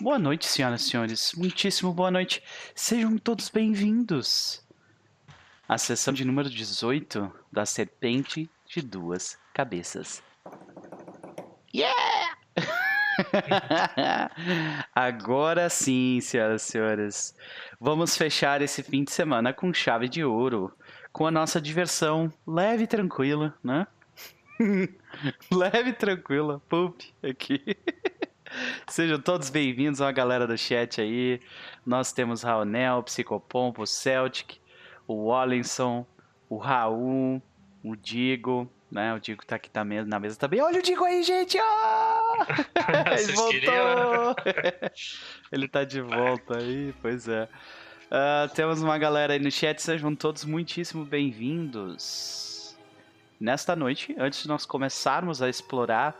Boa noite, senhoras e senhores. Muitíssimo boa noite. Sejam todos bem-vindos à sessão de número 18 da Serpente de Duas Cabeças. Yeah! Agora sim, senhoras e senhores. Vamos fechar esse fim de semana com chave de ouro. Com a nossa diversão leve e tranquila, né? leve e tranquila. Poop aqui. Sejam todos bem-vindos, a galera do chat aí. Nós temos Raonel, Psicopompo, Celtic, o Wallinson, o Raul, o Digo, né? O Digo tá aqui tá na mesa também. Olha o Digo aí, gente! Oh! Ele voltou! Ele tá de volta aí, pois é. Uh, temos uma galera aí no chat, sejam todos muitíssimo bem-vindos. Nesta noite, antes de nós começarmos a explorar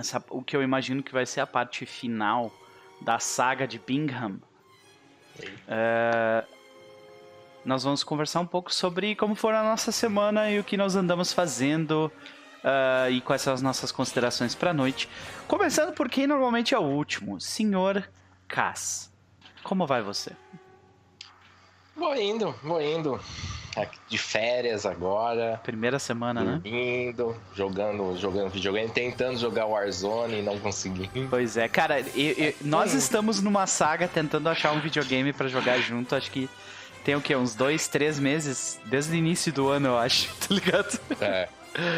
essa, o que eu imagino que vai ser a parte final da saga de Bingham, uh, nós vamos conversar um pouco sobre como foi a nossa semana e o que nós andamos fazendo uh, e quais são as nossas considerações para a noite. Começando por quem normalmente é o último, Senhor Cass. Como vai você? Vou indo, vou indo. De férias agora. Primeira semana, né? Indo, jogando, jogando videogame, tentando jogar Warzone e não conseguindo. Pois é, cara, eu, eu, nós estamos numa saga tentando achar um videogame para jogar junto. Acho que tem o quê? Uns dois, três meses? Desde o início do ano, eu acho, tá ligado? É.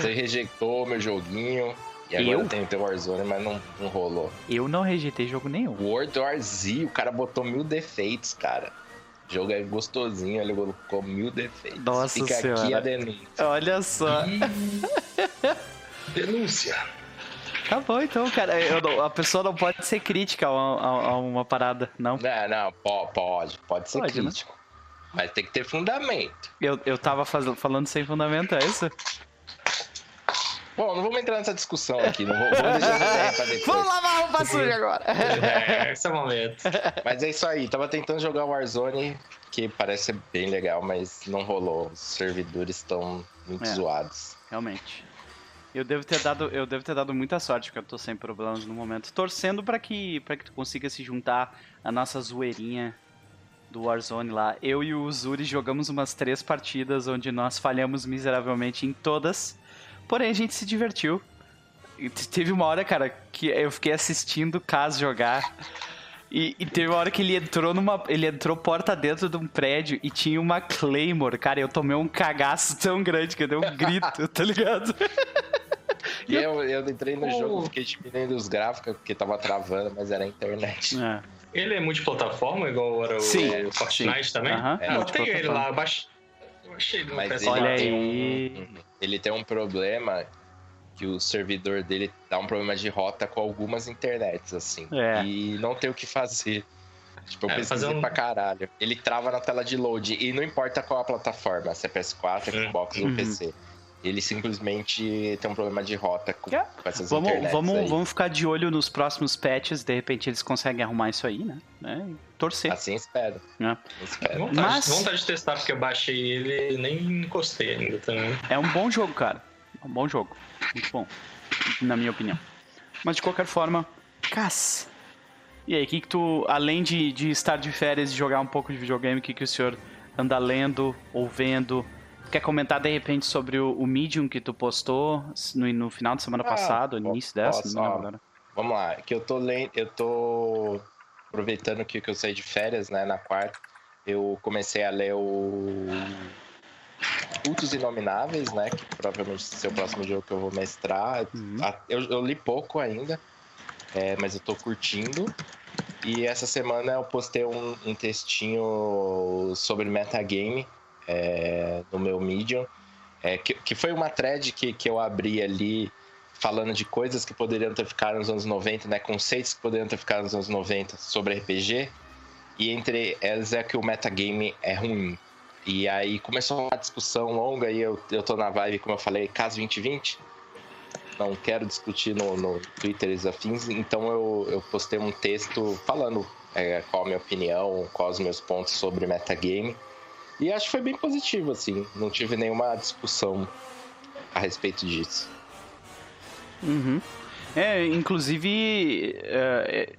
Você rejeitou meu joguinho. E agora eu? tem o Warzone, mas não, não rolou. Eu não rejeitei jogo nenhum. World War Z, o cara botou mil defeitos, cara. O jogo é gostosinho, ele colocou mil defeitos. Nossa Fica senhora. aqui a denúncia. Olha só. denúncia. Tá bom, então, cara. Eu, a pessoa não pode ser crítica a, a, a uma parada, não? Não, não, pode, pode ser pode, né? crítico. Né? Mas tem que ter fundamento. Eu, eu tava faz... falando sem fundamento, é isso? Bom, não vamos entrar nessa discussão aqui. Não vou, vamos deixar pra depois. Vamos lavar a roupa suja agora. É, esse é o momento. Mas é isso aí. Tava tentando jogar Warzone, que parece ser bem legal, mas não rolou. Os servidores estão muito é, zoados. Realmente. Eu devo ter dado, eu devo ter dado muita sorte, porque eu tô sem problemas no momento. Torcendo para que, pra que tu consiga se juntar a nossa zoeirinha do Warzone lá. Eu e o Zuri jogamos umas três partidas onde nós falhamos miseravelmente em todas. Porém, a gente se divertiu. E teve uma hora, cara, que eu fiquei assistindo o Kaz jogar. E, e, teve uma hora que ele entrou numa. Ele entrou porta dentro de um prédio e tinha uma Claymore. Cara, eu tomei um cagaço tão grande que eu dei um grito, tá ligado? E eu, eu entrei no oh. jogo, fiquei diminuindo os gráficos porque tava travando, mas era a internet. É. Ele é multiplataforma, igual era o, sim, o Fortnite sim. também? Uhum. É, eu tenho ele lá, eu baixei. Eu achei Mas ele Olha aí. Um, ele tem um problema que o servidor dele dá um problema de rota com algumas internets, assim. É. E não tem o que fazer. Tipo, eu é, pesquisei um... pra caralho. Ele trava na tela de load. E não importa qual a plataforma, se é PS4, Xbox uhum. ou PC. Ele simplesmente tem um problema de rota com, com essas vamos, vamos, vamos ficar de olho nos próximos patches, de repente eles conseguem arrumar isso aí, né? É, torcer. Assim espero. É. espero. Vontade, Mas... vontade de testar, porque eu baixei ele e nem encostei ainda também. É um bom jogo, cara. É um bom jogo. Muito bom. Na minha opinião. Mas de qualquer forma, Cass. E aí, o que, que tu, além de, de estar de férias e jogar um pouco de videogame, o que, que o senhor anda lendo ou vendo? Quer comentar de repente sobre o, o Medium que tu postou no, no final de semana ah, passada, no início dessa? Posso, não agora. Vamos lá, que eu tô lendo, eu tô aproveitando que, que eu saí de férias, né, na quarta, eu comecei a ler o Cultos Inomináveis, né, que provavelmente vai ser o próximo jogo que eu vou mestrar. Uhum. Eu, eu, li pouco ainda, é, mas eu tô curtindo. E essa semana eu postei um, um textinho sobre metagame, é, no meu Medium, é, que, que foi uma thread que, que eu abri ali falando de coisas que poderiam ter ficado nos anos 90, né, conceitos que poderiam ter ficado nos anos 90 sobre RPG, e entre elas é que o metagame é ruim. E aí começou uma discussão longa e eu, eu tô na vibe, como eu falei, caso 2020. Não quero discutir no, no Twitter e afins, então eu, eu postei um texto falando é, qual a minha opinião, quais os meus pontos sobre metagame. E acho que foi bem positivo, assim. Não tive nenhuma discussão a respeito disso. Uhum. É, inclusive, é,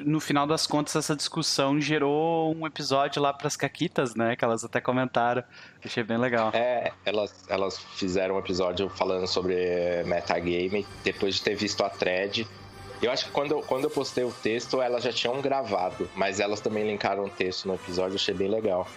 no final das contas, essa discussão gerou um episódio lá para as Caquitas, né? Que elas até comentaram. Achei bem legal. É, elas, elas fizeram um episódio falando sobre metagame depois de ter visto a thread. Eu acho que quando, quando eu postei o texto, elas já tinham gravado, mas elas também linkaram o texto no episódio, achei bem legal.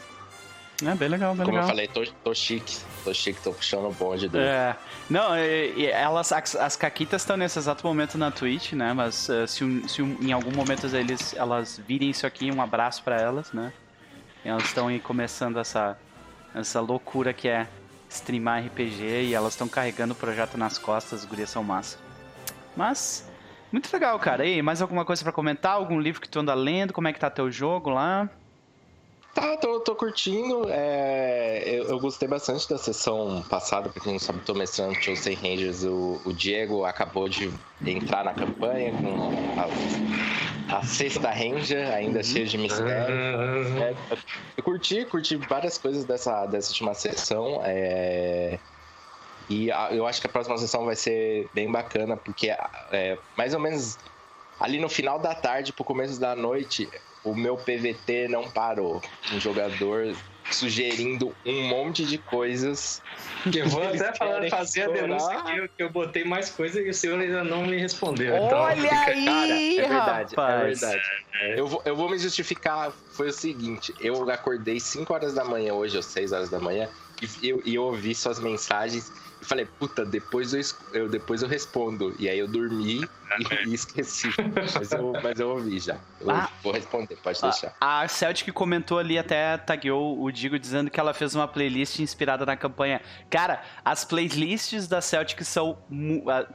É, bem legal, bem Como legal. eu falei, tô, tô chique. Tô chique, tô puxando o bonde dele. É. Não, elas, as, as caquitas estão nesse exato momento na Twitch, né? Mas uh, se, se em algum momento eles, elas virem isso aqui, um abraço para elas, né? Elas estão aí começando essa, essa loucura que é streamar RPG e elas estão carregando o projeto nas costas, os gurias são massa. Mas, muito legal, cara. E mais alguma coisa para comentar? Algum livro que tu anda lendo? Como é que tá teu jogo lá? Tá, tô, tô curtindo. É, eu, eu, gostei bastante da sessão passada, pra quem não sabe, tô mestrando Chosen Rangers. O, o, Diego acabou de entrar na campanha com a, a sexta Ranger, ainda cheia de mistérios. É, eu curti, curti várias coisas dessa, dessa última sessão. É, e a, eu acho que a próxima sessão vai ser bem bacana, porque é, mais ou menos ali no final da tarde pro começo da noite o meu PVT não parou. Um jogador sugerindo um monte de coisas. Que eu vou até falar, fazer a denúncia que eu, que eu botei mais coisas e o senhor ainda não me respondeu. Então Olha então, aí, cara, é verdade, é rapaz. é verdade. Eu, vou, eu vou me justificar. Foi o seguinte: eu acordei 5 horas da manhã hoje, ou 6 horas da manhã, e eu, e eu ouvi suas mensagens falei, puta, depois eu, eu, depois eu respondo. E aí eu dormi e, e esqueci. Mas eu, mas eu ouvi já. Eu ah, vou responder, pode deixar. A, a Celtic comentou ali, até tagueou o Digo dizendo que ela fez uma playlist inspirada na campanha. Cara, as playlists da Celtic são.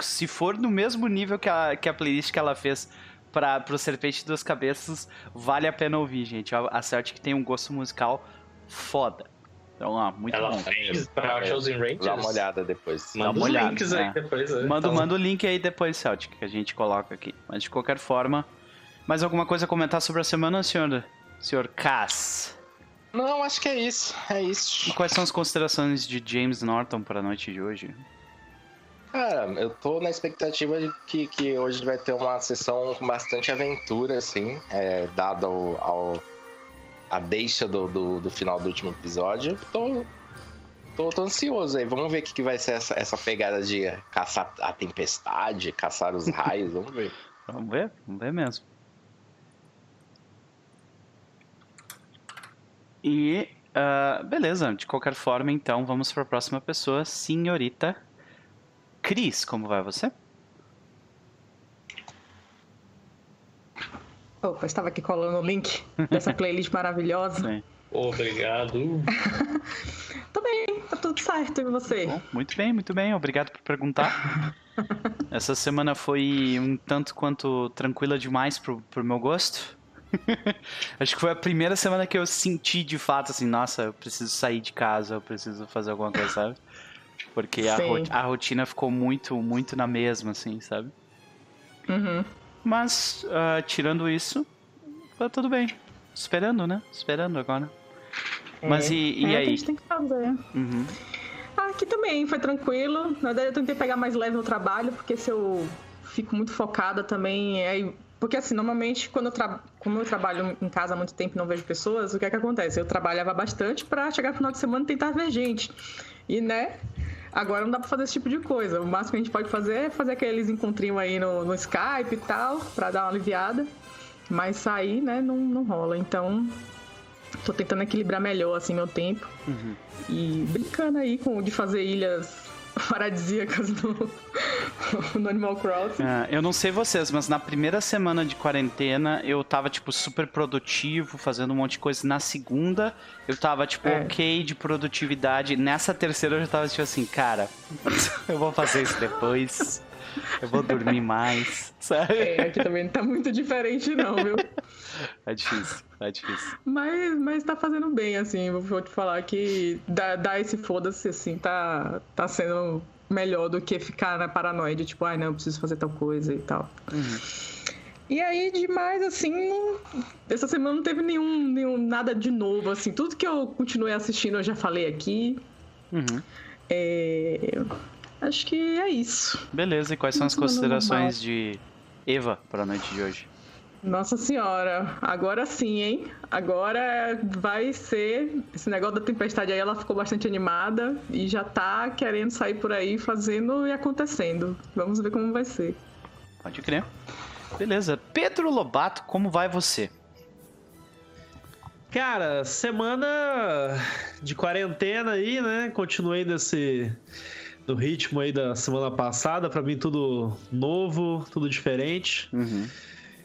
Se for no mesmo nível que a, que a playlist que ela fez para o Serpente de Duas Cabeças, vale a pena ouvir, gente. A, a Celtic tem um gosto musical foda. Então, ó, muito Ela bom. fez pra é, Chosen Rangers? Dá uma olhada depois. Manda Dá uma olhada, links né? aí depois. Né? Manda, então... manda o link aí depois, Celtic, que a gente coloca aqui. Mas de qualquer forma, mais alguma coisa a comentar sobre a semana, senhor, senhor Cass? Não, acho que é isso. É isso. E quais são as considerações de James Norton para a noite de hoje? Cara, eu tô na expectativa de que, que hoje vai ter uma sessão com bastante aventura, assim, é, dado ao, ao a deixa do, do, do, final do último episódio. Tô, tô, tô ansioso aí. Vamos ver o que, que vai ser essa, essa pegada de caçar a tempestade, caçar os raios. Vamos ver. vamos ver, vamos ver mesmo. E uh, beleza, de qualquer forma, então vamos para a próxima pessoa, senhorita Cris. Como vai você? Opa, estava aqui colando o link dessa playlist maravilhosa. Sim. Obrigado. Tô bem, tá tudo certo. E você? Bom, muito bem, muito bem. Obrigado por perguntar. Essa semana foi um tanto quanto tranquila demais pro, pro meu gosto. Acho que foi a primeira semana que eu senti de fato assim, nossa, eu preciso sair de casa, eu preciso fazer alguma coisa, sabe? Porque a, a, rotina ficou muito, muito na mesma, assim, sabe? Uhum. Mas, uh, tirando isso, tá tudo bem. Esperando, né? Esperando agora. É, Mas e, e é, aí? A gente tem que fazer. Uhum. Aqui também foi tranquilo. Na verdade, eu tentei pegar mais leve no trabalho, porque se eu fico muito focada também. É... Porque assim, normalmente, quando eu tra... como eu trabalho em casa há muito tempo e não vejo pessoas, o que é que acontece? Eu trabalhava bastante para chegar no final de semana e tentar ver gente. E, né, Agora não dá pra fazer esse tipo de coisa. O máximo que a gente pode fazer é fazer aqueles encontrinhos aí no, no Skype e tal, pra dar uma aliviada. Mas sair, né, não, não rola. Então, tô tentando equilibrar melhor, assim, meu tempo. Uhum. E brincando aí com, de fazer ilhas paradisíacas no, no Animal Crossing. É, eu não sei vocês, mas na primeira semana de quarentena eu tava, tipo, super produtivo, fazendo um monte de coisa. Na segunda eu tava, tipo, é. ok de produtividade. Nessa terceira eu já tava, tipo assim, cara, eu vou fazer isso depois. Eu vou dormir mais, sabe? É, aqui também não tá muito diferente não, viu? É difícil, é difícil. Mas, mas tá fazendo bem, assim, vou te falar que dar, esse foda-se, assim, tá, tá sendo melhor do que ficar na paranoia de tipo, ai, ah, não, eu preciso fazer tal coisa e tal. Uhum. E aí, demais, assim, essa semana não teve nenhum, nenhum nada de novo, assim. Tudo que eu continuei assistindo eu já falei aqui. Uhum. É... Acho que é isso. Beleza, e quais são as considerações de Eva para a noite de hoje? Nossa senhora, agora sim, hein? Agora vai ser. Esse negócio da tempestade aí, ela ficou bastante animada e já tá querendo sair por aí fazendo e acontecendo. Vamos ver como vai ser. Pode crer. Beleza. Pedro Lobato, como vai você? Cara, semana de quarentena aí, né? Continuei nesse no ritmo aí da semana passada. Para mim tudo novo, tudo diferente. Uhum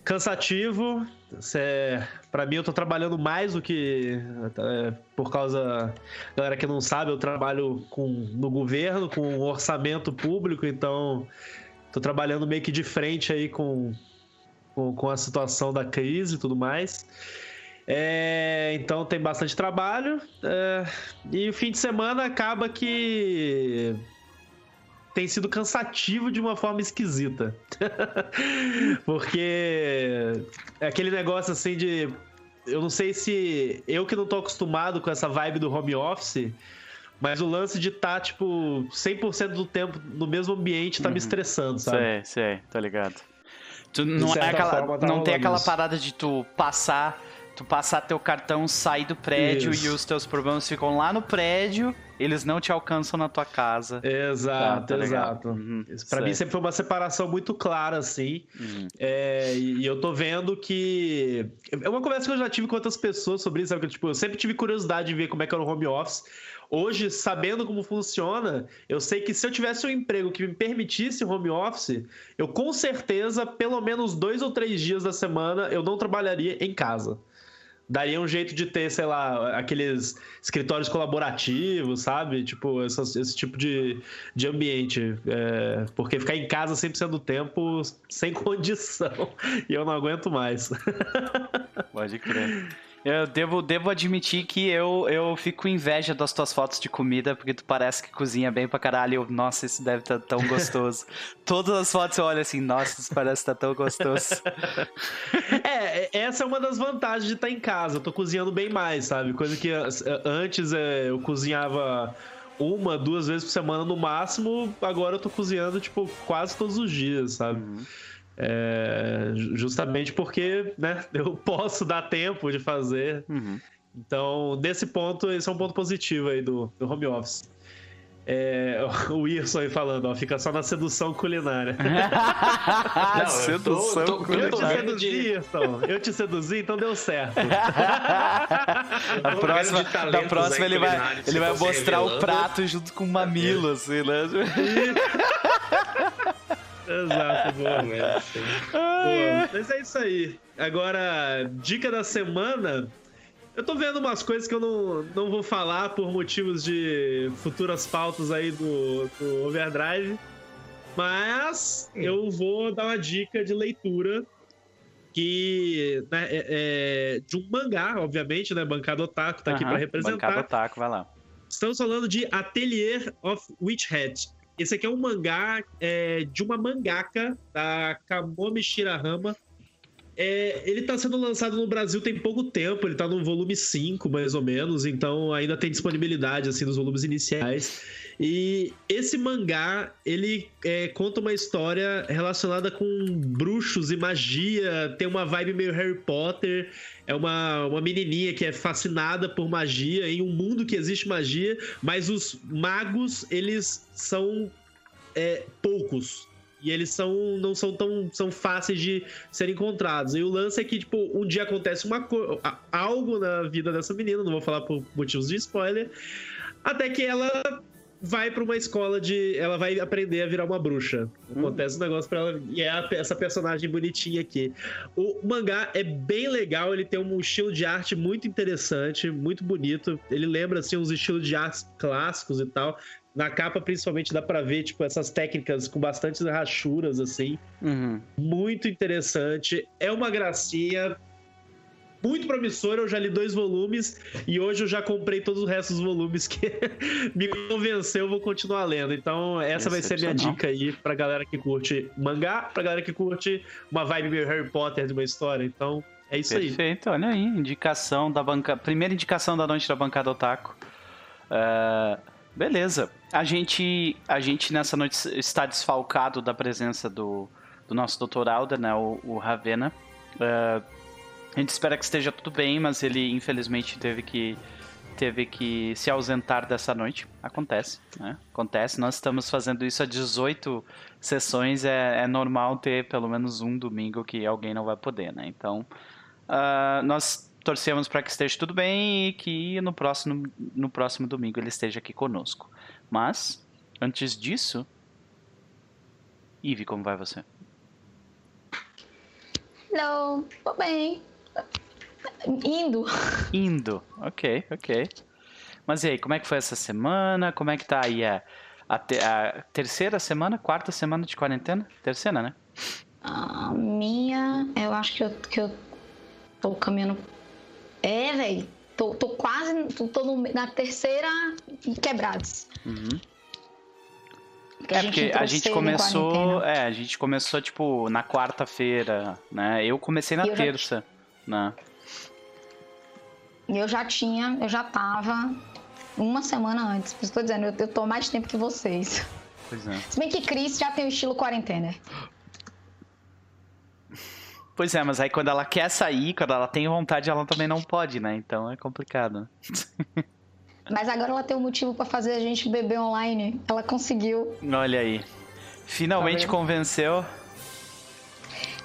cansativo. É, para mim, eu tô trabalhando mais do que. É, por causa. Galera que não sabe, eu trabalho com, no governo, com orçamento público, então. Tô trabalhando meio que de frente aí com, com, com a situação da crise e tudo mais. É, então tem bastante trabalho. É, e o fim de semana acaba que tem sido cansativo de uma forma esquisita. Porque é aquele negócio assim de. Eu não sei se. Eu que não tô acostumado com essa vibe do home office. Mas o lance de estar, tá, tipo, 100% do tempo no mesmo ambiente tá uhum. me estressando, sabe? Sei, sei, tá ligado. Tu não, é aquela, forma, tá não tem aquela isso. parada de tu passar tu passar teu cartão, sair do prédio Isso. e os teus problemas ficam lá no prédio, eles não te alcançam na tua casa. Exato, tá, tá exato. Uhum, para mim sempre foi uma separação muito clara, assim. Uhum. É, e eu tô vendo que. É uma conversa que eu já tive com outras pessoas sobre isso, sabe? Que, tipo, eu sempre tive curiosidade de ver como é que era o home office. Hoje, sabendo como funciona, eu sei que se eu tivesse um emprego que me permitisse home office, eu com certeza, pelo menos dois ou três dias da semana, eu não trabalharia em casa daria um jeito de ter, sei lá, aqueles escritórios colaborativos, sabe? Tipo, esse, tipo de, de ambiente. É, porque ficar em casa 100% do tempo sem condição. E eu não aguento mais. Pode crer. Eu devo, devo admitir que eu, eu fico com inveja das tuas fotos de comida, porque tu parece que cozinha bem pra caralho. Eu, nossa, isso deve estar tá tão gostoso. Todas as fotos eu olho assim, nossa, isso parece estar tá tão gostoso. é, essa é uma das vantagens de estar em casa. Eu tô cozinhando bem mais, sabe? Coisa que antes é, eu cozinhava uma, duas vezes por semana no máximo. Agora eu tô cozinhando, tipo, quase todos os dias, sabe? Uhum. É, justamente porque né, eu posso dar tempo de fazer. Uhum. Então, nesse ponto, esse é um ponto positivo aí do, do home office. É, o Wilson aí falando, ó, fica só na sedução culinária. Não, sedução tô, tô, culinária. Eu te seduzi, Wilson. Eu te seduzi, então deu certo. a próxima, da próxima ele vai, ele vai mostrar revelando. o prato junto com o mamilo, assim, né? Exato, boa. boa. Mas é isso aí. Agora, dica da semana. Eu tô vendo umas coisas que eu não, não vou falar por motivos de futuras pautas aí do, do Overdrive. Mas eu vou dar uma dica de leitura que né, é, é, de um mangá, obviamente, né? Bancada Otaku tá aqui para representar. Bancada Otaku, vai lá. Estamos falando de Atelier of Witchhead. Esse aqui é um mangá é, de uma mangaka, da Kamomi Shirahama. É, ele está sendo lançado no Brasil tem pouco tempo, ele está no volume 5, mais ou menos, então ainda tem disponibilidade assim nos volumes iniciais. E esse mangá, ele é, conta uma história relacionada com bruxos e magia, tem uma vibe meio Harry Potter. É uma, uma menininha que é fascinada por magia em um mundo que existe magia, mas os magos, eles são é, poucos. E eles são não são tão são fáceis de serem encontrados. E o lance é que, tipo, um dia acontece uma algo na vida dessa menina, não vou falar por motivos de spoiler, até que ela vai para uma escola de. Ela vai aprender a virar uma bruxa. Hum. Acontece um negócio para ela. E é a, essa personagem bonitinha aqui. O mangá é bem legal, ele tem um estilo de arte muito interessante, muito bonito. Ele lembra, assim, uns estilos de arte clássicos e tal. Na capa, principalmente, dá pra ver, tipo, essas técnicas com bastantes rachuras, assim. Uhum. Muito interessante. É uma gracinha muito promissor. Eu já li dois volumes e hoje eu já comprei todos os restos dos volumes que me convenceu. Eu vou continuar lendo. Então, essa vai ser a minha dica aí pra galera que curte mangá, pra galera que curte uma vibe meio Harry Potter de uma história. Então, é isso Perfeito. aí. Perfeito, olha aí. Indicação da banca. Primeira indicação da noite da bancada Otaku. Uh, beleza. A gente, a gente nessa noite está desfalcado da presença do, do nosso doutor Alda, né? O, o Ravena. Uh, a gente espera que esteja tudo bem, mas ele infelizmente teve que teve que se ausentar dessa noite. Acontece, né? Acontece. Nós estamos fazendo isso há 18 sessões. É, é normal ter pelo menos um domingo que alguém não vai poder, né? Então, uh, nós torcemos para que esteja tudo bem e que no próximo, no próximo domingo ele esteja aqui conosco. Mas, antes disso, Ive, como vai você? Hello, tô bem. Indo. Indo, ok, ok. Mas e aí, como é que foi essa semana? Como é que tá aí a, a, te, a terceira semana, quarta semana de quarentena? Terceira, né? A minha, eu acho que eu, que eu tô caminhando. É, velho. Tô, tô quase. Tô, tô no, na terceira quebrados. Uhum. é porque a gente começou. É, a gente começou, tipo, na quarta-feira, né? Eu comecei na terça, já... né? eu já tinha, eu já tava uma semana antes. Por isso que eu tô dizendo, eu, eu tô mais tempo que vocês. Pois é. Se bem que Cris já tem o estilo quarentena. Pois é, mas aí quando ela quer sair, quando ela tem vontade, ela também não pode, né? Então é complicado. mas agora ela tem um motivo para fazer a gente beber online. Ela conseguiu. Olha aí. Finalmente tá convenceu.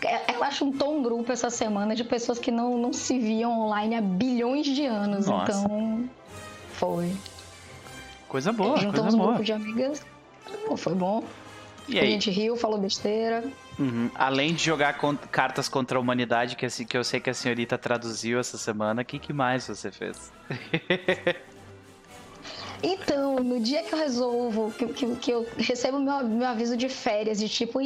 É, ela juntou um grupo essa semana de pessoas que não, não se viam online há bilhões de anos. Nossa. Então, foi. Coisa boa, Juntamos coisa um grupo de amigas. Pô, foi bom. E a gente riu, falou besteira. Uhum. Além de jogar cartas contra a humanidade, que, que eu sei que a senhorita traduziu essa semana, o que, que mais você fez? então, no dia que eu resolvo, que, que, que eu recebo meu, meu aviso de férias, de tipo,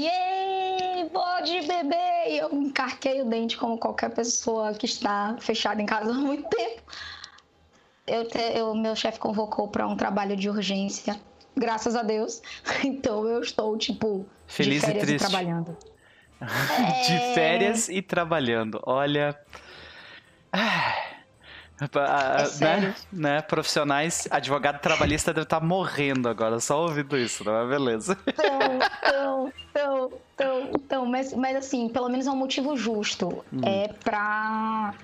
yay, pode beber, e eu encarquei o dente como qualquer pessoa que está fechada em casa há muito tempo. Eu, te, eu meu chefe convocou para um trabalho de urgência graças a Deus. Então eu estou, tipo, Feliz de férias e, triste. e trabalhando. de é... férias e trabalhando. Olha. É né, né, profissionais, advogado trabalhista deve estar tá morrendo agora, só ouvindo isso, não é beleza? Então, então, então, então, então mas, mas assim, pelo menos é um motivo justo. Hum. É pra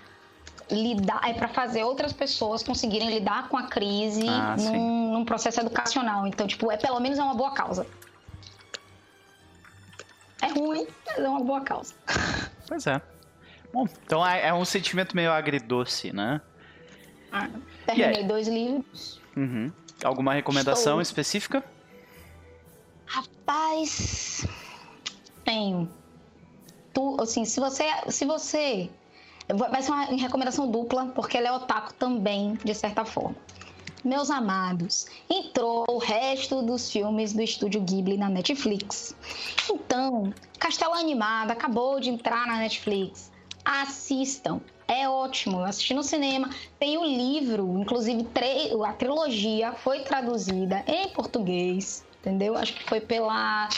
lidar, é para fazer outras pessoas conseguirem lidar com a crise ah, num, num, processo educacional. Então, tipo, é pelo menos é uma boa causa. É ruim, mas é uma boa causa. Pois é. Bom, então é, é um sentimento meio agridoce, né? Ah, terminei dois livros. Uhum. Alguma recomendação Estou... específica? Rapaz, tenho. Tu, assim, se você, se você Vai ser uma recomendação dupla, porque ela é otaku também, de certa forma. Meus amados, entrou o resto dos filmes do estúdio Ghibli na Netflix. Então, Castelo Animado acabou de entrar na Netflix. Assistam, é ótimo. Eu assisti no cinema, tem o livro, inclusive a trilogia foi traduzida em português, entendeu? Acho que foi pela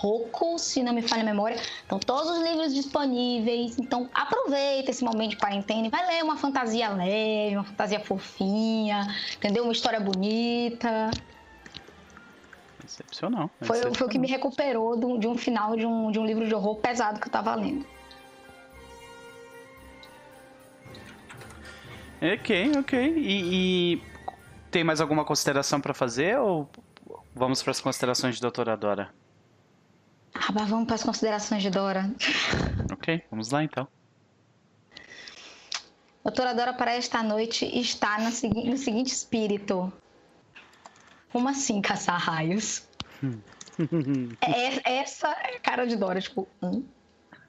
Roku, se não me falha a memória. Então, todos os livros disponíveis. Então, aproveita esse momento de quarentena e vai ler uma fantasia leve, uma fantasia fofinha, entendeu? Uma história bonita. Excepcional. Foi, Excepcional. foi o que me recuperou de um, de um final de um, de um livro de horror pesado que eu tava lendo. Ok, ok. E, e tem mais alguma consideração para fazer ou vamos para as considerações de doutora Dora? Ah, mas vamos para as considerações de Dora. Ok, vamos lá então. Doutora Dora, para esta noite, está no, segui no seguinte espírito. Como assim caçar raios? é, essa é a cara de Dora, tipo. Hum?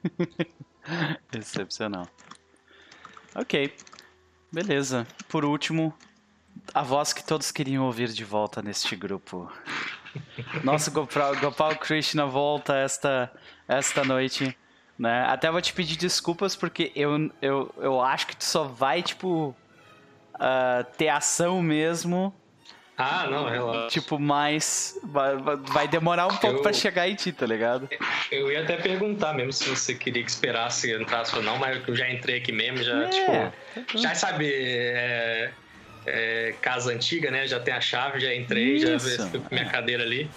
Excepcional. Ok. Beleza. Por último, a voz que todos queriam ouvir de volta neste grupo. Nosso Gopal, Gopal Krishna volta esta, esta noite. Né? Até vou te pedir desculpas porque eu, eu, eu acho que tu só vai, tipo, uh, ter ação mesmo. Ah, não, relaxa. Tipo, mais. Vai, vai demorar um pouco eu, pra chegar em ti, tá ligado? Eu ia até perguntar mesmo se você queria que esperasse entrasse ou não, mas eu já entrei aqui mesmo, já, é, tipo. Já sabe. É, é, casa antiga, né? Já tem a chave, já entrei, Isso. já fui minha cadeira ali.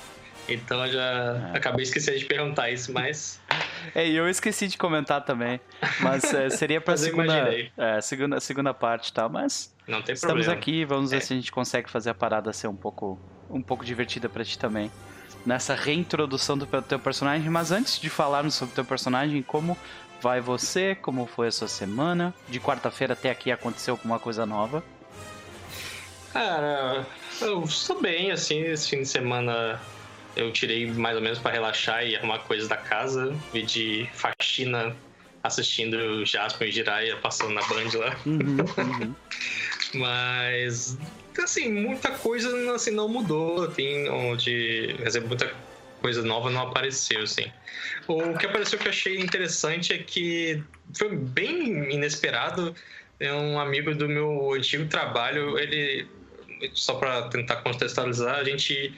Então eu já é. acabei esquecendo de perguntar isso, mas. É, e eu esqueci de comentar também. Mas é, seria pra segunda, é, segunda, segunda parte e tá? tal, mas. Não tem estamos problema. aqui, vamos ver é. se a gente consegue fazer a parada ser um pouco, um pouco divertida pra ti também. Nessa reintrodução do teu personagem, mas antes de falarmos sobre o teu personagem, como vai você? Como foi a sua semana? De quarta-feira até aqui aconteceu alguma coisa nova? Cara, eu estou bem, assim, esse fim de semana eu tirei mais ou menos para relaxar e arrumar coisas da casa. Vi de faxina assistindo Jasper e Jiraiya passando na Band lá. Uhum, uhum. Mas, assim, muita coisa assim, não mudou. Tem onde. Quer dizer, muita coisa nova não apareceu, assim. O que apareceu que eu achei interessante é que foi bem inesperado. É um amigo do meu antigo trabalho, ele. Só para tentar contextualizar, a gente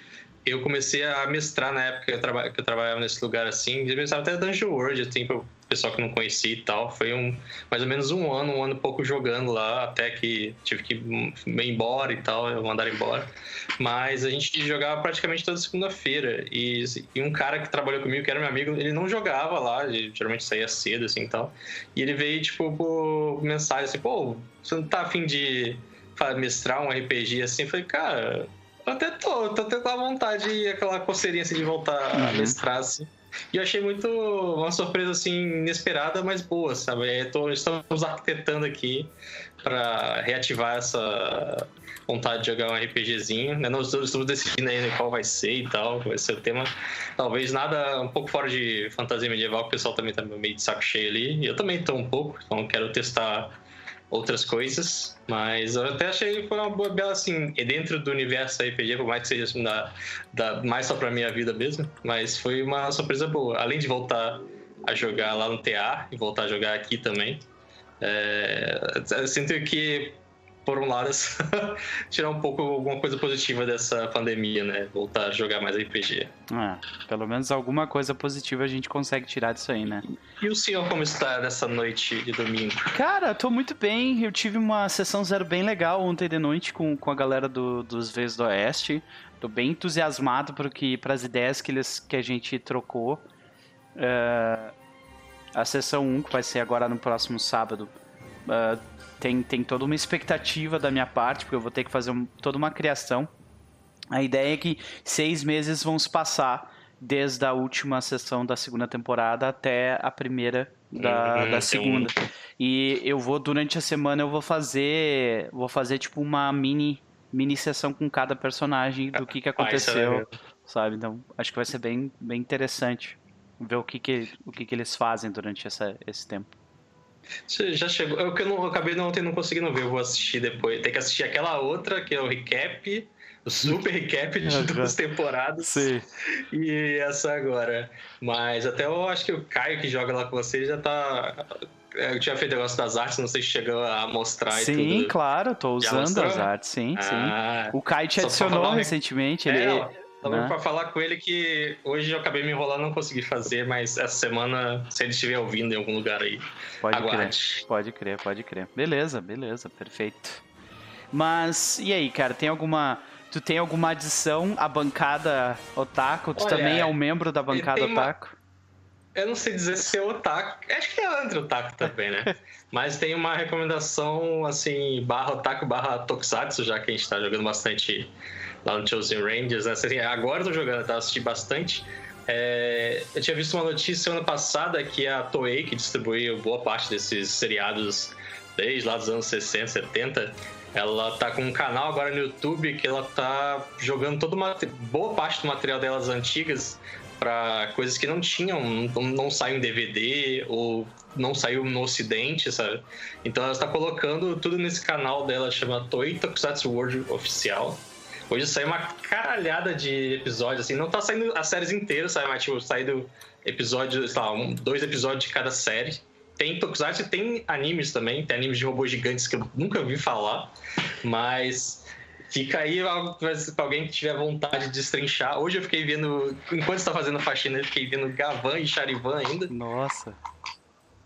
eu comecei a mestrar na época que eu, traba, que eu trabalhava nesse lugar assim. Eu mestrava até Dungeon World, assim, pro pessoal que não conhecia e tal. Foi um, mais ou menos um ano, um ano e pouco jogando lá, até que tive que ir embora e tal, eu mandar embora. Mas a gente jogava praticamente toda segunda-feira. E, e, um cara que trabalhou comigo, que era meu amigo, ele não jogava lá, ele geralmente saía cedo, assim e tal. E ele veio, tipo, por mensagem assim: pô, você não tá afim de mestrar um RPG assim? Eu falei, cara eu até tô, tô até com a vontade, aquela coceirinha assim, de voltar uhum. a mestrar, assim. E eu achei muito uma surpresa assim inesperada, mas boa, sabe? É, tô, estamos arquitetando aqui para reativar essa vontade de jogar um RPGzinho. Né? Nós estamos decidindo ainda qual vai ser e tal, vai ser o tema. Talvez nada um pouco fora de fantasia medieval, o pessoal também tá meio de saco cheio ali. Eu também tô um pouco, então quero testar outras coisas, mas eu até achei que foi uma boa, bela assim, dentro do universo RPG, por mais que seja assim, da, da, mais só pra minha vida mesmo, mas foi uma surpresa boa. Além de voltar a jogar lá no TA e voltar a jogar aqui também, é, eu sinto que por um lado, tirar um pouco alguma coisa positiva dessa pandemia, né? Voltar a jogar mais RPG. É, pelo menos alguma coisa positiva a gente consegue tirar disso aí, né? E o senhor como está nessa noite de domingo? Cara, tô muito bem. Eu tive uma sessão zero bem legal ontem de noite com, com a galera do, dos Vezes do Oeste. Tô bem entusiasmado para as ideias que, eles, que a gente trocou. Uh, a sessão 1, que vai ser agora no próximo sábado, uh, tem, tem toda uma expectativa da minha parte, porque eu vou ter que fazer um, toda uma criação. A ideia é que seis meses vão se passar desde a última sessão da segunda temporada até a primeira da, uhum, da segunda. Um... E eu vou, durante a semana, eu vou fazer. Vou fazer tipo uma mini, mini sessão com cada personagem do que, que ah, aconteceu. Ah, sabe? Então, acho que vai ser bem, bem interessante ver o que, que, o que, que eles fazem durante essa, esse tempo. Você já chegou. Eu que eu, não, eu acabei ontem não conseguindo ver, eu vou assistir depois. Tem que assistir aquela outra, que é o recap, o super recap de duas temporadas. Sim. E essa agora. Mas até eu acho que o Caio que joga lá com você já tá. É, eu tinha feito negócio das artes, não sei se chegou a mostrar Sim, claro, tô usando as artes, sim, ah, sim. O Caio te adicionou recentemente. Ele... É, Tava né? pra falar com ele que hoje eu acabei me enrolando, não consegui fazer, mas essa semana, se ele estiver ouvindo em algum lugar aí, pode aguarde. Crer, pode crer, pode crer. Beleza, beleza, perfeito. Mas, e aí, cara, tem alguma... Tu tem alguma adição à bancada Otaku? Tu Olha, também é um membro da bancada Otaku? Uma... Eu não sei dizer se é Otaku. Acho que é entre Otaku também, né? Mas tem uma recomendação, assim, barra Otaku, barra Tokusatsu, já que a gente tá jogando bastante lá no Chosen Rangers. Né? Assim, agora eu tô jogando, tá? Assisti bastante. É, eu tinha visto uma notícia semana passada que a Toei, que distribuiu boa parte desses seriados desde lá dos anos 60, 70, ela tá com um canal agora no YouTube que ela tá jogando toda uma boa parte do material delas antigas para coisas que não tinham, não, não saiu em DVD ou não saiu no ocidente, sabe? Então ela está colocando tudo nesse canal dela, chama Toei Tokusatsu World Oficial. Hoje saiu uma caralhada de episódios, assim, não tá saindo as séries inteiras, sabe? Mas, tipo, saindo episódios, sei lá, um, dois episódios de cada série. Tem Tokusatsu tem animes também, tem animes de robôs gigantes que eu nunca ouvi falar, mas fica aí pra alguém que tiver vontade de destrinchar. Hoje eu fiquei vendo, enquanto está fazendo faxina, eu fiquei vendo Gavan e Charivan ainda. Nossa.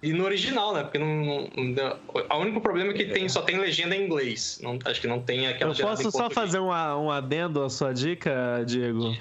E no original, né? Porque não, não, o único problema é que tem, só tem legenda em inglês. Não, acho que não tem aquela Eu posso só fazer um, um adendo à sua dica, Diego?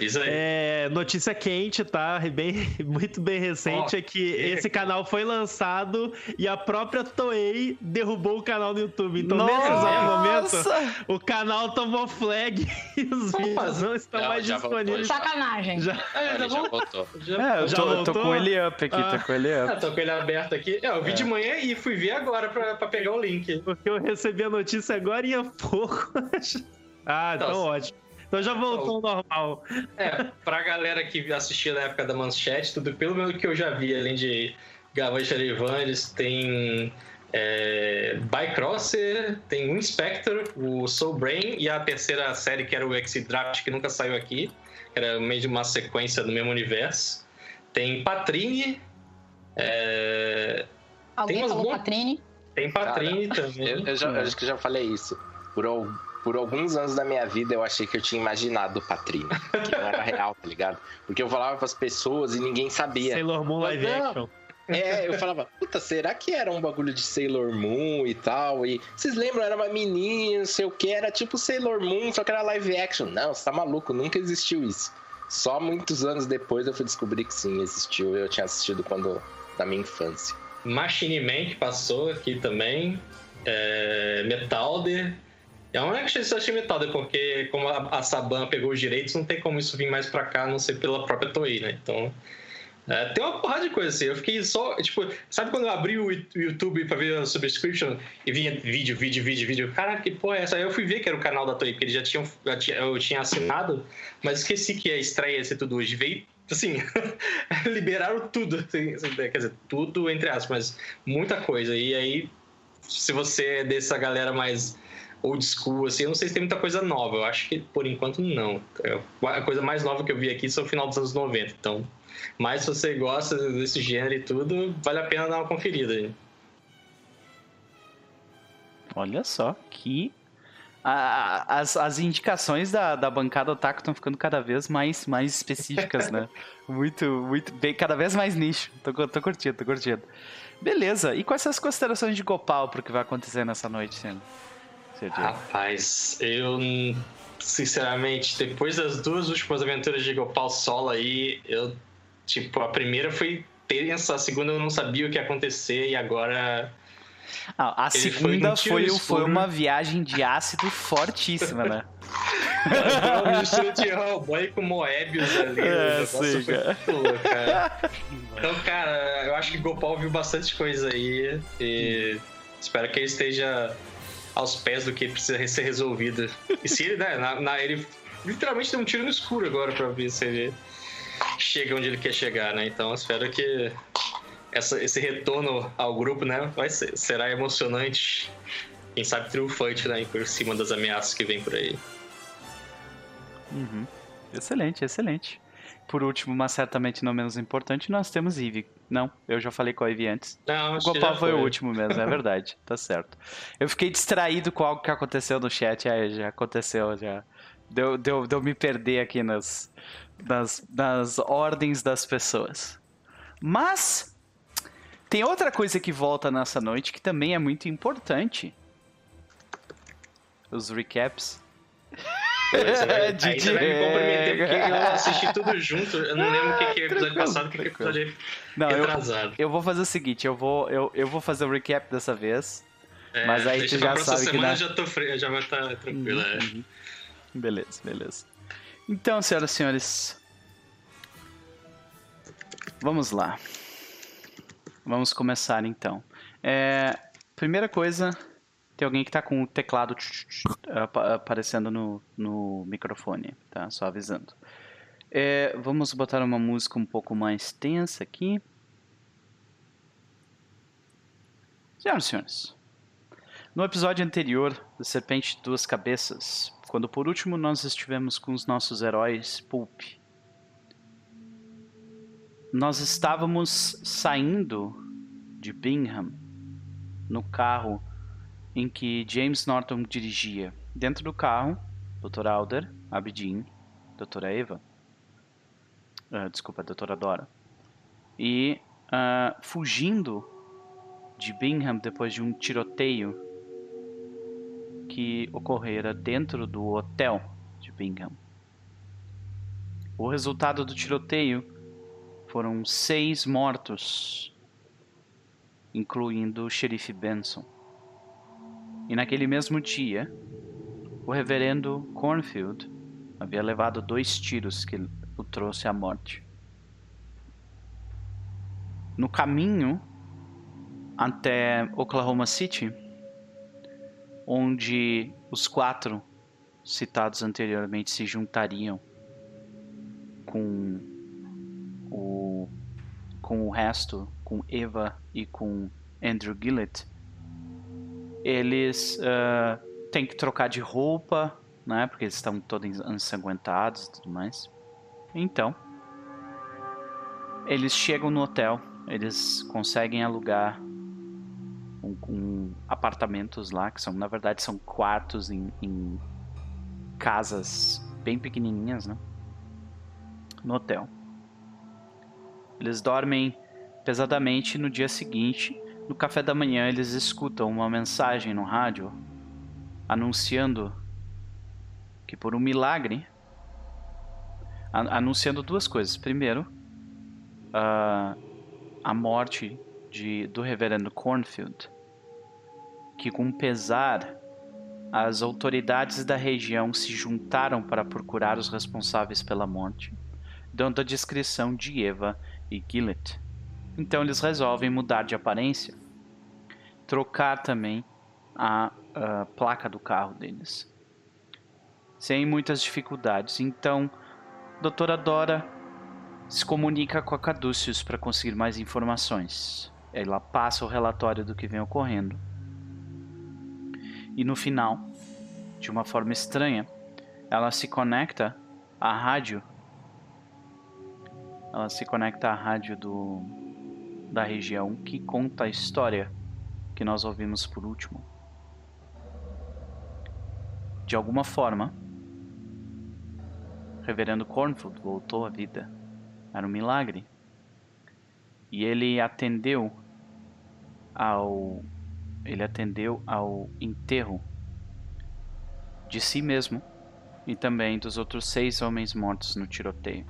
Isso aí. É, notícia quente, tá? Bem, muito bem recente Ó, é que esse canal foi lançado e a própria Toei derrubou o canal no YouTube. Então, nesse exato momento, Nossa! o canal tomou flag e os Como vídeos não estão Não, mais já voltou, disponíveis. já. Sacanagem. Já, É, já já vou- voltou. já- É, eu Já tô, tô voltou? com ele up aqui, Ah. tô com ele up. Ah, tô com ele aberto aqui. É, eu vi de manhã e fui ver agora pra, pra pegar o link. porque eu recebi a notícia agora e há pouco. ah, então Nossa. ótimo. Então já voltou ao normal. É, pra galera que assistia na época da Manchete, tudo pelo que eu já vi, além de Gavante Arivanes, tem é, Bycrosser, tem o Inspector, o Soul Brain e a terceira série que era o X-Draft, que nunca saiu aqui, que era meio de uma sequência do mesmo universo. Tem Patrine, é, Alguém Tem falou boas- Patrine? tem Patrine também. Eu, eu já, eu acho que já falei isso. Por, al- por alguns anos da minha vida eu achei que eu tinha imaginado o Patrino. Que não era real, tá ligado? Porque eu falava pras pessoas e ninguém sabia. Sailor Moon live Não. action. É, eu falava, puta, será que era um bagulho de Sailor Moon e tal? E vocês lembram? Era uma menina, não sei o que, era tipo Sailor Moon, só que era live action. Não, você tá maluco, nunca existiu isso. Só muitos anos depois eu fui descobrir que sim, existiu. Eu tinha assistido quando na minha infância. Machine Man que passou aqui também. É, Metalder. É uma que eu achei Metalder, porque como a, Saban pegou os direitos, não tem como isso vir mais pra cá, a não ser pela própria Toei, né? Então. é, tem uma porrada de coisa assim. Eu fiquei só. Tipo, sabe quando eu abri o YouTube pra ver a subscription e vinha vídeo, vídeo, vídeo, vídeo? Caraca, que porra é essa? Aí eu fui ver que era o canal da Toei, porque eles já tinham. já tinha- eu tinha assinado, mas esqueci que a estreia ia ser tudo hoje. Veio. Assim, liberaram tudo. assim, assim, Quer dizer, tudo entre aspas, mas muita coisa. E aí, se você é dessa galera mais old school, assim, eu não sei se tem muita coisa nova. Eu acho que por enquanto não. É, A coisa mais nova que eu vi aqui são o final dos anos 90. Então, mas se você gosta desse gênero e tudo, vale a pena dar uma conferida. aí. Olha só que. a- as, as indicações da, da bancada Otaku estão ficando cada vez mais, mais específicas, né? Muito, muito. Bem, cada vez mais nicho. Tô, tô curtindo, tô curtindo. Beleza, e quais são as considerações de Gopal pro que vai acontecer nessa noite, Sendo? Seu dia? Rapaz, eu sinceramente, depois das duas últimas aventuras de Gopal solo aí, eu tipo, a primeira foi tensa, a segunda eu não sabia o que ia acontecer e agora Ah, a Ele foi segunda foi, foi, escuro. uma viagem de ácido fortíssima, né? Mistura de Hellboy com Moebius ali. É, sim, foi cara. louco, cara. Então, cara, eu acho que Gopal viu bastante coisa aí. E espero que ele esteja aos pés do que precisa ser resolvido. E se ele, né, na, na- ele literalmente deu um tiro no escuro agora pra ver se ele chega onde ele quer chegar, né? Então, espero que essa- esse retorno ao grupo, né, vai ser, será emocionante. Quem sabe triunfante, né, por cima das ameaças que vem por aí. Uhum. Excelente, excelente. Por último, mas certamente não menos importante, nós temos Eve. Não, eu já falei com a Eve antes. Não, O Gopal já foi o último mesmo, é verdade. tá certo. Eu fiquei distraído com algo que aconteceu no chat, aí já aconteceu, já. Deu, deu, deu me perder aqui nas, nas, nas ordens das pessoas. Mas tem outra coisa que volta nessa noite que também é muito importante. Os recaps. Aí De você vai me comprometer porque eu assisti tudo junto. Eu não lembro o que, que é episódio passado o que, que é episódio Não, eu, atrasado. eu vou fazer o seguinte, eu vou, eu, eu vou fazer o recap dessa vez. É, mas aí tu já sabe que na- já, tô fre... já vai estar tranquilo. é. Uhum. Beleza, beleza. Então, senhoras e senhores, vamos lá. Vamos começar então. É, primeira coisa, tem alguém que tá com o teclado tch, tch, tch, apa- aparecendo no, no microfone, tá? Só avisando. É, vamos botar uma música um pouco mais tensa aqui. Senhoras e senhores, no episódio anterior do Serpente de Duas Cabeças, quando por último nós estivemos com os nossos heróis Pulp, nós estávamos saindo de Bingham no carro em que James Norton dirigia. Dentro do carro, Dr. Alder, Abidin, Doutora Eva, ah, desculpa, Doutora Dora, e ah, fugindo de Bingham depois de um tiroteio que ocorrera dentro do hotel de Bingham. O resultado do tiroteio foram seis mortos, incluindo o xerife Benson. E naquele mesmo dia, o reverendo Cornfield havia levado dois tiros que o trouxe à morte. No caminho até Oklahoma City, onde os quatro citados anteriormente se juntariam com o com o resto, com Eva e com Andrew Gillett, eles uh, têm que trocar de roupa, né? Porque eles estão todos ensanguentados e tudo mais. Então, eles chegam no hotel, eles conseguem alugar um, um, apartamentos lá, que são, na verdade, são quartos em, em casas bem pequenininhas, né? No hotel. Eles dormem pesadamente no dia seguinte. No café da manhã, eles escutam uma mensagem no rádio anunciando que, por um milagre, anunciando duas coisas. Primeiro, uh, a morte de, do reverendo Cornfield, que com pesar as autoridades da região se juntaram para procurar os responsáveis pela morte, dando a descrição de Eva e Gillett. Então eles resolvem mudar de aparência, trocar também a, a placa do carro deles, sem muitas dificuldades. Então, doutora Dora se comunica com a Caduceus para conseguir mais informações. Ela passa o relatório do que vem ocorrendo. E no final, de uma forma estranha, ela se conecta à rádio ela se conecta à rádio do, da região que conta a história que nós ouvimos por último. De alguma forma, Reverendo Cornfield voltou à vida. Era um milagre. E ele atendeu ao ele atendeu ao enterro de si mesmo e também dos outros seis homens mortos no tiroteio.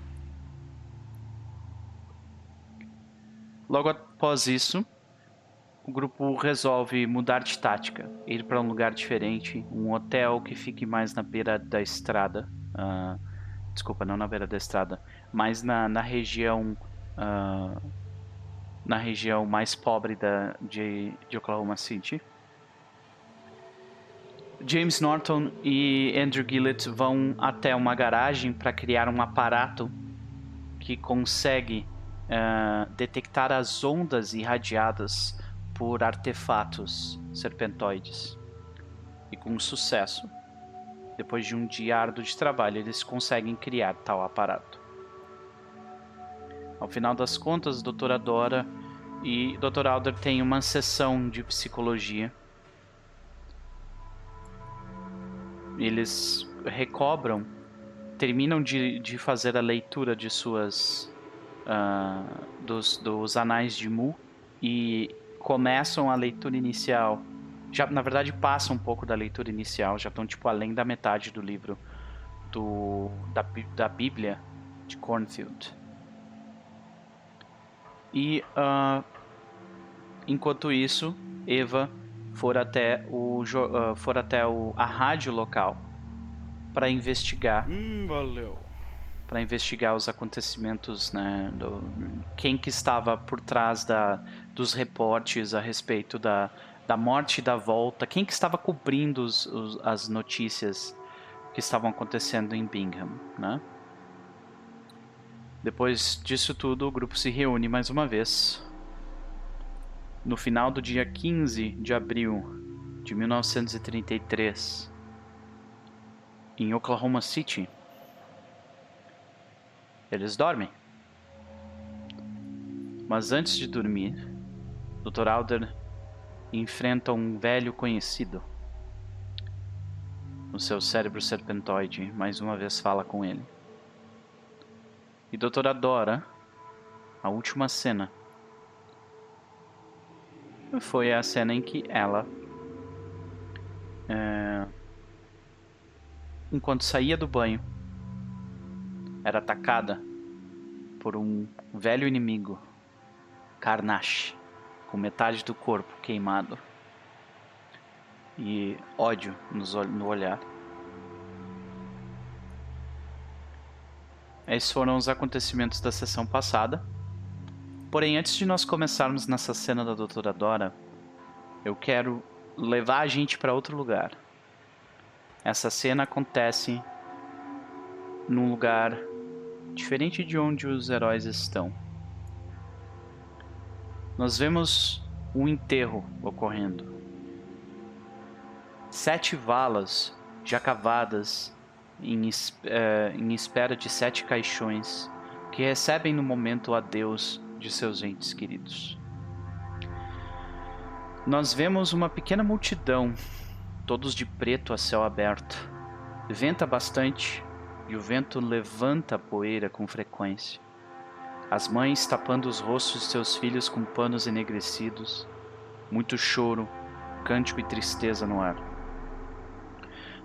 Logo após isso, o grupo resolve mudar de tática, ir para um lugar diferente, um hotel que fique mais na beira da estrada. Uh, desculpa, não na beira da estrada, mas na, na região uh, na região mais pobre da, de, de Oklahoma City. James Norton e Andrew Gillett vão até uma garagem para criar um aparato que consegue uh, detectar as ondas irradiadas por artefatos serpentoides. E com sucesso, depois de um dia árduo de trabalho, eles conseguem criar tal aparato. Ao final das contas, a Dra. Dora e Dr. Alder têm uma sessão de psicologia. Eles recobram, terminam de, de fazer a leitura de suas uh, dos, dos Anais de Mu e começam a leitura inicial. Já, na verdade, passam um pouco da leitura inicial, já estão tipo além da metade do livro do, da, da Bíblia de Cornfield. E uh, enquanto isso, Eva for até o uh, for até o, a rádio local para investigar. Hum, valeu para investigar os acontecimentos, né, do, quem que estava por trás da, dos reportes a respeito da, da morte e da volta, quem que estava cobrindo os, os, as notícias que estavam acontecendo em Bingham, né? Depois disso tudo, o grupo se reúne mais uma vez. No final do dia 15 de abril de 1933, em Oklahoma City, eles dormem. Mas antes de dormir, Dr. Alder enfrenta um velho conhecido. O seu cérebro serpentoide mais uma vez fala com ele. E Doutora Dora, a última cena, foi a cena em que ela, é, enquanto saía do banho, era atacada por um velho inimigo, Karnash, com metade do corpo queimado e ódio no olhar. Esses foram os acontecimentos da sessão passada. Porém, antes de nós começarmos nessa cena da Doutora Dora, eu quero levar a gente para outro lugar. Essa cena acontece num lugar diferente de onde os heróis estão. Nós vemos um enterro ocorrendo. Sete valas já cavadas em, eh, em espera de sete caixões que recebem no momento o adeus de seus entes queridos. Nós vemos uma pequena multidão, todos de preto a céu aberto. Venta bastante e o vento levanta a poeira com frequência. As mães tapando os rostos de seus filhos com panos enegrecidos, muito choro, cântico e tristeza no ar.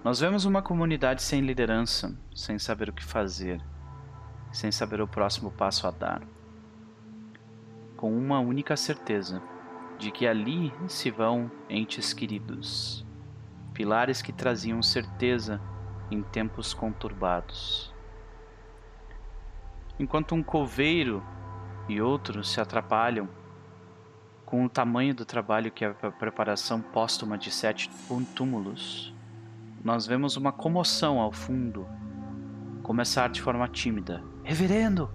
Nós vemos uma comunidade sem liderança, sem saber o que fazer, sem saber o próximo passo a dar. Com uma única certeza de que ali se vão entes queridos, pilares que traziam certeza em tempos conturbados. Enquanto um coveiro e outros se atrapalham com o tamanho do trabalho que é a preparação póstuma de sete túmulos, nós vemos uma comoção ao fundo começar de forma tímida. Reverendo,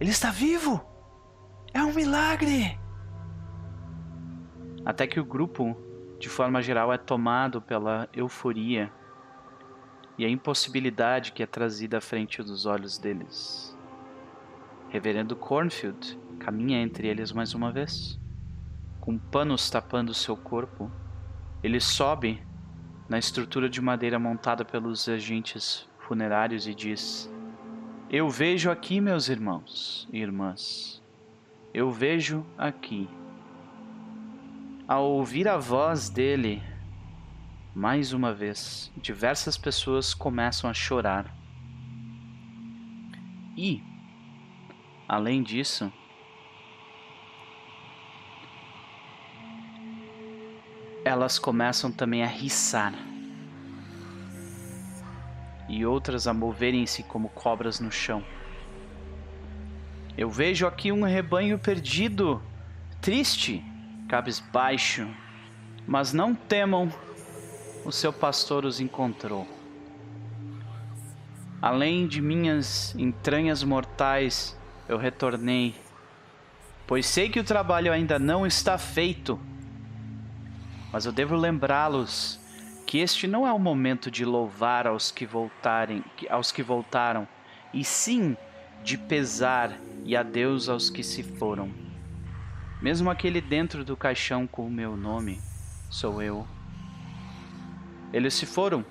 ele está vivo! É um milagre! Até que o grupo, de forma geral, é tomado pela euforia e a impossibilidade que é trazida à frente dos olhos deles. Reverendo Cornfield caminha entre eles mais uma vez. Com panos tapando seu corpo, ele sobe na estrutura de madeira montada pelos agentes funerários e diz: Eu vejo aqui, meus irmãos e irmãs, eu vejo aqui. Ao ouvir a voz dele, mais uma vez, diversas pessoas começam a chorar. E, além disso, elas começam também a riçar. E outras a moverem-se como cobras no chão. Eu vejo aqui um rebanho perdido, triste, cabisbaixo. Mas não temam, o seu pastor os encontrou. Além de minhas entranhas mortais, eu retornei, pois sei que o trabalho ainda não está feito mas eu devo lembrá-los que este não é o momento de louvar aos que voltarem, aos que voltaram, e sim de pesar e adeus aos que se foram. Mesmo aquele dentro do caixão com o meu nome, sou eu. Eles se foram,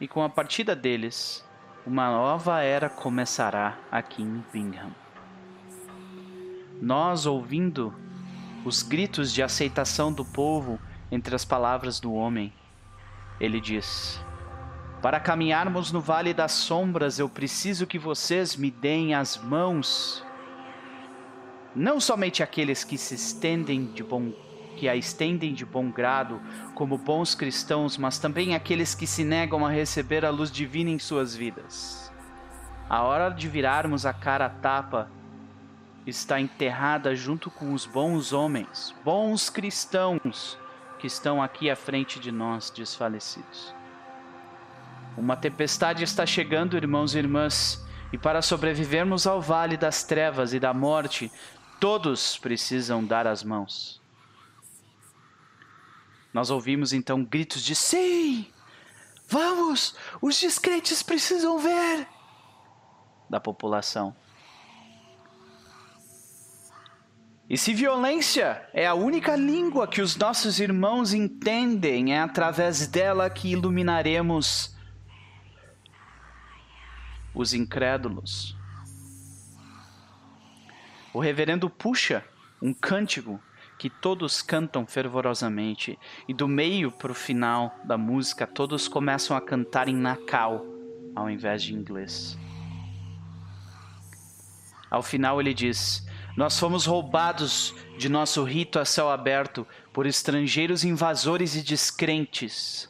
e com a partida deles, uma nova era começará aqui em Bingham. Nós, ouvindo os gritos de aceitação do povo entre as palavras do homem. Ele diz: Para caminharmos no vale das sombras, eu preciso que vocês me deem as mãos. Não somente aqueles que se estendem de bom que a estendem de bom grado como bons cristãos, mas também aqueles que se negam a receber a luz divina em suas vidas. A hora de virarmos a cara a tapa está enterrada junto com os bons homens, bons cristãos que estão aqui à frente de nós, desfalecidos. Uma tempestade está chegando, irmãos e irmãs, e para sobrevivermos ao vale das trevas e da morte, todos precisam dar as mãos. Nós ouvimos então gritos de sim! Vamos! Os descrentes precisam ver! da população. E se violência é a única língua que os nossos irmãos entendem, é através dela que iluminaremos os incrédulos. O reverendo puxa um cântico que todos cantam fervorosamente, e do meio para o final da música todos começam a cantar em nacal ao invés de inglês. Ao final ele diz: Nós fomos roubados de nosso rito a céu aberto por estrangeiros invasores e descrentes.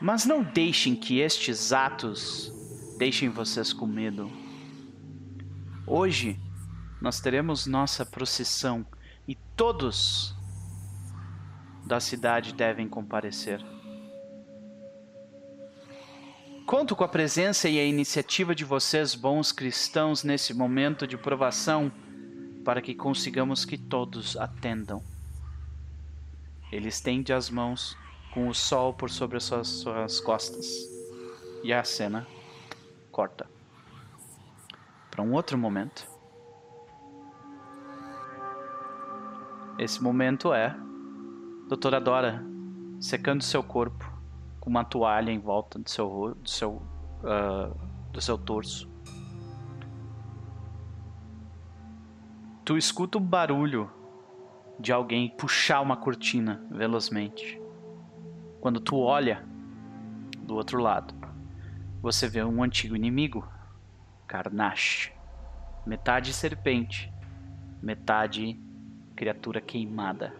Mas não deixem que estes atos deixem vocês com medo. Hoje nós teremos nossa procissão e todos da cidade devem comparecer. Conto com a presença e a iniciativa de vocês, bons cristãos, nesse momento de provação, para que consigamos que todos atendam. Ele estende as mãos com o sol por sobre as suas, suas costas. E a cena corta para um outro momento. Esse momento é Doutora Dora secando seu corpo com uma toalha em volta do seu do seu ah, do seu torso. Tu escuta o barulho de alguém puxar uma cortina velozmente. Quando tu olha do outro lado, você vê um antigo inimigo, Karnash. Metade serpente, metade criatura queimada.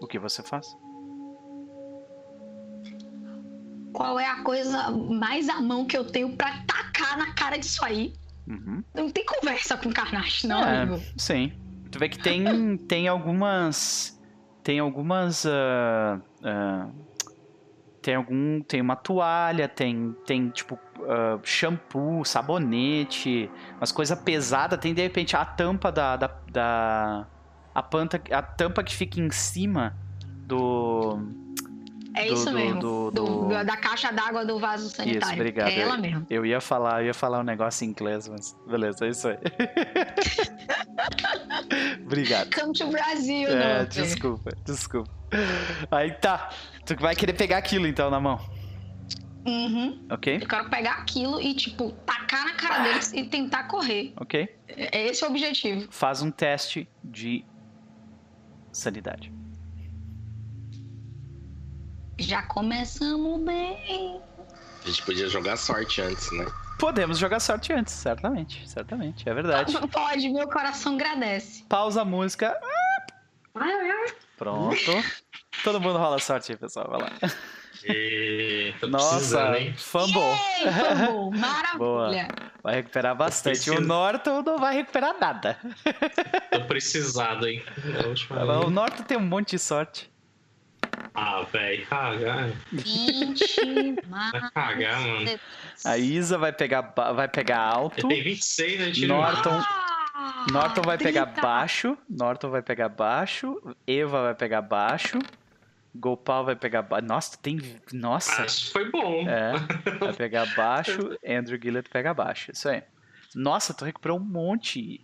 O que você faz? Qual é a coisa mais à mão que eu tenho pra tacar na cara disso aí? Uhum. Não tem conversa com Carnage, não, É, amigo. Sim. Tu vê que tem, tem algumas. Tem algumas. ah, ah, tem algum. Tem uma toalha, tem, tem tipo ah, shampoo, sabonete, umas coisas pesadas. Tem de repente a tampa da. da, da- a, panta, a tampa que fica em cima do. É do- isso do- mesmo. do- Do- da caixa d'água do vaso sanitário. Isso, obrigado. É ela mesmo. Eu ia falar, eu ia falar um negócio em inglês, mas beleza, é isso aí. obrigado. Come to Brasil, É, não. desculpa, desculpa. Aí tá. Tu vai querer pegar aquilo então na mão, Uhum. ok? Eu quero pegar aquilo e, tipo, tacar na cara deles e tentar correr. Ok. É esse o objetivo. Faz um teste de sanidade. Já começamos bem. A gente podia jogar sorte antes, né? Podemos jogar sorte antes, certamente, certamente, é verdade. Pode, meu coração agradece. Pausa a música. Pronto. Todo mundo rola sorte aí, pessoal, vai lá. E... Nossa, fumble. Ei, Fumble, maravilha. Boa. Vai recuperar bastante. O preciso. Norton não vai recuperar nada. Tô precisado, hein? Da última O. Norton tem um monte de sorte. Ah, velho, cagar. 20 mais. Vai cagar, mano. A Isa vai pegar, vai pegar alto. Tenho 26, né? Tiro Norton, Ah, Norton vai pegar 30. baixo. Norton vai pegar baixo. Eva vai pegar baixo. Gopal vai pegar baixo. Nossa, tu tem. Nossa! Ah, foi bom. É. Vai pegar baixo. Andrew Gillett pega baixo. Isso aí. Nossa, tu recuperou um monte.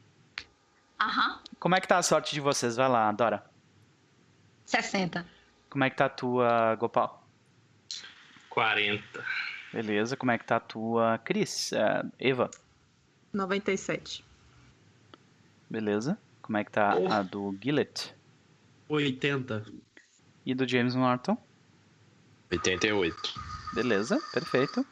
Aham, Como é que tá a sorte de vocês? Vai lá, Dora. 60. Como é que tá a tua, Gopal? 40. Beleza. Como é que tá a tua, Cris? É, Eva? 97. Beleza. Como é que tá Oh. a do Gillett? 80. E do James Norton? 88. Beleza, perfeito.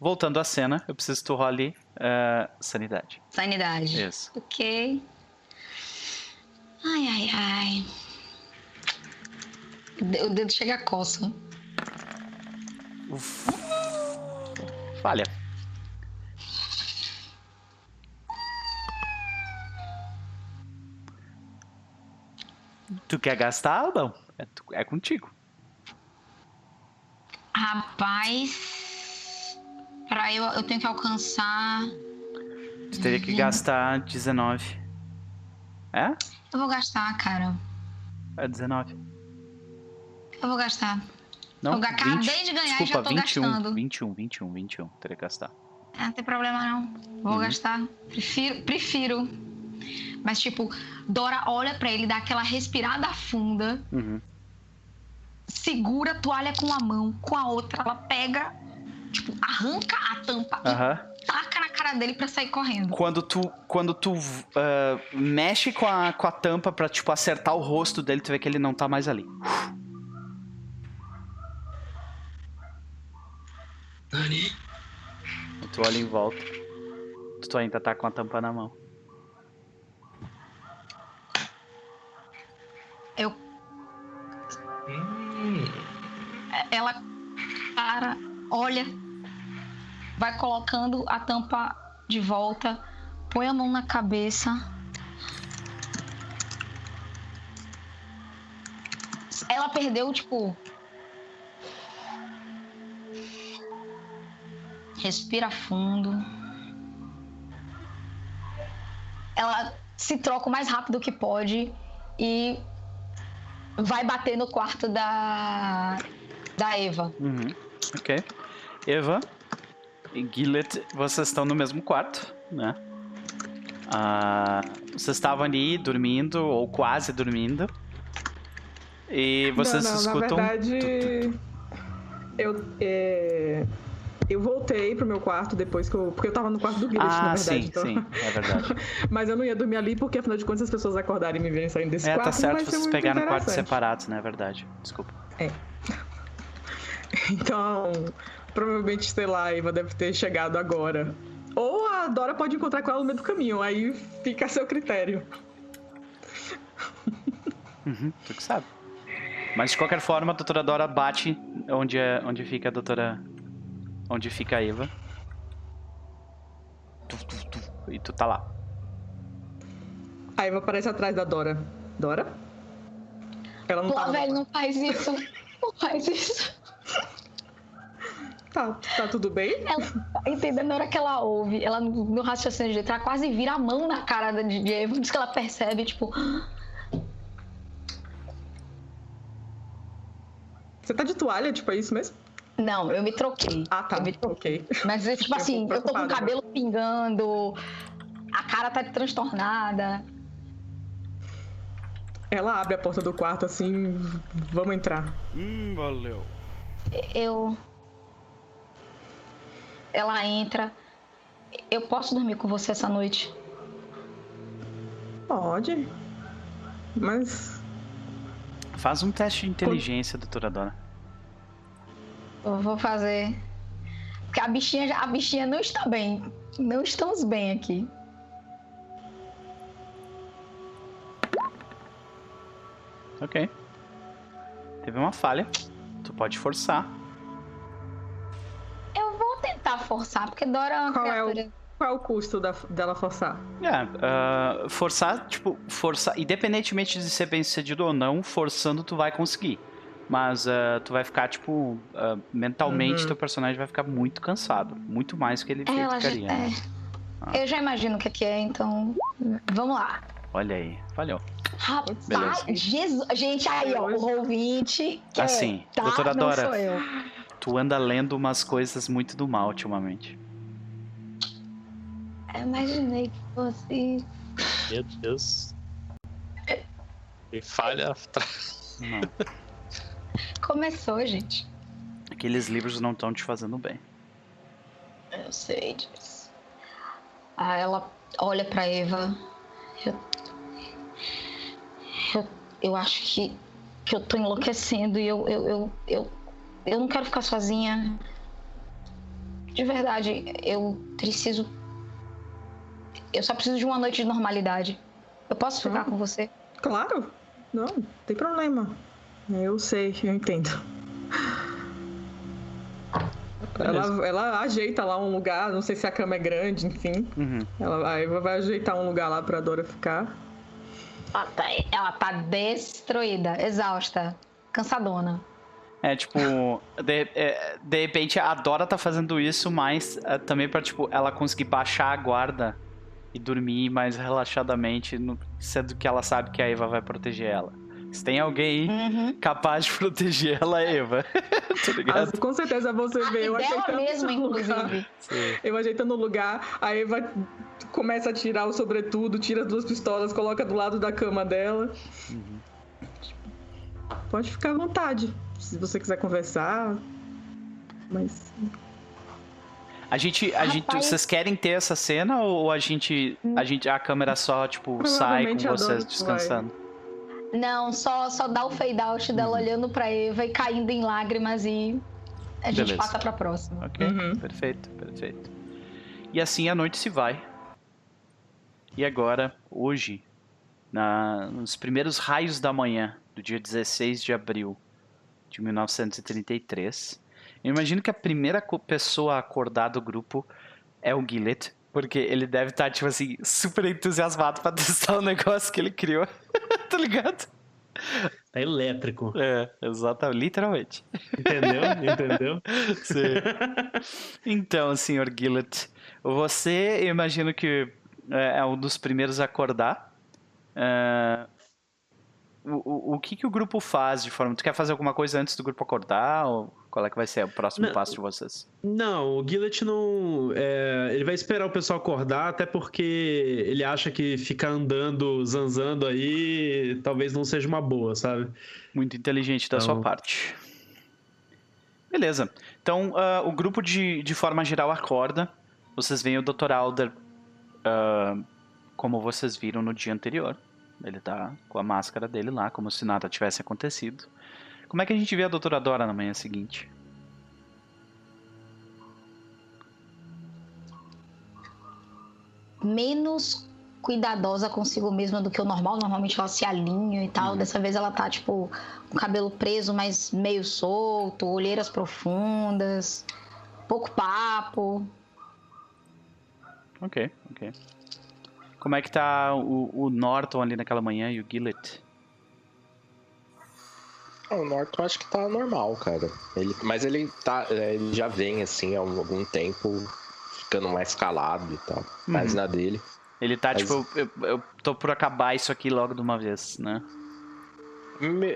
Voltando à cena, eu preciso que tu role eh, sanidade. Sanidade. Isso. Ok. Ai, ai, ai. O de- O dedo chega a coça. Uf. Falha. Tu quer gastar ou não? É, contigo. Rapaz. Pra eu, eu tenho que alcançar. Tu teria que gastar 19. É? Eu vou gastar, cara. É 19. Eu vou gastar. Não? eu acabei de ganhar e já Desculpa, tô 21, gastando. 21, 21, 21. Teria que gastar. É, não tem problema não. Vou Uhum. gastar. Prefiro, prefiro. Mas, tipo, Dora olha pra ele, dá aquela respirada funda, Uhum. Segura a toalha com uma mão, com a outra, ela pega, tipo, arranca a tampa Aham. e taca na cara dele pra sair correndo. Quando tu, quando tu ah, mexe com a, com a tampa pra, tipo, acertar o rosto dele, tu vê que ele não tá mais ali. Dani? Tu olha em volta. Tu ainda tá com a tampa na mão. Eu. Ela para, olha, vai colocando a tampa de volta, põe a mão na cabeça. Ela perdeu, tipo. Respira fundo. Ela se troca o mais rápido que pode e vai bater no quarto da da Eva. Uhum. Ok. Eva e Gillet, vocês estão no mesmo quarto, né? Ah, vocês estavam ali dormindo, ou quase dormindo. E vocês não, não, escutam. Na verdade, eu, é, eu voltei pro meu quarto depois que eu. Porque eu tava no quarto do na Ah, verdade. sim, então- sim, é verdade. Mas eu não ia dormir ali porque, afinal de contas, as pessoas acordarem e me verem saindo desse É, quarto. tá certo não vai ser vocês pegaram quartos separados, né? É verdade. Desculpa. Então, provavelmente, sei lá, a Eva deve ter chegado agora. Ou a Dora pode encontrar com ela no meio do caminho, aí fica a seu critério. Uhum, tu que sabe. Mas de qualquer forma, a doutora Dora bate onde, é, onde fica a doutora. Onde fica a Eva. Tu, tu, tu, e tu tá lá. A Eva aparece atrás da Dora. Dora? Ela não Pô, no velho, não faz isso. Não faz isso. Tá, tá tudo bem? Ela, entendendo na hora que ela ouve, ela no raciocínio de ela quase vira a mão na cara da de Eva, diz que ela percebe, tipo, Você tá de toalha, tipo, é isso mesmo? Não, eu me troquei. Ah, tá. Eu me troquei. Mas é tipo Eu assim, eu tô com o cabelo pingando, a cara tá transtornada. Ela abre a porta do quarto assim, vamos entrar. Hum, valeu. Eu. Ela entra. Eu posso dormir com você essa noite? Pode. Mas. Faz um teste de inteligência, doutora Dora. Eu vou fazer. Porque a bichinha, já- a bichinha não está bem. Não estamos bem aqui. Ok. Teve uma falha. Tu pode forçar. Eu vou tentar forçar, porque Dora é uma Qual é o- criatura. Qual é o custo da- dela forçar? É, ah, forçar, tipo, forçar, independentemente de ser bem sucedido ou não, forçando tu vai conseguir. Mas ah, tu vai ficar, tipo, ah, mentalmente Uhum. teu personagem vai ficar muito cansado. Muito mais que ele É, ela já- ficaria. né? é. Eu já imagino o que que é, então. Vamos lá. Olha aí, falhou. Rapaz, Beleza. Jesus. Gente, aí, ó, o ouvinte. que é, Assim, tá? doutora Não Dora. sou eu. Tu anda lendo umas coisas muito do mal ultimamente. Eu imaginei que fosse. meu Deus. E falha. Não. Começou, gente. Aqueles livros não estão te fazendo bem. Eu sei disso. Aí ela olha pra Eva. Eu, eu, eu acho que, que eu tô enlouquecendo e eu, eu, eu, eu, eu não quero ficar sozinha. De verdade, eu preciso. Eu só preciso de uma noite de normalidade. Eu posso ficar Ah. com você? Claro. Não, não tem problema. Eu sei, eu entendo. Ela, ela ajeita lá um lugar, não sei se a cama é grande, enfim. Uhum. Ela, a Eva vai ajeitar um lugar lá pra Dora ficar. Ela tá, ela tá destruída, exausta, cansadona. É, tipo, de, é, de repente a Dora tá fazendo isso, mas é, também pra, tipo, ela conseguir baixar a guarda e dormir mais relaxadamente, no- sendo que ela sabe que a Eva vai proteger ela. Se tem alguém Uhum. capaz de proteger ela, é Eva. tá Ah, ligado? com certeza você Ah, vê eu dela ajeitando lugar. inclusive. Sim. Eu ajeitando o lugar, a Eva começa a tirar o sobretudo, tira as duas pistolas, coloca do lado da cama dela. Uhum. Pode ficar à vontade, se você quiser conversar. Mas A gente, a gente, vocês querem ter essa cena ou a gente, a gente, a câmera só tipo sai com vocês vai. Não, só, só dá o fade out dela Uhum. olhando pra Eva e caindo em lágrimas e a gente Beleza. passa pra próxima. Ok, Uhum. perfeito, perfeito. E assim a noite se vai. E agora, hoje, na, nos primeiros raios da manhã do dia 16 de abril de 1933, eu imagino que a primeira pessoa a acordar do grupo é o Gillett, porque ele deve estar, tipo assim, super entusiasmado pra testar o negócio que ele criou. tá ligado? Tá elétrico. É, exatamente, literalmente. Entendeu? Entendeu? Então, senhor Gillett, você, eu imagino que é, é um dos primeiros a acordar. É, o, o, o que, que o grupo faz de forma... Tu quer fazer alguma coisa antes do grupo acordar? Ou qual é que vai ser o próximo Não. passo de vocês? Não, o Gillett não. é, ele vai esperar o pessoal acordar, até porque ele acha que ficar andando, zanzando aí, talvez não seja uma boa, sabe? Muito inteligente da sua Então- parte. Beleza. Então, ah, o grupo de, de forma geral acorda. Vocês veem o Dr. Alder ah, como vocês viram no dia anterior. Ele tá com a máscara dele lá, como se nada tivesse acontecido. Como é que a gente vê a doutora Dora na manhã seguinte? menos cuidadosa consigo mesma do que o normal. Normalmente ela se alinha e tal. Dessa vez ela tá, tipo, com o cabelo preso, mas meio solto, olheiras profundas, pouco papo. Ok, ok. Como é que tá o, o Norton ali naquela manhã e o Gillett? Ah, O Norton acho que tá normal, cara. Ele, mas ele tá. é, Ele já vem assim há algum tempo ficando mais calado e tal. Mais na dele. Ele tá Mas- tipo, eu, eu tô por acabar isso aqui logo de uma vez, né?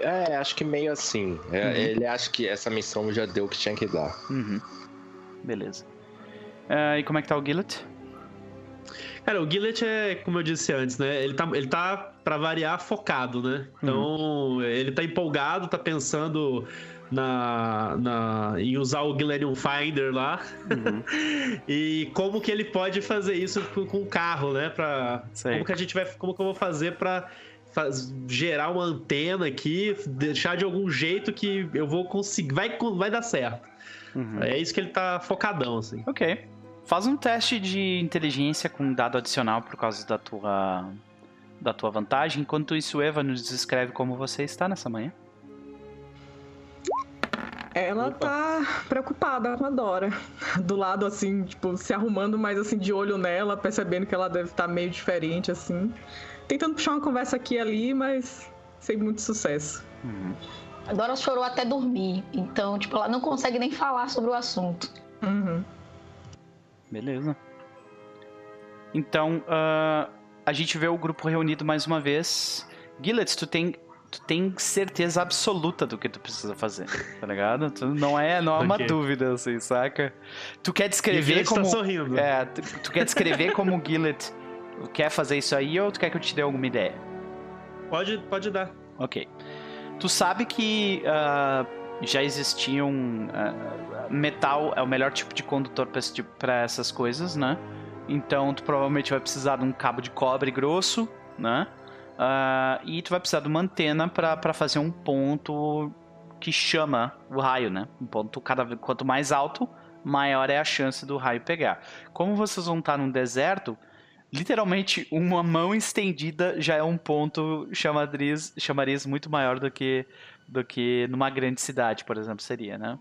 É, acho que meio assim. É, Uhum. Ele acha que essa missão já deu o que tinha que dar. Uhum. Beleza. Ah, e como é que tá o Gillett? Cara, o Gillett é, como eu disse antes, né? Ele tá, ele tá pra variar, focado, né? Então, ele tá empolgado, tá pensando na, na, em usar o Gillennium Finder lá. e como que ele pode fazer isso com, o carro, né? Pra, como que a gente vai. Como que eu vou fazer pra faz- gerar uma antena aqui, deixar de algum jeito que eu vou conseguir. Vai, vai dar certo. Uhum. É isso que ele tá focadão, assim. Ok. Faz um teste de inteligência com dado adicional por causa da tua da tua vantagem. Enquanto isso, Eva nos descreve como você está nessa manhã. Ela Opa. tá preocupada com a Dora. Do lado, assim, tipo, se arrumando mais assim de olho nela, percebendo que ela deve estar meio diferente, assim. Tentando puxar uma conversa aqui e ali, mas sem muito sucesso. Uhum. A Dora chorou até dormir. Então, tipo, ela não consegue nem falar sobre o assunto. Uhum. Beleza. Então, ah, a gente vê o grupo reunido mais uma vez. Gillett, tu tem, tu tem certeza absoluta do que tu precisa fazer, tá ligado? Tu não é, não é uma Ok. dúvida, assim, saca? Tu quer descrever Gillett como... tá sorrindo. É, tu, tu quer descrever como o Gillett quer fazer isso aí ou tu quer que eu te dê alguma ideia? Pode, pode dar. Ok. Tu sabe que ah, já existiam. ah, metal é o melhor tipo de condutor esse tipo- essas coisas, né? Então tu provavelmente vai precisar de um cabo de cobre grosso, né? Ah, e tu vai precisar de uma antena pra fazer um ponto que chama o raio, né? Um ponto cada quanto mais alto, maior é a chance do raio pegar. Como vocês vão estar num deserto, literalmente uma mão estendida já é um ponto chamariz, chamariz muito maior do que do que numa grande cidade, por exemplo, seria, né?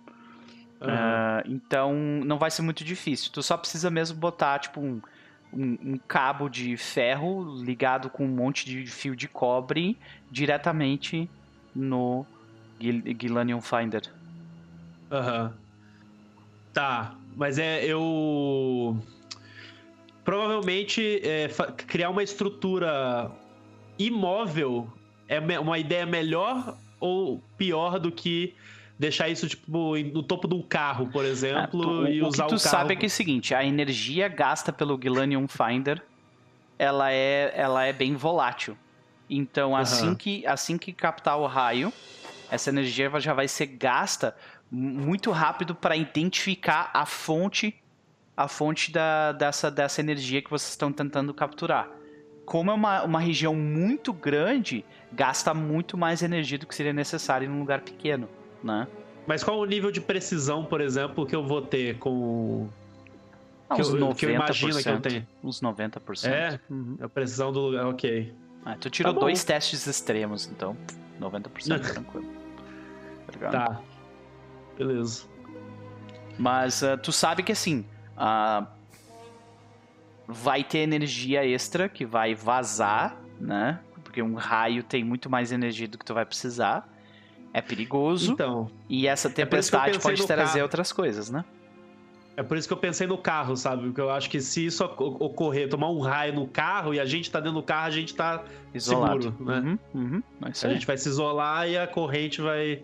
Aham. Ah, então não vai ser muito difícil. Tu só precisa mesmo botar tipo um, um, um cabo de ferro ligado com um monte de fio de cobre diretamente no Gil Gilanium Finder. Aham. Tá, mas é eu provavelmente é, criar uma estrutura imóvel é uma ideia melhor ou pior do que deixar isso tipo no topo de um carro, por Ah, exemplo, tu- e usar o que tu o carro. sabe é que é o seguinte, a energia gasta pelo Gilanium Finder, ela é, ela é bem volátil. Então, assim que, assim que captar o raio, essa energia já vai ser gasta mu- muito rápido para identificar a fonte, a fonte da, dessa, dessa energia que vocês estão tentando capturar. Como é uma, uma região muito grande, gasta muito mais energia do que seria necessário em um lugar pequeno, né? Mas qual o nível de precisão, por exemplo, que eu vou ter com Ah, Que uns eu- 90%. que eu imagino que eu tenho. Uns 90%. É? Uhum. A precisão do lugar, ok. Ah, tu tirou Tá dois testes extremos, então 90% tranquilo. Tá? Tá. Beleza. Mas ah, tu sabe que assim, ah, vai ter energia extra que vai vazar, né? Porque um raio tem muito mais energia do que tu vai precisar. É perigoso. Então, e essa eu tempestade pensei pode trazer carro. outras coisas, né? é por isso que eu pensei no carro, sabe? Porque eu acho que se isso oc- ocorrer, tomar um raio no carro e a gente tá dentro do carro, a gente tá. Isolado. Seguro, né? Uhum, uhum. É A gente vai se isolar e a corrente vai.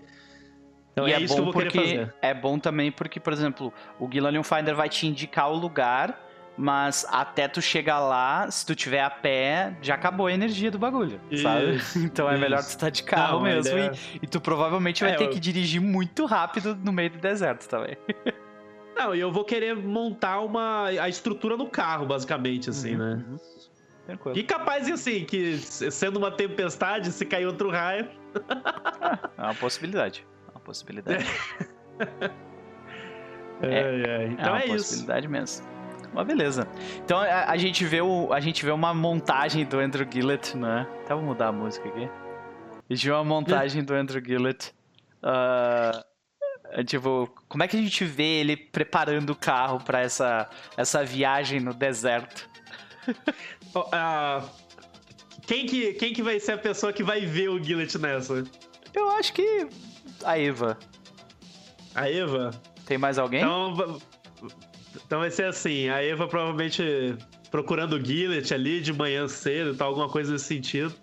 Então e é, é, isso que eu bom vou querer porque fazer. é bom também porque, por exemplo, o Guilherme Finder vai te indicar o lugar, mas até tu chegar lá, se tu tiver a pé, já acabou a energia do bagulho, sabe? Isso, Então é melhor tu isso. estar de carro Não, mesmo e, e tu provavelmente vai É, ter eu- que dirigir muito rápido no meio do deserto também. Não, e eu vou querer montar uma a estrutura no carro, basicamente, assim, né? Uhum. Tranquilo. E capaz, assim, que sendo uma tempestade, se cair outro raio. É uma possibilidade. É uma possibilidade. Ai, ai. Então uma é, isso. possibilidade mesmo. Mas beleza. Então a, a gente vê o, a gente vê uma montagem do Andrew Gillett, né? Até vou mudar a música aqui. A gente vê uma montagem do Andrew Gillett. é tipo, como é que a gente vê ele preparando o carro pra essa, essa viagem no deserto? Ah, quem, que, quem que vai ser a pessoa que vai ver o Gillett nessa? Eu acho que a Eva. A Eva? Tem mais alguém? Então, então vai ser assim, a Eva provavelmente procurando o Gillett ali de manhã cedo, tal, alguma coisa nesse sentido.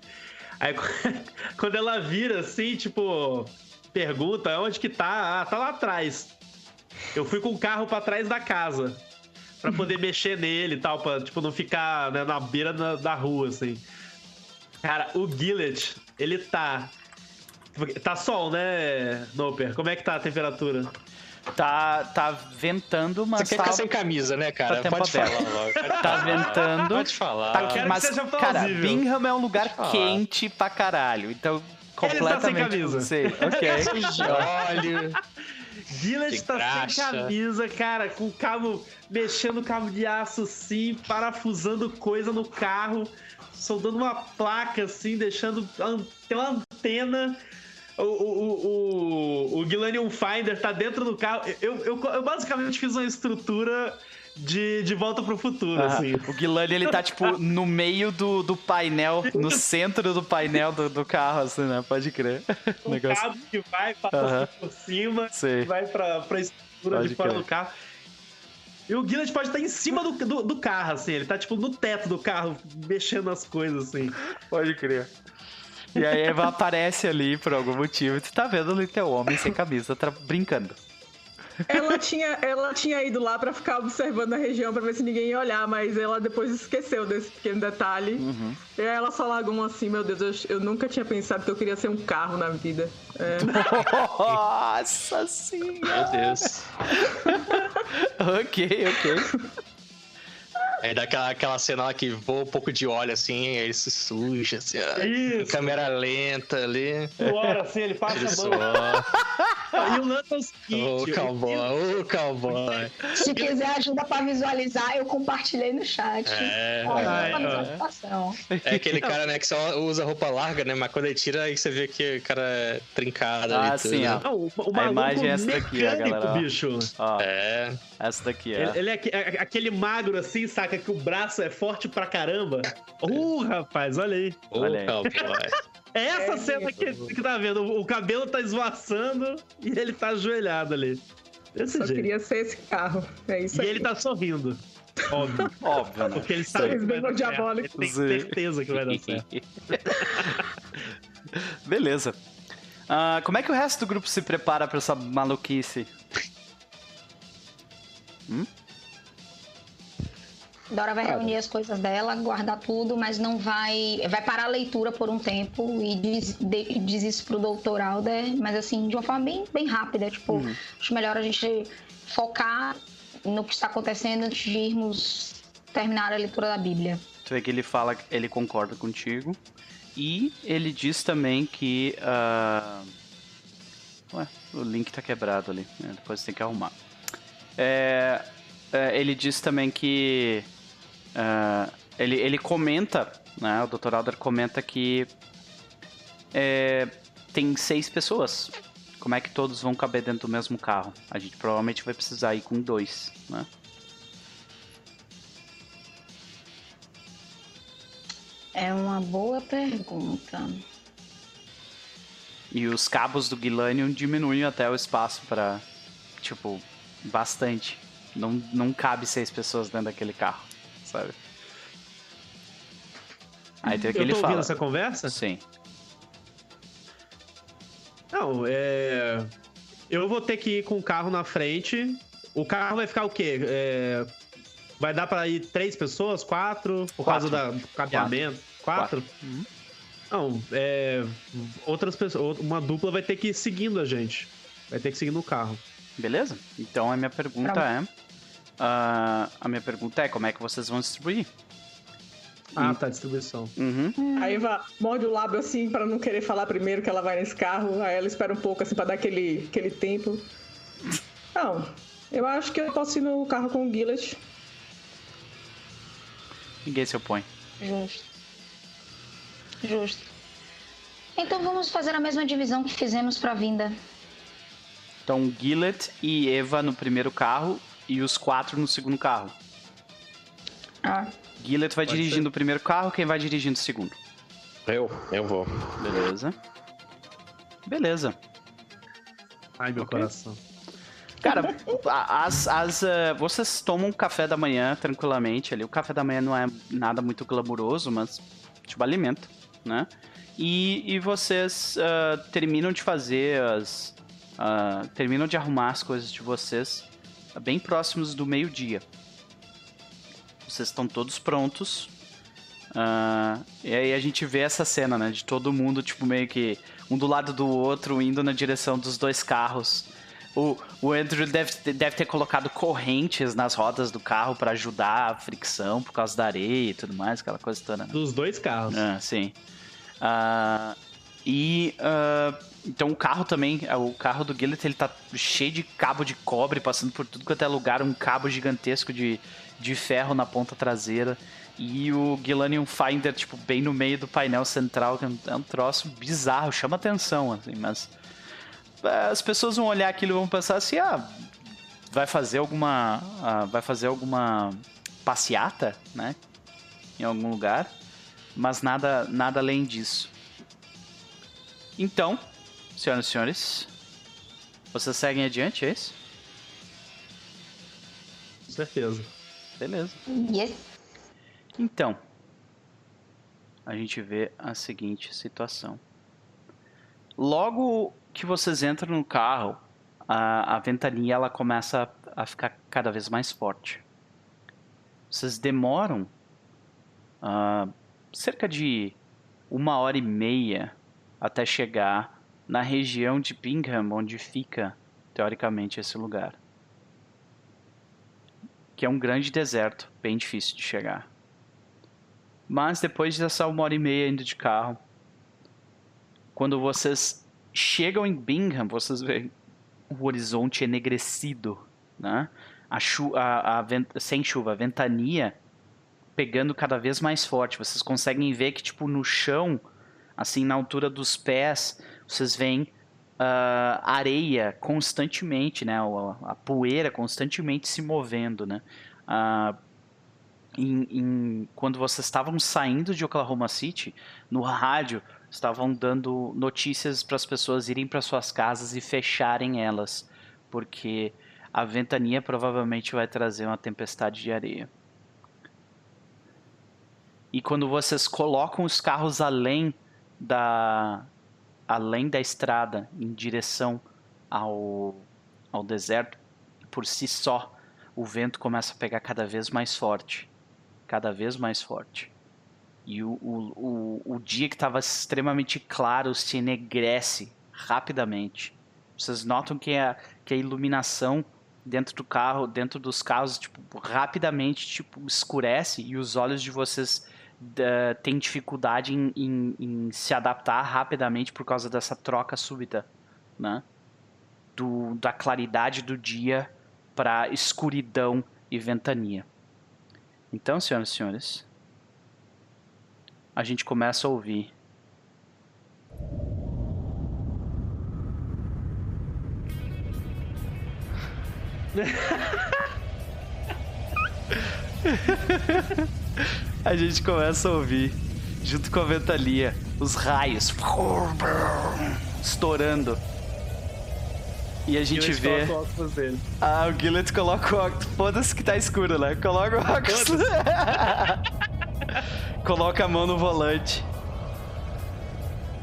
Aí quando ela vira assim, tipo, pergunta onde que tá? Ah, tá lá atrás. Eu fui com o carro pra trás da casa. Pra poder mexer nele e tal, pra tipo, não ficar né, na beira da, da rua, assim. Cara, o Gillett, ele tá. Tá sol, né, Noper? Como é que tá a temperatura? Tá, tá ventando, mas Você quer tá, ficar sem camisa, né, cara? tá Pode falar logo. Tá ventando. Pode falar. Tá, quero que mas, seja cara. Bingham é um lugar quente pra caralho. Então, completamente. camisa. Sei, ok. Olha. De tá graxa. sem camisa, cara, com o cabo, mexendo o cabo de aço assim, parafusando coisa no carro, soldando uma placa assim, deixando. an- Tem uma antena. O, o, o, o, o Guilanium Finder tá dentro do carro. Eu, eu, eu basicamente fiz uma estrutura de, de volta pro futuro, Aham. assim. O Guilherme, ele tá, tipo, no meio do, do painel, no centro do painel do, do carro, assim, né? Pode crer. Um Negócio. cabo que vai, passa Aham. por cima, Sei. vai pra, pra estrutura Pode de fora crer. do carro. E o Gillett pode estar em cima do, do, do carro, assim. Ele tá, tipo, no teto do carro, mexendo as coisas, assim. Pode crer. E aí a Eva aparece ali por algum motivo. e Tu tá vendo ali teu homem sem camisa, tra- brincando. Ela tinha, ela tinha ido lá pra ficar observando a região pra ver se ninguém ia olhar, mas ela depois esqueceu desse pequeno detalhe. Uhum. E aí ela só largou um assim, meu Deus, eu, eu nunca tinha pensado que eu queria ser um carro na vida. É, Nossa senhora! Meu Deus. Ok, ok. Aí dá aquela, aquela cena lá que voa um pouco de óleo assim, aí ele se suja, assim, ó. Isso. Câmera lenta ali. Suor, assim, ele passa Ele a mão. E o lance é o Ô, seguinte... cowboy, ô, cowboy. Se quiser ajuda pra visualizar, eu compartilhei no chat. É. Situação. É aquele cara, né, que só usa roupa larga, né? Mas quando ele tira, aí você vê que o cara é trincado Ah, ali. sim, tudo. ó. Não, o, o A imagem é essa daqui, ó, galera, ó. bicho. Ó, É. essa daqui, ó. Ele, ele é, é aquele magro assim, saca? Que o braço é forte pra caramba. Uh, rapaz, olha aí. Olha aí. cowboy. É essa É, cena que, que tá vendo. O, cabelo tá esvoaçando e ele tá ajoelhado ali. Desse só jeito. queria ser esse carro. É isso E aí. ele tá sorrindo. Óbvio. Óbvio, né? Porque ele sabe que vai dar certo. Ele certeza que vai dar certo. Beleza. Ah, como é que o resto do grupo se prepara pra essa maluquice? Dora vai reunir as coisas dela, guardar tudo, mas não vai. Vai parar a leitura por um tempo e diz, de- diz isso pro doutor Alder, mas assim, de uma forma bem, bem rápida. Tipo, Uhum. acho melhor a gente focar no que está acontecendo antes de irmos terminar a leitura da Bíblia. Tu vê que ele fala que ele concorda contigo. E ele diz também que. ah, Ué, o link tá quebrado ali. né? Depois tem que arrumar. É, é, ele diz também que. É, ele, ele comenta, né? O Dr. Alder comenta que. é, tem seis pessoas. Como é que todos vão caber dentro do mesmo carro? A gente provavelmente vai precisar ir com dois, né? É uma boa pergunta. E os cabos do Gilanium diminuem até o espaço pra. Tipo, bastante. Não, não cabe seis pessoas dentro daquele carro, sabe? Aí tem Eu aquele tô ouvindo fala. essa conversa? Sim. Não, é. Eu vou ter que ir com o carro na frente. O carro vai ficar o quê? É, Vai dar pra ir três pessoas? Quatro? Por Quatro. causa do cabeamento? Quatro? Uhum. Não, é. Outras pessoas. Uma dupla vai ter que ir seguindo a gente. Vai ter que seguir no carro. Beleza? Então a minha pergunta Pronto. é. Ah, a minha pergunta é como é que vocês vão distribuir? Ah, tá, distribuição. Uhum. A Eva morde o lábio assim pra não querer falar primeiro que ela vai nesse carro. Aí ela espera um pouco assim pra dar aquele, aquele tempo. Não, eu acho que eu posso ir no carro com o Gillet. Ninguém se opõe. Justo. Justo. Então vamos fazer a mesma divisão que fizemos pra vinda. Então Gillet e Eva no primeiro carro e os quatro no segundo carro. Ah, Gillet vai Pode dirigindo o primeiro carro, quem vai dirigindo o segundo? Eu, eu vou. Beleza. Beleza. Ai, meu Ok. coração. Cara, as, as, eh, vocês tomam um café da manhã tranquilamente ali. O café da manhã não é nada muito glamuroso, mas tipo alimento, né? E, e vocês ah, terminam de fazer as. ah, terminam de arrumar as coisas de vocês bem próximos do meio-dia. Vocês estão todos prontos. Ah, e aí a gente vê essa cena, né? De todo mundo, tipo, meio que um do lado do outro, indo na direção dos dois carros. O, o Andrew deve, ter- deve ter colocado correntes nas rodas do carro pra ajudar a fricção por causa da areia e tudo mais, aquela coisa toda. né? Dos dois carros. Ah, sim. Ah, e ah, então o carro também, ah, o carro do Gillet, ele tá cheio de cabo de cobre passando por tudo quanto é lugar, um cabo gigantesco de, de ferro na ponta traseira. E o Gilanium Finder, tipo, bem no meio do painel central, que é um, é troço bizarro, chama atenção, assim, mas ah, as pessoas vão olhar aquilo e vão pensar assim, ah, vai fazer alguma, ah, vai fazer alguma passeata, né, em algum lugar mas nada, nada além disso. Então, senhoras e senhores, vocês seguem adiante, é isso? Com certeza. Beleza. yes. Então, a gente vê a seguinte situação. Logo que vocês entram no carro, a, a ventania ela começa a, a ficar cada vez mais forte. Vocês demoram ah, cerca de uma hora e meia até chegar na região de Bingham, onde fica, teoricamente, esse lugar. Que é um grande deserto, bem difícil de chegar. Mas depois dessa uma hora e meia indo de carro, quando vocês chegam em Bingham, vocês veem o horizonte enegrecido, né? A chu a, a sem chuva, a ventania pegando cada vez mais forte. Vocês conseguem ver que, tipo, no chão, assim, na altura dos pés, vocês veem ah, areia constantemente, né? A, a poeira constantemente se movendo, né? Ah, em- em- quando vocês estavam saindo de Oklahoma City, no rádio, estavam dando notícias para as pessoas irem para suas casas e fecharem elas, porque a ventania provavelmente vai trazer uma tempestade de areia. E quando vocês colocam os carros além da além da estrada em direção ao ao deserto, por si só, o vento começa a pegar cada vez mais forte, cada vez mais forte. E o, o, o, o dia que estava extremamente claro se enegrece rapidamente. Vocês notam que a, que a iluminação dentro do carro, dentro dos carros, tipo, rapidamente tipo, escurece e os olhos de vocês da- têm dificuldade em, em, em se adaptar rapidamente por causa dessa troca súbita, né? Do, da claridade do dia para escuridão e Ventania. Então, senhoras e senhores, a gente começa a ouvir a gente começa a ouvir, junto com a ventania, os raios estourando. E a gente vê. Ah, o Gillet coloca o óculos. Foda-se que tá escuro, né? Coloca o óculos. coloca a mão no volante.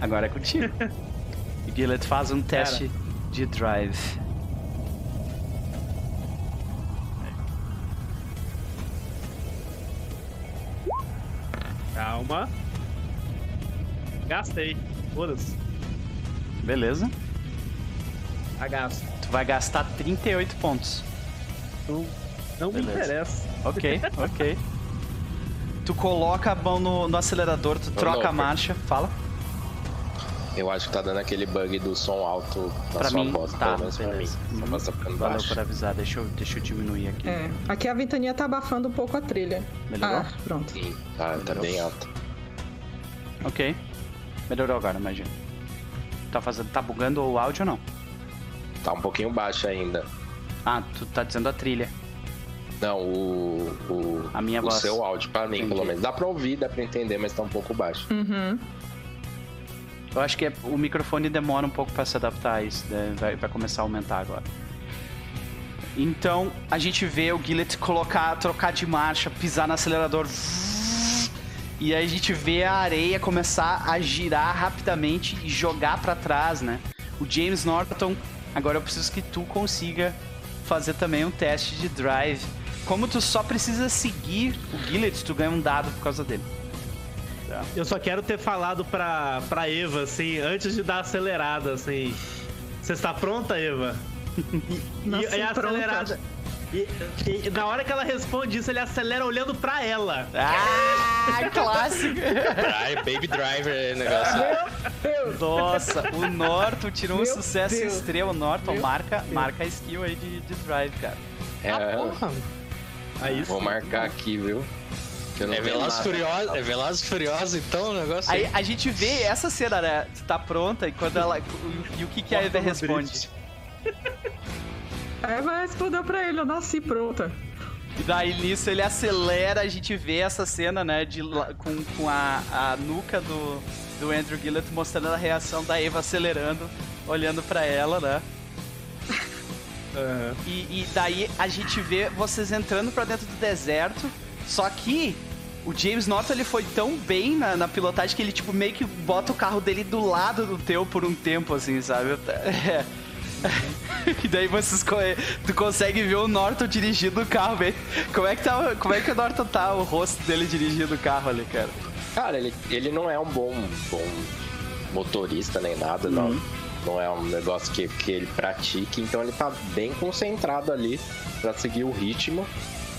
Agora é contigo. O Gillet faz um teste de drive. Calma. Gastei. Foda-se. Beleza? A gasto. Tu vai gastar 38 pontos. Não, não me Beleza. interessa. Ok, ok. Tu coloca a mão no, no acelerador, tu troca a marcha. Fala. Eu acho que tá dando aquele bug do som alto na Pra sua mim, voz, tá, pelo menos pra mim. Sua Uhum. voz tá ficando Valeu baixa. por avisar. Deixa eu, deixa eu diminuir aqui. É, aqui a ventania tá abafando um pouco a trilha. Melhorou? Ah, pronto. Sim, tá, tá bem alta. Ok. Melhorou agora, imagina. Tá fazendo. Tá bugando o áudio ou não? Tá um pouquinho baixa ainda. Ah, tu tá dizendo a trilha. Não, o. o A minha o voz. seu áudio, pra mim, Entendi. pelo menos. Dá pra ouvir, dá pra entender, mas tá um pouco baixo. Uhum. Eu acho que é- o microfone demora um pouco pra se adaptar a isso. né? Vai, vai começar a aumentar agora. Então a gente vê o Gillet colocar, trocar de marcha, pisar no acelerador. E aí a gente vê a areia começar a girar rapidamente e jogar pra trás, né? O James Norton, agora eu preciso que tu consiga fazer também um teste de drive. Como tu só precisa seguir o Gillet, tu ganha um dado por causa dele. Eu só quero ter falado pra, pra Eva, assim, antes de dar a acelerada, assim. Você está pronta, Eva? E, Nasci e é acelerada. E, e na hora que ela responde isso, ele acelera olhando pra ela. Ah, clássico! Drive, baby driver, negócio. Nossa, o Norton tirou um Meu sucesso Deus. extremo. O Norton Meu marca, Deus. marca a skill aí de, de drive, cara. É, Porra. Aí vou sim. marcar aqui, viu? É Velozes. Furiosos, é Velozes e Furiosos então o negócio? Aí a gente vê essa cena, né? Tu tá pronta e quando ela. E o que, que a Eva responde? A Eva respondeu pra ele, eu nasci pronta. E daí nisso ele acelera, a gente vê essa cena, né? De, com, com a, a nuca do, do Andrew Gillett mostrando a reação da Eva acelerando, olhando pra ela, né? Aham. E, e daí a gente vê vocês entrando pra dentro do deserto, só que o James Norton ele foi tão bem na, na pilotagem que ele tipo meio que bota o carro dele do lado do teu por um tempo, assim, sabe? É. E daí vocês tu consegue ver o Norton dirigindo o carro, bem. Como é que tá, como é que o Norton tá o rosto dele dirigindo o carro ali, cara? Cara, ele, ele não é um bom, bom motorista nem nada, Uhum. não. Não é um negócio que, que ele pratique, então ele tá bem concentrado ali pra seguir o ritmo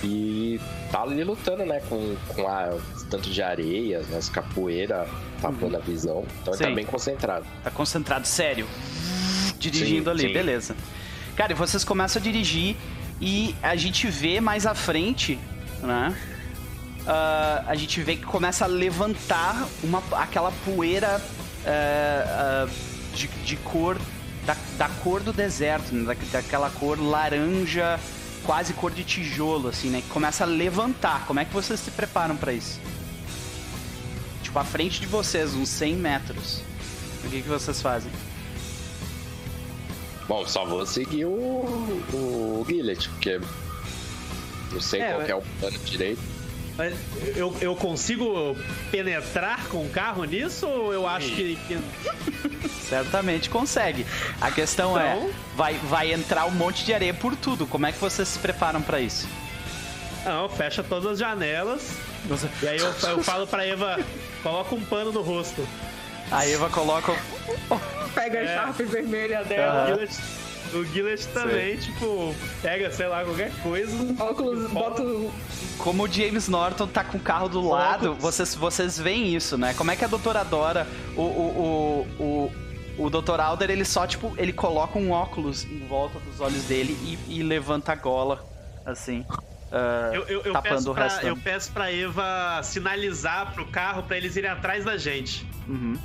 e tá ali lutando, né, com, com a tanto de areia, né, as capoeira tapando a visão. Então ele Sim. tá bem concentrado. Tá concentrado, sério. Dirigindo Sim, ali, sim. beleza. Cara, e vocês começam a dirigir e a gente vê mais à frente, né? ah, a gente vê que começa a levantar uma, aquela poeira ah, ah, de, de cor. Da, da cor do deserto, né? Da- daquela cor laranja, quase cor de tijolo, assim, né? Que começa a levantar. Como é que vocês se preparam pra isso? Tipo, à frente de vocês, uns 100 metros. O que, que vocês fazem? Bom, só vou seguir o, o Gillet, porque não sei É, qual é o plano direito. Mas eu, eu consigo penetrar com o carro nisso ou eu acho que, que- Certamente consegue. A questão é, Então? vai, vai entrar um monte de areia por tudo. Como é que vocês se preparam pra isso? Não, fecha todas as janelas. E aí eu, eu falo pra Eva, coloca um pano no rosto. A Eva coloca. o- Pega É. a Sharp vermelha dela, Gillet, o Gillet também, tipo, pega, sei lá, qualquer coisa. óculos, bota o Como o James Norton tá com o carro do lado, vocês, vocês veem isso, né? Como é que a doutora Dora, o, o, o, o, o Dr. Alder, ele só, tipo, ele coloca um óculos em volta dos olhos dele e, e levanta a gola, assim. ah, Eu, eu, eu, tapando peço o pra, resto. eu peço pra Eva sinalizar pro carro pra eles irem atrás da gente. Uhum.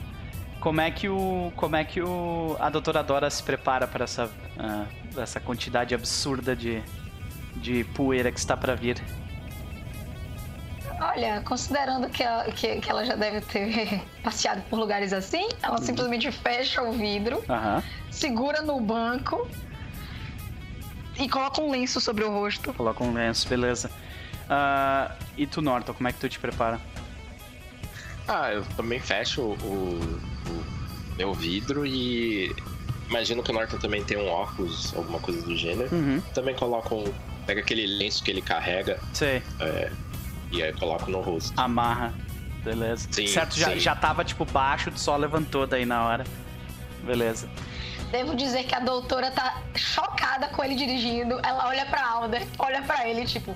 Como é que o. Como é que o. A doutora Dora se prepara para essa. ah, essa quantidade absurda de. de poeira que está para vir? Olha, considerando que ela, que, que ela já deve ter passeado por lugares assim, ela simplesmente fecha o vidro, Aham. segura no banco e coloca um lenço sobre o rosto. Coloca um lenço, beleza. Ah, e tu, Norton, como é que tu te prepara? Ah, eu também fecho o, o- o meu vidro e imagino que o Norton também tem um óculos, alguma coisa do gênero. Uhum. Também coloco um. Pega aquele lenço que ele carrega Sei. e aí coloco no rosto. Amarra. Beleza. Sim, certo, já, sim. já tava tipo baixo, só levantou daí na hora. Beleza. Devo dizer que a doutora tá chocada com ele dirigindo. Ela olha pra Alder, olha pra ele, tipo.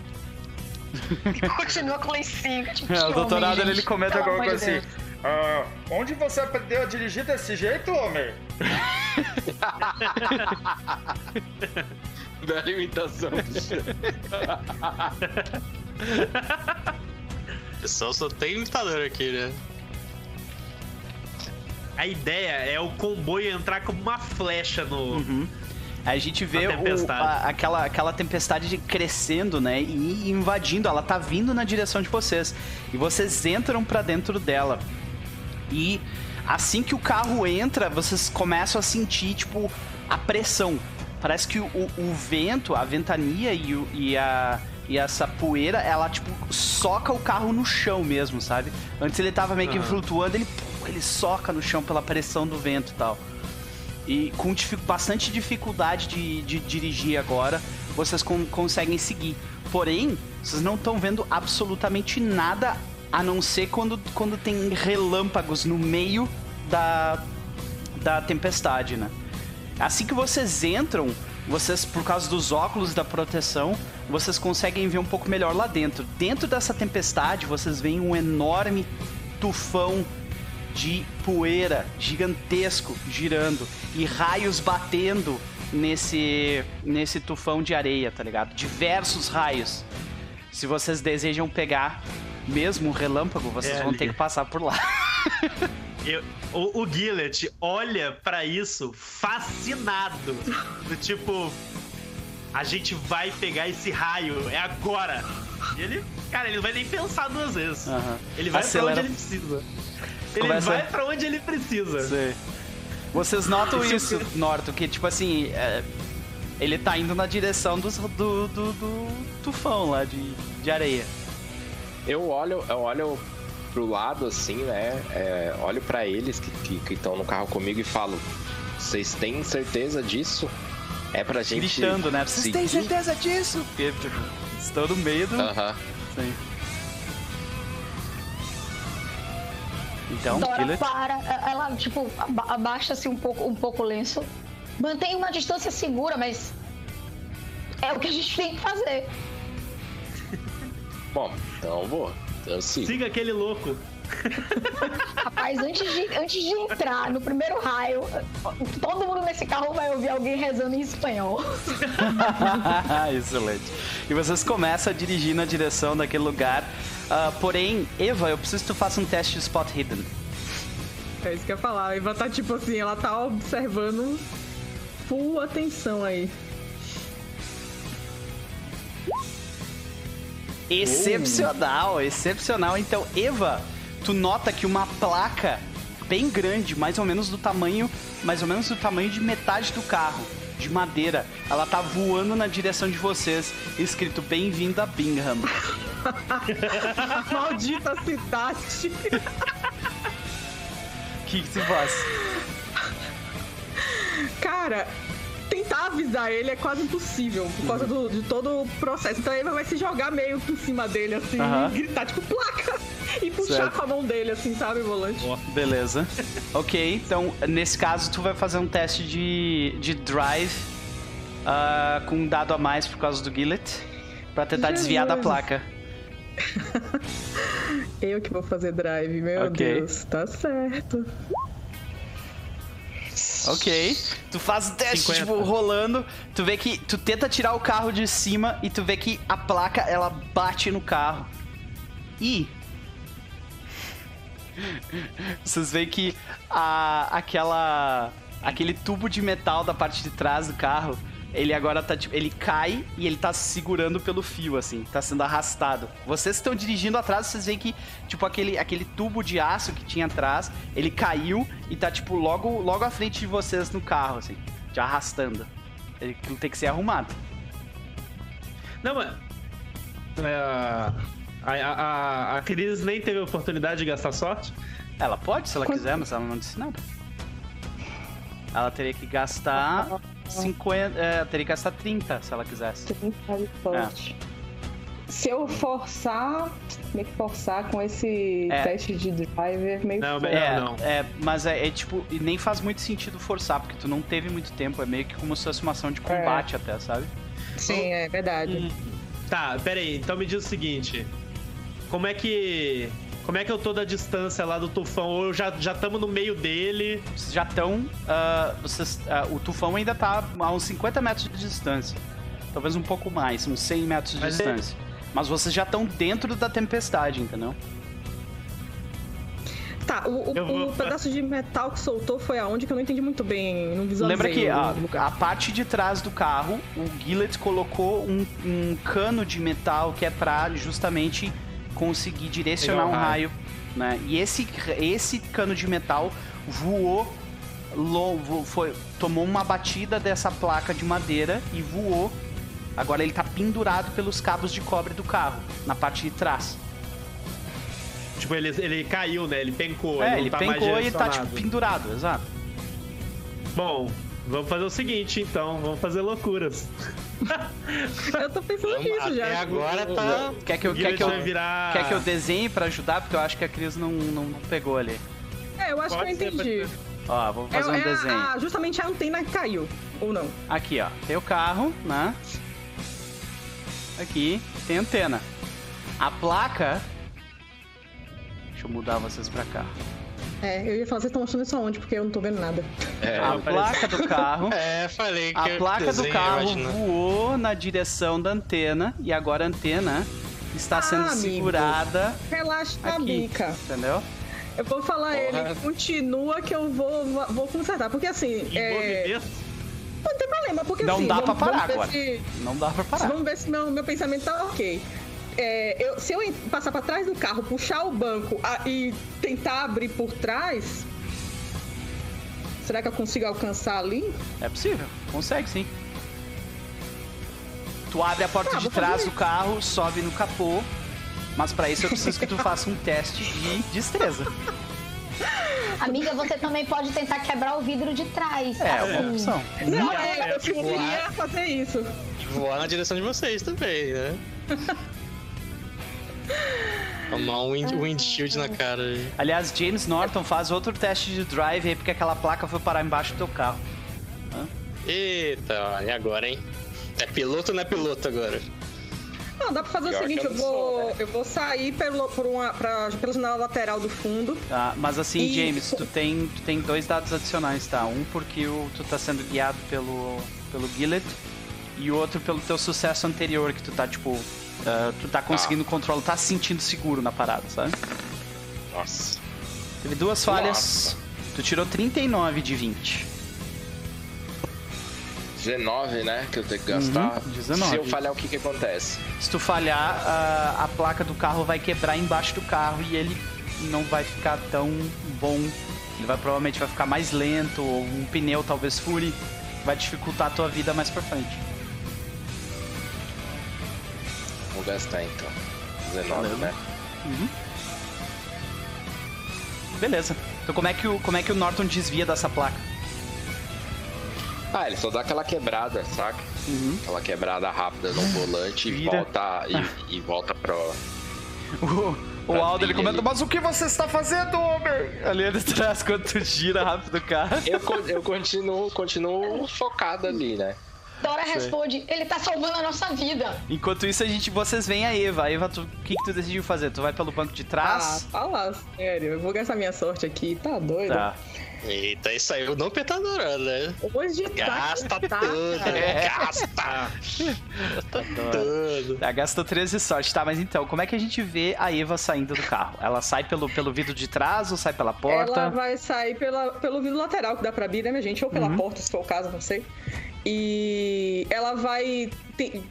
E continua com o lencinho. Tipo, É, o "Que doutorado homem, ele gente, comenta alguma de coisa Deus." assim. Ah, onde você aprendeu a dirigir desse jeito, homem? Bela imitação. Só, só tem imitador aqui, né? A ideia é o comboio entrar como uma flecha no. Uhum. A gente vê o- a- aquela, aquela tempestade de- crescendo, né? E invadindo. Ela tá vindo na direção de vocês. E vocês entram pra dentro dela. E assim que o carro entra, vocês começam a sentir, tipo, a pressão. Parece que o, o vento, a ventania e, o- e a. E essa poeira, ela, tipo, soca o carro no chão mesmo, sabe? Antes ele tava meio que Aham. flutuando, ele, ele soca no chão pela pressão do vento e tal. E com difi- bastante dificuldade de, de dirigir agora, vocês con- conseguem seguir. Porém, vocês não estão vendo absolutamente nada a não ser quando, quando tem relâmpagos no meio da, da tempestade, né? Assim que vocês entram, vocês, por causa dos óculos da proteção, vocês conseguem ver um pouco melhor lá dentro. Dentro dessa tempestade, vocês veem um enorme tufão de poeira gigantesco girando e raios batendo nesse nesse tufão de areia, tá ligado? Diversos raios. Se vocês desejam pegar mesmo um relâmpago, vocês É vão ali. ter que passar por lá. Eu- o, o Gillet olha pra isso fascinado. Do tipo, a gente vai pegar esse raio, é agora. E ele, cara, ele não vai nem pensar duas vezes. Aham. Ele vai Acelera. pra onde ele precisa. Ele Começa- vai pra onde ele precisa. Sei. Vocês notam isso, Norton, que tipo assim, é, ele tá indo na direção dos- do, do, do tufão lá de, de areia. Eu olho, eu olho pro lado assim, né? é, olho pra eles que estão no carro comigo e falo: Vocês têm certeza disso? É pra gente. Gritando, né? Vocês têm seguir?" certeza disso? Porque, tipo, estão no meio do. Aham. Sim. Então, Dora para, ela, tipo, aba- abaixa-se um pouco, um pouco o lenço. Mantém uma distância segura, mas é o que a gente tem que fazer. Bom, então eu vou. Eu sigo. Siga aquele louco. Rapaz, antes de, antes de entrar no primeiro raio, todo mundo nesse carro vai ouvir alguém rezando em espanhol. Excelente. E vocês começam a dirigir na direção daquele lugar. Ah, porém, Eva, eu preciso que tu faça um teste de spot hidden. É isso que eu ia falar. A Eva tá tipo assim, ela tá observando full atenção aí. Excepcional, excepcional. Então, Eva, tu nota que uma placa bem grande, mais ou menos do tamanho, mais ou menos do tamanho de metade do carro, de madeira, ela tá voando na direção de vocês, escrito Bem-vindo a Bingham. Maldita cidade. O que, que tu faz? Cara, tentar avisar ele é quase impossível por causa do- de todo o processo. Então Eva vai se jogar meio por cima dele, assim, e gritar, tipo, placa! E puxar Certo. com a mão dele, assim, sabe, volante. Beleza. ok, então nesse caso tu vai fazer um teste de, de drive ah, com um dado a mais por causa do Gillet pra tentar desviar da Jesus. placa. Eu que vou fazer drive, meu Ok. Deus. Tá certo. Ok. Tu faz o teste, 50. tipo, rolando. Tu vê que. Tu tenta tirar o carro de cima e tu vê que a placa ela bate no carro. E. Vocês veem que a, aquela. aquele tubo de metal da parte de trás do carro. Ele agora tá, tipo, ele cai e ele tá se segurando pelo fio, assim, tá sendo arrastado. Vocês estão dirigindo atrás, vocês veem que, tipo, aquele, aquele tubo de aço que tinha atrás, ele caiu e tá, tipo, logo, logo à frente de vocês no carro, assim, te arrastando. Ele aquilo tem que ser arrumado. Não, mas. é, a, a, a, a Cris nem teve a oportunidade de gastar sorte? Ela pode, se ela Quanto- quiser, mas ela não disse nada. Ela teria que gastar 50. É, teria que gastar 30 se ela quisesse. forte. Se eu forçar, meio que forçar com esse É. teste de driver, meio Não, que melhor É, não. é, mas é, é tipo, e nem faz muito sentido forçar, porque tu não teve muito tempo, é meio que como se fosse uma ação de combate até, sabe? Sim, é verdade. Tá, pera aí. Então me diz o seguinte. Como é que. Como é que eu tô da distância lá do tufão? Ou já já estamos no meio dele? Vocês já estão. vocês, ah, o tufão ainda tá a uns 50 metros de distância. Talvez um pouco mais, uns 100 metros de Mas é- distância. Mas vocês já estão dentro da tempestade, entendeu? Tá, o, o- o pedaço de metal que soltou foi aonde que eu não entendi muito bem, não visualizei. Lembra que a, a parte de trás do carro, o Gillet colocou um, um cano de metal que é pra justamente conseguir direcionar um raio, né? E esse, esse cano de metal voou, lo- foi, tomou uma batida dessa placa de madeira e voou. Agora ele tá pendurado pelos cabos de cobre do carro, na parte de trás. Tipo, ele, ele caiu, né? Ele pencou. é, não ele tá pencou e tá tipo pendurado, exato. Bom, vamos fazer o seguinte então. Vamos fazer loucuras. Eu tô pensando Vamos, nisso já. até agora tá. Quer que eu, quer que eu, virar. quer que eu desenhe pra ajudar? Porque eu acho que a Cris não, não, não pegou ali. É, eu acho Pode que eu entendi. ser. Ó, vou É, fazer um é a- desenho. a- justamente a antena que caiu, ou não? Aqui, ó. Tem o carro, né? Aqui tem a antena. A placa. Deixa eu mudar vocês pra cá. É, eu ia falar, vocês estão mostrando isso aonde? Porque eu não tô vendo nada. É, a placa do carro. É, falei que A eu placa do desenho, carro imagina. voou na direção da antena e agora a antena está Ah, sendo amigo. segurada Relaxa a bica. Entendeu? Eu vou falar Porra. ele, continua que eu vou, vou- consertar. Porque assim, é, Envolvimento. não tem problema, porque Não assim, dá pra vamos, parar agora. se- Não dá pra parar. Vamos ver se meu, meu pensamento tá ok. É, eu- se eu passar pra trás do carro, puxar o banco ah, e tentar abrir por trás, será que eu consigo alcançar ali? É possível, consegue sim. Tu abre a porta Ah, de trás do carro, sobe no capô, mas pra isso eu preciso que tu faça um teste de destreza. Amiga, você também pode tentar quebrar o vidro de trás. É, assim. uma opção. Não, é, é, eu preferia fazer isso. Voar na direção de vocês também, né? Tomar um wind, windshield na cara. Aliás, James Norton faz outro teste de drive aí, porque aquela placa foi parar embaixo do teu carro. Eita, e agora, hein? É piloto ou não é piloto agora? Não, dá pra fazer Pior o seguinte, eu eu não sou, vou, né? eu vou sair pelo, por uma, pra, pela janela lateral do fundo. Tá? Mas assim, E- James, tu tem, tu tem dois dados adicionais, tá? Um porque o, tu tá sendo guiado pelo, pelo Gillet e o outro pelo teu sucesso anterior, que tu tá, tipo, ah, tu tá conseguindo controlar, tá se sentindo seguro na parada, sabe? Nossa. Teve duas falhas. Nossa. Tu tirou 39 de 20. 19, né? Que eu tenho que gastar. Uhum, 19. Se eu falhar, o que que acontece? Se tu falhar, a, a placa do carro vai quebrar embaixo do carro e ele não vai ficar tão bom. Ele vai provavelmente vai ficar mais lento, ou um pneu talvez fure. Vai dificultar a tua vida mais pra frente. Vou gastar então. 19, Valeu. né? Beleza. Então como é que o, como é que o Norton desvia dessa placa? Ah, ele só dá aquela quebrada, saca? Uhum. Aquela quebrada rápida no volante e volta, e, e volta pro. O, o Aldo ele comenta, mas o que você está fazendo, homem? Ali atrás, quando tu gira rápido o carro. Eu, eu continuo, continuo focado ali, né? Dora responde, ele tá salvando a nossa vida. Enquanto isso, a gente, vocês veem a Eva. A Eva, o que, que tu decidiu fazer? Tu vai pelo banco de Ah, trás? fala sério, eu vou gastar minha sorte aqui, tá doido? Tá. Eita, isso aí não petadora, né? Hoje tá. Gasta tá, tudo, cara. gasta tudo. Tá, gastou 13 sorte. Tá, mas então, como é que a gente vê a Eva saindo do carro? Ela sai pelo, pelo vidro de trás ou sai pela porta? Ela vai sair pela, pelo vidro lateral que dá pra abrir, né, minha gente? Ou pela Uhum. porta, se for o caso, não sei. E ela vai te-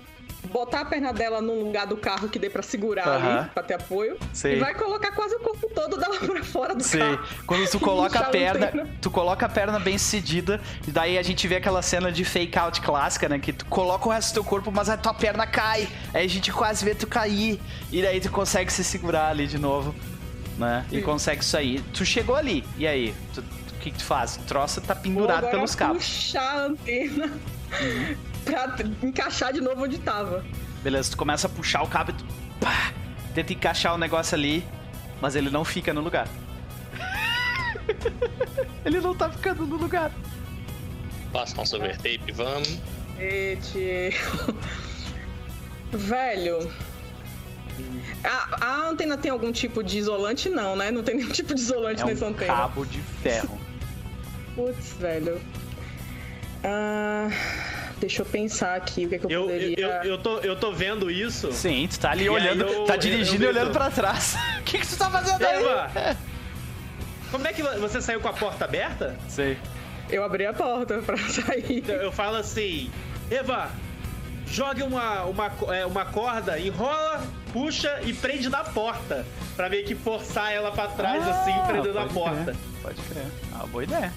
botar a perna dela num lugar do carro que dê pra segurar Aham. ali, pra ter apoio. Sei. E vai colocar quase o corpo todo dela pra fora do Sei. carro. Quando tu coloca a perna, tem, né? tu coloca a perna bem cedida, e daí a gente vê aquela cena de fake out clássica, né? Que tu coloca o resto do teu corpo, mas a tua perna cai. Aí a gente quase vê tu cair. E daí tu consegue se segurar ali de novo, né? E Sim. consegue sair. Tu chegou ali, e aí? Tu- que, que tu faz? O troço tá pendurado pelos cabos. puxar a antena Uhum. pra encaixar de novo onde tava. Beleza, tu começa a puxar o cabo e tu pá, tenta encaixar o negócio ali, mas ele não fica no lugar. ele não tá ficando no lugar. Passa um super tape, vamos. Gente. Velho. A, a antena tem algum tipo de isolante? Não, né? Não tem nenhum tipo de isolante É nessa um antena. cabo de ferro. Putz, velho. Ah, deixa eu pensar aqui o que, é que eu, Eu, eu, poderia. eu, eu tô, eu tô vendo isso. Sim, tu tá ali E olhando, aí eu- tá dirigindo eu e olhando pra trás. O que, que tu tá fazendo aí? Eva! Como é que você saiu com a porta aberta? Sei. Eu abri a porta pra sair. Então, Eu falo assim, Eva, jogue uma, uma, é, uma corda, enrola, puxa e prende na porta. Pra meio que forçar ela pra trás, assim, prendendo a Ah, pode porta. crer, Pode crer. Ah, boa ideia.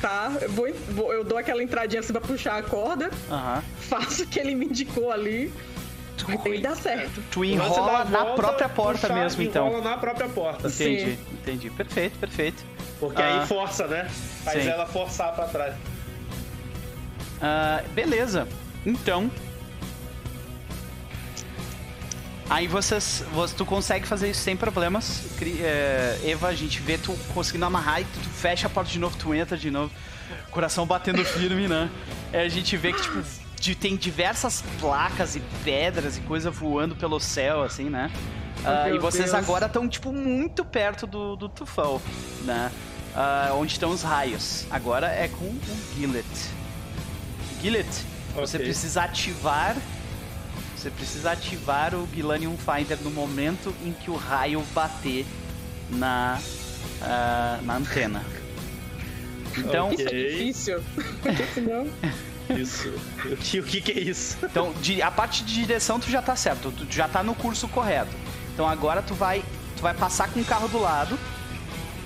Tá, eu, vou, vou- eu dou aquela entradinha assim pra puxar a corda, faço o que ele me indicou ali. Ter que dar certo. Tu Você enrola dá a na volta, própria porta puxar, mesmo, enrola então. na própria porta. Entendi, Sim. entendi. Perfeito, perfeito. Porque Ah. aí força, né? Faz Sim. ela forçar pra trás. Ah, beleza. Então. Aí vocês, você, tu consegue fazer isso sem problemas. É, Eva, a gente vê tu conseguindo amarrar e tu, tu fecha a porta de novo, tu entra de novo. Coração batendo firme, né? É, a gente vê que, tipo, de- tem diversas placas e pedras e coisa voando pelo céu, assim, né? Meu e vocês Deus. agora estão, tipo, muito perto do, do tufão, né? Ah, onde estão os raios. Agora é com o Gillet. Gillet, você Ok. precisa ativar. Você precisa ativar o Gilanium Finder no momento em que o raio bater na, ah, na antena. Então, Isso é difícil. Porque senão. Isso. O que, o que que é isso? então de- a parte de direção tu já tá certo, tu já tá no curso correto. Então agora tu vai, tu vai passar com o carro do lado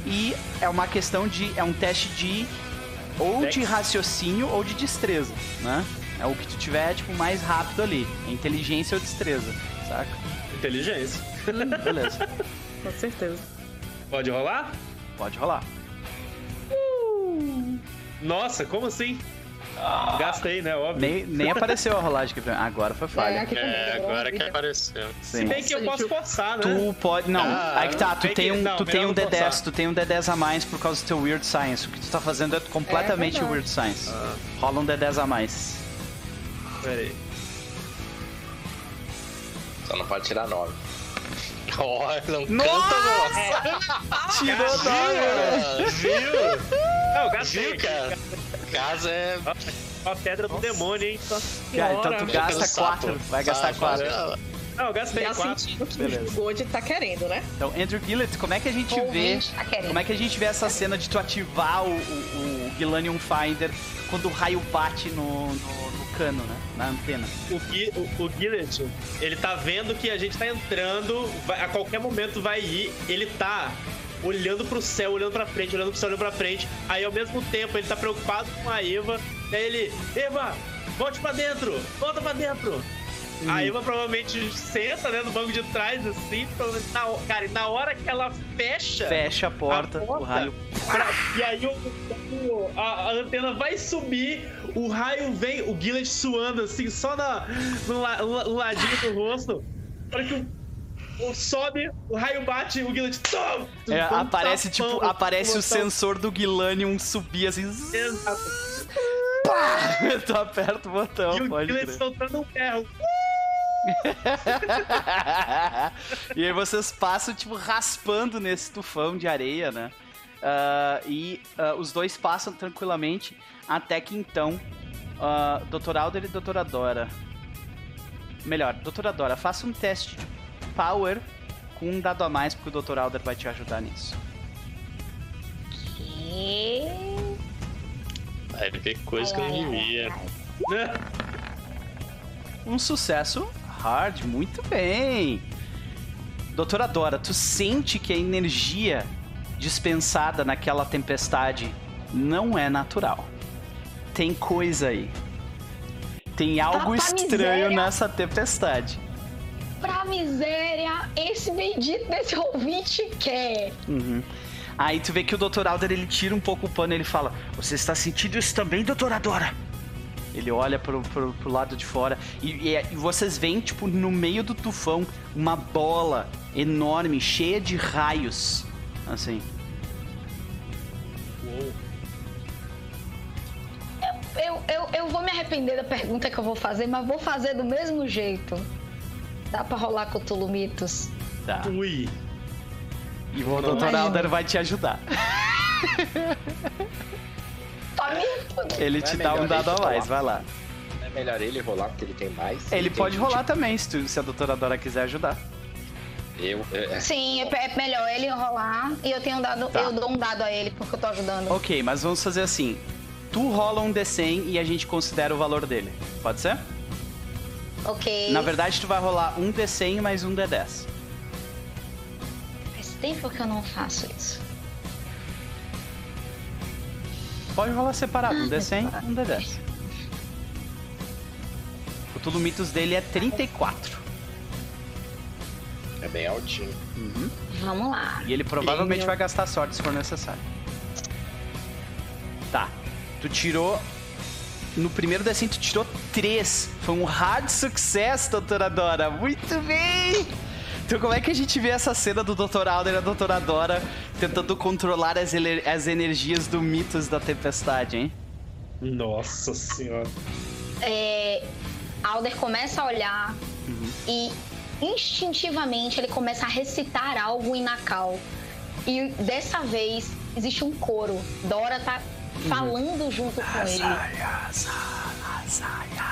e é uma questão de é um teste de ou Dex. de raciocínio ou de destreza, né? É o que tu tiver tipo mais rápido ali, é inteligência ou destreza, saca? Inteligência. Beleza. Com certeza. Pode rolar? Pode rolar. Nossa, como assim? Gastei, né? Óbvio. Nem, nem apareceu a rolagem mim. Agora foi É, falha. aqui também, É, agora que apareceu. Se Sim. bem que eu posso forçar, né? Tu pode. Não, Ah, aí que tá, tu tem que- um, não, tu tem um não D10, forçar. tu tem um D10 a mais por causa do teu Weird Science. O que tu tá fazendo é completamente verdade. Weird Science. Ah. Rola um D10 a mais. Pera aí. Só não pode tirar 9. Olha, não Nossa! canta! Tirou Ah, Viu? Não, gastei. Viu, cara? Casa é. Uma pedra do demônio, hein? Cara, então tu Senhora. gasta pelo sapo. 4. Vai gastar Sapo, 4. ah, Não, eu gastei Já quatro. sentindo que Beleza. o Gold tá querendo, né? Então, Andrew Gillett, como é que a gente O vê. tá. Como é que a gente vê essa cena de tu ativar o, o, o Gilanium Finder quando o raio bate no, no cano, né? Na antena. O, Gui, o, o Gillet, ele tá vendo que a gente tá entrando, vai- a qualquer momento vai ir, ele tá olhando pro céu, olhando pra frente, olhando pro céu, olhando pra frente. Aí ao mesmo tempo ele tá preocupado com a Eva. Daí ele, Eva, volte pra dentro, volta pra dentro. A Eva provavelmente senta, né, no banco de trás, assim, provavelmente na, cara, e na hora que ela fecha, Fecha a porta, A porta? o raio. pra- e aí o, o- a, a antena vai subir, o raio vem, o Gillet suando assim, só na, no, la- no ladinho do rosto. Para que o, o- sobe, o raio bate, o Gillet. É, aparece, tipo, tapão, aparece o tapão. sensor do Gilanium subir assim. Exato. tu aperta o botão, E o pode Gillet crer. soltando um ferro. e aí vocês passam, tipo, raspando nesse tufão de areia, né? ah, e ah, os dois passam tranquilamente até que então ah, Dr. Alder e Doutora Dora. Melhor, Doutora Dora, faça um teste de power com um dado a mais, porque o Dr. Alder vai te ajudar nisso. Que... Vai ver coisa que eu não devia. Um sucesso hard, muito bem. Doutora Dora, tu sente que a energia dispensada naquela tempestade não é natural. Tem coisa aí. Tem algo estranho miséria. nessa tempestade. Pra miséria, esse bendito desse ouvinte quer. Uhum. Aí tu vê que o Dr. Alder ele tira um pouco o pano e ele fala: Você está sentindo isso também, doutora Dora? Ele olha pro, pro, pro lado de fora e, e- e vocês veem, tipo, no meio do tufão, uma bola enorme, cheia de raios. Assim. Eu, eu, eu vou me arrepender da pergunta que eu vou fazer, mas vou fazer do mesmo jeito. Dá pra rolar Cthulhu Mitos? Tá. Ui. E o Dr. Imagina. Alder vai te ajudar. Tudo. Ele é te dá um dado a ele mais, vai lá. É melhor ele rolar porque ele tem mais. Ele tem pode 20. rolar também, se, tu- se a doutora Dora quiser ajudar. Eu, é, Sim, é é melhor ele rolar e eu tenho um dado, Tá. eu dou um dado a ele porque eu tô ajudando. Ok, mas vamos fazer assim. Tu rola um D100 e a gente considera o valor dele. Pode ser? Ok. Na verdade, tu vai rolar um D100 mais um D10. Faz tempo que eu não faço isso. Pode rolar separado, um D100 um D10. O Tulu Mitos dele é 34. é bem altinho. Vamos lá. E ele provavelmente vai gastar sorte se for necessário. Tu tirou. No primeiro D100 tu tirou 3. Foi um hard success, doutora Dora. Muito bem! Então como é que a gente vê essa cena do Dr. Alder e a doutora Dora tentando controlar as, as energias do mitos da tempestade, hein? Nossa senhora. É, Alder começa a olhar e instintivamente ele começa a recitar algo em Nacal. E dessa vez existe um coro. Dora tá falando junto com ele.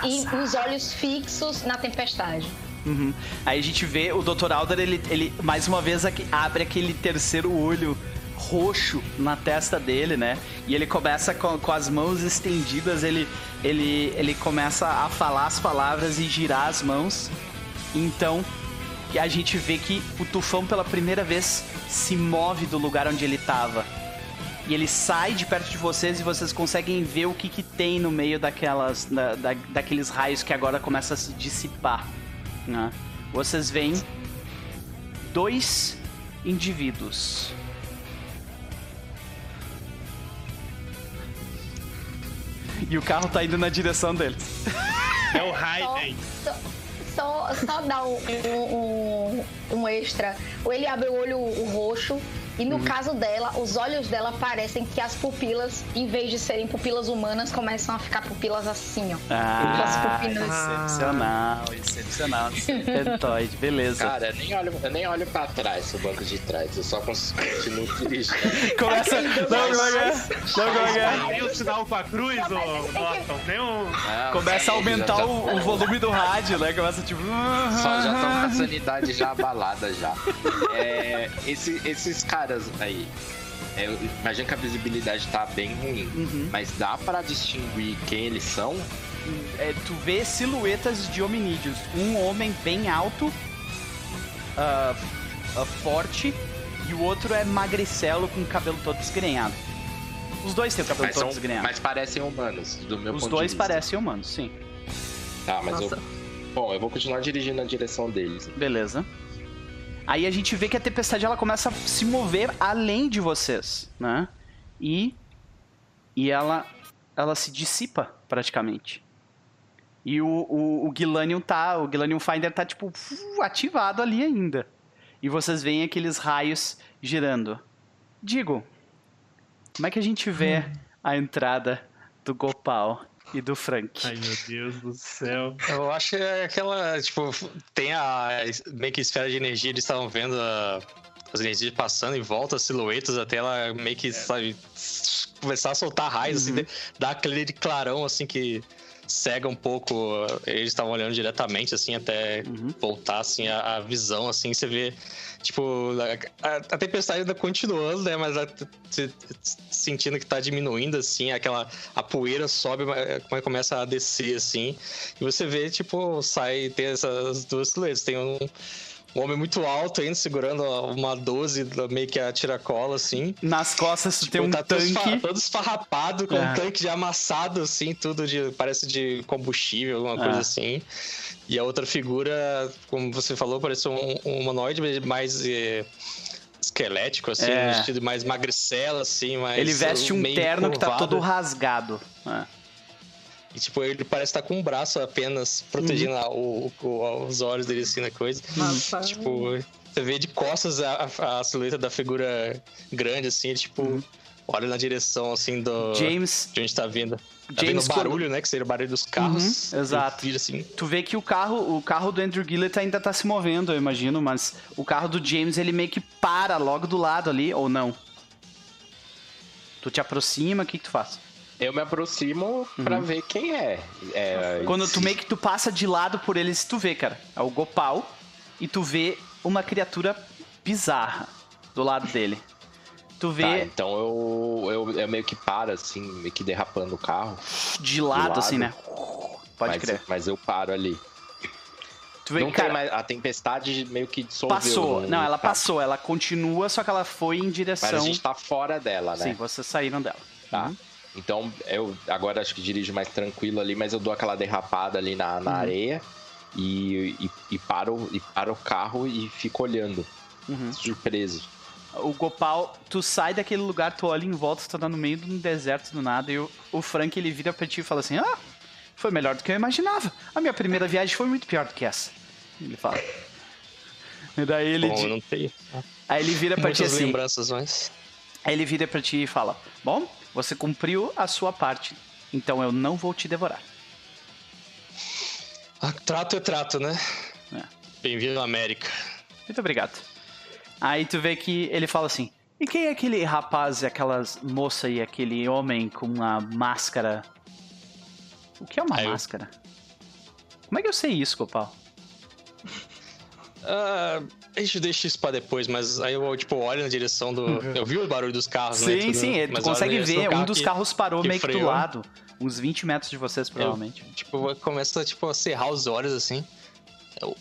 E os olhos fixos na tempestade. Uhum. Aí a gente vê o Dr. Alder, ele, ele mais uma vez abre aquele terceiro olho roxo na testa dele, né? E ele começa com, com as mãos estendidas, ele, ele, ele começa a falar as palavras e girar as mãos. Então, a gente vê que o tufão pela primeira vez se move do lugar onde ele tava. E ele sai de perto de vocês e vocês conseguem ver o que, que tem no meio daquelas, da, da- daqueles raios que agora começam a se dissipar. né? Vocês veem dois indivíduos. E o carro tá indo na direção deles. É o Raiden. só, só, só dá um, um, um- um extra. Ou ele abre o olho o roxo. E no caso dela, os olhos dela parecem que as pupilas, em vez de serem pupilas humanas, começam a ficar pupilas assim, ó. Ah, pupilas. excepcional, excepcional. Serpentoide, beleza. Cara, eu nem olho, eu nem olho pra trás, o banco de trás. Eu só cons- continuo dirigindo. Começa. Não, Goga, não, Goga. Tem o sinal com a cruz, ô Norton? Tem um. Não, Começa a aumentar já o, o volume do rádio, né? Começa tipo. Só já estão com a sanidade já abalada já. É, esse- esses caras aí. é, eu imagino que a visibilidade tá bem ruim. Uhum. Mas dá pra distinguir quem eles são? É, tu vê silhuetas de hominídeos. Um homem bem alto, ah, ah, forte, e o outro é magricelo com o cabelo todo desgrenhado. Os dois têm o cabelo Mas, todo são, desgrenhado. mas parecem humanos, do meu Os ponto dois de vista. parecem humanos, sim. Tá, mas Nossa. eu. Bom, eu vou continuar dirigindo na direção deles. Beleza. Aí a gente vê que a tempestade ela começa a se mover além de vocês, né? E e ela ela se dissipa praticamente. E o, o, o Gilanium tá, o Gilanium Finder tá tipo fu- ativado ali ainda. E vocês veem aqueles raios girando. Digo, como é que a gente vê a entrada do Gopal e do Frank? Ai, meu Deus do céu. Eu acho que é aquela, tipo, tem a meio que esfera de energia, eles estavam vendo a, as energias passando em volta, as silhuetas, até ela meio que, sabe, começar a soltar raios, assim, dar aquele clarão, assim, que cega um pouco. Eles estavam olhando diretamente, assim, até Uhum. voltar, assim, a, a visão, assim, você vê, tipo, a, a- a tempestade ainda continuando, né, mas a- você sentindo que tá diminuindo, assim, aquela, a poeira sobe, mas mas começa a descer, assim, e você vê, tipo, sai, tem essas duas silhuetas, tem um... Um homem muito alto ainda, segurando uma 12, meio que a tiracola, assim. Nas costas Tipo, tem um tá todo, tanque. todo esfarrapado, com É. um tanque de amassado, assim, tudo de. Parece de combustível, alguma É. coisa assim. E a outra figura, como você falou, parece um, um humanoide mais eh, esquelético, assim, É. um vestido mais magricela, assim, mais. Ele veste um terno que tá todo rasgado. É. E, tipo, ele parece estar com um braço apenas protegendo Uhum. o, o- os olhos dele, assim, na coisa. Rapaz. Tipo, você vê de costas a, a- a silhueta da figura grande, assim, ele, tipo, olha na direção, assim, do... Uhum. James, De onde tá vindo. Tá James vendo o barulho, né? Que seria o barulho dos carros. Uhum, exato. Vira assim. tu vê que o carro, o carro do Andrew Gillett ainda tá se movendo, eu imagino, mas o carro do James ele meio que para logo do lado ali, ou não? Tu te aproxima, o que, que tu faz? Eu me aproximo pra ver quem é. É, Quando tu meio que tu passa de lado por eles, tu vê, cara, é o Gopal e tu vê uma criatura bizarra do lado dele. Tu Tá, vê então eu, eu, eu meio que paro, assim, meio que derrapando o carro. de lado, lado. assim, né? Pode mas, crer. Mas eu paro ali. Tu vê, não cara, tem mais, a tempestade meio que dissolveu. passou. Não, ela tá. passou, ela continua, só que ela foi em Mas direção. a gente tá fora dela, né? Sim, vocês saíram dela. Tá. Uhum. Então eu agora acho que dirijo mais tranquilo ali, mas eu dou aquela derrapada ali na, na Uhum. areia e, e, e paro, e paro o carro e fico olhando, Uhum. surpreso. O Gopal, tu sai daquele lugar, tu olha em volta, tu tá no meio de um deserto do nada, e o, o Frank ele vira pra ti e fala assim: Ah, foi melhor do que eu imaginava. A minha primeira viagem foi muito pior do que essa. Ele fala. E daí ele. Bom, não tenho Aí ele vira pra ti muitas assim. lembranças, mas... Aí ele vira pra ti e fala: Bom, você cumpriu a sua parte, então eu não vou te devorar. Ah, trato é trato, né? É. Bem-vindo à América. Muito obrigado. Aí tu vê que ele fala assim: E quem é aquele rapaz e aquelas moça e aquele homem com uma máscara? O que é uma eu- máscara? Como é que eu sei isso, Gopal? Ah, a gente deixa isso pra depois, mas aí eu, tipo, olho na direção do... Eu vi o barulho dos carros, né? Uhum. sim, tudo, sim, ele- mas tu consegue do ver. Um carro dos que- carros parou que meio que do lado. Uns 20 metros de vocês, provavelmente. Tipo, começa tipo, a cerrar os olhos assim. É o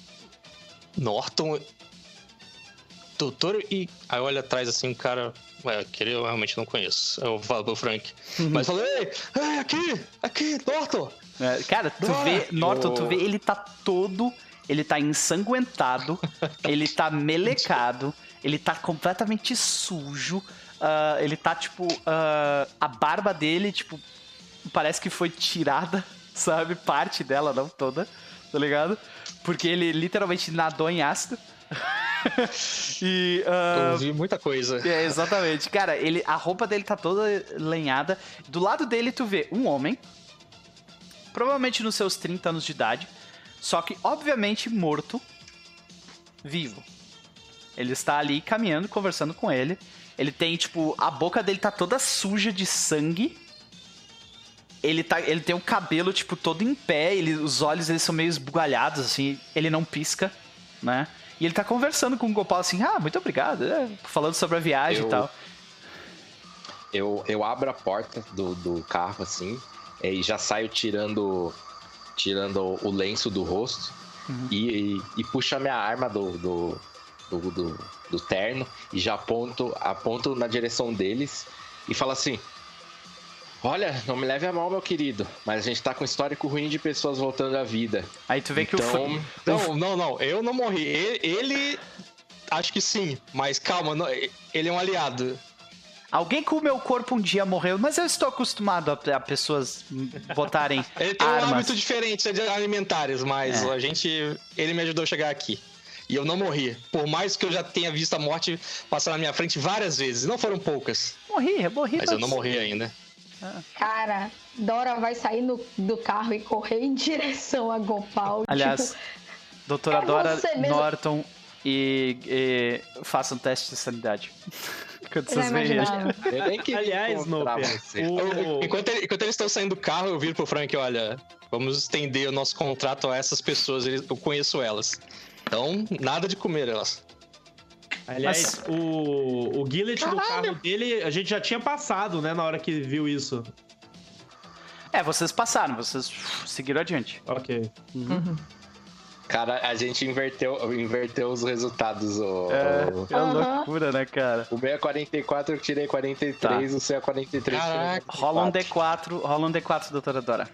Norton. Doutor e. Aí olha atrás assim, um cara. Ué, aquele eu realmente não conheço. Eu falo pro Frank. Uhum. Mas falo, ei, ei, aqui, aqui, Norton! É, cara, tu vê, Norton, tu Eu- vê, ele tá todo. Ele tá ensanguentado, ele tá melecado, ele tá completamente sujo. ah, ele tá, tipo. ah, a barba dele, tipo. Parece que foi tirada, sabe? Parte dela, não toda, tá ligado? Porque ele literalmente nadou em ácido. e. ah, Eu vi muita coisa. é, exatamente. Cara, ele, a roupa dele tá toda lenhada. Do lado dele, tu vê um homem, provavelmente nos seus 30 anos de idade, só que, obviamente, morto, vivo. Ele está ali caminhando, conversando com ele. Ele tem, tipo, a boca dele tá toda suja de sangue. Ele, tá, ele tem o cabelo, tipo, todo em pé. Ele, os olhos eles são meio esbugalhados, assim. Ele não pisca, né? E ele tá conversando com o Gopal assim, ah, muito obrigado. é, falando sobre a viagem Eu- e tal. Eu, eu abro a porta do, do carro assim eh, e já saio tirando tirando o lenço do rosto Uhum. e, e, e puxo a minha arma do, do, do, do- do terno e já aponto, aponto na direção deles e falo assim: Olha, não me leve a mal, meu querido, mas a gente tá com um histórico ruim de pessoas voltando à vida. Aí tu vê que o, Então, Não, não, não, eu não morri. Ele, ele- Acho que sim, mas calma, não- ele é um aliado. Alguém com o meu corpo um dia morreu, mas eu estou acostumado a, a pessoas botarem Ele tem um armas. hábito diferente de alimentares, mas É. a gente. Ele me ajudou a chegar aqui. E eu não morri. Por mais que eu já tenha visto a morte passar na minha frente várias vezes. Não foram poucas. Morri, eu morri. Mas eu não morri ainda. Cara, Dora vai sair no- do carro e correr em direção a Gopal. Aliás, tipo, doutora é Dora. Norton, e, e façam um teste de sanidade. Quando vocês veem ele. Aliás, o... Enquanto, ele- enquanto eles estão saindo do carro, eu viro pro Frank, olha, vamos estender o nosso contrato a essas pessoas, eu conheço elas. Então, nada de comer elas. Aliás, o, o Gillet do carro dele, a gente já tinha passado, né, na hora que viu isso. É, vocês passaram, vocês seguiram adiante. Ok. Cara, a gente inverteu, inverteu os resultados. O, É, o, é uma loucura, né, cara? o meu é 44, eu tirei 43, o seu é 43. Caraca, Rola um D4, rola um D4, doutora Dora.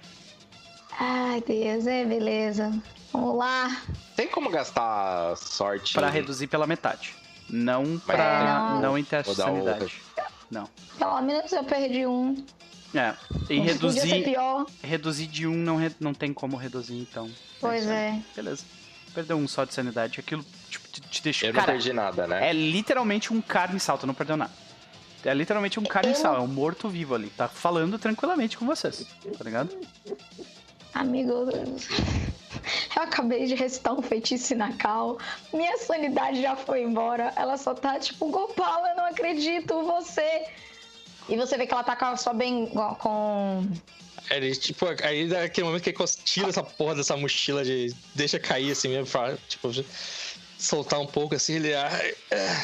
Ai, Deus, é beleza. Vamos lá. Tem como gastar sorte? Pra reduzir pela metade. Não pra. não. Não em teste de sanidade. Não. Pelo menos eu perdi um. É. E ser reduzir, pior. reduzir de um não, re- não tem como reduzir, então. Pois aí. é. Beleza. Perdeu um só de sanidade. Aquilo tipo, te, te deixou. Eu não Cara, perdi nada, né? é literalmente um carniçal, tu não perdeu nada. É literalmente um carniçal, é um morto-vivo ali. Tá falando tranquilamente com vocês, tá ligado? Amigo, eu acabei de recitar um feitiço na cal. Minha sanidade já foi embora. Ela só tá tipo, Gopal, eu não acredito, você. E você vê que ela tá com a sua bem. com. Ele, tipo, aí naquele momento que ele tira essa porra dessa mochila de. deixa cair assim mesmo, pra, tipo, soltar um pouco assim, ele. ai, é.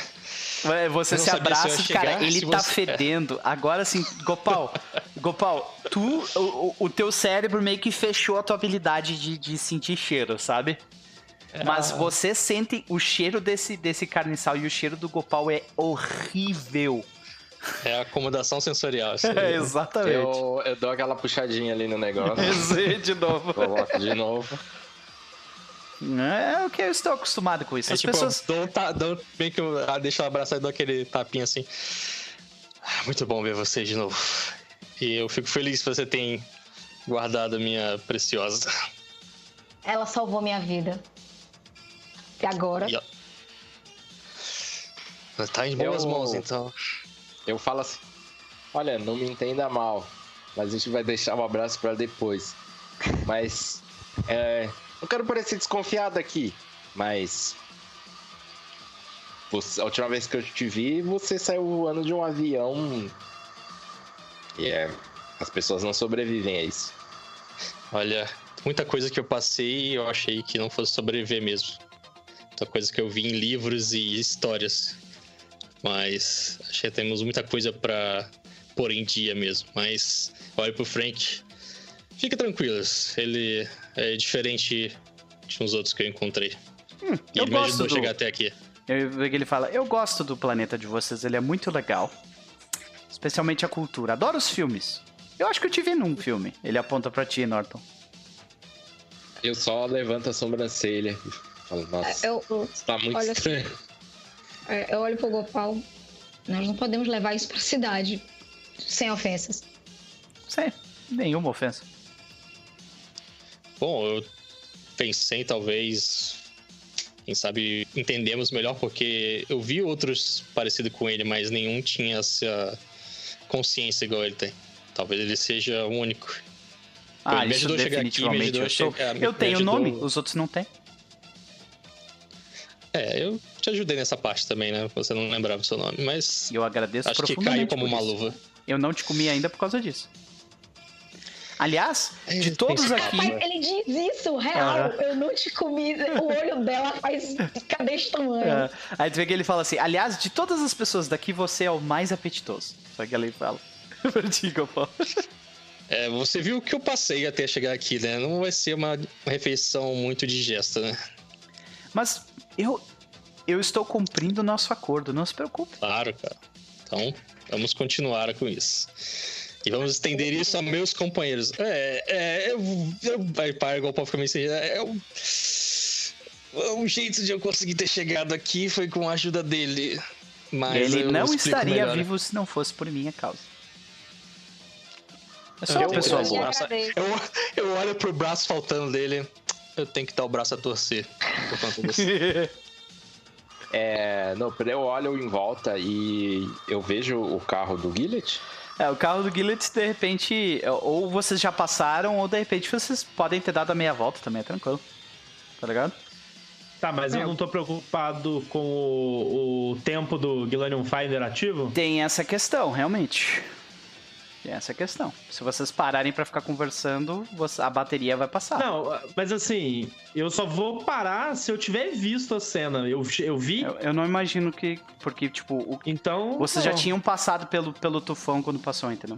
É, Você se se abraça ia e, chegar, cara, ele se tá você- fedendo. Agora sim, Gopal, Gopal, tu, o, o- o teu cérebro meio que fechou a tua habilidade de, de sentir cheiro, sabe? Mas você sente o cheiro desse, desse carniçal e o cheiro do Gopal é horrível. É acomodação sensorial. Assim, É, exatamente. Eu, eu dou aquela puxadinha ali no negócio. De novo. Coloco de novo. É o que eu estou acostumado com isso. É, As tipo, pessoas. dou bem que eu ah, deixo ela abraçar e dou aquele tapinha assim. Ah, Muito bom ver você de novo. E eu fico feliz que você tem guardado a minha preciosa. Ela salvou minha vida. E agora? E, Ela tá em boas Eu- mãos, então. Eu falo assim: Olha, não me entenda mal, mas a gente vai deixar um abraço pra depois. Mas. É, não quero parecer desconfiado aqui, mas. você- a última vez que eu te vi, você saiu voando de um avião. E é. As pessoas não sobrevivem a isso. Olha, muita coisa que eu passei eu achei que não fosse sobreviver mesmo. Muita coisa que eu vi em livros e histórias. Mas achei que temos muita coisa pra pôr em dia mesmo. Mas olha pro Frank. Fica tranquilos, ele é diferente de uns outros que eu encontrei. e eu ele me ajudou do- a chegar até aqui. Eu ele fala: Eu gosto do planeta de vocês, ele é muito legal. Especialmente a cultura. Adoro os filmes. Eu acho que eu te vi num filme. Ele aponta pra ti, Norton. Eu só levanto a sobrancelha falo: Nossa, Eu, eu, isso tá muito olha estranho. é, eu olho pro Gopal. Nós não podemos levar isso pra cidade. Sem ofensas. Sem nenhuma ofensa. Bom, eu pensei talvez, quem sabe entendemos melhor, porque eu vi outros parecidos com ele, mas nenhum tinha essa consciência igual ele tem. Talvez ele seja o único. Ah, me ajudou a chegar aqui, me ajudou a eu sou. chegar- eu tenho ajudou- nome, os outros não têm. É, eu te ajudei nessa parte também, né? Você não lembrava o seu nome, mas eu agradeço acho que caiu como uma luva. Eu não te comi ainda por causa disso. Aliás, É, de todos aqui. Rapaz, ele diz isso, real. Eu não te comi. O olho dela faz desse tamanho. É, aí tu vê que ele fala assim: aliás, de todas as pessoas daqui, você é o mais apetitoso. Só que ele fala. Gopal. É, você viu o que eu passei até chegar aqui, né? Não vai ser uma refeição muito digesta, né? Mas eu. Eu estou cumprindo o nosso acordo, não se preocupe. Claro, cara. Então, vamos continuar com isso. E vamos estender isso a meus companheiros. É, é, eu, eu, vai para igual o povo fica meio sem- é, o, o jeito de eu conseguir ter chegado aqui foi com a ajuda dele. Mas ele não estaria melhor. vivo se não fosse por minha causa. É só Eu- uma pessoa eu- boa. Eu, eu olho pro braço faltando dele. Eu tenho que dar o braço a torcer por conta disso. É, não, eu olho em volta e eu vejo o carro do Gillet. É, o carro do Gillett, de repente, ou vocês já passaram, ou de repente vocês podem ter dado a meia volta também, é tranquilo. Tá ligado? Tá, mas É. eu não tô preocupado com o, o tempo do Gilanium Finder ativo? Tem essa questão, realmente. Tem essa questão. Se vocês pararem pra ficar conversando, você- a bateria vai passar. Não, mas assim, eu só vou parar se eu tiver visto a cena. Eu, eu vi, Eu, eu não imagino que. Porque, tipo, o- então. vocês já não. tinham passado pelo, pelo tufão quando passou, entendeu?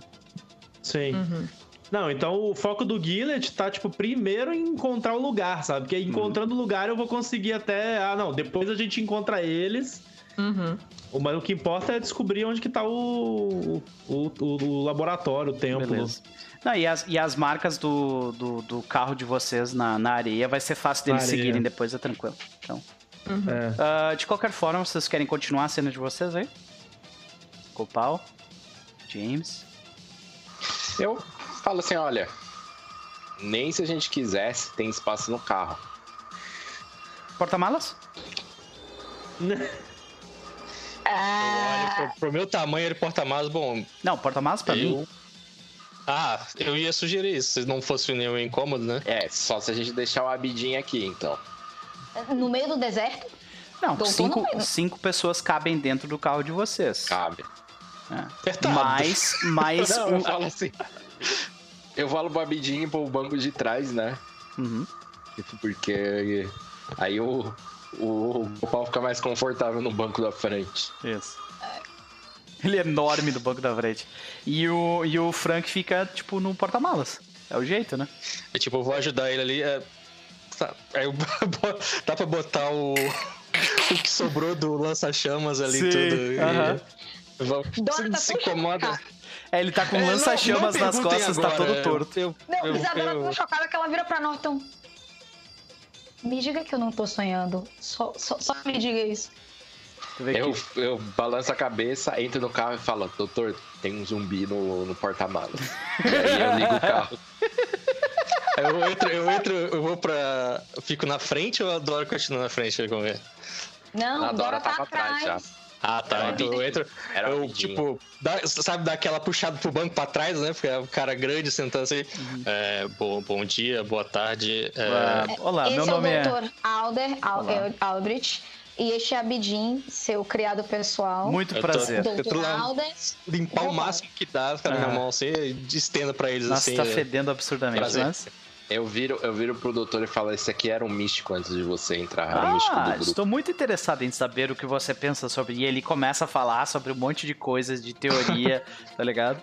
Sim. Uhum. Não, então o foco do Gillet tá, tipo, primeiro em encontrar o lugar, sabe? Porque encontrando o lugar eu vou conseguir até. Ah, não, depois a gente encontra eles. Uhum. O- Mas o que importa é descobrir onde que tá o, o, o- o laboratório, o templo. Beleza. Não, e, as, e as marcas do, do, do carro de vocês na, na areia vai ser fácil deles areia. seguirem depois, é tranquilo. Então, É. ah, de qualquer forma, vocês querem continuar a cena de vocês aí? Copal? James? Eu falo assim, olha, nem se a gente quisesse tem espaço no carro. Porta-malas? Ah, pro, pro meu tamanho, ele porta-malas, bom, Não, porta-malas pra mim. eu... Ah, eu ia sugerir isso, se não fosse nenhum incômodo, né? É, só se a gente deixar o Abidinho aqui, então. no meio do deserto? Não, Doutor cinco, não cinco pessoas cabem dentro do carro de vocês. Cabe. É. Apertado. Mas, mas Não, um- eu falo assim. Eu falo pro Abidinho pro banco de trás, né? Uhum. Porque aí o, o, o pau fica mais confortável no banco da frente. Isso. Ele é enorme do banco da frente. E o, e o Frank fica, tipo, no porta-malas. É o jeito, né? É tipo, eu vou ajudar ele ali. É... tá, Aí eu... dá pra botar o... o que sobrou do lança-chamas ali Sim, tudo. aham. E... Vamos- Dora tá se tão incomoda. É, ele tá com É, lança-chamas nas costas, tá agora, todo é, torto. Eu, Não, eu, Isadora eu- tá tão chocada que ela vira pra Norton. Me diga que eu não tô sonhando. Só, só, só me diga isso. Eu, eu balanço a cabeça, entro no carro e falo, doutor, tem um zumbi no, no porta-malas. e aí eu ligo o carro. eu entro, eu entro, eu vou pra. eu Fico na frente ou a Dora continua na frente? Como é? Não, A Dora Dora tá tava atrás atrás. Ah, tá. Era Então eu entro. Era eu, tipo, dá- sabe, dar aquela puxada pro banco pra trás, né? Porque é um cara grande sentando assim. Uhum. É, bom, bom dia, boa tarde. é, Ah, olá, Esse meu é nome o é. Dr. Alder Al Olá. Albrecht. E este é Abidin, seu criado pessoal. Muito prazer. Eu tô Doutor lá. Alder. limpar o Opa. máximo que dá com a minha mão assim e estendo pra eles Nossa, assim. tá é. fedendo absurdamente, Prazer. mas... Eu viro, eu viro pro doutor e falo, esse aqui era um místico antes de você entrar, era um místico do Ah, grupo. estou muito interessado em saber o que você pensa sobre. E ele começa a falar sobre um monte de coisas, de teoria, tá ligado?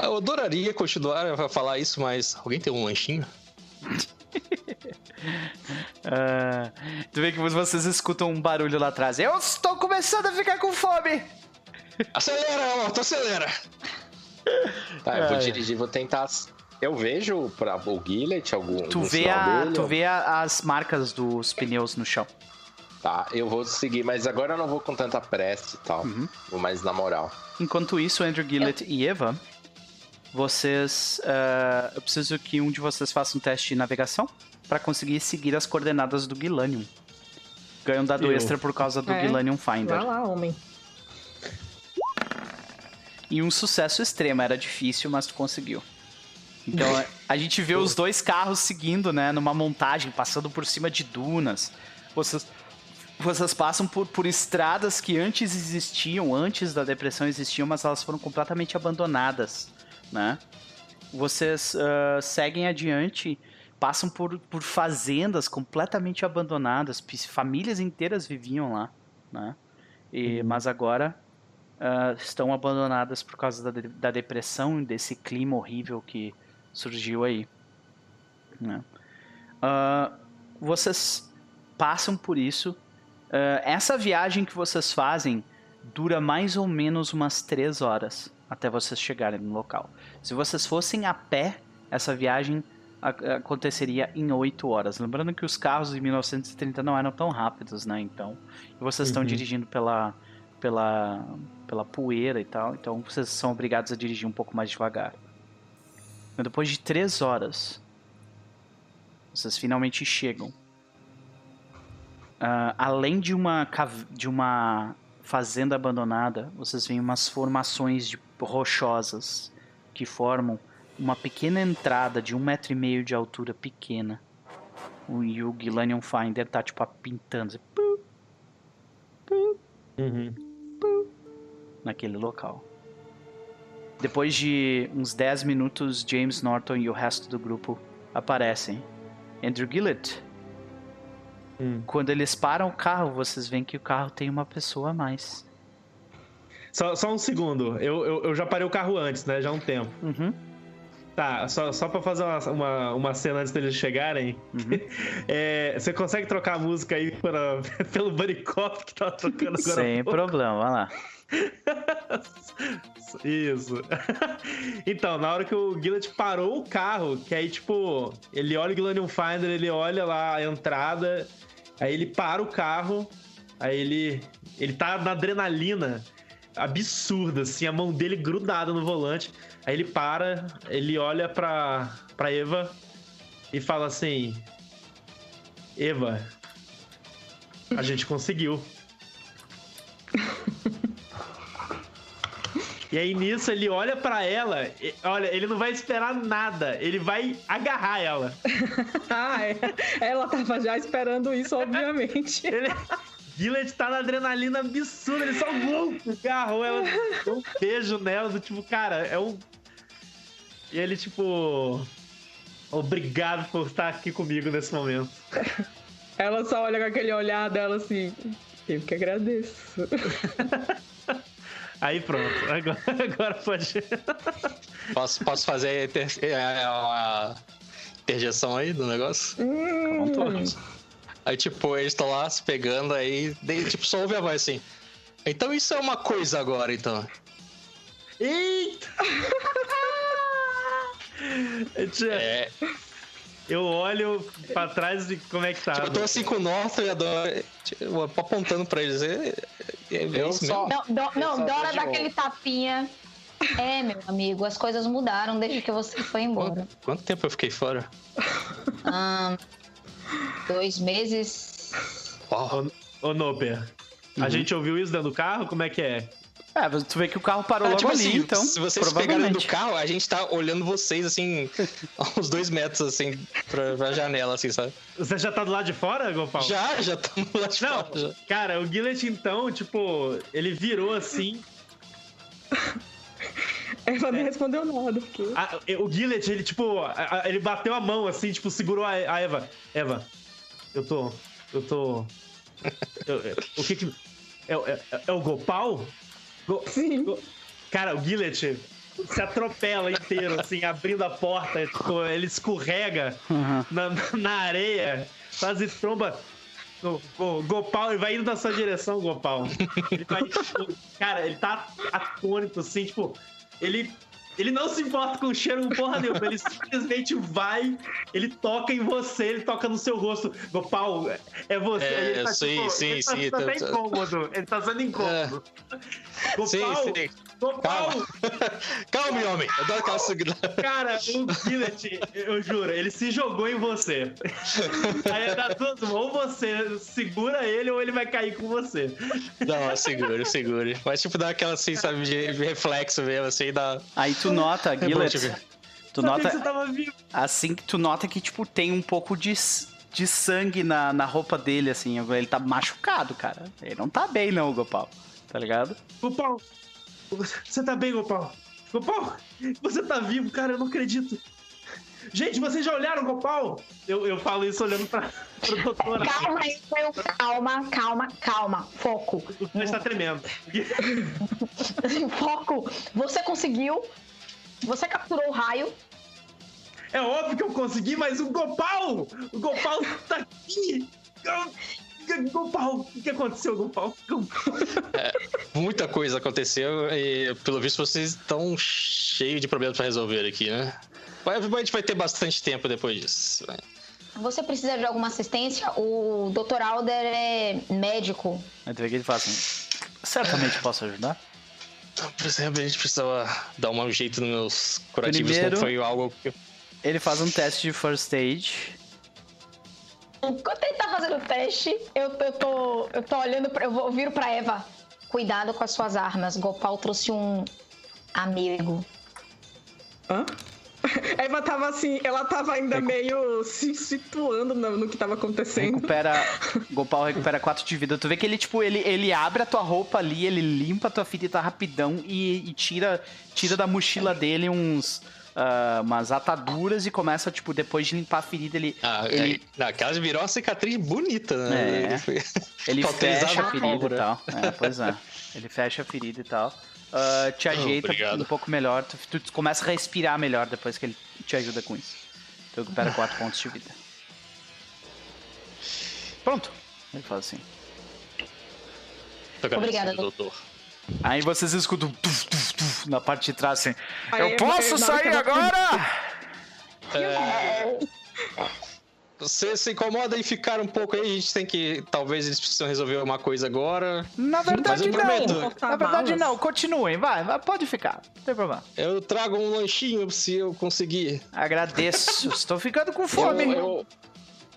Eu adoraria continuar a falar isso, mas alguém tem um lanchinho? Ah, tu vê que vocês escutam um barulho lá atrás. Eu estou começando a ficar com fome! Acelera, Otto, acelera! Tá, eu vou dirigir, vou tentar... Eu vejo pra, o Gillet, algum Tu vê, a, dele, tu vê a- as marcas dos pneus no chão. Tá, eu vou seguir, mas agora eu não vou com tanta pressa e tal. Uhum. Vou mais na moral. Enquanto isso, Andrew Gillett e Eva, vocês. ah, eu preciso que um de vocês faça um teste de navegação para conseguir seguir as coordenadas do Gilanium. Ganha um dado Eu. extra por causa do É. Gilanium Finder. Vai lá, homem. E um sucesso extremo, era difícil, mas tu conseguiu. Então a- a gente vê os dois carros seguindo, né, numa montagem, passando por cima de dunas. Vocês, vocês passam por, por estradas que antes existiam, antes da depressão existiam, mas elas foram completamente abandonadas, né? Vocês ah, seguem adiante, passam por, por fazendas completamente abandonadas, famílias inteiras viviam lá, né? E, Mas agora ah, estão abandonadas por causa da, da depressão, desse clima horrível que surgiu aí. né? Ah, vocês passam por isso. Ah, essa viagem que vocês fazem dura mais ou menos umas três horas até vocês chegarem no local. Se vocês fossem a pé, essa viagem aconteceria em oito horas. Lembrando que os carros em 1930 não eram tão rápidos, né? Então, e vocês estão Uhum. dirigindo pela, pela, pela poeira e tal, então vocês são obrigados a dirigir um pouco mais devagar. Depois de três horas, vocês finalmente chegam. Ah, além de uma, de uma fazenda abandonada, vocês veem umas formações de rochosas que formam uma pequena entrada de um metro e meio de altura pequena O, e o Gilanion Finder tá, tipo, pintando assim, Uhum. naquele local. Depois de uns 10 minutos, James Norton e o resto do grupo aparecem. Andrew Gillett, Hum. quando eles param o carro, vocês veem que o carro tem uma pessoa a mais. Só, só um segundo. Eu, eu, eu já parei o carro antes, né? Já há um tempo. Uhum. Tá, só, só pra fazer uma, uma, uma cena antes deles chegarem. Uhum. É, você consegue trocar a música aí para, pelo Buddy Cop que tá tocando agora? Sem problema, vai lá. Isso. Então, na hora que o Gillett parou o carro, que aí, tipo, ele olha o Gilanium Finder, ele olha lá a entrada, aí ele para o carro, aí ele. Ele tá na adrenalina absurda, assim, a mão dele grudada no volante. Aí ele para, ele olha pra, pra Eva e fala assim: Eva, a gente conseguiu. E aí nisso ele olha pra ela, e- olha, ele não vai esperar nada, ele vai agarrar ela. Ah, é. Ela tava já esperando isso, obviamente. Ele Gillett tá na adrenalina absurda, ele só louco, agarrou ela, deu um beijo nela, do tipo, cara, é um E ele tipo obrigado por estar aqui comigo nesse momento. Ela só olha com aquele olhar dela assim. Eu que agradeço. Aí pronto, agora, agora pode. Posso, posso fazer a, inter, é, a interjeção aí do negócio? Hum, Aí, tipo, eles estão lá se pegando, aí, daí, tipo, só ouve a voz assim. Então isso é uma coisa agora, então. Eita! É, Eu olho pra trás e como é que tá. tipo, eu tô assim com o Norton e a Dora, tipo, apontando pra eles. É, é, é Eu só-? Não, do- Eu não Dora dá aquele tapinha. É, meu amigo, as coisas mudaram desde que você foi embora. Quanto, quanto tempo eu fiquei fora? Dois meses. Uau. Ô, Noper, a Uhum. gente ouviu isso dentro do carro? Como é que é? É, tu vê que o carro parou Ah, logo tipo ali, assim, então. se vocês pegarem do carro, a gente tá olhando vocês, assim, a uns dois metros, assim, pra, pra janela, assim, sabe? Você já tá do lado de fora, Gopal? Já, já estamos lá de Não, fora. já. cara, o Gillett então, tipo, ele virou assim. Ela nem respondeu nada, porque. a- o Gillett, ele, tipo, a- a- ele bateu a mão assim, tipo, segurou a, a Eva. Eva, eu tô. Eu tô. eu- eu- o que que. É, é- é o Gopal? Go- Sim. Go- Cara, o Gillett se atropela inteiro, assim, abrindo a porta, tipo, ele escorrega Uhum. na, na areia, quase tromba. O, o Gopal, ele vai indo na sua direção, Gopal. Ele vai, tipo, cara, ele tá atônito, assim, tipo, ele. Ele não se importa com o cheiro porra nenhuma, ele simplesmente vai, ele toca em você, ele toca no seu rosto. Gopal, é você. É, ele tá, sim, tipo, sim, ele tá, sim, tá até tá- tá- incômodo, ele tá sendo incômodo. Gopal, Sim, sim. Gopal, Calma. Calma, homem. Eu dou aquela segurada. Cara, o Gillett, eu juro, ele se jogou em você. Aí dá tudo, ou você segura ele ou ele vai cair com você. Não, segure, segure. Mas, tipo, dá aquela, assim, sabe, de de reflexo mesmo, assim, dá... Aí tu nota, bom Gillett, te ver. tu que nota, você tava vivo. assim que tu nota que, tipo, tem um pouco de, de sangue na, na roupa dele, assim, ele tá machucado, cara. Ele não tá bem não, Gopal, tá ligado? Gopal, você tá bem, Gopal? Gopal, você tá vivo, cara, eu não acredito. Gente, vocês já olharam, Gopal? Eu, eu falo isso olhando pra, pro doutor. Calma aí, calma, calma, calma. Foco. O está tremendo. Foco. Você conseguiu. Você capturou o raio. É óbvio que eu consegui, mas o Gopal! O Gopal tá aqui! Gopal, o que aconteceu, Gopal? Muita coisa aconteceu e, pelo visto, vocês estão cheios de problemas pra resolver aqui, né? A gente vai ter bastante tempo depois disso. Você precisa de alguma assistência? O Dr. Alder é médico. Vê que ele fala assim, certamente posso ajudar. Por exemplo, a gente precisava dar um jeito nos meus curativos, Primeiro- não foi algo que... Ele faz um teste de first aid. Enquanto ele tá fazendo o teste, eu, eu, tô, eu tô olhando, pra, eu vou, eu viro pra Eva. Cuidado com as suas armas. Gopal trouxe um amigo. Hã? A Eva tava assim, ela tava ainda meio se situando no, no que tava acontecendo. Recupera. Gopal recupera 4 de vida. Tu vê que ele, tipo, ele, ele abre a tua roupa ali, ele limpa a tua ferida rapidão e, e tira, tira da mochila dele uns. ah, umas ataduras e começa, tipo, depois de limpar a ferida, ele. Ah, ele, é, aquela virou uma cicatriz bonita, né? É. Ele foi- ele fecha a a ferida e tal. É, pois é. Ele fecha a ferida e tal. Ah, te ajeita obrigado. um pouco melhor. Tu, tu começa a respirar melhor depois que ele te ajuda com isso. Tu recupera 4 pontos de vida. Pronto. Ele fala assim. Obrigada, doutor. Aí vocês escutam tuf, tuf, tuf, na parte de trás assim. Aí, Eu posso sair agora? Você se incomoda em ficar um pouco aí? A gente tem que. Talvez eles precisam resolver uma coisa agora. Na Mas verdade, eu não. Na verdade, não. Continuem, vai, vai, pode ficar. Não tem problema. Eu trago um lanchinho se eu conseguir. Agradeço. Estou ficando com Eu, fome. eu,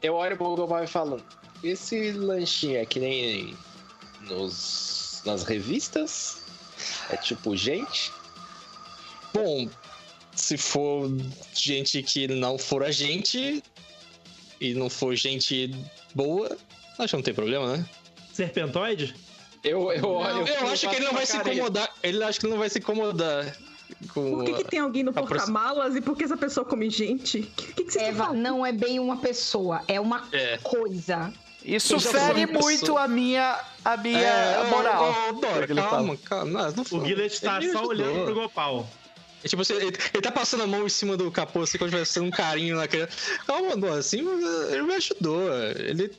eu olho pro Gobal e falo: esse lanchinho é que nem nos, nas revistas? É tipo gente? Bom, se for gente que não for a gente e não for gente boa, acho que não tem problema, né? Serpentoide? Eu, eu olho. Eu acho que ele não vai se incomodar. Ele acho que ele não vai se incomodar com. Por que, que tem alguém no porta-malas e por que essa pessoa come gente? O que, que, que vocês Eva, estão não é bem uma pessoa, é uma É. coisa. Isso Eu fere muito a minha, a minha É, moral. ô, ô, Dora, que ele calma, calma. Não, não O Guilherme tá ele só olhando pro Gopal. É tipo assim, ele, ele tá passando a mão em cima do capô, assim, como se tivesse um carinho naquele. Calma, Dora, assim, ele me ajudou. Ele.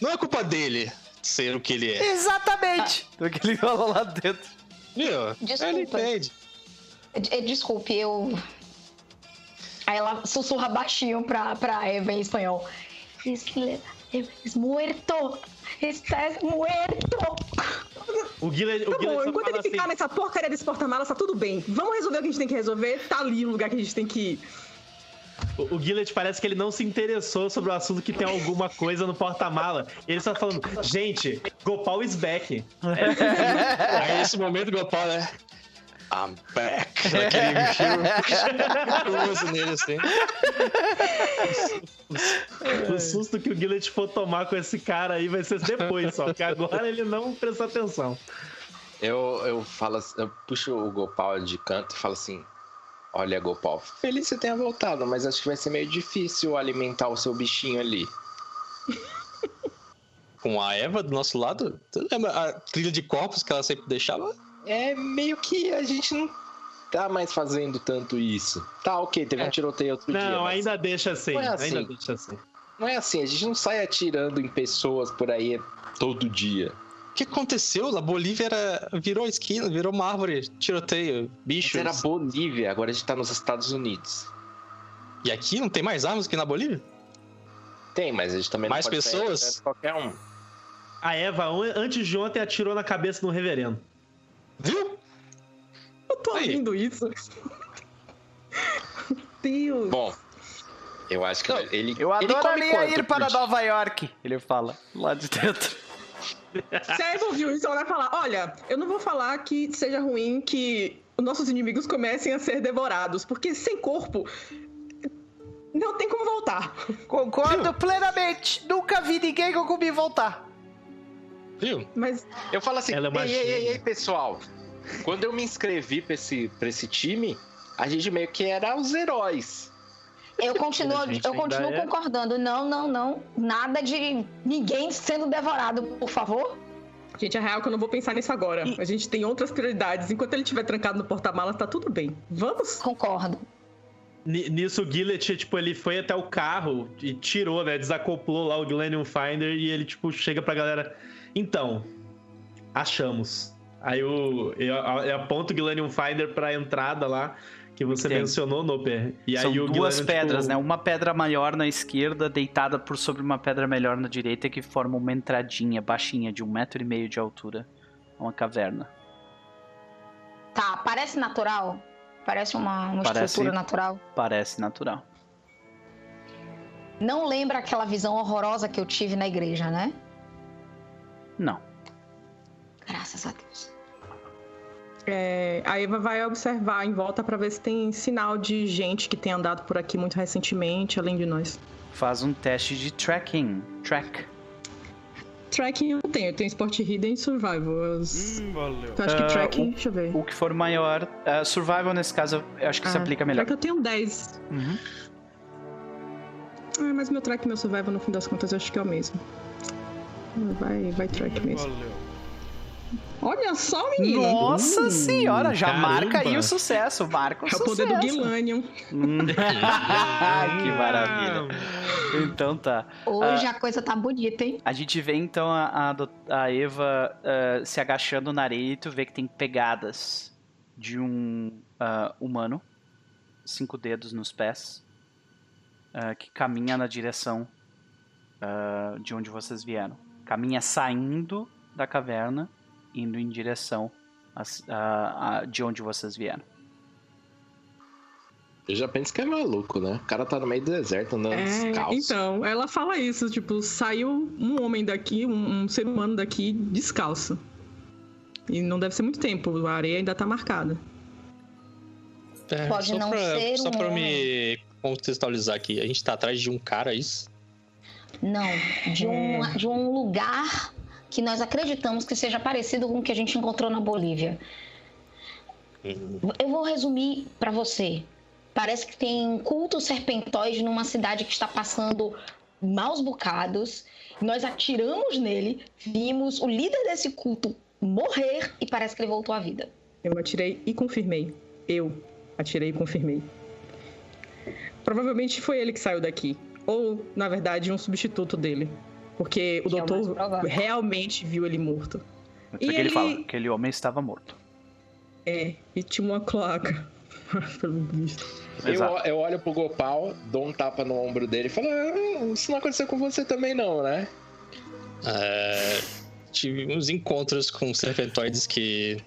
Não é culpa dele ser o que ele é. Exatamente. Do que ele falou lá dentro. Viu? Desculpa. Ele entende. Eh, Desculpe, eu. Aí ela sussurra baixinho pra, pra Eva em espanhol. Es, es muerto! Estás muerto! O Guilherme, o Tá Guilherme bom, enquanto ele ficar assim, nessa porcaria desse porta-malas, tá tudo bem. Vamos resolver o que a gente tem que resolver. Tá ali o lugar que a gente tem que ir. O, o parece que ele não se interessou sobre o assunto que tem alguma coisa no porta-mala. Ele só falando, gente, Gopal is back. Aí nesse momento o Gopal, né? I'm back. Aquele fio nele assim. O susto que o Guilherme for tomar com esse cara aí vai ser depois só, porque agora ele não prestou atenção. Eu, eu falo assim, eu puxo o Gopal de canto e falo assim: Olha, Gopal, feliz que você tenha voltado, mas acho que vai ser meio difícil alimentar o seu bichinho ali. Com a Eva do nosso lado, tu lembra a trilha de corpos que ela sempre deixava? É meio que a gente não tá mais fazendo tanto isso. Tá, ok, teve um tiroteio outro dia. Não, mas ainda deixa assim, Não é assim. ainda deixa assim. Não é assim, a gente não sai atirando em pessoas por aí todo dia. O que aconteceu? A Bolívia era, virou esquina, virou uma árvore, tiroteio, bichos. era Bolívia, agora a gente tá nos Estados Unidos. E aqui não tem mais armas que na Bolívia? Tem, mas a gente também Mais não pode pessoas? qualquer um. A Eva, an- antes de ontem, atirou na cabeça do reverendo. Viu? Eu tô Aí. ouvindo isso. Deus. Bom, eu acho que Não, ele. Eu adoraria ir para dia? Nova York, ele fala, lá de dentro. Se a Eva ouviu isso, ela vai falar: Olha, eu não vou falar que seja ruim que os nossos inimigos comecem a ser devorados, porque sem corpo não tem como voltar. Concordo plenamente. Nunca vi ninguém que eu comi voltar. Viu? Mas Eu falo assim, Ela é uma ei, ei, ei, ei, pessoal. Quando eu me inscrevi pra esse, pra esse time, a gente meio que era os heróis. Eu continuo, eu continuo é- concordando. Não, não, não. Nada de ninguém sendo devorado, por favor. Gente, a real é que eu não vou pensar nisso agora. A gente tem outras prioridades. Enquanto ele estiver trancado no porta-malas, tá tudo bem. Vamos? Concordo. Ni- Nisso, o Gillet, tipo, ele foi até o carro e tirou, né? Desacoplou lá o Glenium Finder e ele, tipo, chega pra galera. Então, achamos. Aí eu, eu, eu aponto o Glenium Finder pra entrada lá que você Tem. mencionou, Noper. E São aí o duas Glenium, pedras, tipo, né? Uma pedra maior na esquerda, deitada por sobre uma pedra melhor na direita, que forma uma entradinha baixinha, de um metro e meio de altura. Uma caverna. Tá, parece natural? Parece uma, uma Parece. estrutura natural? Parece natural. Não lembra aquela visão horrorosa que eu tive na igreja, né? Não. Graças a Deus. É, a Eva vai observar em volta pra ver se tem sinal de gente que tem andado por aqui muito recentemente, além de nós. Faz um teste de tracking. Track. Tracking eu não tenho, eu tenho Sport Hidden e Survival. Hum, valeu. Eu acho que Ah, tracking, o- deixa eu ver. O que for maior. ah, survival, nesse caso, eu acho que se Ah, aplica melhor. Track eu tenho 10. Uhum. Ah, mas meu track e meu survival, no fim das contas, eu acho que é o mesmo. Vai, vai track mesmo. Valeu. Olha só, menino! Nossa Hum, senhora, já caramba. marca aí o sucesso. Marca o É o sucesso. poder do Guilanium. Que maravilha. Então tá. Hoje a coisa tá bonita, hein? A gente vê então a, a a Eva ah, se agachando na areia e tu vê que tem pegadas de um ah, humano, cinco dedos nos pés, que caminha na direção de onde vocês vieram. Caminha saindo da caverna, indo em direção às- a- a- de onde vocês vieram. Eu já penso que é maluco, né? O cara tá no meio do deserto andando É, descalço. então, ela fala isso, tipo, saiu um homem daqui, um, um ser humano daqui descalço. E não deve ser muito tempo, a areia ainda tá marcada. É, Pode só não pra, ser Só um pra me contextualizar aqui, a gente tá atrás de um cara, é isso? Não, de um, É. de um lugar que nós acreditamos que seja parecido com o que a gente encontrou na Bolívia. Eu vou resumir pra você. Parece que tem um culto serpentóide numa cidade que está passando maus bocados. Nós atiramos nele, vimos o líder desse culto morrer e parece que ele voltou à vida. Eu atirei e confirmei. Eu atirei e confirmei. Provavelmente foi ele que saiu daqui. Ou, na verdade, um substituto dele. Porque o Que é doutor provável. realmente viu ele morto. Até E que ele ele- fala, aquele homem estava morto. É, e tinha uma cloaca. Pelo visto. Eu, eu olho pro Gopal, dou um tapa no ombro dele e falo: ah, Isso não aconteceu com você também, não, né? É, tive uns encontros com serpentoides que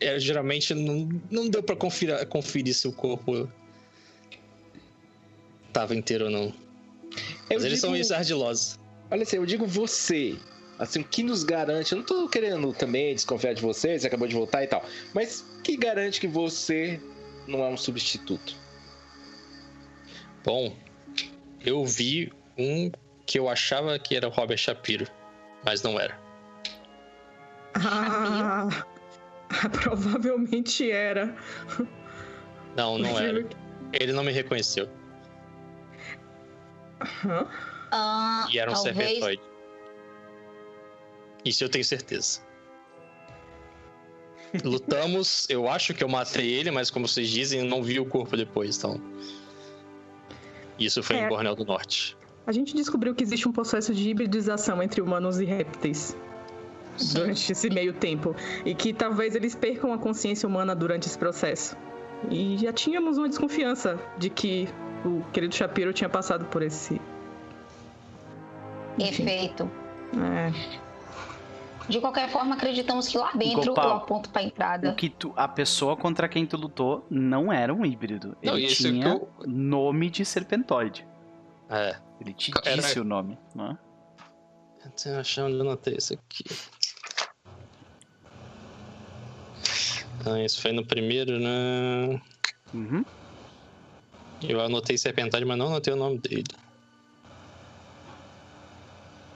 é, geralmente não, não deu pra conferir, conferir se o corpo tava inteiro ou não. Eu Mas eles digo- são ardilosos. Olha assim, eu digo você. Assim, o que nos garante? Eu não tô querendo também desconfiar de você, você acabou de voltar e tal. Mas que garante que você não é um substituto? Bom, eu vi um que eu achava que era o Robert Shapiro, mas não era. Ah, provavelmente era. Não, não era. Ele não me reconheceu. Ah, E era um talvez serpentoide. Isso eu tenho certeza. Lutamos, eu acho que eu matei ele, mas como vocês dizem, não vi o corpo depois, então. Isso foi É. em Borneo do Norte. A gente descobriu que existe um processo de hibridização entre humanos e répteis Sim. durante esse meio tempo. E que talvez eles percam a consciência humana durante esse processo. E já tínhamos uma desconfiança de que o querido Shapiro tinha passado por esse. Enfim. efeito. É, De qualquer forma, acreditamos que lá dentro Gopal, eu aponto pra entrada. O que tu, a pessoa contra quem tu lutou não era um híbrido. Não, Ele tinha que eu- nome de serpentoide. É. Ele te Era- disse o nome, não é? Eu tô achando onde eu anotei isso aqui. Ah, isso foi no primeiro, né? Uhum. Eu anotei Serpentário, mas não anotei o nome dele.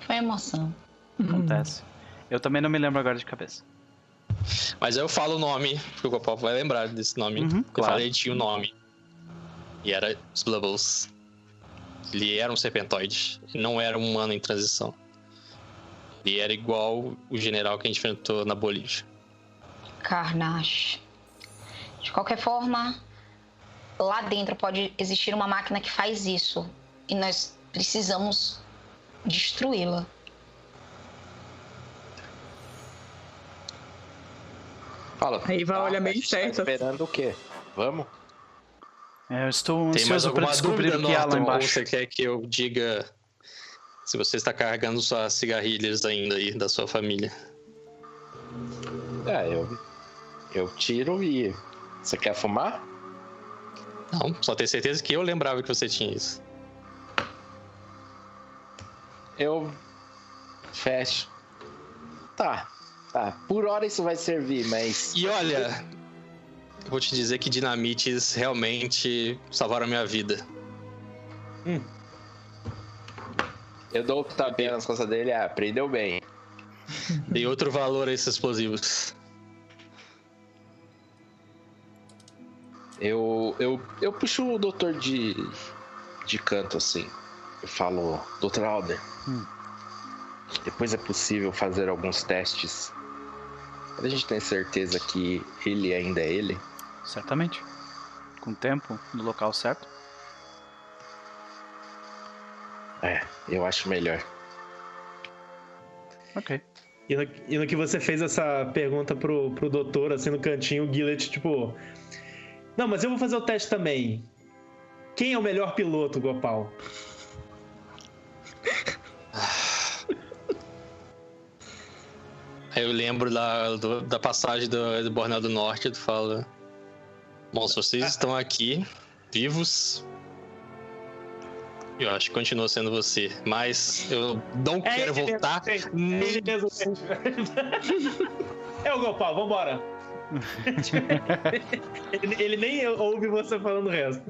Foi emoção. Acontece. Eu também não me lembro agora de cabeça. Mas eu falo o nome, porque o Gopal vai lembrar desse nome. Uhum, eu claro. falei, tinha o nome. E era os Blubbles. Ele era um serpentoide. Ele não era um humano em transição. Ele era igual o general que a gente enfrentou na Bolívia. Carnage. De qualquer forma, lá dentro pode existir uma máquina que faz isso. E nós precisamos destruí-la. Fala. Aí vai tá, olhar meio gente tá certo. esperando o quê? Vamos? É, eu estou Tem mais ansioso para alguma descobrir dúvida, o que há lá embaixo. você quer que eu diga se você está carregando suas cigarrilhas ainda aí da sua família? É, eu. Eu tiro e. Você quer fumar? Não, só ter certeza que eu lembrava que você tinha isso. Eu. Fecho. Tá. Ah, por hora isso vai servir, mas. E olha, eu vou te dizer que dinamites realmente salvaram a minha vida. Eu dou o tapinha nas costas dele, ah, aprendeu bem. Dei outro valor a esses explosivos. Eu, eu, eu puxo o doutor de, de canto assim. Eu falo, doutor Alder, Hum. depois é possível fazer alguns testes pra gente ter certeza que ele ainda é ele. Certamente. Com o tempo, no local certo. É, eu acho melhor. Ok. E no, e no que você fez essa pergunta pro, pro doutor, assim, no cantinho, o Gillet, tipo. Não, mas eu vou fazer o teste também. Quem é o melhor piloto, Gopal? Aí eu lembro da, do- da passagem do, do Bornel do Norte, tu fala. Bom, se vocês estão aqui, vivos. Eu acho que continua sendo você. Mas eu não quero ele voltar. mesmo, é nem- ele mesmo. É o Gopal, vambora. Ele, ele nem ouve você falando o resto.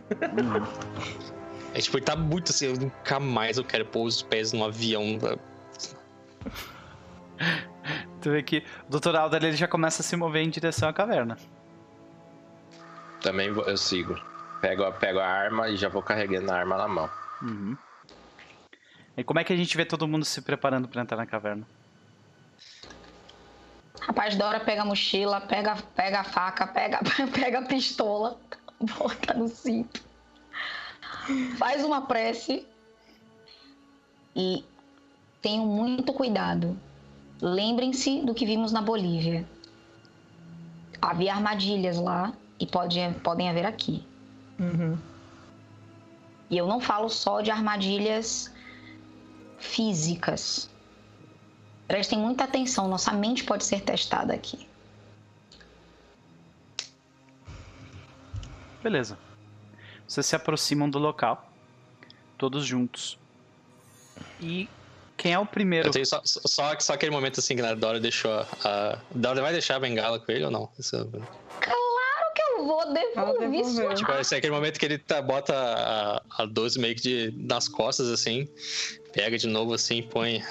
É, tipo, ele tá muito assim, eu nunca mais eu quero pôr os pés num avião. Tu vê que o Dr. Alder ele já começa a se mover em direção à caverna. Também eu sigo. Pego, a- pego a arma e já vou carregando a arma na mão. Uhum. E como é que a gente vê todo mundo se preparando pra entrar na caverna? Rapaz, Dora pega a mochila, pega, pega a faca, pega, pega a pistola, bota no cinto. Faz uma prece e tenham muito cuidado. Lembrem-se do que vimos na Bolívia. Havia armadilhas lá e pode, podem haver aqui. Uhum. E eu não falo só de armadilhas físicas. Prestem muita atenção, nossa mente pode ser testada aqui. Beleza. Vocês se aproximam do local, todos juntos. E quem é o primeiro? Eu tenho só, só, só aquele momento assim que a Dora deixou a. a... Dora vai deixar a bengala com ele ou não? Isso- Claro que eu vou devolver sua Tipo, esse é aquele momento que ele tá, bota a, a 12 meio que de, nas costas, assim, pega de novo assim, põe.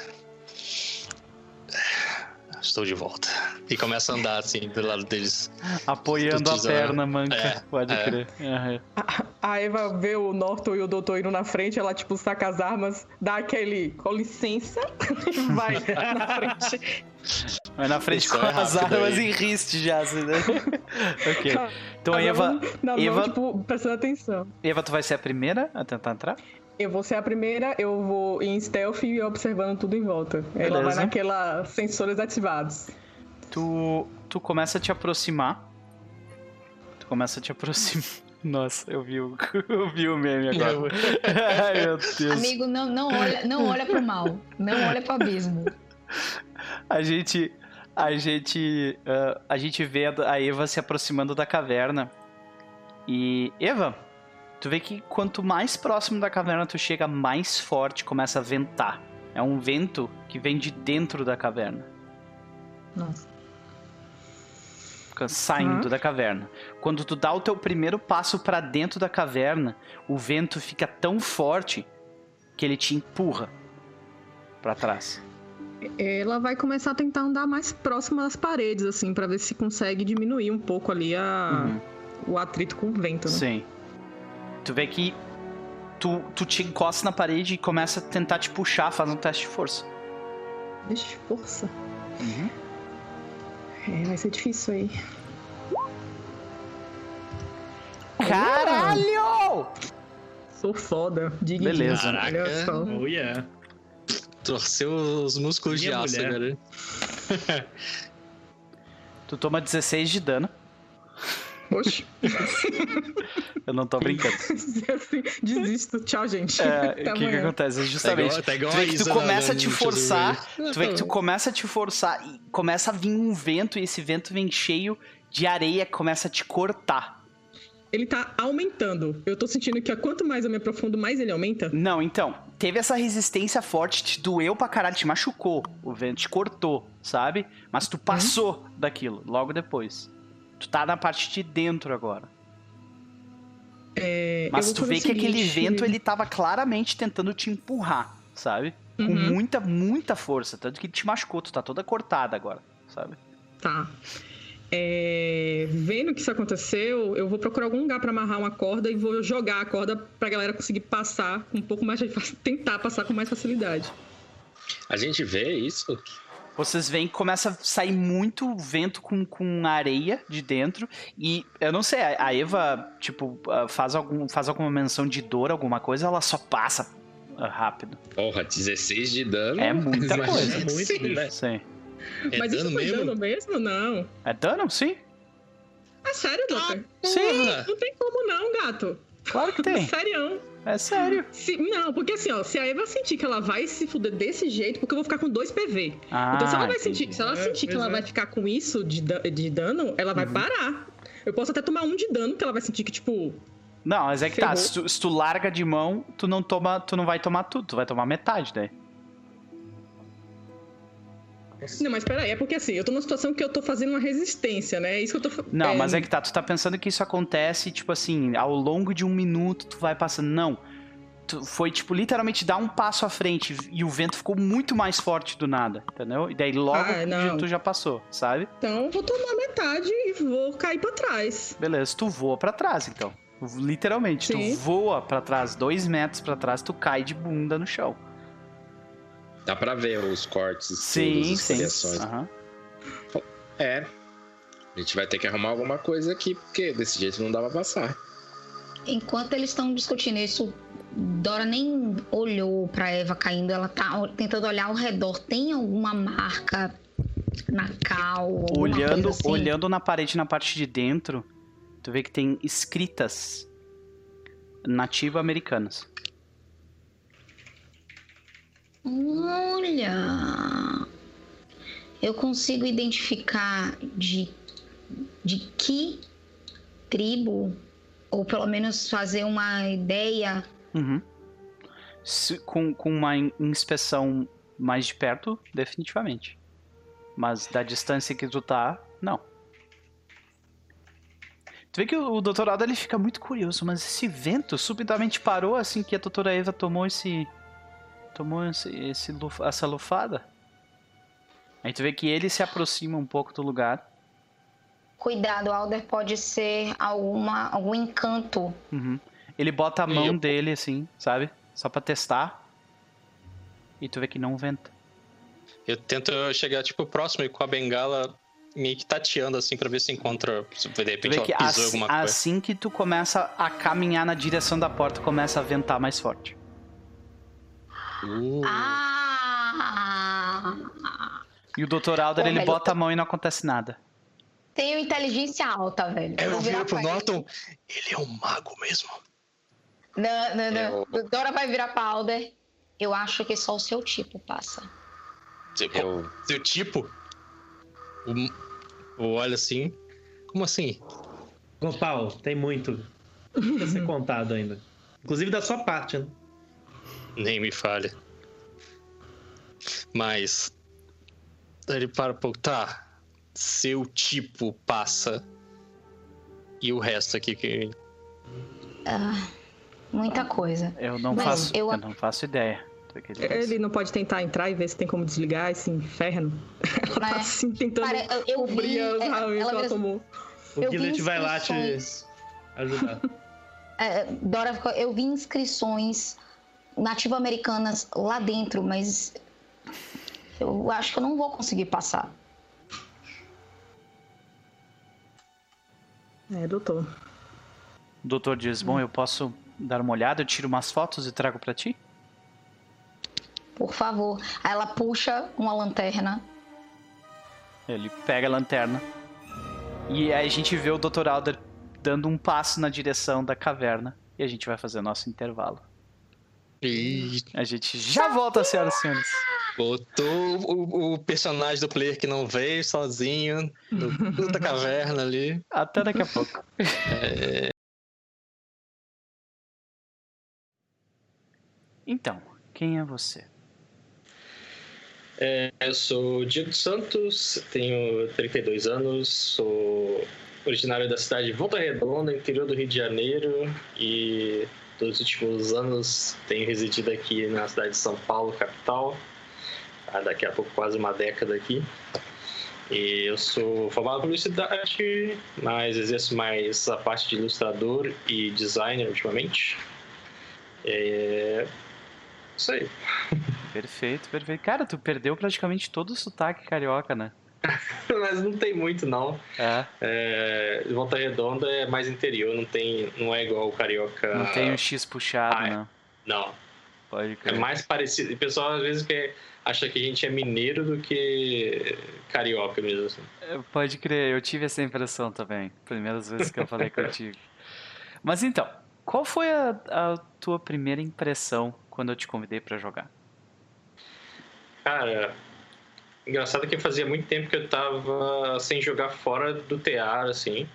Estou de volta. E começa a andar assim do lado deles. Apoiando a perna manca, É, pode é. crer. Aham. A Eva vê o Norton e o doutor indo na frente, ela, tipo, saca as armas, dá aquele com licença e vai na frente. Vai na frente Isso com é as armas aí. em riste já, assim, né? ok. Então, Cada Eva, na mão, Eva- tipo, prestando atenção. Eva, tu vai ser a primeira a tentar entrar? Eu vou ser a primeira, eu vou em stealth e observando tudo em volta. Ela vai Beleza. naquela sensores ativados. Tu, tu começa a te aproximar. Tu começa a te aproximar. Nossa, eu vi o, eu vi o meme agora. Ai, meu Deus. Amigo, não, não olha, não olha pro mal. Não olha pro abismo. A gente. A gente. ah, a gente vê a Eva se aproximando da caverna. E. Eva, tu vê que quanto mais próximo da caverna tu chega, mais forte começa a ventar. É um vento que vem de dentro da caverna. Nossa. Fica saindo Uhum. da caverna. Quando tu dá o teu primeiro passo pra dentro da caverna, o vento fica tão forte que ele te empurra pra trás. Ela vai começar a tentar andar mais próxima das paredes, assim, pra ver se consegue diminuir um pouco ali a... Uhum. o atrito com o vento, né? Sim. Tu vê que tu, tu te encosta na parede e começa a tentar te puxar, faz um teste de força. Deixa força. Uhum. É, vai ser difícil aí. Caralho! Sou foda. Diga Beleza. Caraca. Oh, yeah. Torceu os músculos Minha de aço, mulher. cara. Tu toma 16 de dano. Oxe. Eu não tô brincando. assim, desisto. Tchau, gente. É, o que, que acontece? É Tá justamente. igual, tá igual tu vê a que tu começa a te forçar. Tu vê que tu começa a te forçar e começa a vir um vento, e esse vento vem cheio de areia, começa a te cortar. ele tá aumentando. Eu tô sentindo que quanto mais eu me aprofundo, mais ele aumenta. Não, então, teve essa resistência forte, te doeu pra caralho, te machucou. O vento te cortou, sabe? Mas tu passou daquilo logo depois. Tu tá na parte de dentro agora. É, Mas tu vê que aquele seguinte, vento, ele tava claramente tentando te empurrar, sabe? Com Uhum. muita, muita força. Tanto que ele te machucou, tu tá toda cortada agora, sabe? Tá. É, vendo que isso aconteceu, eu vou procurar algum lugar pra amarrar uma corda e vou jogar a corda pra galera conseguir passar com um pouco mais tentar passar com mais facilidade. A gente vê isso? Vocês veem que começa a sair muito vento com, com areia de dentro. E eu não sei, a a Eva, tipo, ah, faz, algum, faz alguma menção de dor, alguma coisa, ela só passa ah, rápido. Porra, 16 de dano. É muita Imagina coisa. É muito, sim, né? Sim. É Mas isso dano foi mesmo? dano mesmo? Não. É dano? Sim. É sério, Doutor? Sim, Não tem como não, gato. claro que tem. Sério. É sério. Se- não, porque assim, ó, se a Eva sentir que ela vai se fuder desse jeito, porque eu vou ficar com dois PV. Ah, então se ela vai entendi. sentir, se ela É, sentir que ela é. vai ficar com isso de, de dano, ela Uhum. vai parar. Eu posso até tomar um de dano, que ela vai sentir que, tipo, Não, mas é que tá. Ferrou. Se tu, se tu larga de mão, tu não toma, tu não vai tomar tudo, tu vai tomar metade, né? Não, mas peraí, é porque assim, eu tô numa situação que eu tô fazendo uma resistência, né? É isso que eu tô Não, mas é que tá, tu tá pensando que isso acontece, tipo assim, ao longo de um minuto tu vai passando. Não. Tu foi, tipo, literalmente dar um passo à frente e o vento ficou muito mais forte do nada, entendeu? E daí logo Ah, tu já passou, sabe? Então eu vou tomar metade e vou cair pra trás. Beleza, tu voa pra trás, então. Literalmente, Sim. tu voa pra trás, dois metros pra trás, tu cai de bunda no chão. Dá pra ver os cortes, Sim, as sim. variações. Aham. É. A gente vai ter que arrumar alguma coisa aqui, porque desse jeito não dá pra passar. Enquanto eles estão discutindo isso, Dora nem olhou pra Eva caindo, ela tá tentando olhar ao redor. Tem alguma marca na cal? Olhando, assim? olhando na parede na parte de dentro, tu vê que tem escritas nativo-americanas. Olha! Eu consigo identificar de, de que tribo, ou pelo menos fazer uma ideia. Uhum. Se- com, com uma in- inspeção mais de perto, definitivamente. Mas da distância que tu tá, não. Tu vê que o, o doutorado ele fica muito curioso, mas esse vento subitamente parou assim que a doutora Eva tomou esse. Tomou esse, esse essa lufada. Aí tu vê que ele se aproxima um pouco do lugar. Cuidado, Alder pode ser alguma, algum encanto. Uhum. Ele bota a mão eu- dele assim, sabe? Só pra testar. E tu vê que não venta. Eu tento chegar, tipo, próximo e com a bengala meio que tateando, assim, pra ver se encontra. Se de repente ela que pisou assim, alguma coisa. assim que tu começa a caminhar na direção da porta, começa a ventar mais forte. Uh, Ah! E o Dr. Alder, Pô, ele bota a mão e não acontece nada. Tenho inteligência alta, velho. eu vou virar viro pro pra ele. Norton. Ele é um mago mesmo. Não, não, não. Eu- Dora vai virar pra Alder. Eu acho que só o seu tipo passa. Seu, Eu, seu tipo. Olha assim. Como assim? Gopal, tem muito a ser contado ainda. Inclusive da sua parte, né? Nem me falha. Mas. Ele para um pouco. Tá. Seu tipo passa. E o resto aqui que. Ah, muita coisa. Eu não Mas faço, eu... eu- não faço ideia ele não pode tentar entrar e ver se tem como desligar esse inferno. Ela tá Mas, assim tentando Pare- eu, eu vi, cobrir as é, raízes ela que ela tomou. O vi Gillet vai lá te ajudar. é, Dora, ficou- eu vi inscrições nativo-americanas lá dentro, mas eu acho que eu não vou conseguir passar. É, doutor. O doutor diz: Bom, eu posso dar uma olhada, eu tiro umas fotos e trago pra ti? Por favor. Aí ela puxa uma lanterna. Ele pega a lanterna. E aí a gente vê o Dr. Alder dando um passo na direção da caverna. E a gente vai fazer o nosso intervalo. A gente já volta, senhoras e senhores. Botou o, o, personagem do player que não veio sozinho no da caverna ali. Até daqui a pouco. É... Então, quem é você? É, eu sou Diego Santos, tenho 32 anos, sou originário da cidade de Volta Redonda, interior do Rio de Janeiro, e dos últimos anos tenho residido aqui na cidade de São Paulo, capital. Há daqui a pouco quase uma década aqui. E eu sou formado em publicidade, mas exerço mais a parte de ilustrador e designer ultimamente. É... Isso aí. Perfeito, perfeito. Cara, tu perdeu praticamente todo o sotaque carioca, né? mas não tem muito, não. É. É, Volta Redonda é mais interior, não tem, não é igual o carioca. Não tem o X puxado, Ah, é. né? Não, Pode é crer. mais parecido. O pessoal às vezes quer, acha que a gente é mineiro do que carioca mesmo. Assim. É, Pode crer, eu tive essa impressão também. Primeiras vezes que eu falei contigo. Mas então, qual foi a, a tua primeira impressão quando eu te convidei pra jogar? Cara, engraçado que fazia muito tempo que eu tava sem jogar fora do Tear, assim.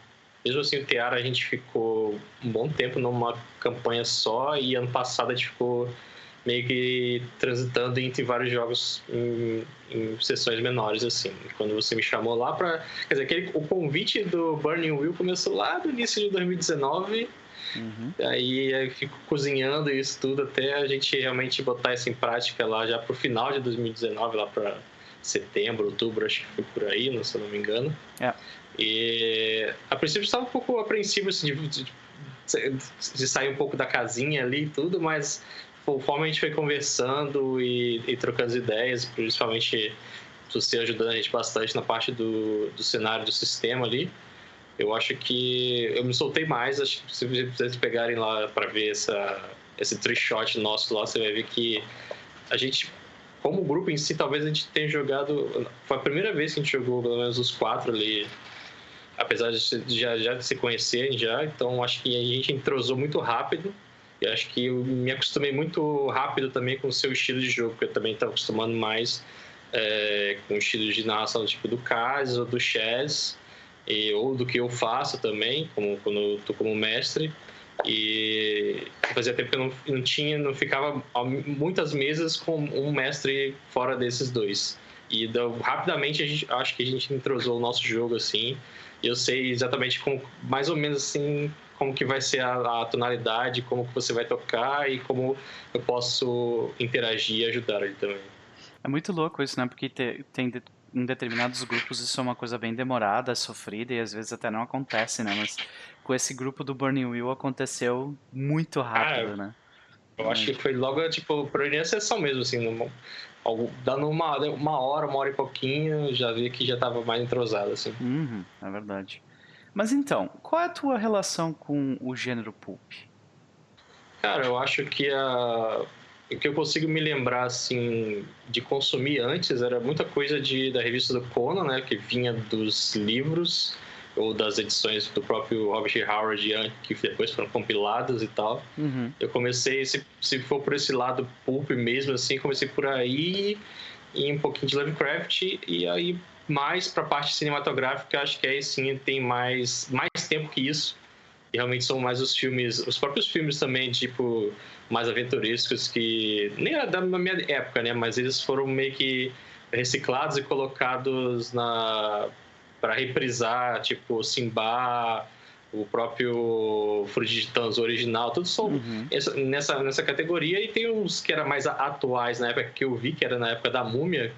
Mesmo assim, o Tear a gente ficou um bom tempo numa campanha só e ano passado a gente ficou meio que transitando entre vários jogos em, em sessões menores, assim. Quando você me chamou lá pra... Quer dizer, aquele, o convite do Burning Wheel começou lá no início de 2019 Uhum. Aí eu fico cozinhando isso tudo até a gente realmente botar isso em prática lá já pro final de 2019, lá para setembro, outubro, acho que foi por aí, não- se eu não me engano. É. E a princípio estava um pouco apreensivo assim, de, de- de sair um pouco da casinha ali e tudo, mas conforme a gente foi conversando e, e trocando ideias, principalmente você ajudando a gente bastante na parte do, do cenário do sistema ali, eu acho que eu me soltei mais. Acho que se vocês pegarem lá para ver essa, esse tree shot nosso lá, você vai ver que a gente, como grupo em si, talvez a gente tenha jogado. Foi a primeira vez que a gente jogou, pelo menos os quatro ali, apesar de já, já se conhecerem já. Então acho que a gente entrosou muito rápido. E acho que eu me acostumei muito rápido também com o seu estilo de jogo, porque eu também estava acostumando mais é, com o estilo de narração tipo do Kaz ou do Chess e, ou do que eu faço também, como quando eu tô como mestre. E fazia tempo que eu não, não tinha, não ficava muitas mesas com um mestre fora desses dois. E da- rapidamente a gente, acho que a gente entrosou o nosso jogo assim. E eu sei exatamente como, mais ou menos assim como que vai ser a, a tonalidade, como que você vai tocar e como eu posso interagir e ajudar ele também. É muito louco isso, né? Porque te- tem de- em determinados grupos isso é uma coisa bem demorada, sofrida e às vezes até não acontece, né? Mas com esse grupo do Burning Wheel aconteceu muito rápido, né? Eu acho que foi logo, tipo, por iniciação mesmo, assim, numa- algo- dando uma, uma hora, uma hora e pouquinho, já vi que já tava mais entrosado, assim. Uhum, é verdade. Mas então, qual é a tua relação com o gênero pulp? Cara, eu acho que a... o que eu consigo me lembrar, assim, de consumir antes era muita coisa de, da revista do Conan, né, que vinha dos livros ou das edições do próprio Robert Howard, an- que depois foram compiladas e tal. Uhum. Eu comecei, se, se for por esse lado pulp mesmo, assim, comecei por aí e um pouquinho de Lovecraft e aí mais pra parte cinematográfica, acho que aí sim tem mais, mais tempo que isso. E realmente são mais os filmes, os próprios filmes também, tipo, mais aventurescos que nem era da minha época, né, mas eles foram meio que reciclados e colocados na para reprisar, tipo, Simba, o próprio Frugitans original, todos são Uhum. essa- nessa, nessa categoria e tem uns que era mais atuais na época que eu vi, que era na época da Múmia.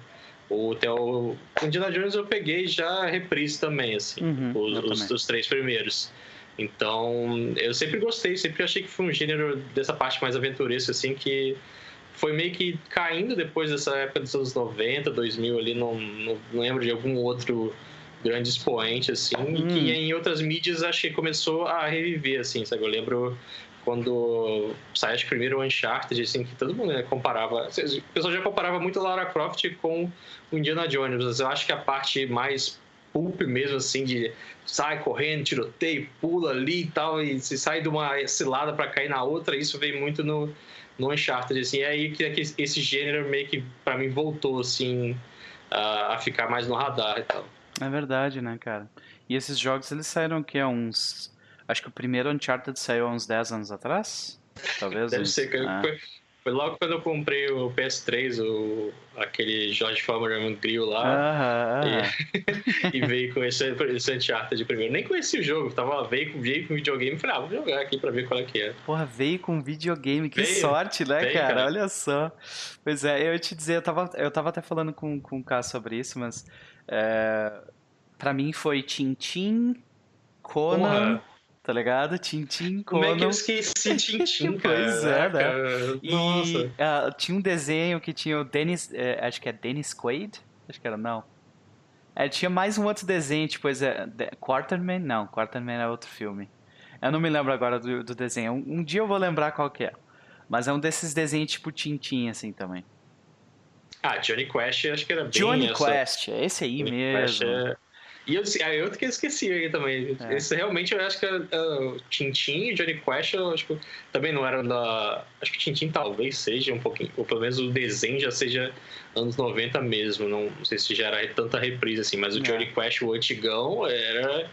O, até o o Indiana Jones eu peguei já reprise também, assim, Uhum, os, os- três primeiros. Então, eu sempre gostei, sempre achei que foi um gênero dessa parte mais aventuresca, assim, que foi meio que caindo depois dessa época dos anos 90, 2000 ali, não, não, não lembro de algum outro grande expoente, assim, e Hum. que em outras mídias acho que começou a reviver, assim, sabe? Eu lembro quando saiu acho primeiro o Uncharted, assim, que todo mundo né, comparava. O pessoal já comparava muito a Lara Croft com o Indiana Jones, mas eu acho que a parte mais pulp mesmo, assim, de sai correndo, tiroteio, pula ali e tal, e se sai de uma cilada para cair na outra, isso veio muito no, no Uncharted, assim, é aí que, que esse gênero meio que para mim voltou, assim, a, a ficar mais no radar e tal. É verdade, né, cara? E esses jogos, eles saíram o quê? Há uns... Acho que o primeiro Uncharted saiu há uns 10 anos atrás? Talvez Deve ser, que é. foi, Foi logo quando eu comprei o PS3, o, aquele George Foreman Grill lá. Aham, aham. E, e veio com esse, esse Uncharted primeiro. Nem conheci o jogo, tava, veio, com- veio com videogame e falei, ah, vou jogar aqui pra ver qual é que é. Porra, veio com videogame, que Veio, sorte, né, veio, cara? cara. Olha só. Pois é, eu ia te dizer, eu tava, eu tava até falando com, com o Caio sobre isso, mas é, pra mim foi Tintin, Conan, Porra. tá ligado? Tintin, Como é que eu Conan. esqueci Tintin, cara? Pois é, né? Cara, E ah, tinha um desenho que tinha o Dennis, é, acho que é Dennis Quaid? Acho que era, não. É, tinha mais um outro desenho, tipo, é, de- Quarterman? Não, Quarterman é outro filme. Eu não me lembro agora do, do desenho. Um, um dia eu vou lembrar qual que é. Mas é um desses desenhos tipo Tintin, assim, também. Ah, Johnny Quest acho que era bem Johnny essa- Quest, é esse aí Johnny mesmo. Quest é- E eu, ah, eu que esqueci aí também. É. Esse realmente eu acho que uh, Tintin e Johnny Quest eu acho que também não eram da. Acho que Tintin talvez seja um pouquinho, ou pelo menos o desenho já seja anos 90 mesmo. Não, não sei se já era tanta reprise assim, mas o É. Johnny Quest, o antigão, era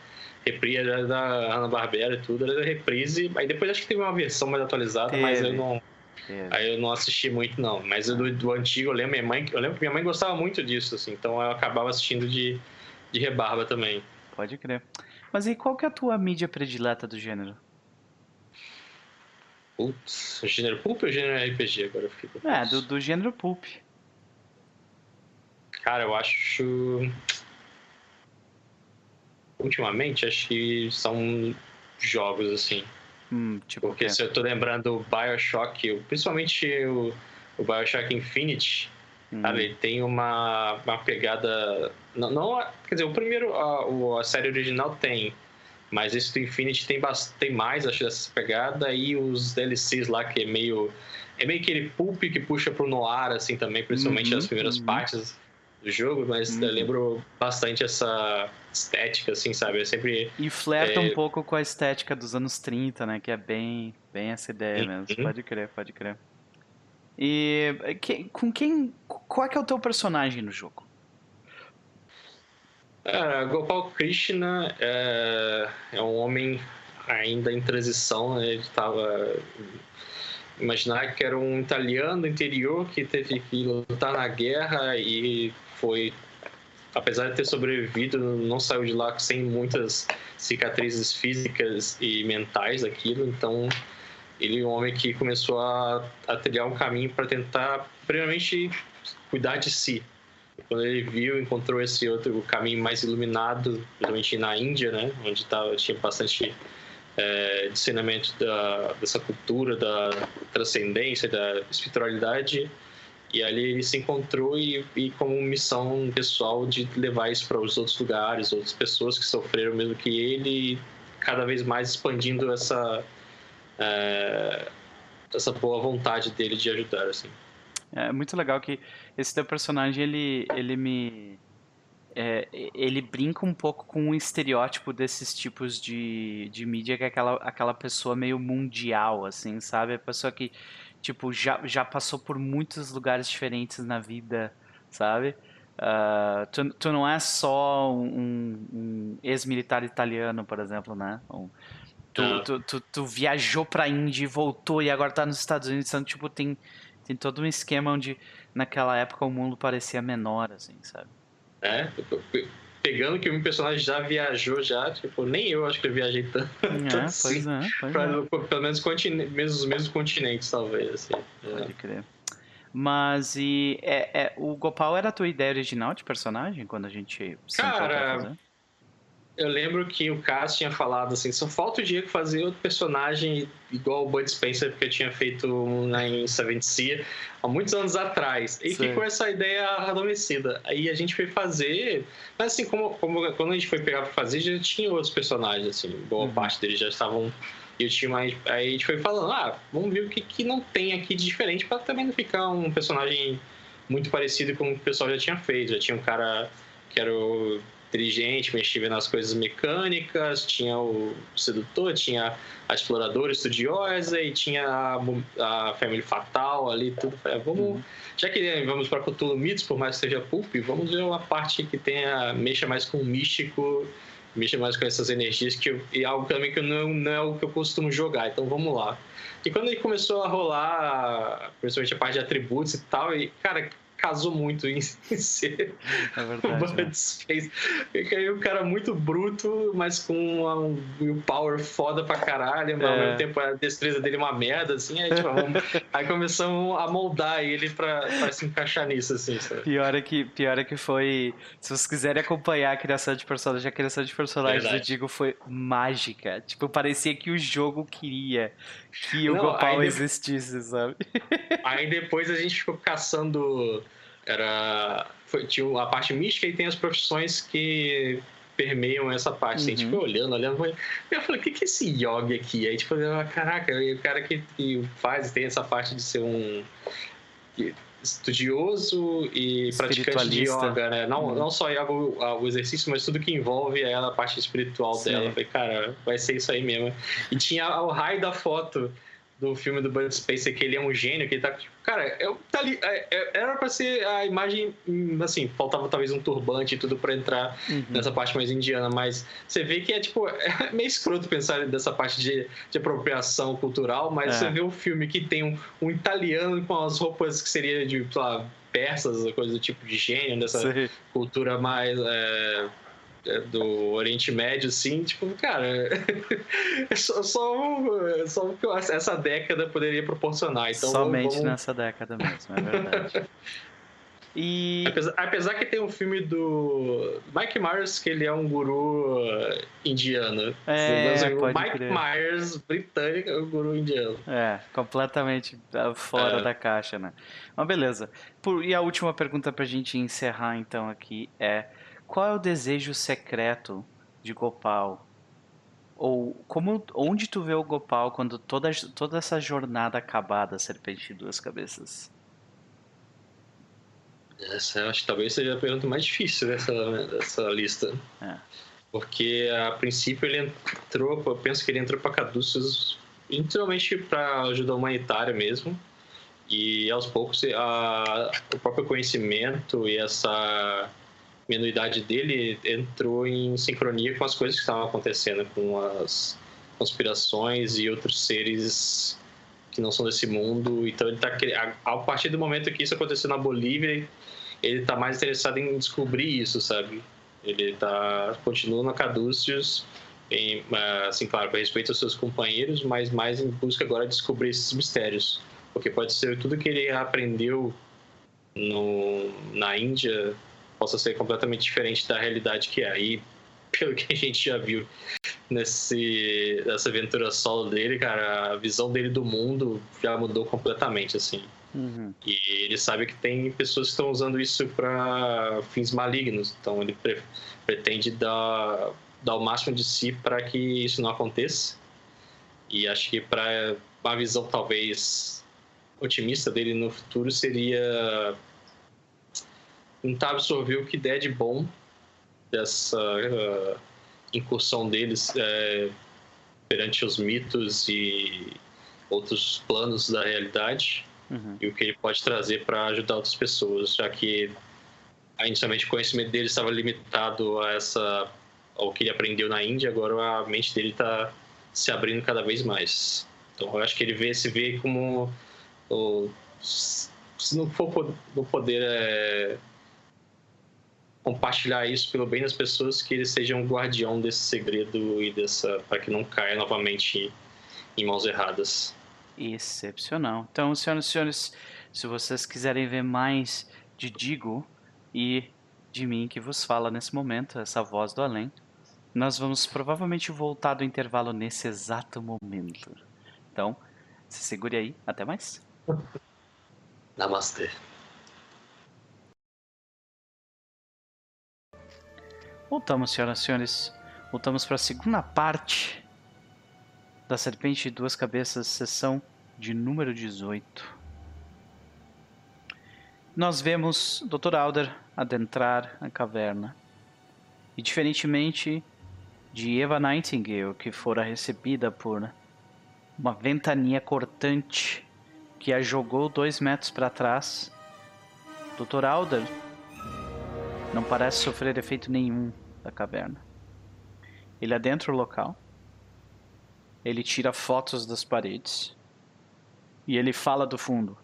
reprise era da Hanna-Barbera e tudo, era reprise. Aí depois acho que teve uma versão mais atualizada, mas Teve. eu não. Aí eu não assisti muito, não. Mas do, do antigo, eu lembro, minha mãe, eu lembro que minha mãe gostava muito disso, assim. Então eu acabava assistindo de, de rebarba também. Pode crer. Mas e qual que é a tua mídia predileta do gênero? Putz, o gênero pulp ou o gênero RPG agora? Eu fico É, do, do gênero pulp. Cara, eu acho... Ultimamente, acho que são jogos, assim. Hum, tipo? Porque se eu tô lembrando o Bioshock, principalmente o, o Bioshock Infinite, Hum, Cara, ele tem uma, uma pegada. Não, não quer dizer, o primeiro, a, a série original tem. Mas esse do Infinity tem, tem mais, acho, dessa pegada. E os DLCs lá, que é meio. É meio aquele pulp que puxa pro noir, assim, também, principalmente Uhum, nas primeiras uhum. partes do jogo. Mas Uhum. eu lembro bastante essa estética, assim, sabe? É sempre. E flerta É. um pouco com a estética dos anos 30, né? Que é bem, bem essa ideia Uhum. mesmo. Pode crer, pode crer. E que- com quem. Qual é que é o teu personagem no jogo? Cara, Gopal Krishna é, é um homem ainda em transição, né? Ele estava imaginar que era um italiano interior que teve que lutar na guerra e foi apesar de ter sobrevivido, não saiu de lá sem muitas cicatrizes físicas e mentais daquilo, então ele é um homem que começou a, a trilhar um caminho para tentar primeiramente cuidar de si, quando ele viu, encontrou esse outro caminho mais iluminado, principalmente na Índia, né, onde tava, tinha bastante é, ensinamento da, dessa cultura, da transcendência, da espiritualidade, e ali ele se encontrou e, e como missão pessoal de levar isso para os outros lugares, outras pessoas que sofreram mesmo que ele, cada vez mais expandindo essa é, essa boa vontade dele de ajudar, assim. É muito legal que esse teu personagem, ele, ele me... é, ele brinca um pouco com o estereótipo desses tipos de, de mídia, que é aquela, aquela pessoa meio mundial, assim, sabe? A pessoa que, tipo, já, já passou por muitos lugares diferentes na vida, sabe? Ah, tu, tu não é só um, um ex-militar italiano, por exemplo, né? Um- tu, Não. tu, tu, tu viajou pra Índia e voltou e agora tá nos Estados Unidos, então, tipo, tem, tem todo um esquema onde naquela época o mundo parecia menor, assim, sabe? É, pegando que o meu personagem já viajou já, tipo, nem eu acho que eu viajei tanto, É, assim, pois é, pois pra, é. pelo menos mesmo, os mesmos continentes, talvez, assim. É. Pode crer. Mas e é, é, o Gopal era a tua ideia original de personagem quando a gente Cara? Eu lembro que o Cass tinha falado assim, só falta o que fazer outro personagem igual o Bud Spencer que eu tinha feito na em Seventh Sea há muitos anos atrás. E Sei. ficou essa ideia adormecida. Aí a gente foi fazer, mas assim, como, como quando a gente foi pegar pra fazer, já tinha outros personagens, assim, boa Uhum. parte deles já estavam. E eu tinha mais. Aí a gente foi falando, ah, vamos ver o que, que não tem aqui de diferente pra também não ficar um personagem muito parecido com o que o pessoal já tinha feito. Já tinha um cara que era o inteligente, mexia nas coisas mecânicas, tinha o sedutor, tinha a exploradora estudiosa e tinha a, a Family Fatal ali, tudo. Falei, ah, vamos, Uhum. já que vamos para Cthulhu Mitos, por mais que seja pulp, vamos ver uma parte que tenha, mexa mais com o místico mexer mais com essas energias que eu, e algo também que não, não é o que eu costumo jogar. Então vamos lá. E quando ele começou a rolar, principalmente a parte de atributos e tal, e cara, casou muito em, ser É o verdade. né? Bud Space. Porque aí um cara muito bruto, mas com um power foda pra caralho, mas ao É. mesmo tempo a destreza dele é uma merda, assim. Aí, tipo, vamos- aí começamos a moldar ele pra, pra se encaixar nisso, assim, sabe? Pior é, que, pior é que foi. Se vocês quiserem acompanhar a criação de personagem, a criação de personagem do. Digo foi mágica. Tipo, parecia que o jogo queria que o Não, Gopal aí existisse, sabe? Aí depois a gente ficou caçando. Era. Foi, tinha a parte mística e tem as profissões que permeiam essa parte. Assim, Uhum. tipo, olhando, olhando. E eu falei, o que, que é esse yogi aqui? Aí, tipo, eu, caraca, e o cara que, que faz, tem essa parte de ser um estudioso e praticante de yoga, né? Não, Uhum. não só yoga, o exercício, mas tudo que envolve ela, a parte espiritual Sim. dela. Eu falei, cara, vai ser isso aí mesmo. E tinha o raio da foto do filme do Bud Spencer, que ele é um gênio, que ele tá. tipo, Cara, é, tá ali, é- é- era pra ser a imagem, hum, assim, faltava talvez um turbante e tudo pra entrar Uhum. nessa parte mais indiana, mas você vê que é tipo, é meio escroto pensar dessa parte de, de apropriação cultural, mas É. você vê um filme que tem um, um italiano com as roupas que seria de, sei lá, persas, coisa do tipo de gênio, dessa Sei. cultura mais é, do Oriente Médio, assim, tipo, cara, é só, só, só o que essa década poderia proporcionar. Então, Somente vamos, nessa década mesmo, é verdade. E. Apesar, apesar que tem um filme do Mike Myers, que ele é um guru uh, indiano. É, o Mike crer. Myers, britânico, é um guru indiano. É, completamente ah, fora É. da caixa, né? Mas beleza. Por- e a última pergunta pra gente encerrar então aqui é: qual é o desejo secreto de Gopal? Ou como, onde tu vê o Gopal quando toda, toda essa jornada acabar da Serpente de Duas Cabeças? Essa eu acho que talvez seja a pergunta mais difícil dessa, dessa lista. É. Porque a princípio ele entrou, eu penso que ele entrou para Caduceus literalmente para ajuda humanitária mesmo. E aos poucos a, o próprio conhecimento e essa menuidade dele entrou em sincronia com as coisas que estavam acontecendo, com as conspirações e outros seres que não são desse mundo. Então ele tá a, partir do momento que isso aconteceu na Bolívia, ele tá mais interessado em descobrir isso, sabe? Ele tá continua na Caduceus, em, ah, assim, claro, com respeito aos seus companheiros, mas mais em busca agora de descobrir esses mistérios, porque pode ser tudo que ele aprendeu no, na Índia possa ser completamente diferente da realidade que é. Aí, pelo que a gente já viu nesse nessa aventura solo dele, cara, a visão dele do mundo já mudou completamente, assim. Uhum. E ele sabe que tem pessoas que estão usando isso para fins malignos, então ele pre- pretende dar, dar o máximo de si para que isso não aconteça. E acho que para uma visão talvez otimista dele no futuro seria tentar absorver o que der de bom dessa uh, incursão deles eh, perante os mitos e outros planos da realidade Uhum. e o que ele pode trazer para ajudar outras pessoas, já que inicialmente o conhecimento dele estava limitado a essa ao que ele aprendeu na Índia, agora a mente dele está se abrindo cada vez mais. Então eu acho que ele vê se vê como o, se não for no poder é, compartilhar isso pelo bem das pessoas, que ele seja um guardião desse segredo e dessa para que não caia novamente em mãos erradas. Excepcional. Então, senhoras e senhores, se vocês quiserem ver mais de Digo e de mim que vos fala nesse momento, essa voz do além, nós vamos provavelmente voltar do intervalo nesse exato momento. Então, se segure aí. Até mais. Namastê. Voltamos, senhoras e senhores. Voltamos para a segunda parte da Serpente de Duas Cabeças, sessão de número 18. Nós vemos Dr. Alder adentrar a caverna. E diferentemente de Eva Nightingale, que fora recebida por uma ventania cortante que a jogou dois metros para trás, Dr. Alder não parece sofrer efeito nenhum da caverna. Ele adentra o local. Ele tira fotos das paredes. E ele fala do fundo.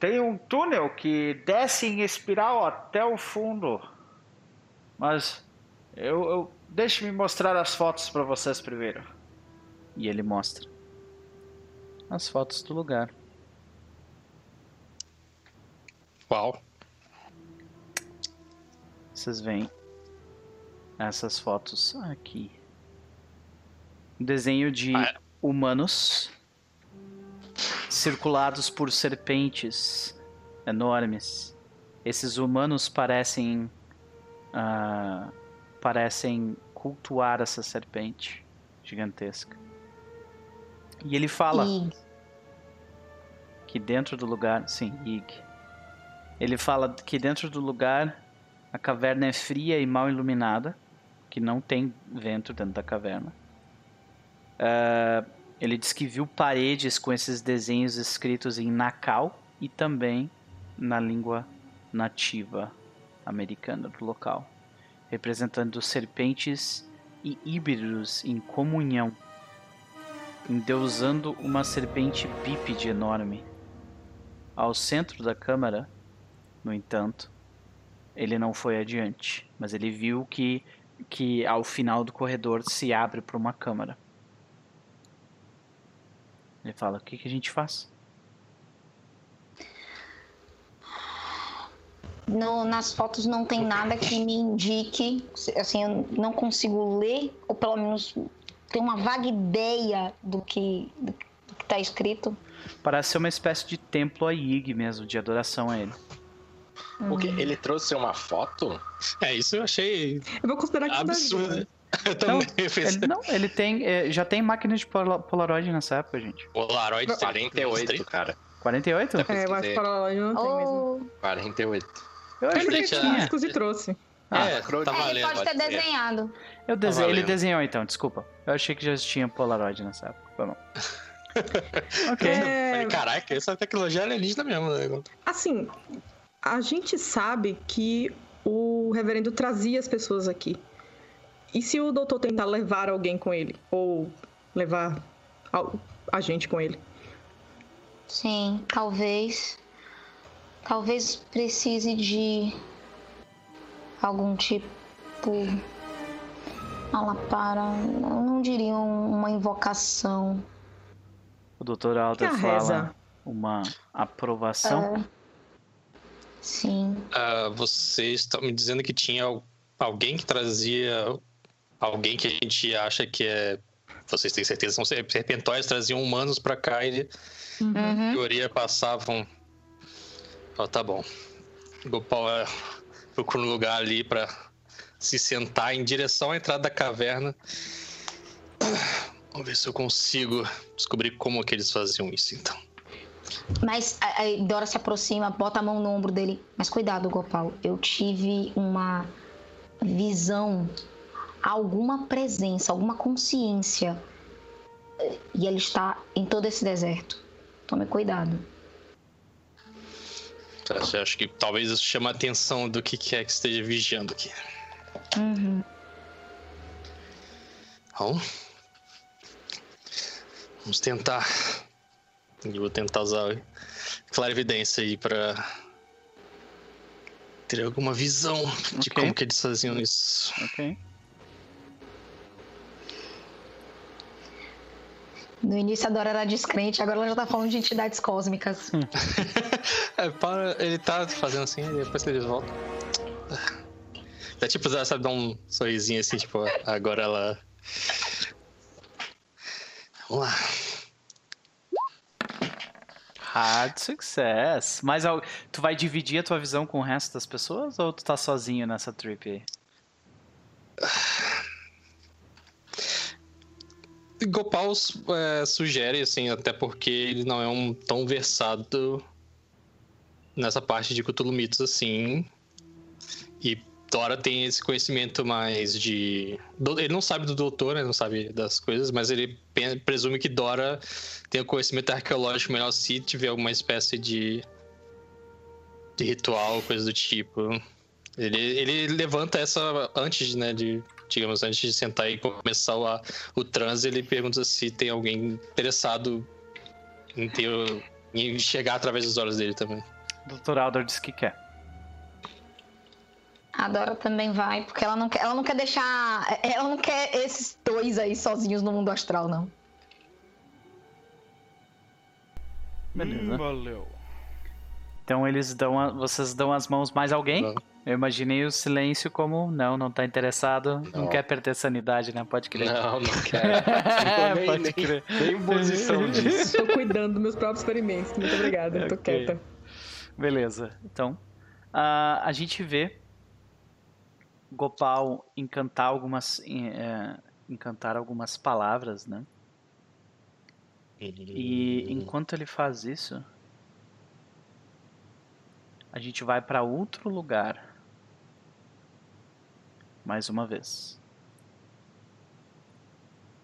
Tem um túnel que desce em espiral até o fundo. Mas eu, eu deixe-me mostrar as fotos para vocês primeiro. E ele mostra as fotos do lugar. Uau. Vocês veem essas fotos aqui. Um desenho de Ah, é? humanos circulados por serpentes enormes. Esses humanos parecem ah, parecem cultuar essa serpente gigantesca. E ele fala E que dentro do lugar, sim, Ig. Ele fala que dentro do lugar a caverna é fria e mal iluminada, que não tem vento dentro da caverna. Ah, ele diz que viu paredes com esses desenhos escritos em Nakal e também na língua nativa americana do local, representando serpentes e híbridos em comunhão, endeusando uma serpente bípede enorme. Ao centro da câmara, no entanto, ele não foi adiante, mas ele viu que, que ao final do corredor se abre para uma câmara. Ele fala: O que, que a gente faz? no- nas fotos não tem nada que me indique, assim, eu não consigo ler, ou pelo menos ter uma vaga ideia do que, do que tá escrito. Parece ser uma espécie de templo a Ig mesmo, de adoração a ele. O que? Ele trouxe uma foto? É, isso eu achei Eu vou considerar que isso absurdo. Eu Não, também fiz. ele, não, ele tem. é, já tem máquina de pola- Polaroid nessa época, gente. Polaroid tem 48, cara. 48? É, eu acho que para não tem mesmo. Ou 48. Eu Ele achei tem que tinha. discos e trouxe. Ah, é, tá É, ele pode ter desenhado. Eu dese... Tá Ele valendo. desenhou então, desculpa. Eu achei que já tinha Polaroid nessa época. Foi mal. ok. É, Falei, Caraca, essa tecnologia é alienígena mesmo. Né? assim, a gente sabe que o reverendo trazia as pessoas aqui. E se o doutor tentar levar alguém com ele? Ou levar a gente com ele? Sim, talvez. Talvez precise de algum tipo. Fala para. Eu não diria um- uma invocação. O Dr. Que Alder a fala reza? uma aprovação. É. Sim. Ah, vocês estão me dizendo que tinha al- alguém que trazia. Alguém que a gente acha que é. Vocês têm certeza são ser- serpentóides, traziam humanos pra cá e Uhum. Em teoria passavam. Ó, tá bom. Gopal é, procura um lugar ali pra se sentar em direção à entrada da caverna. Vamos ver se eu consigo descobrir como que eles faziam isso então. Mas aí Dora se aproxima, bota a mão no ombro dele. Mas cuidado, Gopal. Eu tive uma visão, alguma presença, alguma consciência. E ele está em todo esse deserto. Tome cuidado. Eu acho que talvez isso chame a atenção do que que é que esteja vigiando aqui. Uhum. Bom. Vamos tentar. Eu vou tentar usar clarividência aí pra ter alguma visão de Ok. como que eles faziam isso. Ok. No início a Dora era descrente, agora ela já tá falando de entidades cósmicas. É, para, ele tá fazendo assim, e depois eles voltam. É tipo, sabe, dar um sorrisinho assim, tipo, agora ela. Vamos lá. Hard success. Mas tu vai dividir a tua visão com o resto das pessoas ou tu tá sozinho nessa trip aí? Gopal é, sugere, assim, até porque ele não é um tão versado nessa parte de Cthulhu Mitos assim. Dora tem esse conhecimento mais de. Ele não sabe do doutor, né? Não sabe das coisas, mas ele presume que Dora tem o conhecimento arqueológico melhor se tiver alguma espécie de. de ritual, coisa do tipo. Ele, ele levanta essa antes, né, de, digamos, antes de sentar e começar o, o transe, ele pergunta se tem alguém interessado em, ter, em chegar através dos olhos dele também. Dr. Aldor disse que quer. A Dora também vai, porque ela não quer, ela não quer deixar. Ela não quer esses dois aí sozinhos no mundo astral, não. Beleza. Hum, valeu. Então eles dão. a- vocês dão as mãos mais a alguém? Não. Eu imaginei o silêncio como. Não, não tá interessado. Não, Não. quer perder sanidade, né? Pode crer. Não, não quero. nem- Pode nem- crer. Nem posição disso. Tô cuidando dos meus próprios experimentos. Muito obrigada, tô Ok. quieta. Beleza. Então, ah, a gente vê Gopal encantar algumas, é, encantar algumas palavras, né? E enquanto ele faz isso, a gente vai para outro lugar. Mais uma vez.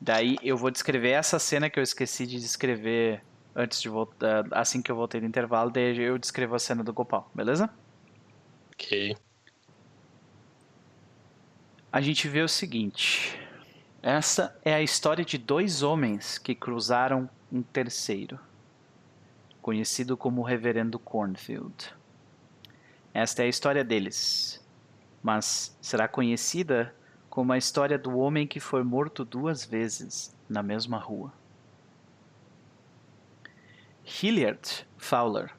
Daí eu vou descrever essa cena que eu esqueci de descrever antes de voltar, assim que eu voltei do intervalo, daí eu descrevo a cena do Gopal, beleza? Ok. A gente vê o seguinte. Essa é a história de dois homens que cruzaram um terceiro, conhecido como o Reverendo Cornfield. Esta é a história deles, mas será conhecida como a história do homem que foi morto duas vezes na mesma rua. Hilliard Fowler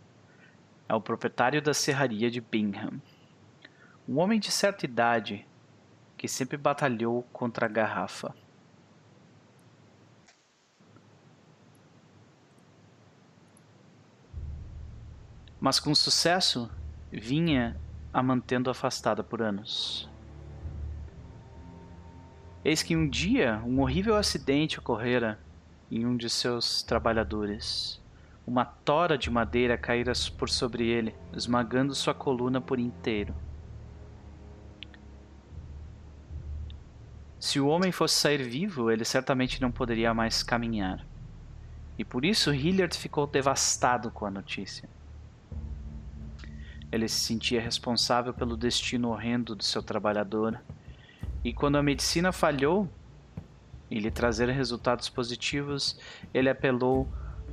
é o proprietário da serraria de Bingham. Um homem de certa idade que sempre batalhou contra a garrafa. Mas com sucesso, vinha a mantendo afastada por anos. Eis que um dia um horrível acidente ocorrera em um de seus trabalhadores. Uma tora de madeira caíra por sobre ele, esmagando sua coluna por inteiro. Se o homem fosse sair vivo, ele certamente não poderia mais caminhar. E por isso Hilliard ficou devastado com a notícia. Ele se sentia responsável pelo destino horrendo do seu trabalhador. E quando a medicina falhou em lhe trazer resultados positivos, ele apelou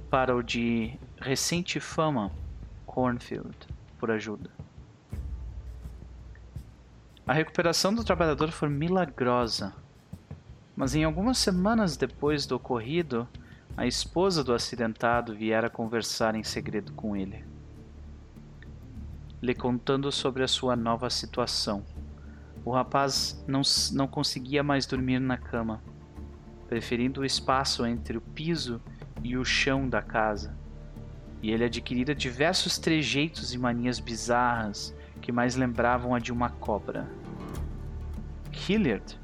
para o de recente fama Cornfield por ajuda. A recuperação do trabalhador foi milagrosa, mas em algumas semanas depois do ocorrido, a esposa do acidentado viera conversar em segredo com ele, lhe contando sobre a sua nova situação. O rapaz não, não conseguia mais dormir na cama, preferindo o espaço entre o piso e o chão da casa. E ele adquirira diversos trejeitos e manias bizarras que mais lembravam a de uma cobra. Hilliard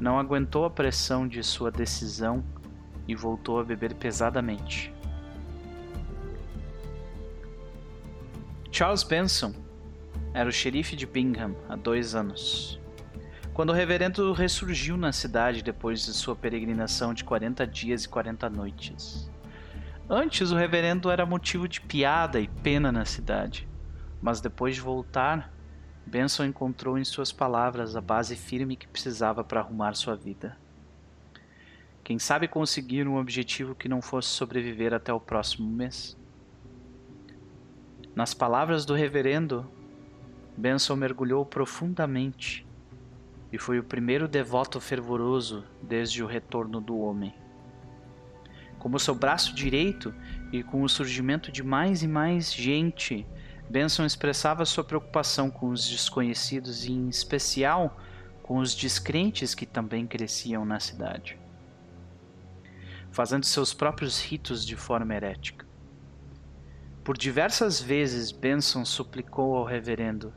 não aguentou a pressão de sua decisão e voltou a beber pesadamente. Charles Benson era o xerife de Bingham há dois anos. Quando o reverendo ressurgiu na cidade depois de sua peregrinação de 40 dias e 40 noites. Antes, o reverendo era motivo de piada e pena na cidade, mas depois de voltar, Benson encontrou em suas palavras a base firme que precisava para arrumar sua vida. Quem sabe conseguir um objetivo que não fosse sobreviver até o próximo mês? Nas palavras do reverendo, Benson mergulhou profundamente e foi o primeiro devoto fervoroso desde o retorno do homem. Como seu braço direito e com o surgimento de mais e mais gente, Benson expressava sua preocupação com os desconhecidos e, em especial, com os descrentes que também cresciam na cidade, fazendo seus próprios ritos de forma herética. Por diversas vezes, Benson suplicou ao reverendo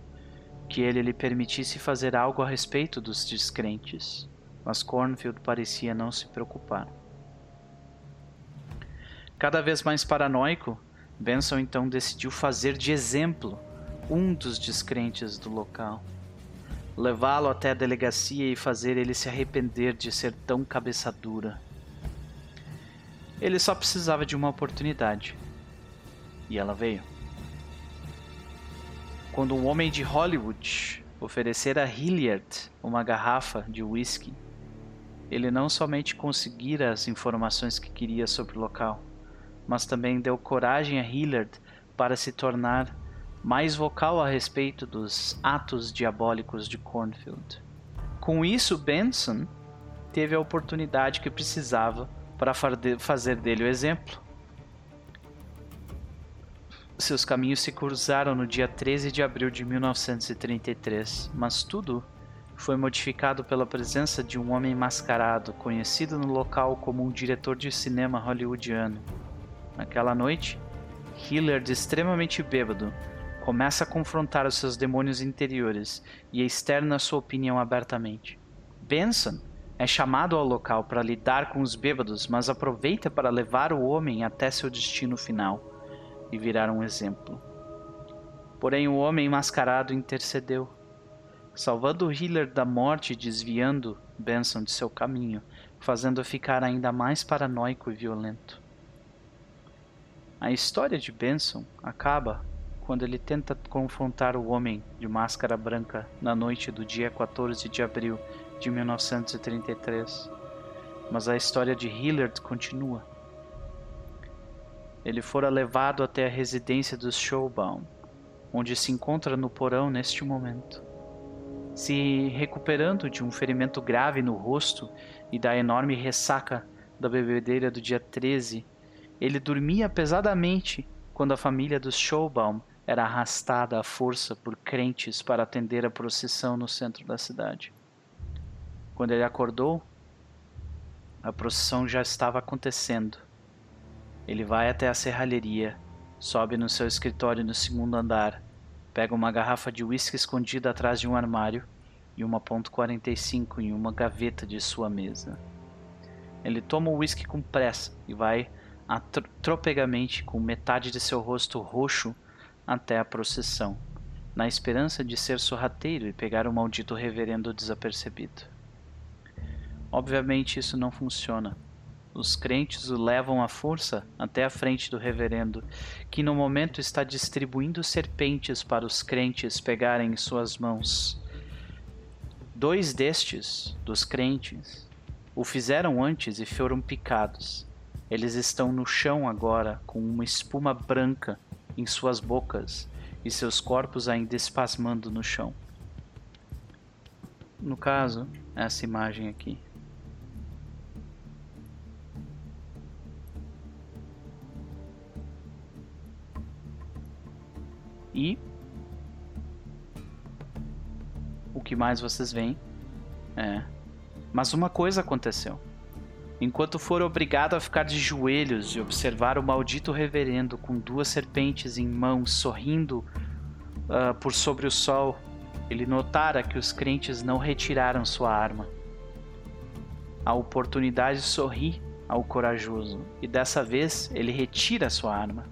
que ele lhe permitisse fazer algo a respeito dos descrentes, mas Cornfield parecia não se preocupar. Cada vez mais paranoico, Benson então decidiu fazer de exemplo um dos descrentes do local, levá-lo até a delegacia e fazer ele se arrepender de ser tão cabeça dura. Ele só precisava de uma oportunidade. E ela veio. Quando um homem de Hollywood oferecer a Hilliard uma garrafa de whisky, ele não somente conseguira as informações que queria sobre o local, mas também deu coragem a Hilliard para se tornar mais vocal a respeito dos atos diabólicos de Cornfield. Com isso, Benson teve a oportunidade que precisava para fazer dele o exemplo. Seus caminhos se cruzaram no dia 13 de abril de 1933, mas tudo foi modificado pela presença de um homem mascarado, conhecido no local como um diretor de cinema hollywoodiano. Naquela noite, Hillard, extremamente bêbado, começa a confrontar os seus demônios interiores e externa sua opinião abertamente. Benson é chamado ao local para lidar com os bêbados, mas aproveita para levar o homem até seu destino final e virar um exemplo. Porém, o homem mascarado intercedeu, salvando Hiller da morte e desviando Benson de seu caminho, fazendo-o ficar ainda mais paranoico e violento. A história de Benson acaba quando ele tenta confrontar o homem de máscara branca na noite do dia 14 de abril de 1933. Mas a história de Hillard continua. Ele fora levado até a residência dos Showbaum, onde se encontra no porão neste momento. Se recuperando de um ferimento grave no rosto e da enorme ressaca da bebedeira do dia 13, ele dormia pesadamente quando a família dos Showbaum era arrastada à força por crentes para atender a procissão no centro da cidade. Quando ele acordou, a procissão já estava acontecendo. Ele vai até a serralheria, sobe no seu escritório no segundo andar, pega uma garrafa de uísque escondida atrás de um armário e uma ponto .45 em uma gaveta de sua mesa. Ele toma o uísque com pressa e vai atropegamente com metade de seu rosto roxo até a procissão, na esperança de ser sorrateiro e pegar o maldito reverendo desapercebido. Obviamente isso não funciona. Os crentes o levam à força até a frente do reverendo, que no momento está distribuindo serpentes para os crentes pegarem em suas mãos. Dois destes, dos crentes, o fizeram antes e foram picados. Eles estão no chão agora, com uma espuma branca em suas bocas e seus corpos ainda espasmando no chão. No caso, essa imagem aqui. E o que mais vocês veem é. Mas uma coisa aconteceu enquanto for obrigado a ficar de joelhos e observar o maldito reverendo com duas serpentes em mãos sorrindo uh, por sobre o sol, ele notara que os crentes não retiraram sua arma. A oportunidade sorri ao corajoso e dessa vez ele retira sua arma.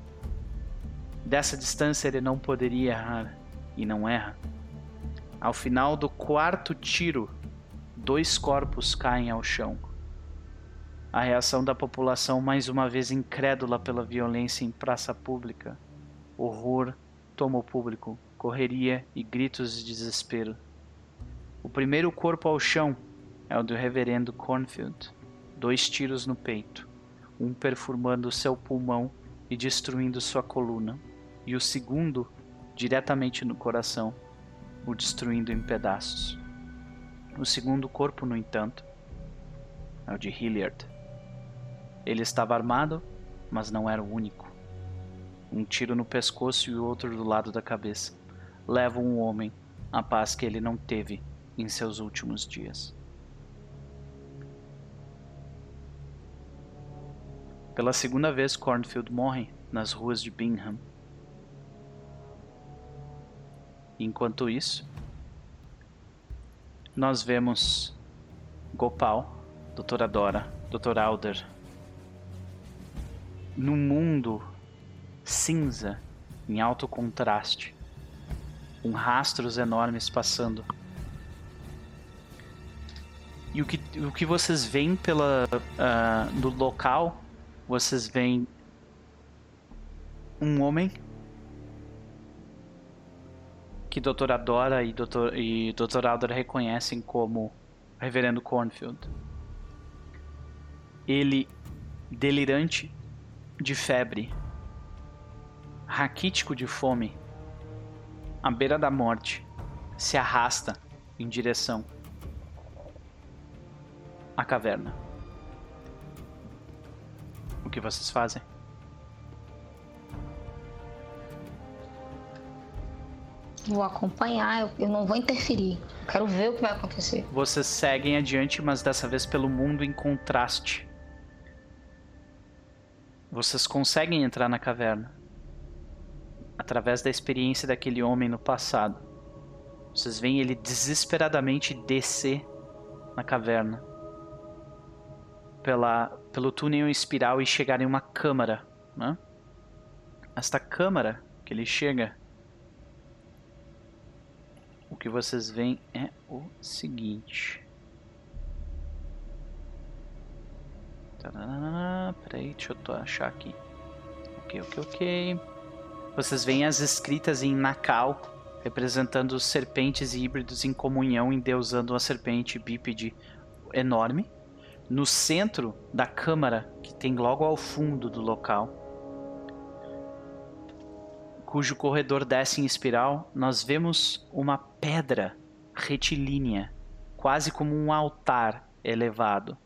Dessa distância ele não poderia errar e não erra. Ao final do quarto tiro, dois corpos caem ao chão a reação da população, mais uma vez incrédula pela violência em praça pública. Horror toma o público, correria e gritos de desespero. O primeiro corpo ao chão é o do reverendo Cornfield. Dois tiros no peito, um perfumando seu pulmão e destruindo sua coluna, e o segundo diretamente no coração, o destruindo em pedaços. O segundo corpo, no entanto, é o de Hilliard. Ele estava armado, mas não era o único. Um tiro no pescoço e o outro do lado da cabeça levam um homem à paz que ele não teve em seus últimos dias. Pela segunda vez, Cornfield morre nas ruas de Bingham. Enquanto isso, nós vemos Gopal, Doutora Dora, Dr. Alder, num mundo cinza em alto contraste, com rastros enormes passando. E o que, o que vocês veem pela, uh, no local, vocês veem um homem que Dra. Dora e Dr. e Dr. Aldor reconhecem como Reverendo Cornfield. Ele, delirante de febre, raquítico de fome, à beira da morte, se arrasta em direção à caverna. O que vocês fazem? Vou acompanhar, eu, eu não vou interferir. Eu quero ver o que vai acontecer. Vocês seguem adiante, mas dessa vez pelo mundo em contraste. Vocês conseguem entrar na caverna através da experiência daquele homem no passado. Vocês veem ele desesperadamente descer na caverna pela, pelo túnel em espiral e chegar em uma câmara. Né? Esta câmara que ele chega o que vocês veem é o seguinte. Tarará, peraí, deixa eu achar aqui. Ok, ok, ok. Vocês veem as escritas em Nakal, representando serpentes híbridos em comunhão, endeusando uma serpente bípede enorme. No centro da câmara, que tem logo ao fundo do local, cujo corredor desce em espiral, nós vemos uma pedra retilínea, quase como um altar elevado.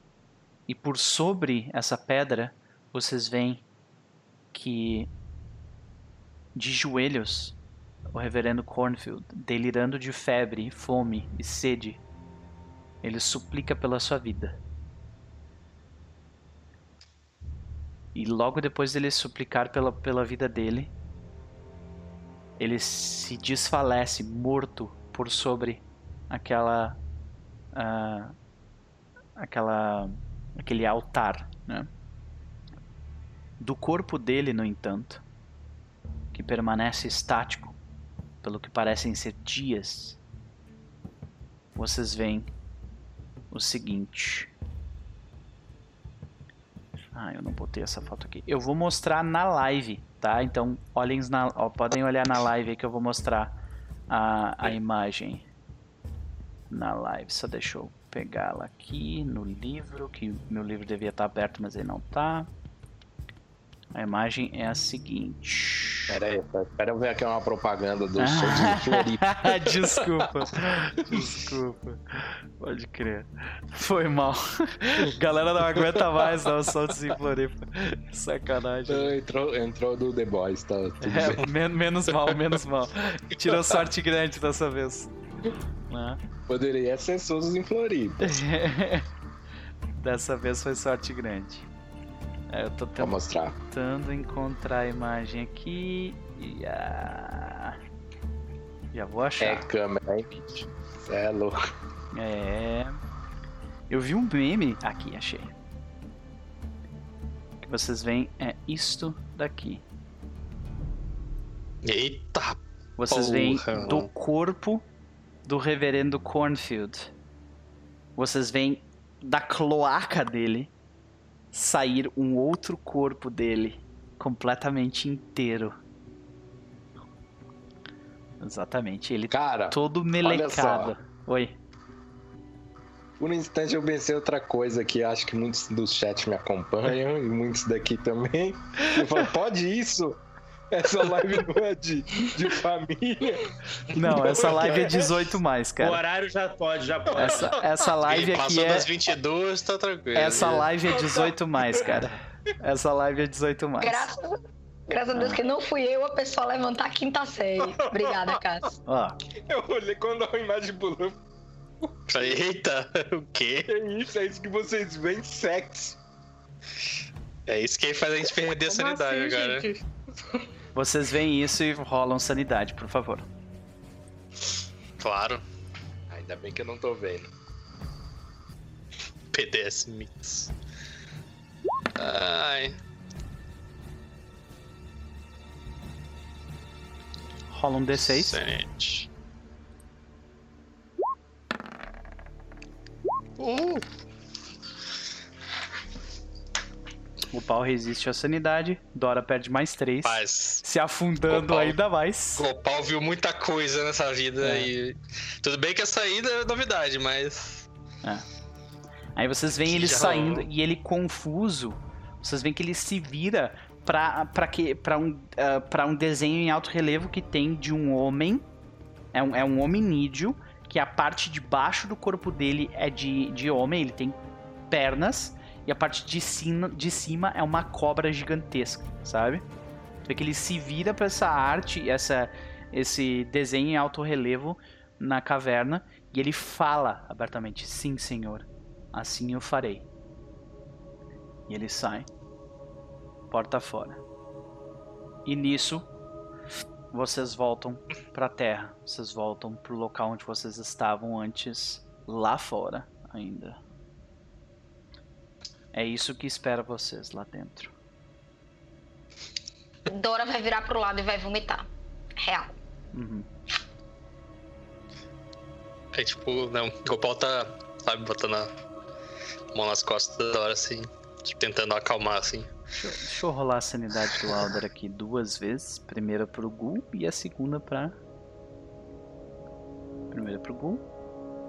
E por sobre essa pedra, vocês veem que de joelhos o reverendo Cornfield, delirando de febre, fome e sede, ele suplica pela sua vida. E logo depois dele suplicar pela, pela vida dele, ele se desfalece morto por sobre aquela uh, aquela aquele altar, né? Do corpo dele, no entanto, que permanece estático, pelo que parecem ser dias, vocês veem o seguinte. Ah, eu não botei essa foto aqui. Eu vou mostrar na live tá? Então olhem na, ó, podem olhar na live que eu vou mostrar a, a imagem na live. Só deixa eu pegá-la aqui no livro, que meu livro devia estar aberto, mas ele não está. A imagem é a seguinte. Pera aí, pera eu ver aqui uma propaganda do Soltos em Floripa. desculpa, desculpa. Pode crer. Foi mal. Galera não aguenta mais os Soltos em Floripa. Sacanagem. Entrou, entrou do The Boys, tá tudo é, men menos mal, menos mal. Tirou sorte grande dessa vez. Né? Poderia ser Soltos em Floripa. Dessa vez foi sorte grande. É, eu tô tentando mostrar. encontrar a imagem aqui. E a... Já vou achar. É câmera, hein, é louco. É. Eu vi um meme. Aqui, achei. O que vocês veem é isto daqui. Eita! Vocês veem do corpo do reverendo Cornfield. Vocês veem da cloaca dele sair um outro corpo dele completamente inteiro. Exatamente, ele Cara, todo melecado. Oi. Por um instante eu pensei outra coisa que acho que muitos do chat me acompanham e muitos daqui também. Eu falo, pode isso? Essa live não é de, de família. Não, essa live é 18 mais, cara. O horário já pode, já pode. Essa, essa live aqui Passou é... das 22, tá tranquilo. Essa live é 18 mais, cara. Essa live é 18 mais. Graças, graças a Deus que não fui eu a pessoa levantar a quinta série. Obrigada, Cássio. Ó, Eu olhei quando a imagem pulou. Eita, o quê? É isso, é isso que vocês veem, sexo. É isso que faz a gente perder a Como sanidade, assim, cara. gente? Vocês veem isso e rolam sanidade, por favor. Claro. Ainda bem que eu não tô vendo. PDS Mix. Ai. Rola um D6. Excelente. Uh, O pau resiste à sanidade. Dora perde mais três. Mas Se afundando Gopal- ainda mais. Gopal viu muita coisa nessa vida É. e. Tudo bem que a saída é novidade, mas. Aí vocês veem ele Já saindo rolou. e ele confuso. Vocês veem que ele se vira pra, pra, que, pra, um, ah, pra um desenho em alto relevo que tem de um homem. É um, é um hominídeo. Que a parte de baixo do corpo dele é de, de homem. Ele tem pernas. E a parte de cima, de cima é uma cobra gigantesca, sabe? Vê que ele se vira pra essa arte, essa, esse desenho em alto relevo na caverna. E ele fala abertamente: Sim, senhor. Assim eu farei. E ele sai. Porta fora. E nisso, vocês voltam pra terra. Vocês voltam pro local onde vocês estavam antes, lá fora ainda. É isso que espera vocês lá dentro. Dora vai virar pro lado e vai vomitar. Real. Uhum. É tipo, não, Gopal tá, sabe, botando a mão nas costas da hora assim, tipo, tentando acalmar assim. Deixa, eu- deixa eu rolar a sanidade do Alder aqui duas vezes. Primeira pro Gu e a segunda pra. Primeira pro Gu.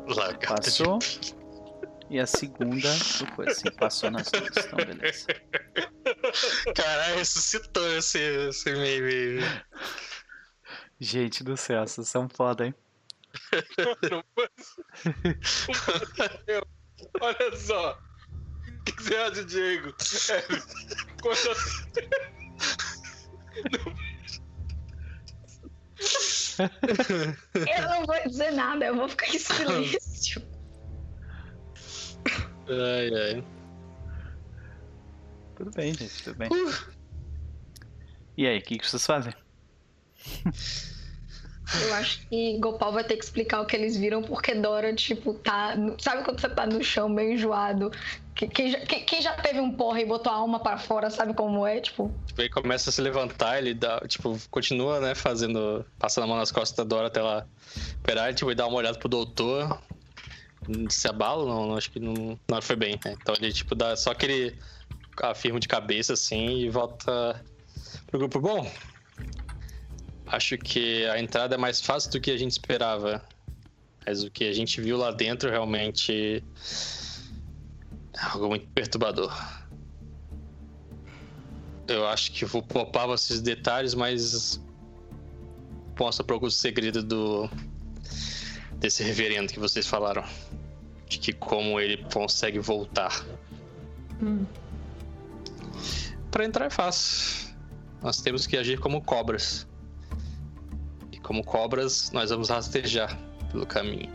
Lagarto Passou. E a segunda coisa. Sim, passou nas duas. Então, beleza. Caralho, ressuscitou esse, esse meme. Gente do céu, vocês são foda, hein? Olha só. O que você acha, Diego? É, quando- Eu não vou dizer nada, eu vou ficar em silêncio. Ai, ai. Tudo bem, gente, tudo bem. E aí, o que, que vocês fazem? Eu acho que Gopal vai ter que explicar o que eles viram, porque Dora, tipo, tá. Sabe quando você tá no chão meio enjoado? Que- Quem já, quem- quem já teve um porra e botou a alma pra fora, sabe como é? Tipo, Tipo, ele começa a se levantar, ele dá, tipo, continua, né, fazendo, passando a mão nas costas da Dora até ela operar, tipo, ele dá uma olhada pro doutor, se abala, não, não, acho que não, não foi bem, né? Então ele, tipo, dá só aquele afirmo de cabeça, assim, e volta pro grupo. Bom, acho que a entrada é mais fácil do que a gente esperava, mas o que a gente viu lá dentro realmente é algo muito perturbador. Eu acho que vou poupar esses detalhes, mas mostra para o segredo do desse reverendo que vocês falaram, de que como ele consegue voltar. Hum. Para entrar é fácil. Nós temos que agir como cobras. E como cobras, nós vamos rastejar pelo caminho.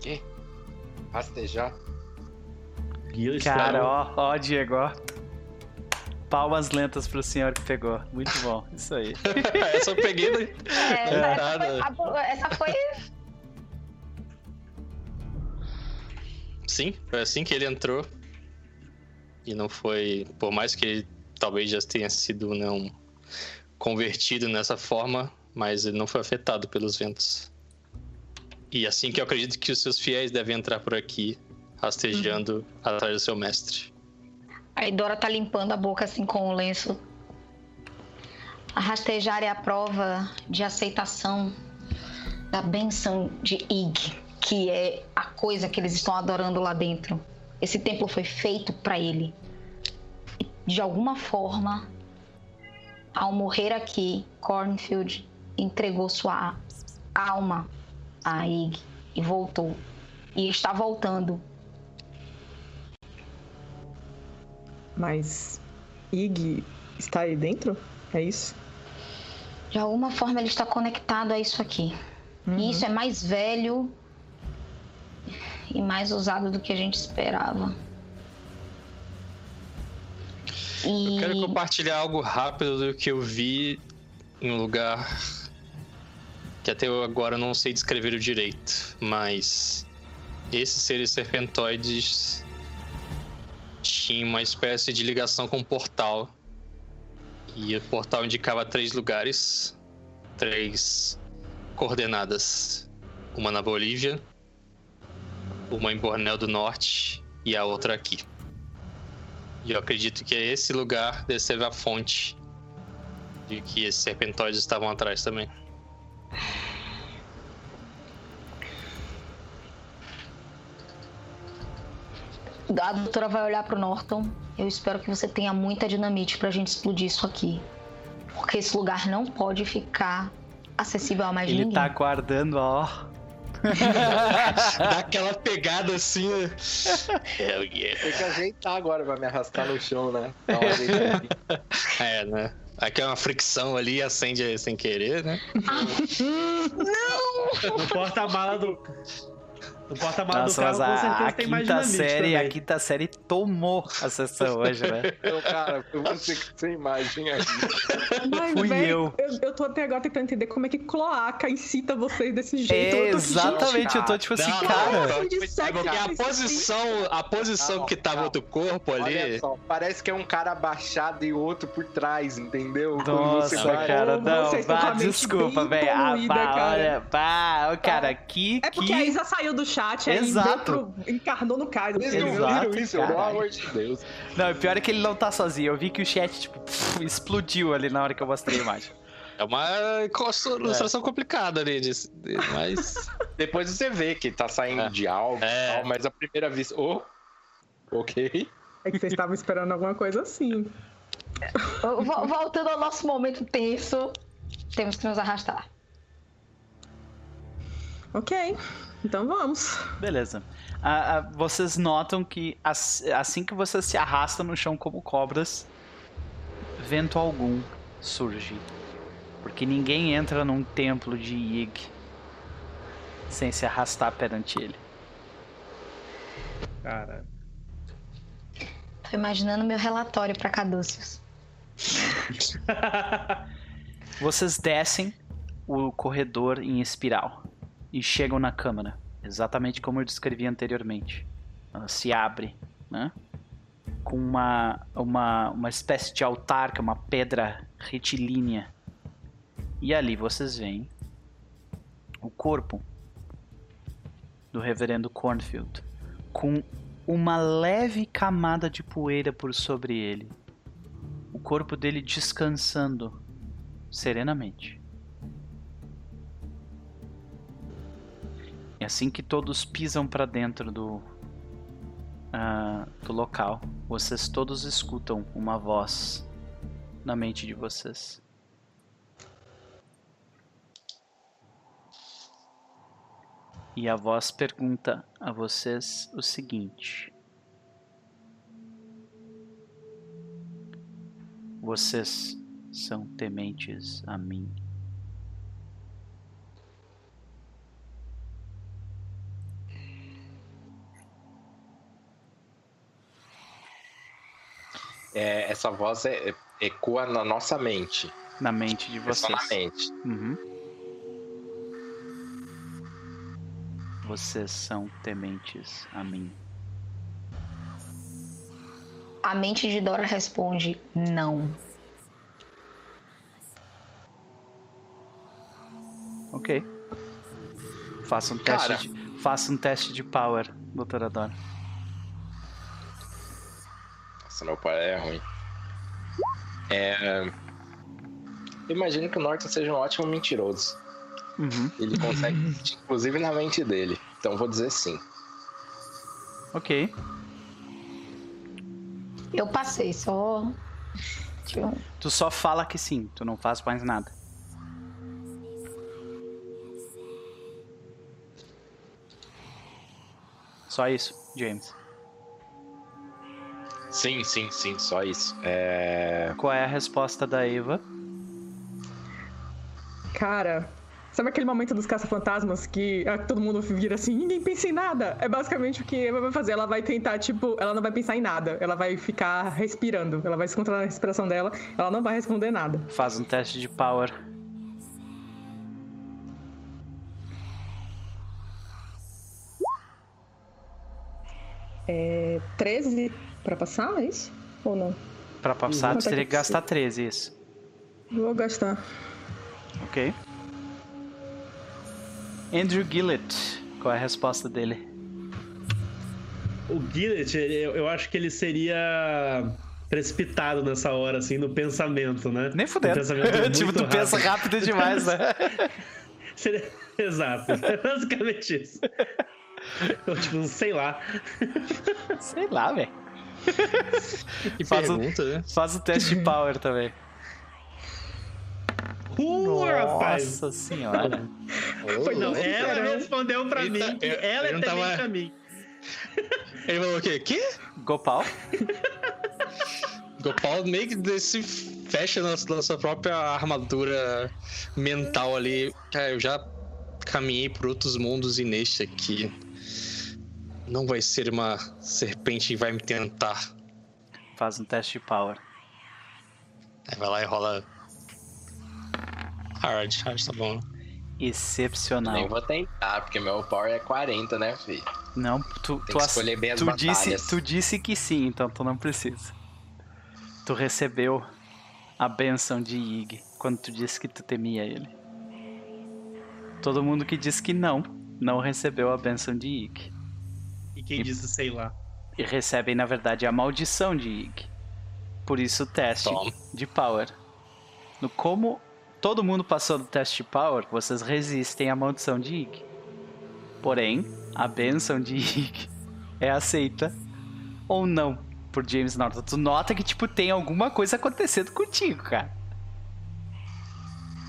Que? Rastejar? Guia Cara, ó, ó, Diego, ó. Palmas lentas pro senhor que pegou. Muito bom, isso aí. Essa eu peguei. né? é, essa, nada. foi, essa foi. Sim, foi assim que ele entrou. E não foi. Por mais que ele talvez já tenha sido não convertido nessa forma, mas ele não foi afetado pelos ventos. E assim que eu acredito que os seus fiéis devem entrar por aqui, rastejando atrás do seu mestre. Aí Dora tá limpando a boca assim com o lenço. A rastejar é a prova de aceitação da benção de Ig, que é a coisa que eles estão adorando lá dentro. Esse templo foi feito para ele. De alguma forma, ao morrer aqui, Cornfield entregou sua alma a Ig e voltou. E está voltando. Mas Ig está aí dentro? É isso? De alguma forma ele está conectado a isso aqui. E isso é mais velho e mais usado do que a gente esperava. E Eu quero compartilhar algo rápido do que eu vi em um lugar que até eu agora não sei descrever direito, mas esses seres serpentoides tinham uma espécie de ligação com um portal. E o portal indicava três lugares, três coordenadas. Uma na Bolívia, uma em Bornéu do Norte e a outra aqui. E eu acredito que esse lugar deve ser a fonte de que esses serpentóides estavam atrás também. A doutora vai olhar pro Norton. Eu espero que você tenha muita dinamite pra gente explodir isso aqui. Porque esse lugar não pode ficar acessível a mais Ele ninguém. tá guardando, ó. Dá aquela pegada assim. né? Hell yeah. Tem que ajeitar agora, vai me arrastar no chão, né? Dá uma ajeitadinha. É, né? Aqui é uma fricção ali e acende sem querer, né? No porta-mala do. No porta-mala do carro, mas com a, certeza a tem mais série, também. a quinta série tomou a sessão hoje, né? Então, cara, foi você que sem imagem aí. Mas, Fui véi, eu. eu. eu tô até agora tentando entender como é que cloaca incita vocês desse jeito. É, Eu exatamente, eu tô tipo assim, Não, cara. De É sexo porque a assim. posição, a posição Calma, que tava calma. outro corpo ali. Olha só, parece que é um cara abaixado e outro por trás, entendeu? Nossa, vai- cara, não, a mente desculpa, velho. Ah, pá, olha, pá, cara, que, É porque que... a Isa saiu do chat, aí Exato. pro- encarnou no caso. Vocês não Exato, viram isso, pelo amor de Deus. Não, o pior é que ele não tá sozinho. Eu vi que o chat, tipo, pff, explodiu ali na hora que eu mostrei a imagem. É uma ilustração complicada ali, de- de- mas. Depois você vê que tá saindo É. de algo É. e tal, mas a primeira vista. Oh, ok. É que vocês estavam esperando alguma coisa assim. Vo- Voltando ao nosso momento tenso, temos que nos arrastar. Ok, então vamos. Beleza. Ah, ah, vocês notam que as- assim que vocês se arrastam no chão como cobras, vento algum surge. Porque ninguém entra num templo de Yig sem se arrastar perante ele. Cara. Tô imaginando meu relatório pra Cadúcios. Vocês descem o corredor em espiral e chegam na câmara, exatamente como eu descrevi anteriormente. Ela se abre, né? Com uma, uma, uma espécie de altar, que é uma pedra retilínea. E ali vocês veem o corpo do reverendo Cornfield, com uma leve camada de poeira por sobre ele. O corpo dele descansando serenamente. E assim que todos pisam para dentro do ah, do local, vocês todos escutam uma voz na mente de vocês. E a voz pergunta a vocês o seguinte: Vocês são tementes a mim? É, essa voz é- é- ecoa na nossa mente. Na mente de É só na vocês. mente. Uhum. Vocês são tementes a mim. A mente de Dora responde: não. Ok. Faça um teste Cara. de, faça um teste de power, doutora Dora. Nossa, meu pai é ruim. É... eu Imagino que o Norton seja um ótimo mentiroso. Uhum. Ele consegue, inclusive na mente dele. Então vou dizer sim. Ok. Eu passei, só. Tu só fala que sim, tu não faz mais nada. Só isso, James. Sim, sim, sim, só isso. É... Qual é a resposta da Eva? Cara, sabe aquele momento dos caça-fantasmas que ah, todo mundo vira assim, ninguém pensa em nada? É basicamente o que a Eva vai fazer. Ela vai tentar, tipo, ela não vai pensar em nada. Ela vai ficar respirando. Ela vai se controlar na respiração dela. Ela não vai responder nada. Faz um teste de power. É 13 pra passar, é isso? Ou não? Pra passar, tu é teria que que gastar 13, isso. Vou gastar. Ok. Andrew Gillett, qual é a resposta dele? o Gillet, ele- eu, eu acho que ele seria precipitado nessa hora, assim, no pensamento, né? Nem fudendo. pensamento tipo, muito tu pensa rápido demais, né? Seria- Exato, é basicamente isso. Eu, tipo, sei lá. Sei lá, velho. Que Faz o- pergunta, né? Faz o teste de power também. Uh, rapaz! Nossa senhora. Foi, não, ela respondeu pra Eita, mim que eu- ela eu é temente tava- a mim. Ele falou o quê? Quê? Gopal? Gopal meio que se fecha na, na sua própria armadura mental ali. Cara, eu já caminhei por outros mundos e neste aqui. Não vai ser uma serpente que vai me tentar. Faz um teste de power. Aí vai lá e rola. Hard, hard tá bom. Excepcional. Nem vou tentar, porque meu power é 40, né, filho? Não, tu, Tem tu, que ass- escolher bem as tu disse, tu disse que sim, então tu não precisa. Tu recebeu a benção de Ig quando tu disse que tu temia ele. Todo mundo que disse que não, não recebeu a benção de Ig. E quem disse, sei lá. E recebem, na verdade, a maldição de Ig. Por isso o teste Toma. de power. No como todo mundo passou do teste de power, vocês resistem à maldição de Ig. Porém, a benção de Ig é aceita ou não por James Norton. Tu nota que, tipo, tem alguma coisa acontecendo contigo, cara.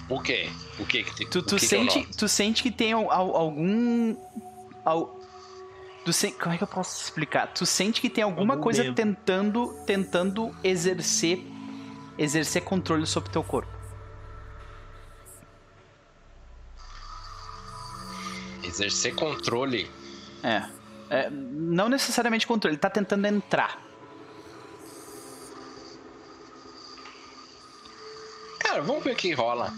O quê? O quê que, te- Tu, tu que que eu sente, noto? tu sente que tem al- al- algum. Tu sen- como é que eu posso explicar? Tu sente que tem alguma Algum coisa medo. tentando, tentando exercer, exercer controle sobre teu corpo. Exercer controle. É. É, não necessariamente controle, ele tá tentando entrar. Cara, vamos ver o que rola.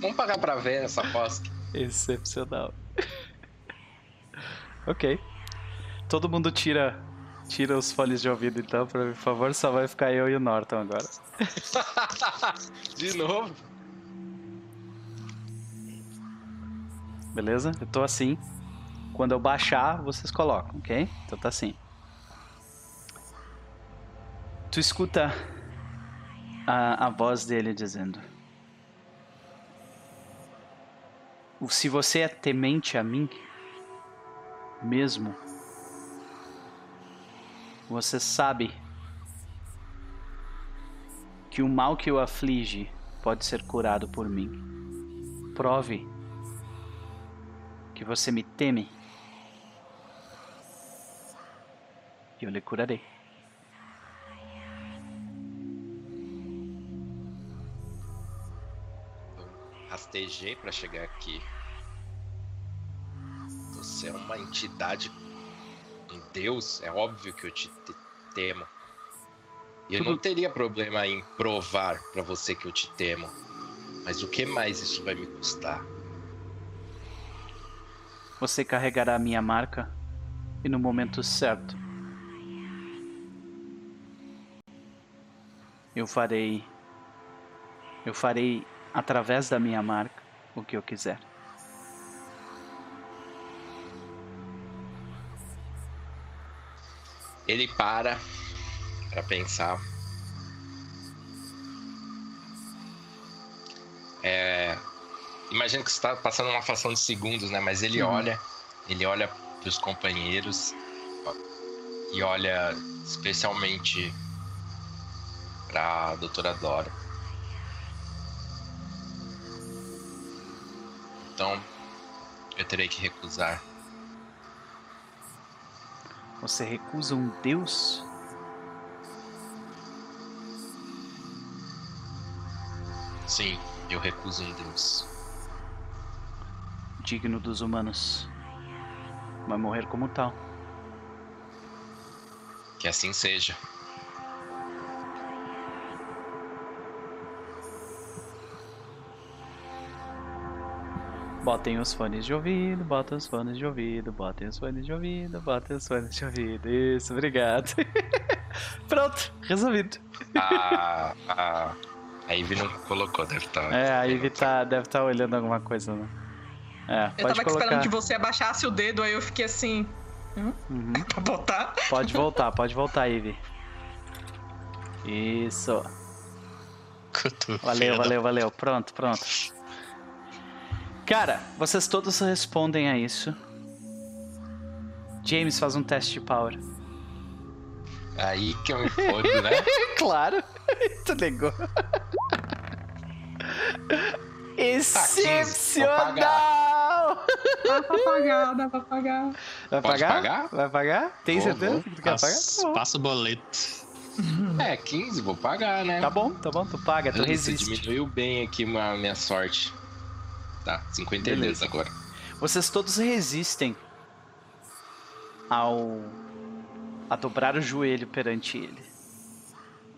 Vamos pagar pra ver essa aposta. Excepcional. ok. Todo mundo tira tira os fones de ouvido então, pra mim, por favor, só vai ficar eu e o Norton agora. De novo? Beleza? Eu tô assim. Quando eu baixar, vocês colocam, ok? Então tá assim. Tu escuta a, a voz dele dizendo: "O- Se você é temente a mim, mesmo, você sabe que o mal que o aflige pode ser curado por mim. Prove que você me teme, e eu lhe curarei. Rastejei pra chegar aqui. Você é uma entidade. Um deus, é óbvio que eu te te- temo. E eu não teria problema em provar pra você que eu te temo. Mas o que mais isso vai me custar? Você carregará a minha marca e no momento certo eu farei eu farei através da minha marca o que eu quiser. Ele para pra pensar. É, imagino que você está passando uma fração de segundos, né? Mas ele Uhum. olha, ele olha pros companheiros ó, e olha especialmente pra doutora Dora. Então, eu terei que recusar. Você recusa um deus? Sim, eu recuso um Deus. digno dos humanos. Vai morrer como tal. Que assim seja. Botem os fones de ouvido, botem os fones de ouvido, botem os fones de ouvido, botem os fones de ouvido. Isso, obrigado. Pronto, resolvido. A, a, a Ivy não colocou, deve estar. É, a Ivy tá, deve estar olhando alguma coisa, né? É, Eu pode tava colocar. esperando que você abaixasse o dedo, aí eu fiquei assim. Uhum. Botar. Pode voltar, pode voltar, Ivy. Isso. Valeu, valeu, valeu. Pronto, pronto. Cara, vocês todos respondem a isso. James faz um teste de power. Aí que eu me fodo, né? claro. tu negou. Excepcional! Dá pra pagar, dá pra pagar. Vai Pode pagar? pagar? Vai pagar? Tem Vou, certeza vou. que tu quer pagar? Tá. Passa o boleto. É, 15, vou pagar, né? Tá bom, tá bom, tu paga, tu Você resiste. diminuiu bem aqui a minha sorte. Tá, 52 Beleza. agora. Vocês todos resistem ao a dobrar o joelho perante ele.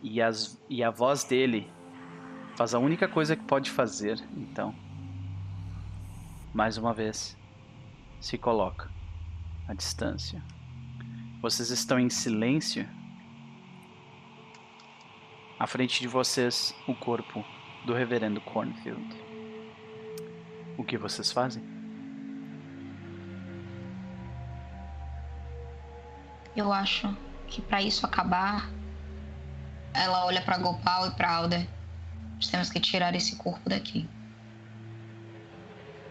E, as, e a voz dele faz a única coisa que pode fazer, então. Mais uma vez, se coloca à distância. Vocês estão em silêncio. À frente de vocês, o corpo do reverendo Cornfield. O que vocês fazem? Eu acho que pra isso acabar, ela olha pra Gopal e pra Alder. Nós temos que tirar esse corpo daqui.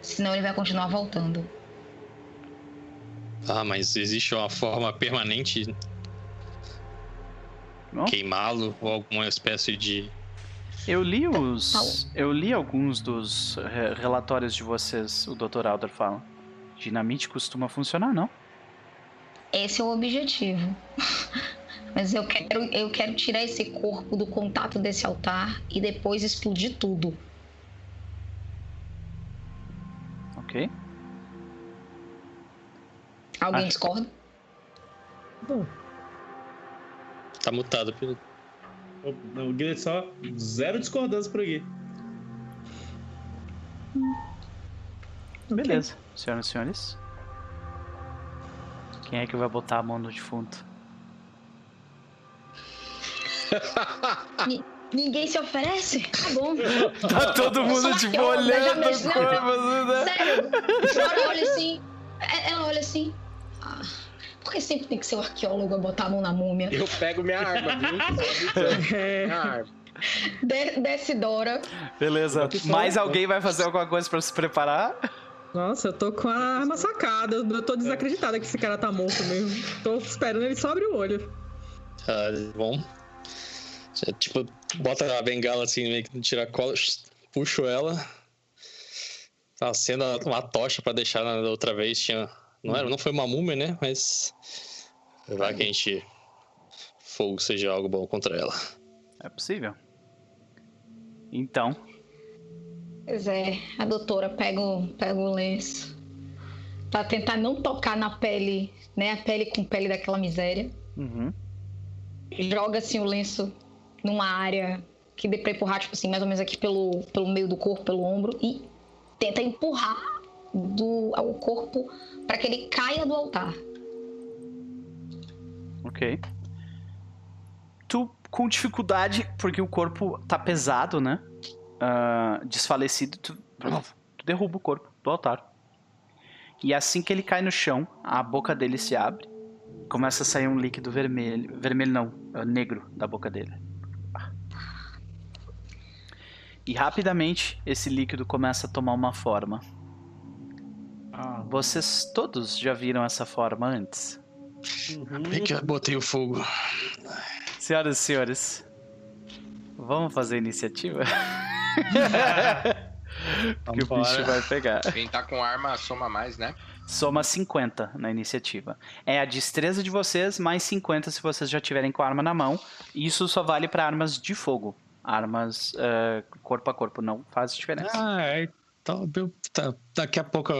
Senão ele vai continuar voltando. Ah, mas existe uma forma permanente queimá-lo ou alguma espécie de. Eu li os. Tá. Eu li alguns dos re- relatórios de vocês, o Dr. Alder fala. Dinamite costuma funcionar, não? Esse é o objetivo. Mas eu quero, eu quero tirar esse corpo do contato desse altar e depois explodir tudo. Ok? Alguém Acho- discorda? Tá mutado, Pedro. O Guilherme só zero discordância por aqui. Beleza. Senhoras e senhores. Quem é que vai botar a mão no defunto? Ni- ninguém se oferece? Tá bom. Tá todo mundo tipo olhando eu já o corpo, assim, né? Sério, Flora olha assim. é- Ela olha assim. Que sempre tem que ser o arqueólogo a botar a mão na múmia? Eu pego minha arma, viu? É. Minha arma. De- desce Dora. Beleza. Mais alguém vai fazer alguma coisa pra se preparar? Nossa, eu tô com a arma sacada. Eu tô desacreditada que esse cara tá morto mesmo. Tô esperando ele só abrir o olho. Ah, bom. Já, tipo, bota a bengala assim, meio que tira a cola, puxo ela. Tá acendo uma tocha pra deixar na da outra vez. Tinha. Não, era, não foi uma múmia, né? Mas. Vai que a gente. Fogo seja algo bom contra ela. É possível. Então, Pois é, a doutora pega o, pega o lenço. Pra tentar não tocar na pele, né? A pele com pele daquela miséria. uhum. Joga assim o lenço numa área que dê pra empurrar, tipo assim, mais ou menos aqui pelo, pelo meio do corpo, pelo ombro. E tenta empurrar do, o corpo pra que ele caia do altar. Ok. Tu, com dificuldade, porque o corpo tá pesado, né? Ah, desfalecido, tu, tu derruba o corpo do altar. E assim que ele cai no chão, a boca dele se abre. Começa a sair um líquido vermelho. Vermelho não, é negro da boca dele. E rapidamente esse líquido começa a tomar uma forma. Vocês todos já viram essa forma antes? Bem que eu botei o fogo. Senhoras e senhores, vamos fazer a iniciativa? que o bicho vai pegar. Quem tá com arma soma mais, né? Soma 50 na iniciativa. É a destreza de vocês mais 50 se vocês já tiverem com a arma na mão. Isso só vale para armas de fogo. Armas eh, corpo a corpo não faz diferença. Ah, é. Então, eu- tá, daqui a pouco.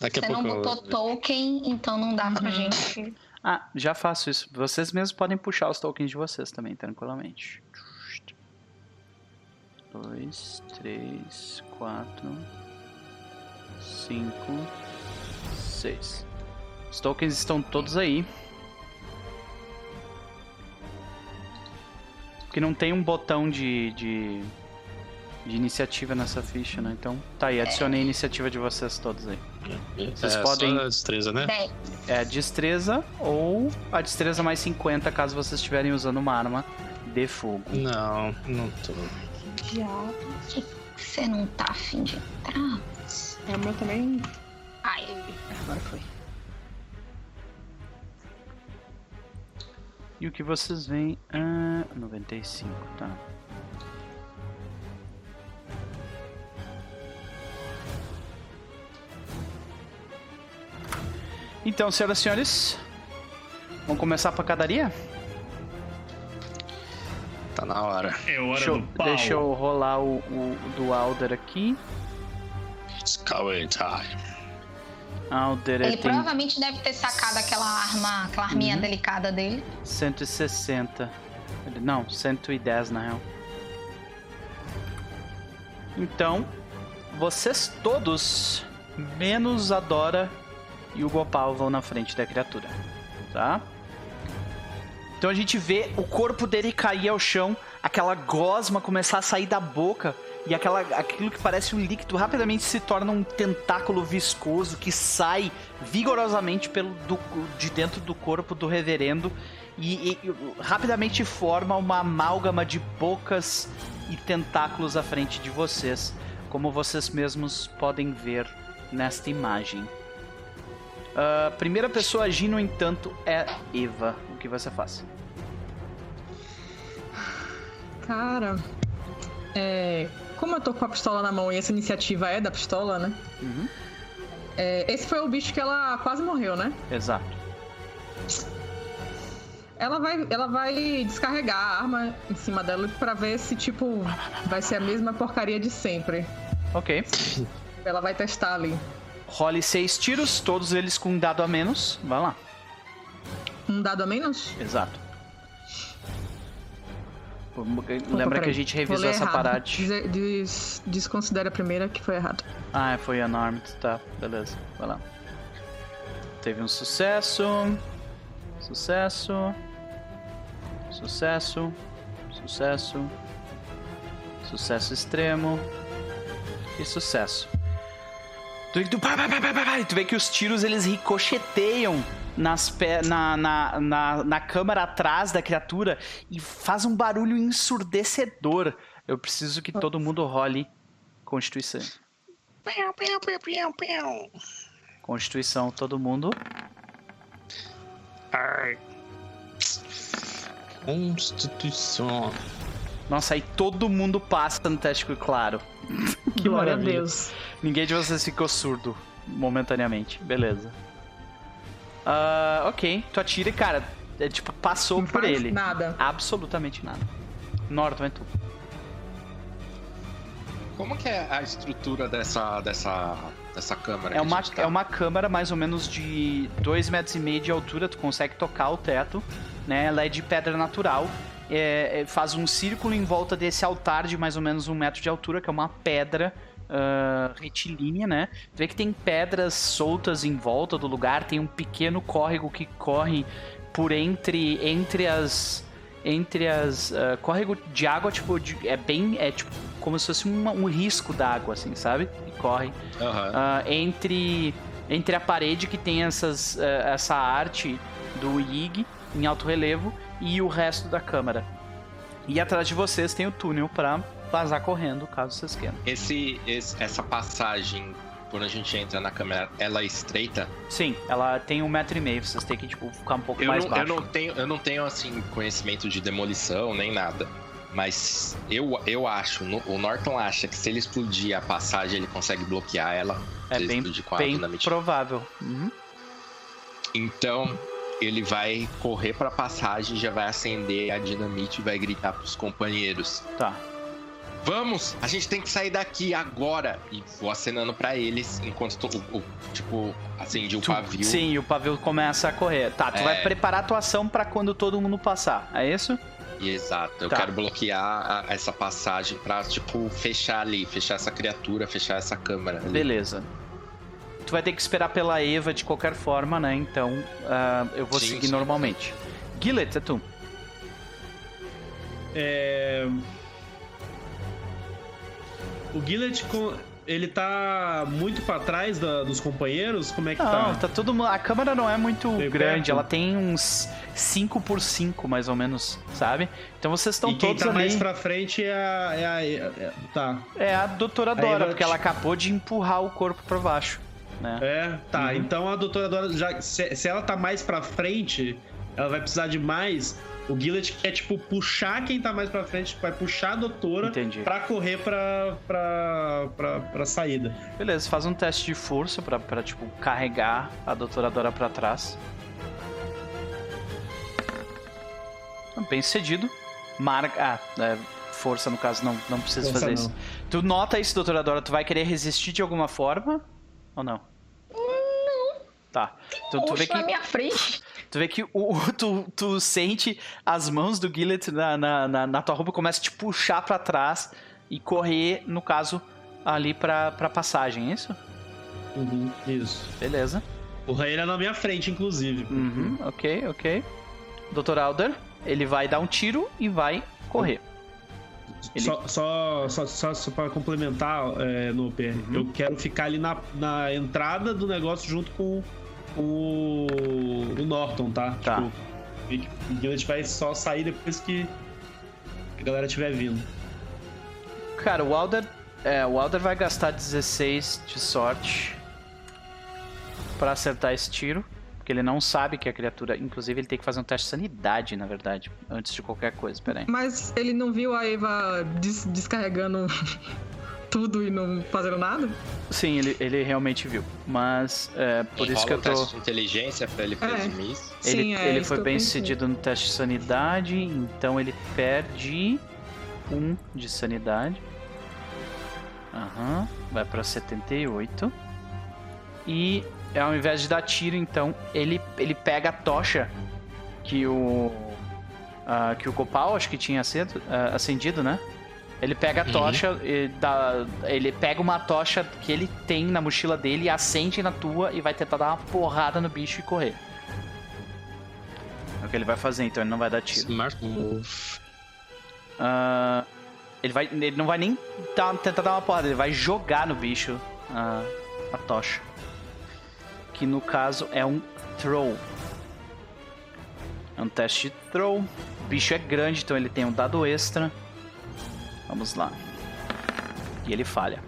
Daqui a Você não pouco. eu- botou token, então não dá pra gente. Ah, já faço isso. Vocês mesmos podem puxar os tokens de vocês também, tranquilamente. Dois, três, quatro, cinco, seis. Os tokens estão todos aí. Que não tem um botão de, de de iniciativa nessa ficha, né? Então, tá aí, adicionei a iniciativa de vocês todos aí. Vocês é, podem- Só a destreza, né? É a destreza ou a destreza mais 50 caso vocês estiverem usando uma arma de fogo. Não, não tô. Diabo. Você não tá afim de entrar? É, o meu também. Ai, Agora foi. E o que vocês veem? Ah, 95, tá. Então, senhoras e senhores, vamos começar a pancadaria? Tá na hora. É hora Deixa eu, do pau. deixa eu rolar o, o do Alder aqui. It's going time. Alder ele ele tem provavelmente deve ter sacado aquela arma, aquela arminha delicada dele. 160. Ele- Não, 110 na real. Então, vocês todos, menos a Dora e o Gopal, vão na frente da criatura. Tá? Então a gente vê o corpo dele cair ao chão, aquela gosma começar a sair da boca e aquela, aquilo que parece um líquido rapidamente se torna um tentáculo viscoso que sai vigorosamente pelo, do- de dentro do corpo do reverendo e, e- rapidamente forma uma amálgama de bocas e tentáculos à frente de vocês, como vocês mesmos podem ver nesta imagem. A primeira pessoa a agir, no entanto, é Eva. O que você faz? Cara. É. Como eu tô com a pistola na mão e essa iniciativa é da pistola, né? Uhum. É, esse foi o bicho que ela quase morreu, né? Exato. Ela vai, ela vai descarregar a arma em cima dela pra ver se, tipo, vai ser a mesma porcaria de sempre. Ok. Ela vai testar ali. Role seis tiros, todos eles com um dado a menos. Vai lá. Um dado a menos? Exato. Lembra que a gente revisou essa errado. parada. Des- des- desconsidera a primeira que foi errado. Ah, foi unarmed, tá, beleza. Vai lá. Teve um sucesso. Sucesso. Sucesso. Sucesso. Sucesso extremo. E sucesso. Tu, tu, pá, pá, pá, e tu vê que os tiros eles ricocheteiam nas pe- na, na, na, na câmara atrás da criatura e faz um barulho ensurdecedor. Eu preciso que todo mundo role Constituição. Constituição, todo mundo. Ai. Constituição. Nossa, aí todo mundo passa no teste claro. Que Glória maravilha. a Deus. Ninguém de vocês ficou surdo momentaneamente. Beleza. Ah, ok, tu atira e, cara, é, tipo, passou Não por faz ele. Nada. Absolutamente nada. Norton, é tu. Como que é a estrutura dessa, dessa, dessa câmera? É uma, tá? é uma câmara mais ou menos de 2 metros e meio de altura, tu consegue tocar o teto, né? Ela é de pedra natural. É- é- faz um círculo em volta desse altar de mais ou menos um metro de altura, que é uma pedra ah, retilínea, né? Tu vê que tem pedras soltas em volta do lugar, tem um pequeno córrego que corre por entre, entre as. Entre as. ah, córrego de água, tipo, de- é bem. É tipo como se fosse uma- um risco d'água, assim, sabe? E corre Aham. ah, entre, entre a parede que tem essas, eh, essa arte do Yig em alto relevo e o resto da câmara. E atrás de vocês tem o túnel para vazar correndo, caso vocês queiram. Esse, esse- essa passagem, quando a gente entra na câmera, ela é estreita? Sim, ela tem um metro e meio, vocês têm que tipo, ficar um pouco Eu mais não, baixo. eu não tenho, eu não tenho assim conhecimento de demolição nem nada. Mas eu, eu acho, no- o Norton acha que se ele explodir a passagem, ele consegue bloquear ela. É bem, bem provável. Uhum. Então, ele vai correr pra passagem, já vai acender a dinamite e vai gritar pros companheiros: Tá. Vamos, a gente tem que sair daqui agora. E vou acenando pra eles enquanto to- o, o- tipo acendi o Tu- pavio. Sim, e o pavio começa a correr. Tá, tu É. vai preparar a tua ação pra quando todo mundo passar. É isso? Exato, eu Tá. quero bloquear a- essa passagem pra, tipo, fechar ali, fechar essa criatura, fechar essa câmera. ali. Beleza. Tu vai ter que esperar pela Eva de qualquer forma, né? Então, ah, eu vou Sim, seguir sim. normalmente. Gillet, é tu. É... o Gillet, ele tá muito pra trás da- dos companheiros? Como é que Não, tá? tá todo. A câmera não é muito Bem grande, perto? ela tem uns 5 por 5 mais ou menos, sabe? Então vocês estão e quem todos tá ali. mais pra frente é a. É a é- é- tá. É a doutora Dora, porque ela acabou de empurrar o corpo pra baixo. Né? É, tá. Uhum. Então a doutora Dora, já, se, se ela tá mais pra frente, ela vai precisar de mais. O Gillet quer, tipo, puxar quem tá mais pra frente, vai puxar a doutora Entendi. pra correr pra, pra, pra, pra saída. Beleza, faz um teste de força pra, pra tipo, carregar a doutora Dora pra trás. Bem sucedido. Marca. Ah, é, força no caso, não, não precisa Força fazer não. isso. Tu nota isso, doutora Dora? Tu vai querer resistir de alguma forma? Ou não? Tá. Então tu vê Poxa, na que, minha frente. tu, vê que o, tu, tu sente as mãos do Gillet na, na, na, na tua roupa começa a te puxar pra trás e correr, no caso, ali pra, pra passagem, é isso? Uhum, isso. Beleza. O Rain é na minha frente, inclusive. Uhum, ok, ok. Dr. Alder, ele vai dar um tiro e vai correr. Ele- Só, só, só, só, só pra complementar, é, no PR, Uhum. eu quero ficar ali na, na entrada do negócio junto com, com o, o Norton, tá? Tá. Tipo, e o Gillet vai só sair depois que a galera estiver vindo. Cara, o Alder, é, o Alder vai gastar 16 de sorte pra acertar esse tiro. Porque ele não sabe que a criatura. Inclusive, ele tem que fazer um teste de sanidade, na verdade. Antes de qualquer coisa. Pera aí. Mas ele não viu a Eva des- descarregando tudo e não fazendo nada? Sim, ele, ele realmente viu. Mas é por isso que eu um tô. teste de inteligência pra ele É. presumir isso. Ele, Sim, é ele foi bem sucedido no teste de sanidade, então ele perde um de sanidade. Aham, vai pra 78. E ao invés de dar tiro, então, ele, ele pega a tocha que o. ah, que o Copal acho que tinha acedo, ah, acendido, né? Ele pega a Uhum. tocha, e dá, ele pega uma tocha que ele tem na mochila dele, acende na tua e vai tentar dar uma porrada no bicho e correr. É o que ele vai fazer, então ele não vai dar tiro. Smart move. Ah, ele, vai, ele não vai nem dar- tentar dar uma porrada, ele vai jogar no bicho ah, a tocha. Que no caso é um throw. É um teste de throw. O bicho é grande, então ele tem um dado extra. Vamos lá. E ele falha.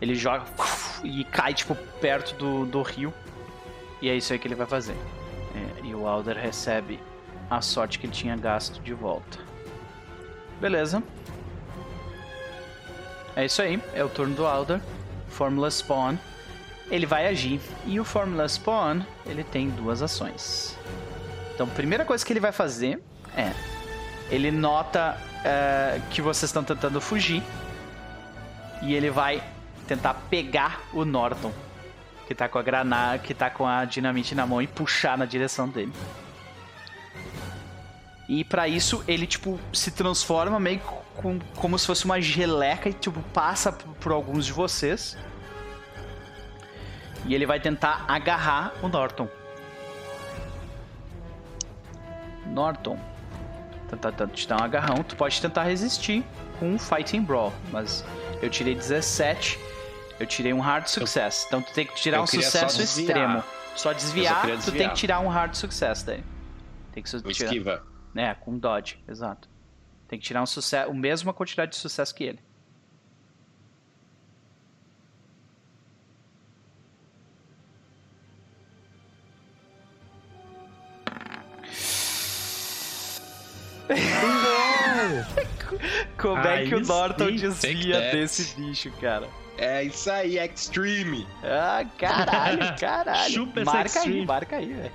Ele joga e cai, tipo, perto do, do rio. E é isso aí que ele vai fazer. É, e o Alder recebe a sorte que ele tinha gasto de volta. Beleza. É isso aí. É o turno do Alder. Fórmula Spawn. Ele vai agir. E o Fórmula Spawn, ele tem duas ações. Então, a primeira coisa que ele vai fazer é... Ele nota é, que vocês estão tentando fugir. E ele vai tentar pegar o Norton. Que tá com a granada, que tá com a dinamite na mão e puxar na direção dele. E pra isso ele tipo se transforma meio com, como se fosse uma geleca e tipo passa por alguns de vocês. E ele vai tentar agarrar o Norton. Norton. Tentar tentar te dar um agarrão. Tu pode tentar resistir com um Fighting Brawl. Mas eu tirei 17. Eu tirei um hard success. Então tu tem que tirar eu um só sucesso desviar. extremo. Só desviar, queria tu tem desviar. que tirar um hard success daí. Tem que tirar. esquiva. É, com dodge, exato. Tem que tirar um sucesso, o mesma quantidade de sucesso que ele. Como é que o Norton desvia desse bicho, cara? É isso aí, Extreme. Ah, caralho, caralho. Chupa essa marca aí, marca aí, velho.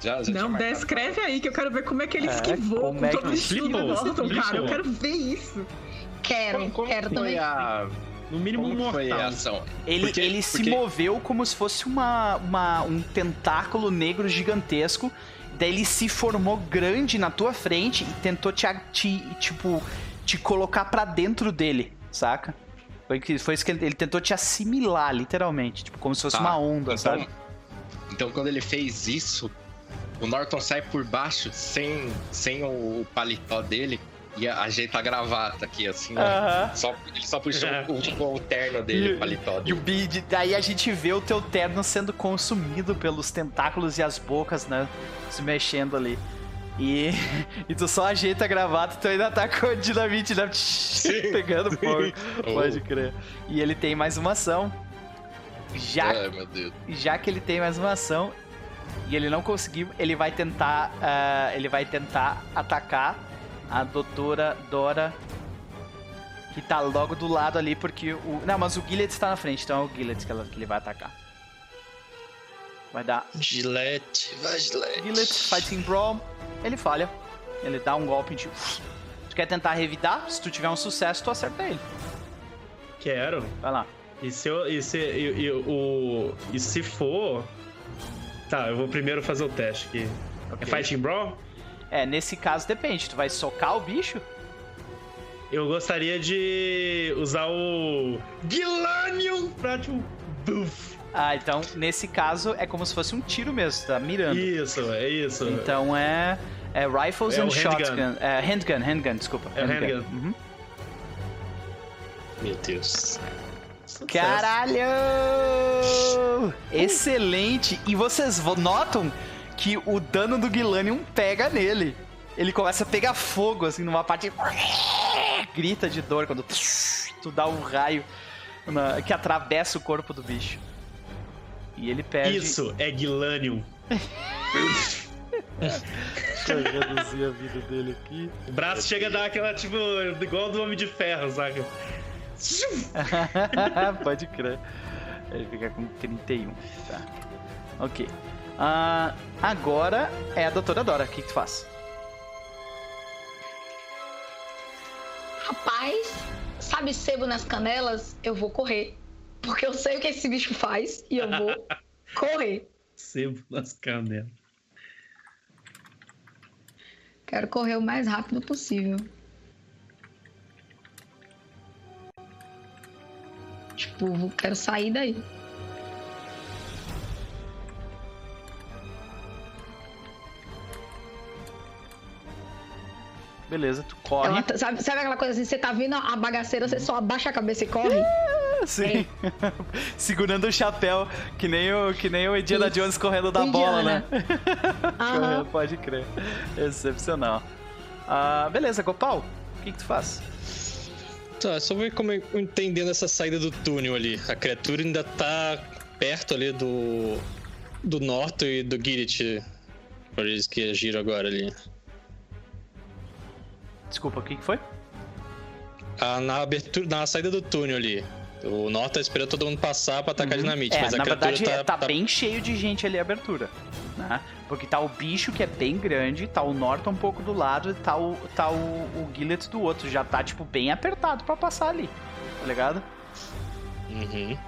Já, já Não, descreve aí que eu quero ver como é que ele É, esquivou como com é que todo o estilo do flipou, Norton, cara. Eu quero ver isso. Quero, Como, como quero também. a... No mínimo Como mortal. foi a ação? Ele, Porque- ele se porque- moveu como se fosse uma, uma- um tentáculo negro gigantesco. Daí ele se formou grande na tua frente e tentou te, te tipo, te colocar pra dentro dele, saca? Foi, que, foi isso que ele, ele tentou te assimilar, literalmente. Tipo, como se fosse Tá, uma onda, então, sabe? Então quando ele fez isso, o Norton sai por baixo, sem, sem o paletó dele, E a- ajeita a gravata aqui, assim, ó. Aham. Só, ele só puxou o, o terno dele, o paletó E dele. o bid, daí a gente vê o teu terno sendo consumido pelos tentáculos e as bocas, né? Se mexendo ali. E, e tu só ajeita a gravata, tu ainda tá com o dinamite né? pegando fogo. Pode crer. E ele tem mais uma ação. Já, Ai, meu Deus. já que ele tem mais uma ação e ele não conseguiu, ele vai tentar. ah, ele vai tentar atacar a doutora Dora. Que tá logo do lado ali, porque o. Não, mas o Gillett está na frente, então é o Gillett que, ela- que ele vai atacar. Vai dar Gillette, vai Gillette. Gillett, Fighting Brawl. Ele falha. Ele dá um golpe de. Tu quer tentar revidar? Se tu tiver um sucesso, tu acerta ele. Quero. Vai lá. E se, eu, e, se, e, e, o, e se for. Tá, eu vou primeiro fazer o teste aqui. É Ok. Fighting Brawl? É, nesse caso depende. Tu vai socar o bicho? Eu gostaria de usar o. Gilanium pra tipo. Buff. Ah, então nesse caso é como se fosse um tiro mesmo, tá mirando. Isso, é isso. Então é, é rifles É and o handgun. shotgun. É handgun, handgun, desculpa. É o handgun. Uhum. Meu Deus. Sucesso. Caralho! Excelente! E vocês vo- notam que o dano do Gilanium pega nele. Ele começa a pegar fogo, assim, numa parte. Grita de dor quando tu dá um raio na- que atravessa o corpo do bicho. E ele perde. Isso, é Gilanium. Deixa eu reduzir a vida dele aqui. O braço chega a dar aquela, tipo, igual do Homem de Ferro, saca? Pode crer. Ele fica com 31. Tá. Ok. Ah, agora é a doutora Dora. O que, que tu faz? Rapaz, sabe sebo nas canelas? Eu vou correr. Porque eu sei o que esse bicho faz e eu vou correr. Sebo nas canelas. Quero correr o mais rápido possível. Tipo, eu quero sair daí. Beleza, tu corre. Ela tá- sabe, sabe aquela coisa assim, você tá vindo a bagaceira, você só abaixa a cabeça e corre? Sim. Segurando o chapéu, que nem o, que nem o Indiana Isso. Jones correndo da bola, né? Indiana. Aham. Correndo, pode crer. Excepcional. Ah, beleza, Gopal. O que, que tu faz? Tá, só ver como eu entendendo essa saída do túnel ali. A criatura ainda tá perto ali do. do Norton e do Gillet. Por eles que agiram agora ali. Desculpa, o que, que foi? Ah, na abertura, na saída do túnel ali. O Norton tá esperando todo mundo passar pra atacar dinamite, É, mas a na verdade tá, tá, tá- bem cheio de gente ali a abertura. Né? Porque tá o bicho que é bem grande, tá o Norton um pouco do lado e tá o, tá o, o Gillett do outro. Já tá, tipo, bem apertado pra passar ali. Tá ligado? Uhum.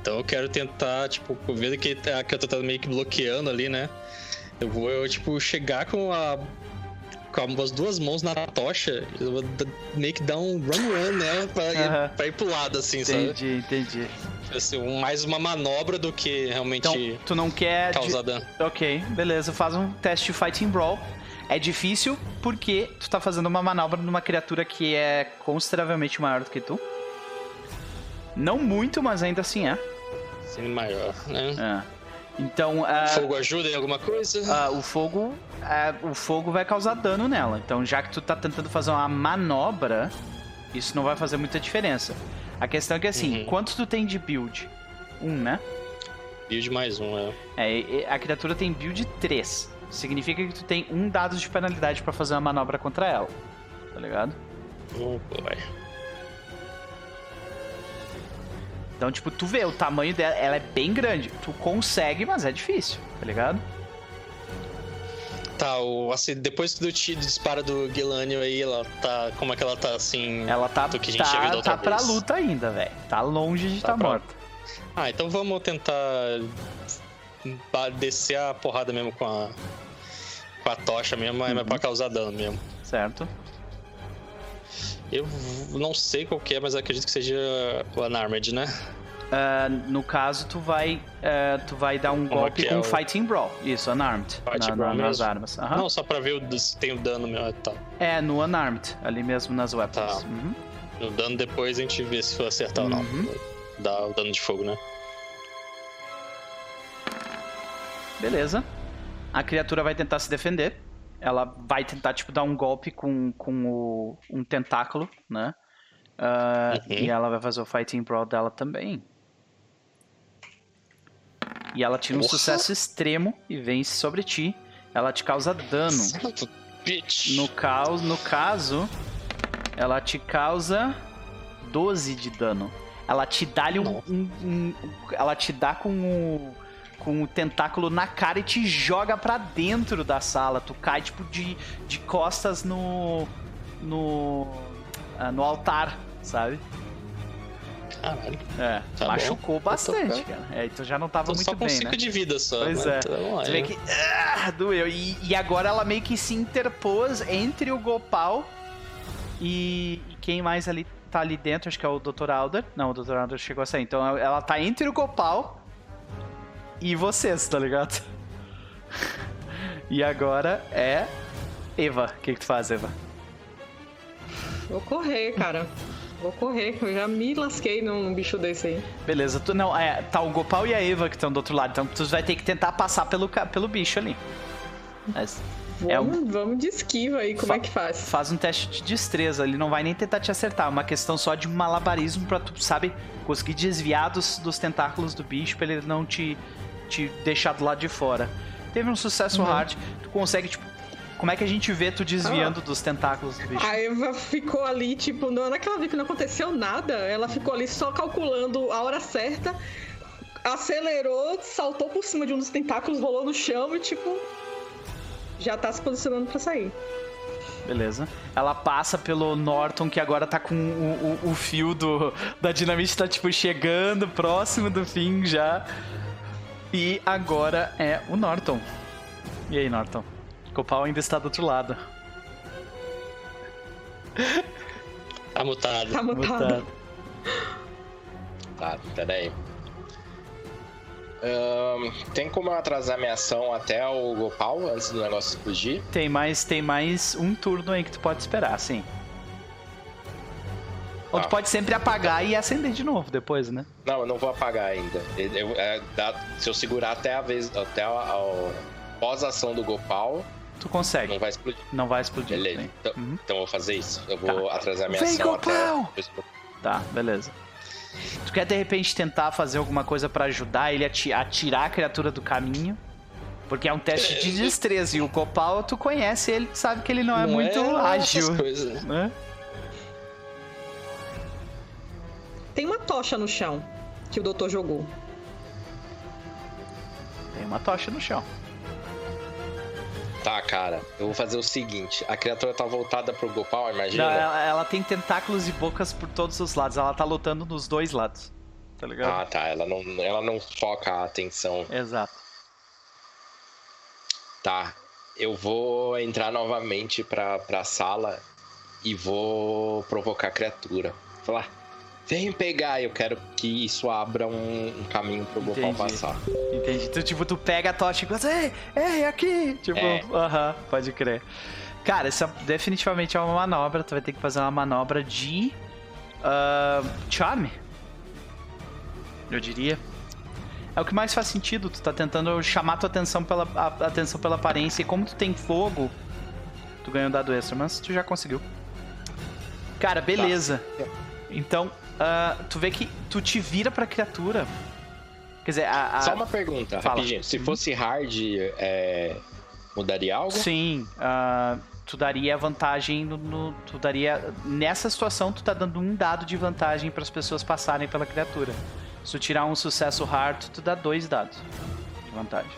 Então eu quero tentar, tipo, vendo que a criatura tá meio que bloqueando ali, né? Eu vou, eu, tipo, chegar com a. com as duas mãos na tocha, eu vou d- meio que dar um run-run, né? Pra, ir- Aham. pra ir pro lado, assim, sabe? Entendi, entendi. Assim, um- mais uma manobra do que realmente Então, tu não quer. de- causar dano. Ok, beleza. Faz um teste de Fighting Brawl. É difícil porque tu tá fazendo uma manobra numa criatura que é consideravelmente maior do que tu. Não muito, mas ainda assim é. Assim, maior, né? É. Então, ah, Fogo ajuda em alguma coisa? ah, o fogo. ah, o fogo vai causar dano nela. Então, já que tu tá tentando fazer uma manobra, isso não vai fazer muita diferença. A questão é que assim, Uhum. quanto tu tem de build? Um, né? Build mais um, é. É, a criatura tem build 3. Significa que tu tem um dado de penalidade pra fazer uma manobra contra ela. Tá ligado? Oh, boy. Então, tipo, tu vê o tamanho dela, ela é bem grande. Tu consegue, mas é difícil, tá ligado? Tá, o, assim, depois do tiro dispara do Gilânio aí, ela tá. Como é que ela tá assim? Ela tá, do que a gente tá, outra tá pra vez? luta ainda, velho. Tá longe de Tá estar pra- morta. Ah, então vamos tentar descer a porrada mesmo com a. Com a tocha mesmo, mas é pra causar dano mesmo. Certo? Eu não sei qual que é, mas acredito que seja o Unarmed, né? Ah, no caso, tu vai, ah, tu vai dar um Como golpe que é com o- Fighting Brawl. Isso, Unarmed. Fighting na- Brawl na- nas armas. Não, só pra ver o, se tem o dano meu. Tá. É, no Unarmed, ali mesmo nas weapons. Tá. Uhum. O dano depois a gente vê se for acertar ou não. Uhum. Dá o dano de fogo, né? Beleza. A criatura vai tentar se defender. Ela vai tentar, tipo, dar um golpe com, com o, um tentáculo, né? Ah, Uhum. E ela vai fazer o Fighting Brawl dela também. E ela tira um Porra. sucesso extremo e vence sobre ti. Ela te causa dano. Bitch. No, caos, no caso, ela te causa 12 de dano. Ela te dá um, Nossa. um- um- Ela te dá com o. Com o tentáculo na cara e te joga pra dentro da sala. Tu cai, tipo, de, de costas no. No. ah, no altar, sabe? Caralho. É. Tá machucou bom. bastante, cara. É, e tu já não tava Tô muito só com bem, 5 né? de vida só. Pois né? é. Então, vê que ah, doeu. E, e agora ela meio que se interpôs entre o Gopal e, e quem mais ali tá ali dentro, acho que é o Dr. Alder. Não, o Dr. Alder chegou a sair. Então ela tá entre o Gopal e vocês, tá ligado? E agora é Eva. O que, que tu faz, Eva? Vou correr, cara. Vou correr, eu já me lasquei num bicho desse aí. Beleza, tu não, é, tá o Gopal e a Eva que estão do outro lado, então tu vai ter que tentar passar pelo, pelo bicho ali. Mas É Vamos, vamos de esquiva aí, como Fa- é que faz? faz um teste de destreza, ele não vai nem tentar te acertar, é uma questão só de malabarismo pra tu, sabe, conseguir desviar dos, dos tentáculos do bicho pra ele não te, te deixar do lado de fora. Teve um sucesso Uhum. hard, tu consegue, tipo, como é que a gente vê tu Ah. desviando dos tentáculos do bicho? A Eva ficou ali, tipo, na hora que ela viu que não aconteceu nada, ela ficou ali só calculando a hora certa, acelerou, saltou por cima de um dos tentáculos, rolou no chão e, tipo, já tá se posicionando pra sair. Beleza. Ela passa pelo Norton, que agora tá com o, o- o fio do, da dinamite, tá tipo chegando próximo do fim já. E agora é o Norton. E aí, Norton? Copal ainda está do outro lado. Tá mutado. Tá mutado. Mutado. Tá, peraí. Ahn, tem como eu atrasar minha ação até o Gopal antes do negócio explodir? Tem mais, tem mais um turno aí que tu pode esperar, sim. Ou tu Tá. pode sempre apagar e acender de novo depois, né? Não, eu não vou apagar ainda. Ele- eu- é, dá- se eu segurar até a vez, até a, a- pós-ação do Gopal, Tu consegue. não vai explodir. Não vai explodir. Beleza. Então, Uhum. então eu vou fazer isso. Eu vou atrasar minha Vem, ação Gopal! até. Tá, beleza. Tu quer de repente tentar fazer alguma coisa pra ajudar ele a, ti- a tirar a criatura do caminho? Porque é um teste de destreza e o Copal tu conhece ele, tu sabe que ele não é muito ágil, essas coisas, né? Tem uma tocha no chão que o doutor jogou. Tem uma tocha no chão. Tá, cara. Eu vou fazer o seguinte. A criatura tá voltada pro Gopal, imagina? Não, ela, ela tem tentáculos e bocas por todos os lados, ela tá lutando nos dois lados. Tá ligado? Ah, tá. Ela não, ela não foca a atenção. Exato. Tá. Eu vou entrar novamente pra, pra sala e vou provocar a criatura. Falar, vem pegar. Eu quero que isso abra um, um caminho pro Entendi. passar. Entendi. Tu, tipo, tu pega a tocha e gosta, ei, ei, aqui! Tipo, É. aham, pode crer. Cara, isso é- definitivamente é uma manobra. Tu vai ter que fazer uma manobra de. ah, charme. Eu diria. É o que mais faz sentido. Tu tá tentando chamar tua atenção pela, a- atenção pela aparência. E como tu tem fogo, tu ganhou um dado extra, mas tu já conseguiu. Cara, beleza. Então, ah, tu vê que tu te vira pra criatura. Quer dizer, a. a- Só uma pergunta, Fala. rapidinho. Se Uhum. fosse hard, é, mudaria algo? Sim, ah, tu daria vantagem no, no- Tu daria. Nessa situação, tu tá dando um dado de vantagem para as pessoas passarem pela criatura. Se tu tirar um sucesso hard, tu dá dois dados de vantagem.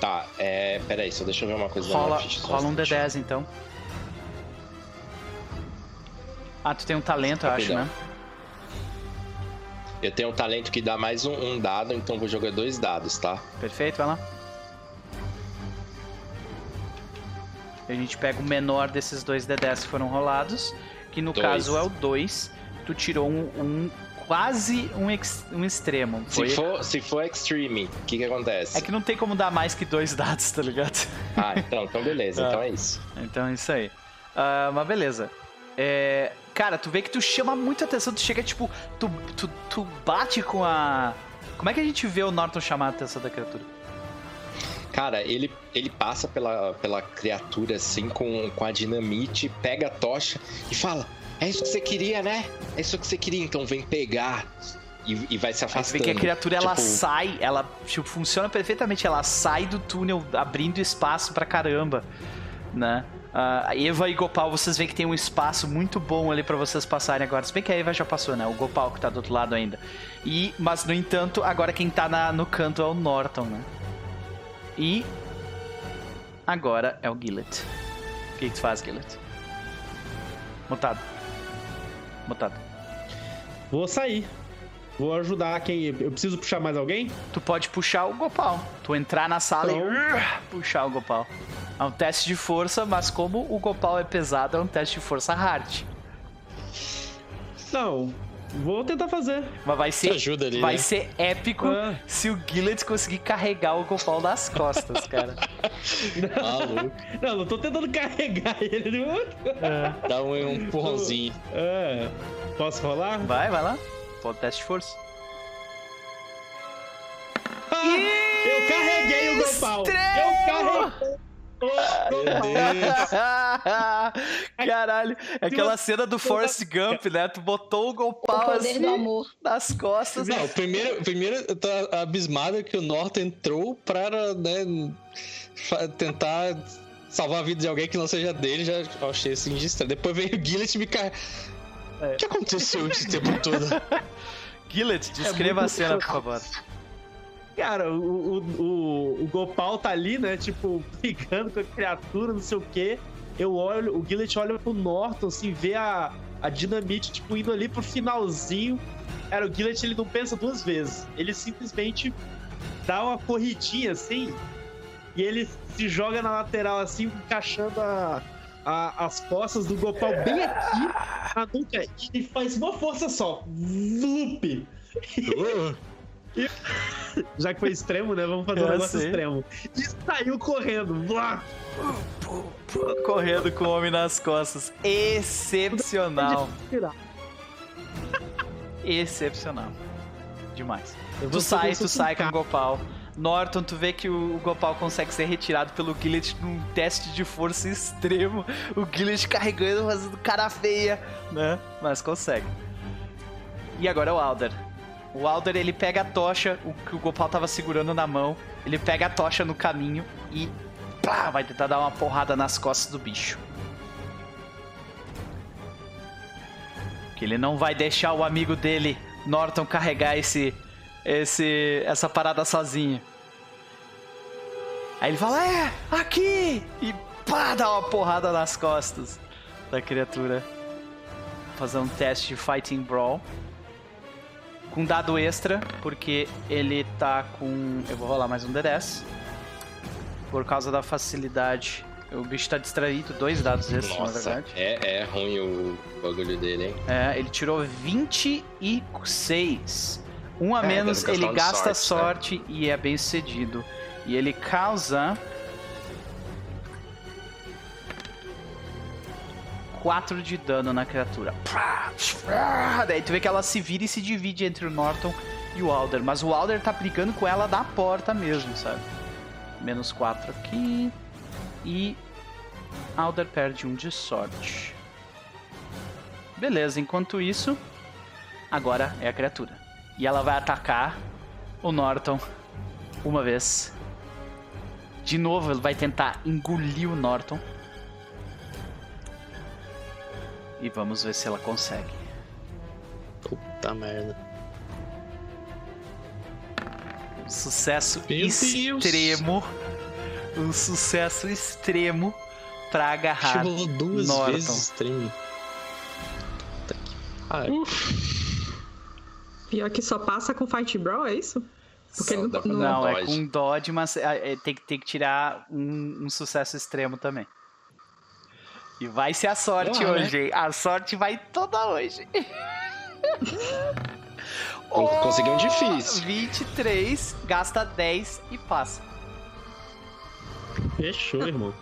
Tá, é. Peraí, só deixa eu ver uma coisa Rola, rola um instante. D10 então. Ah, tu tem um talento, eu acho, né? Eu tenho um talento que dá mais um, um dado, então vou jogar dois dados, tá? Perfeito, vai lá. A gente pega o menor desses dois D10 que foram rolados, que no Dois. caso é o 2. Tu tirou um, um quase um, ex- um extremo. Foi... Se for, se for Extreme, o que que acontece? É que não tem como dar mais que dois dados, tá ligado? Ah, então, então beleza, Ah. então é isso. Então é isso aí. Ah, mas beleza. É, cara, tu vê que tu chama muita atenção, tu chega, tipo, tu, tu, tu bate com a. Como é que a gente vê o Norton chamar a atenção da criatura? Cara, ele, ele passa pela, pela criatura assim com, com a dinamite, pega a tocha e fala: É isso que você queria, né? É isso que você queria, então vem pegar. E, e vai se Aí tu vê afastando. que a criatura ela Tipo, sai, ela tipo, funciona perfeitamente, ela sai do túnel abrindo espaço pra caramba, né? A Eva e Gopal, vocês veem que tem um espaço muito bom ali pra vocês passarem agora. Se bem que a Eva já passou, né? O Gopal que tá do outro lado ainda. E, mas, no entanto, agora quem tá na- no canto é o Norton, né? E agora é o Gillet. O que, que tu faz, Gillet? Mutado. Mutado. Vou sair. Vou ajudar quem. Eu preciso puxar mais alguém? Tu pode puxar o Gopal. Tu entrar na sala Então- e puxar o Gopal. É um teste de força, mas como o Gopal é pesado, é um teste de força hard. Não. Vou tentar fazer. Mas vai Te ser, ajuda ali, vai né? ser épico Ah. se o Gillet conseguir carregar o Gopal nas costas, cara. Maluco. Não, não tô tentando carregar ele. Dá um, um empurrãozinho. É. Posso rolar? Vai, vai lá. Pode teste de força. Ah, eu carreguei o Gopal! Eu carreguei o Gopal! Caralho, é aquela cena do Forrest Gump, né? Tu botou o O Gopal poder assim do amor. nas costas. Não, primeiro, primeiro eu tô abismado que o Norton entrou para né, tentar salvar a vida de alguém que não seja dele, já achei assim de estranho. Depois veio o Gillet e me car... É. O que aconteceu esse tempo todo? Gillet, descreva a cena, por favor. Cara, o, o, o, o Gopal tá ali, né? Tipo, brigando com a criatura, não sei o quê. Eu olho, o Gillet olha pro Norton, assim, vê a, a dinamite, tipo, indo ali pro finalzinho. Cara, o Gillet, ele não pensa duas vezes. Ele simplesmente dá uma corridinha, assim, e ele se joga na lateral, assim, encaixando a, a- as costas do Gopal bem aqui na nuca. E faz uma força só. Vlup! Já que foi extremo, né? Vamos fazer um Eu negócio sei. extremo. E saiu correndo. Blá! Correndo com o homem nas costas. Excepcional. Excepcional. Demais. Eu Tu sai, tu sai com o Gopal. Norton, tu vê que o Gopal consegue ser retirado pelo Gillet num teste de força extremo. O Gillet carregando, fazendo cara feia, né? Mas consegue. E agora é o Alder. O Alder, ele pega a tocha, o que o Gopal tava segurando na mão. Ele pega a tocha no caminho e plá, vai tentar dar uma porrada nas costas do bicho. Que ele não vai deixar o amigo dele, Norton, carregar esse, esse, essa parada sozinho. Aí ele fala, é, aqui! E pá, dá uma porrada nas costas da criatura. Fazer um teste de Fighting Brawl. Com dado extra, porque ele tá com. Eu vou rolar mais um D10. Por causa da facilidade. O bicho tá distraído, dois dados extras, na Nossa, verdade. é, é ruim o bagulho dele, hein? É, ele tirou 26. Um a É, menos, ele gasta sorte, sorte, e é bem sucedido. E ele causa. 4 de dano na criatura. Daí tu vê que ela se vira e se divide entre o Norton e o Alder. Mas o Alder tá brigando com ela da porta mesmo, sabe? Menos 4 aqui. E. Alder perde um de sorte. Beleza, enquanto isso, agora é a criatura. E ela vai atacar o Norton uma vez. De novo, ele vai tentar engolir o Norton. E vamos ver se ela consegue. Puta merda. Um sucesso Meu Deus. extremo. Um sucesso extremo pra agarrar. Rolou duas Norton. vezes extremo. Puta que pariu. Pior que só passa com Fight Brawl, é isso? Porque ele não- dar Não, é dodge. com Dodge, mas é, é, tem, que- tem que tirar um, um sucesso extremo também. E vai ser a sorte lá, hoje, hein? A sorte vai toda hoje. Con- Consegui um difícil. 23, gasta 10 e passa. Fechou, irmão.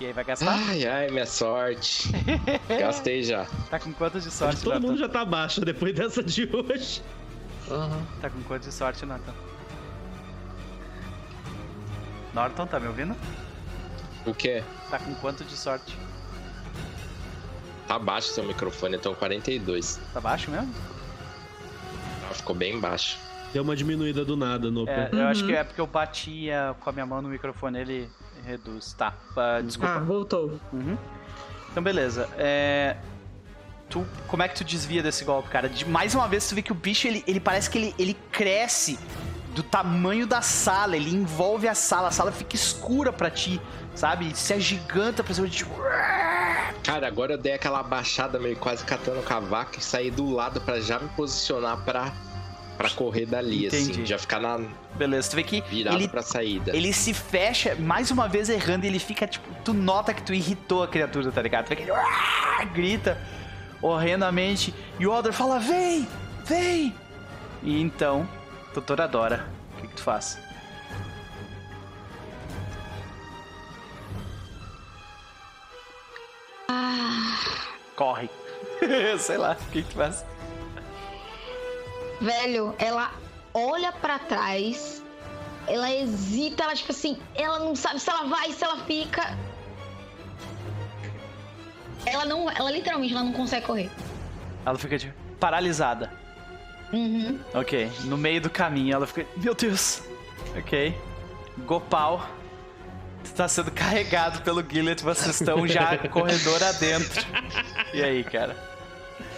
E aí vai gastar? Ai, ai, minha sorte. Gastei já. Tá com quanto de sorte, Todo Nathan? mundo já tá baixo depois dessa de hoje. Tá com quanto de sorte, Nathan? Norton, tá me ouvindo? O quê? Tá com quanto de sorte? Tá baixo seu microfone, então 42. Tá baixo mesmo? Ah, Ficou bem baixo. Deu uma diminuída do nada no É, eu acho que é porque eu batia com a minha mão no microfone, ele reduz. Tá, desculpa. Ah, voltou. Uhum. Então, beleza. É... Tu, como é que tu desvia desse golpe, cara? De, mais uma vez, tu vê que o bicho, ele, ele parece que ele, ele cresce do tamanho da sala. Ele envolve a sala. A sala fica escura pra ti, sabe? Se agiganta pra cima de ti. Cara, agora eu dei aquela baixada meio quase catando cavaco e saí do lado pra já me posicionar pra, pra correr dali, Entendi. assim. Já ficar na Beleza, tu vê que virada ele, pra saída. ele se fecha, mais uma vez errando, e ele fica, tipo, tu nota que tu irritou a criatura, tá ligado? Tu vê que ele "Ah!" grita horrendamente, e o Alder fala, vem, vem! E então, doutora Dora, o que, que tu faz? Corre. Sei lá, o que, que tu faz? Velho, ela olha pra trás, ela hesita, ela tipo assim, ela não sabe se ela vai, se ela fica. Ela não, ela literalmente ela não consegue correr. Ela fica, tipo, paralisada. Uhum. Ok, no meio do caminho ela fica. Meu Deus! Ok. Gopal. Tu tá sendo carregado pelo Gillet, vocês estão já corredor adentro. E aí, cara?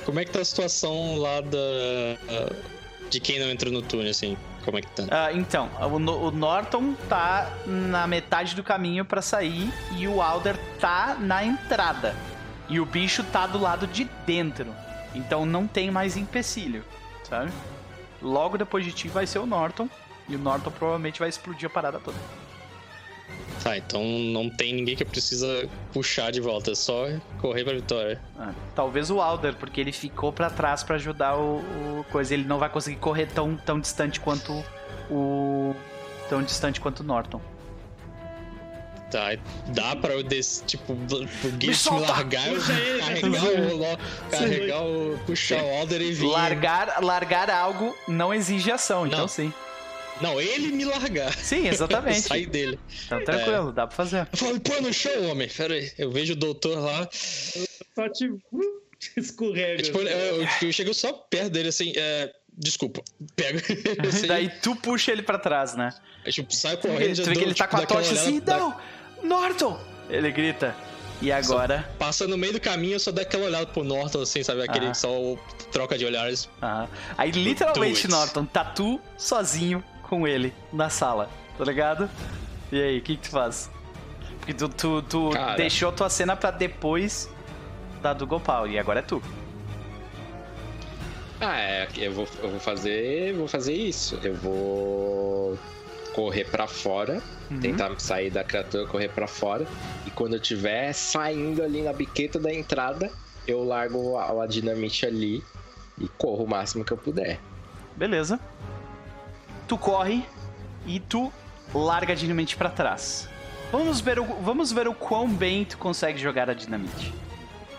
Como é que tá a situação lá da. de quem não entrou no túnel, assim? Como é que tá? Ah, então, o, o Norton tá na metade do caminho pra sair e o Alder tá na entrada. E o bicho tá do lado de dentro. Então não tem mais empecilho, sabe? Logo depois de ti vai ser o Norton. E o Norton provavelmente vai explodir a parada toda. Tá, então não tem ninguém que precisa puxar de volta, é só correr pra vitória. Ah, talvez o Alder, porque ele ficou pra trás pra ajudar o, o coisa. Ele não vai conseguir correr tão, tão distante quanto o. tão distante quanto o Norton. Tá, dá pra eu des... tipo, o me solta! largar, eu carregar o, carregar o. puxar o Alder e vir. Largar, largar algo não exige ação, então Não. sim. Não, ele me largar. Sim, exatamente. Sair dele. Tá tranquilo, dá pra fazer. Eu falo, pô, no chão, homem. Pera aí. Eu vejo o doutor lá. Só te uh, escorrega. Eu, tipo, eu, eu- eu chego só perto dele assim. É, desculpa. Pega. Assim, Daí tu puxa ele pra trás, né? aí, tipo, sai correndo. já tu vê que ele tá tipo, com a tocha assim, olhada, não! Norton! Ele grita. E agora? Passa no meio do caminho, eu só dá aquela olhada pro Norton, assim, sabe? Aquele Ah. só troca de olhares. Aham. Aí literalmente, it. Norton, tá tu sozinho com ele na sala, tá ligado? E aí, o que, que tu faz? Porque tu, tu, tu deixou tua cena pra depois da do Gopal, e agora é tu. Ah, é, eu vou, eu vou fazer. Vou fazer isso. Eu vou correr pra fora. Uhum. Tentar sair da criatura, correr pra fora. E quando eu tiver saindo ali na biqueta da entrada, eu largo a, a dinamite ali e corro o máximo que eu puder. Beleza. Tu corre e tu larga a dinamite pra trás. Vamos ver, o, vamos ver o quão bem tu consegue jogar a dinamite.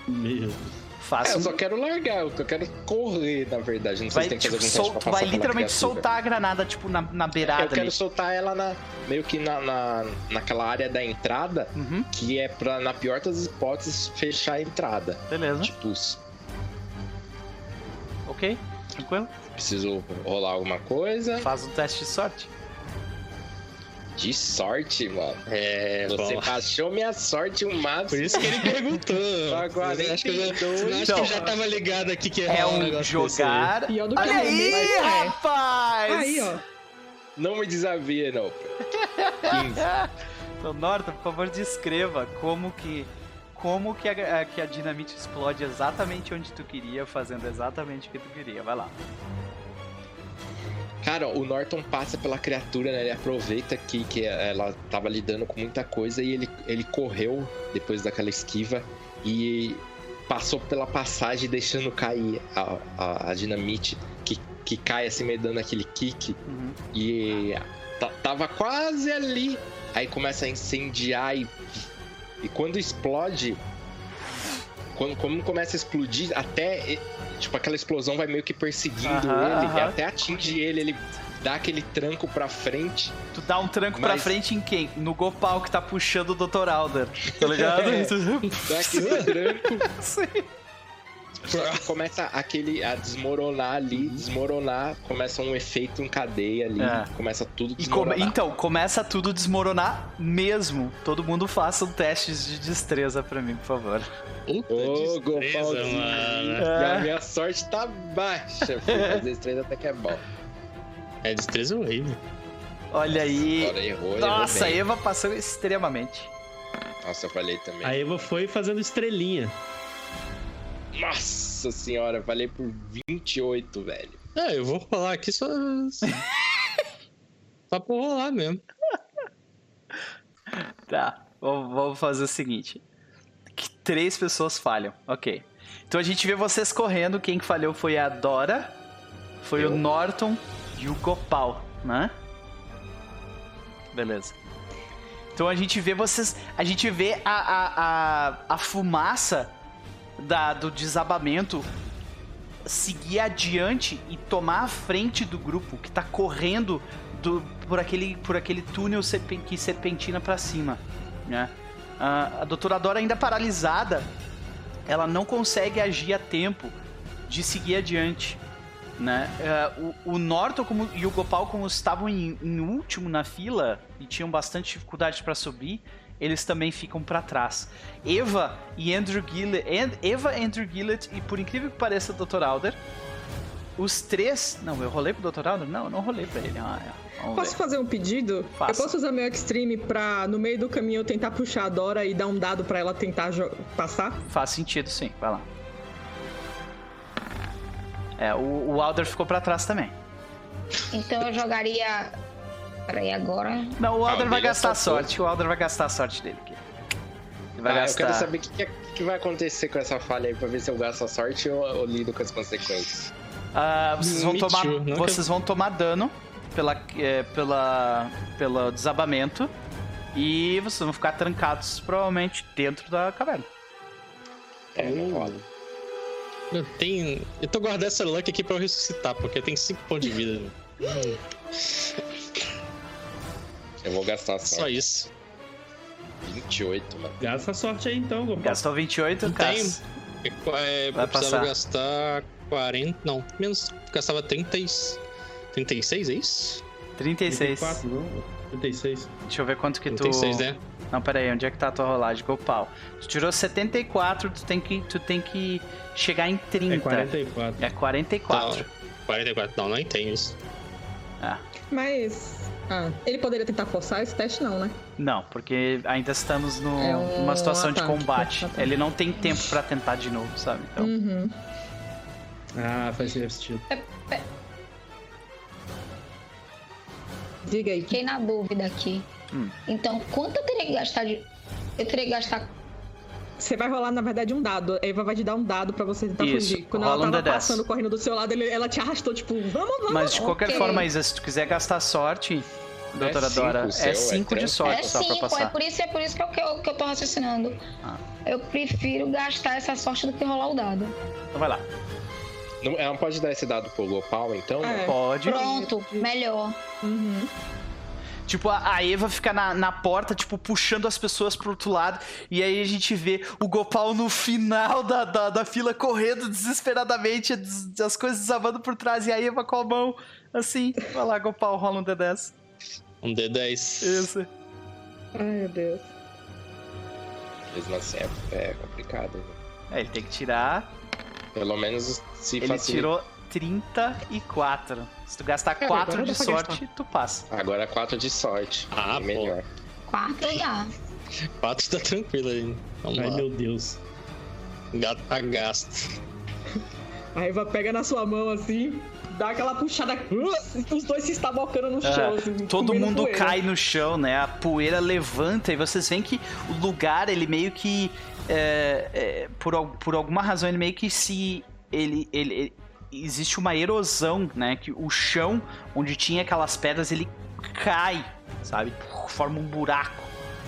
Meu. É, Faça eu um só quero largar, eu só quero correr, na verdade. Não sei vai, se tem que tipo, fazer sol- pra tu vai literalmente criatura. soltar a granada, tipo, na, na beirada Eu quero ali. soltar ela na, meio que na, na, naquela área da entrada, Uhum, que é pra, na pior das hipóteses, fechar a entrada. beleza. Tipo, Ok, tranquilo. Preciso rolar alguma coisa. Faz um teste de sorte. De sorte, mano. É, Você bom. baixou minha sorte o máximo. Por isso que ele perguntou. Agora acho que eu já, 42. acho que Então, eu já tava ligado aqui que É um um aí. jogar. Pior do que Olha aí, é. rapaz! Aí, ó. Não me desavia, não. 15. Então, Norton, por favor, descreva como que como que a- que a dinamite explode exatamente onde tu queria, fazendo exatamente o que tu queria. Vai lá. Cara, o Norton passa pela criatura, né? Ele aproveita que, que ela tava lidando com muita coisa e ele, ele correu depois daquela esquiva e passou pela passagem deixando cair a, a, a dinamite que, que cai assim meio dando aquele kick Uhum. e ta- tava quase ali aí começa a incendiar e, e quando explode quando como começa a explodir até tipo aquela explosão vai meio que perseguindo Aham, ele e aham. até atinge ele ele dá aquele tranco pra frente Tu dá um tranco pra Mas- frente em quem? No Gopal que tá puxando o Dr. Alder. Tá ligado? É. dá aquele tranco Sim. Só que começa aquele a desmoronar ali, desmoronar, começa um efeito em cadeia ali, É. começa tudo E come- desmoronar. então, começa tudo a desmoronar mesmo. Todo mundo faça um teste de destreza pra mim, por favor. Puta Ô, destreza, Gopalzinho. mano. A minha sorte tá baixa, filho. Mas destreza até que é bom. É destreza horrível. Olha aí. Agora errou, errou Nossa, a bem. Eva passou extremamente. Nossa, eu falei também. A Eva foi fazendo estrelinha. Nossa senhora, eu falei por 28, velho. É, eu vou rolar aqui só. só por rolar mesmo. Tá, vamos fazer o seguinte. Que três pessoas falham, ok. Então a gente vê vocês correndo, quem que falhou foi a Dora, foi o Eu. Norton e o Gopal, né? Beleza. Então a gente vê vocês. A gente vê a, a, a, a fumaça da, do desabamento seguir adiante e tomar a frente do grupo que tá correndo do, por, aquele, por aquele túnel serpen- que serpentina pra cima, né? Ah, a doutora Dora ainda paralisada, ela não consegue agir a tempo de seguir adiante, né? Ah, o, o Norton como, e o Gopal, como estavam em, em último na fila e tinham bastante dificuldade para subir, eles também ficam para trás. Eva e Andrew Gillett, and- Eva, Andrew Gillett e por incrível que pareça, Dr. Alder, os três, não, eu rolei pro Dr. Alder? Não, eu não rolei para ele. Ah, é. Posso ver. fazer um pedido? Faça. Eu posso usar meu Extreme pra, no meio do caminho, eu tentar puxar a Dora e dar um dado pra ela tentar passar? Faz sentido, sim. Vai lá. É, o, o Alder ficou pra trás também. Então eu jogaria. Peraí, agora. Não, o Ah, Alder o vai é gastar sorte. O Alder vai gastar a sorte dele aqui. Ele vai Ah, eu gastar. quero saber o que, que, é- que vai acontecer com essa falha aí pra ver se eu gasto a sorte ou eu lido com as consequências. Ah, vocês vão Me tomar, too, não vocês vão tomar dano pela, é, pela, pelo desabamento e vocês vão ficar trancados provavelmente dentro da caverna. É, não rola. Eu tenho. Eu tô guardando essa luck aqui pra eu ressuscitar, porque tem 5 pontos de vida. Eu vou gastar a Só sorte. isso. 28, mano. Gasta a sorte aí então, Gopal. Gastou 28, Não Cass. É, é, Vai eu precisava passar. gastar 40. Não, menos. Gastava 30, e- 36, é isso? 36. 34, não? 36. Deixa eu ver quanto que tu. 36, né? Não, pera aí, onde é que tá a tua rolagem? Gopal. Tu tirou 74, tu tem que, tu tem que chegar em 30. É 44. É 44. Não, 44. Não, não entendo isso. Ah, Mas. Ah, ele poderia tentar forçar esse teste, não, né? não, porque ainda estamos no- É um numa situação de ataque, combate. ataque. Ele não tem tempo pra tentar de novo, sabe? Então, Uhum. Ah, faz sentido. Diga aí. Fiquei na dúvida aqui. Hum. Então, quanto eu teria que gastar de. Eu teria que gastar. Você vai rolar, na verdade, um dado. A Eva vai te dar um dado pra você tentar Isso, fugir. Quando rola um ela tava D10. passando, correndo do seu lado, ele- ela te arrastou, tipo, vamos, vamos. mas de qualquer ok. forma, Isa, se tu quiser gastar sorte, doutora cinco Dora, seu, é é 5 de tranquilo. sorte é só pra 5, é passar. por isso, é por isso que eu, que eu, que eu tô raciocinando. Ah. Eu prefiro gastar essa sorte do que rolar o dado. Então vai lá. Não, ela não pode dar esse dado pro Gopal, então? É. Pode. Pronto, melhor. Uhum. Tipo, a a Eva fica na, na porta, tipo, puxando as pessoas pro outro lado. E aí a gente vê o Gopal no final da, da, da fila correndo desesperadamente, des- as coisas desabando por trás. E a Eva com a mão assim. Vai lá, Gopal, rola um D10. Um D10. Isso. Ai, meu Deus. Mesmo assim é, é complicado. né? É, ele tem que tirar. Pelo menos se Ele facilita. tirou 34. Se tu gastar Cara, 4 agora de sorte, tu passa. Agora é 4 de sorte. Ah, é melhor. Quarto já. 4 tá tranquilo aí. Vamos Ai, lá. meu Deus. Gato tá gasto. A Eva pega na sua mão assim, dá aquela puxada. uh, Os dois se estabocando no chão. É, assim, todo mundo poeira. cai no chão, né? A poeira levanta e vocês veem que o lugar, ele meio que é, é, por, por alguma razão, ele meio que se. Ele, ele, ele- Existe uma erosão, né? Que o chão onde tinha aquelas pedras ele cai, sabe? Forma um buraco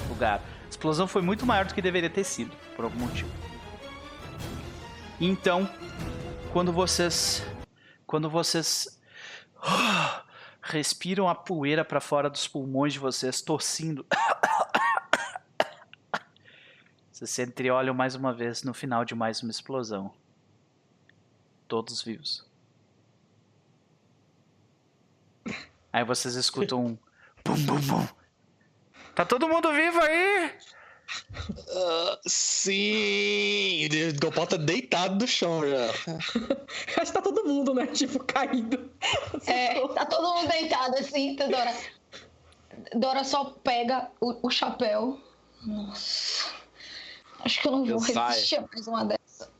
no lugar. A explosão foi muito maior do que deveria ter sido, por algum motivo. Então, quando vocês. Quando vocês. Respiram a poeira para fora dos pulmões de vocês, tossindo. Vocês se entreolham mais uma vez no final de mais uma explosão. Todos vivos. Aí vocês escutam um bum bum bum. Tá todo mundo vivo aí? Ah, sim! O Gopal tá deitado no chão já. Acho que tá todo mundo, né? Tipo, caído. É, tá todo mundo deitado assim, tá, Dora. Dora só pega o, o chapéu. Nossa. Acho que eu não vou Eu resistir a mais uma dessa.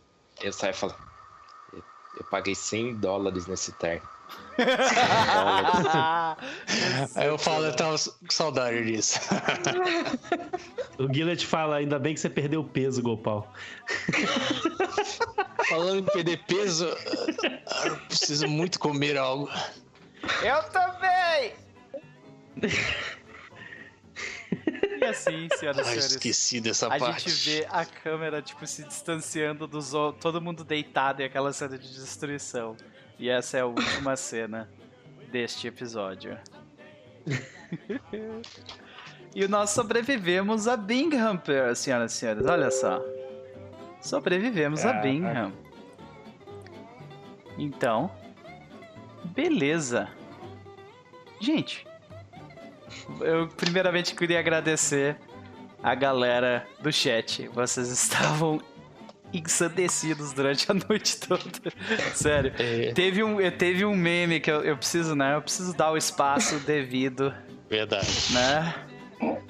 Eu saio e falo. "Eu- paguei 100 dólares nesse terno. Aí eu falo, eu tava com saudade disso. O Gillet fala, ainda bem que você perdeu peso, Gopal. Falando em perder peso, eu preciso muito comer algo. Eu também! E assim, senhoras e senhores. esqueci dessa A parte. gente vê a câmera, tipo, se distanciando dos todo mundo deitado e aquela cena de destruição. E essa é a última cena deste episódio. e nós sobrevivemos a Bingham, senhoras e senhores. Olha só. Sobrevivemos a. Bingham. Então, beleza. Gente, eu primeiramente queria agradecer a galera do chat. Vocês estavam ensandecidos durante a noite toda. Sério. É, Teve um, teve um meme que eu, eu preciso, né? Eu preciso dar o espaço devido, verdade. né?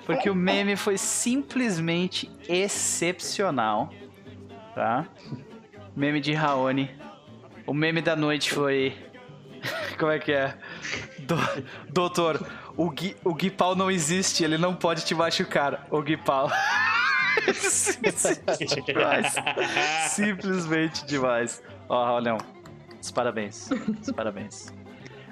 Porque o meme foi simplesmente excepcional, tá? Meme de Raoni. O meme da noite foi. Como é que é? Do, doutor, o Gui, o não existe, ele não pode te machucar. O Gui Pau. demais. Simplesmente demais. Ó, Raonião, os parabéns. Os parabéns.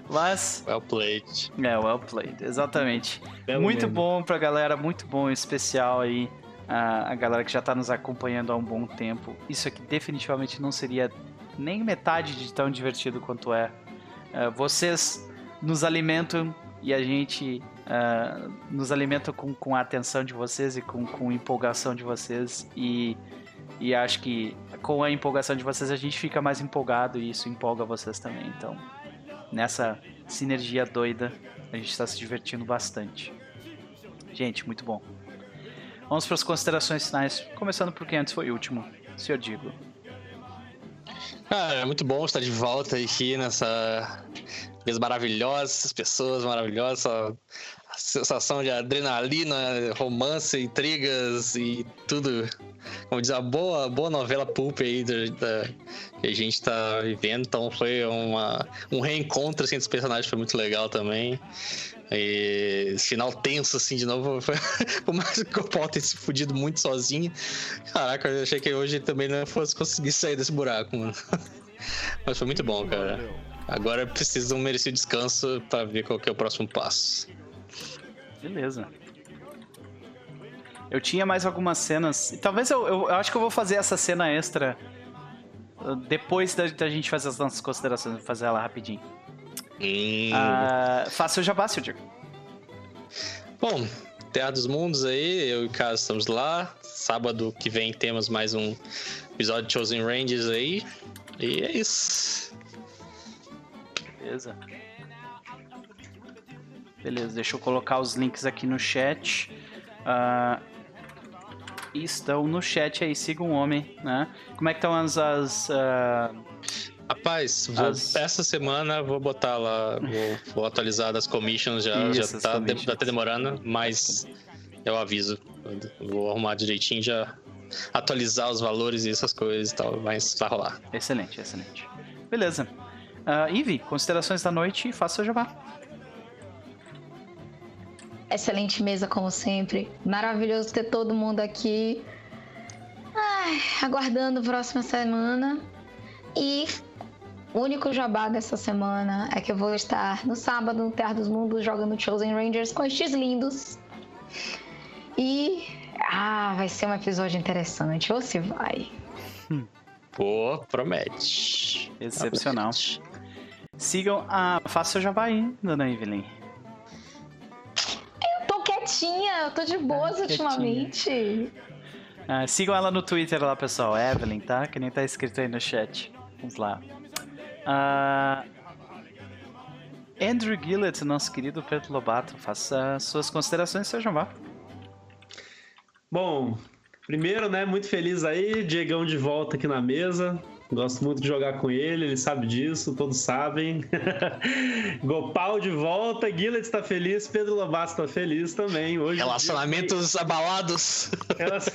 Mas, Well played. é, well played, exatamente. Belo muito meme. bom pra galera, muito bom, especial aí a, a galera que já tá nos acompanhando há um bom tempo. Isso aqui definitivamente não seria nem metade de tão divertido quanto é. É, vocês nos alimentam e a gente é, nos alimenta com, com a atenção de vocês e com, com empolgação de vocês. E, e acho que com a empolgação de vocês a gente fica mais empolgado e isso empolga vocês também. Então, nessa sinergia doida, a gente está se divertindo bastante. Gente, muito bom. Vamos para as considerações finais, começando por quem antes foi o último, senhor Digo. Cara, é muito bom estar de volta aqui nessa mesa maravilhosa, essas pessoas maravilhosas, essa sensação de adrenalina, romance, intrigas e tudo. Como diz, a boa, boa novela pulp aí da, da- que a gente tá vivendo. Então foi uma, um reencontro assim, dos personagens, foi muito legal também. E final tenso, assim, de novo. Por mais que o Paul tenha se fudido muito sozinho. Caraca, eu achei que hoje também não fosse conseguir sair desse buraco, mano. Mas foi muito bom, cara. Agora de um merecido descanso pra ver qual é o próximo passo. Beleza. Eu tinha mais algumas cenas. e Talvez eu, eu, eu acho que eu vou fazer essa cena extra uh, depois da, da gente fazer as nossas considerações. Vou fazer ela rapidinho. Hum. Ah, faça o jabá, seu Diego. Bom, Terra dos Mundos aí, eu e o Caso estamos lá. Sábado que vem temos mais um episódio de Chosen Rangers aí. E é isso. Beleza. Beleza, deixa eu colocar os links aqui no chat. Ah, estão no chat aí, sigam o homem, né? Como é que estão as. as ah, Rapaz, vou- As- essa semana vou botar lá, vou, vou atualizar das commissions, já, Isso, já tá, commissions. tá até demorando, mas eu aviso. Vou arrumar direitinho já. Atualizar os valores e essas coisas e tal, mas vai rolar. Excelente, excelente. Beleza. Uh, Ivi, considerações da noite e faça o jabá. Excelente mesa, como sempre. Maravilhoso ter todo mundo aqui. Ai, aguardando a próxima semana. E o único jabá dessa semana é que eu vou estar no sábado no Terra dos Mundos jogando Chosen Rangers com estes lindos. E. Ah, vai ser um episódio interessante. Ou se vai. Pô, promete. Excepcional. Promete. Sigam a. Faça seu jabá aí, dona Evelyn. Tô quietinha, eu tô de boas Ah, quietinha. ultimamente. Ah, sigam ela no Twitter lá, pessoal. Evelyn, tá? Que nem tá escrito aí no chat. Vamos lá. Ah, Andrew Gillett, nosso querido Pedro Lobato, faça suas considerações, seu jabá. Bom, primeiro, né, muito feliz aí, Diegão de volta aqui na mesa. Gosto muito de jogar com ele, ele sabe disso, todos sabem. Gopal de volta, Gillet está feliz, Pedro Lobato está feliz também. Hoje Relacionamentos abalados. Elas-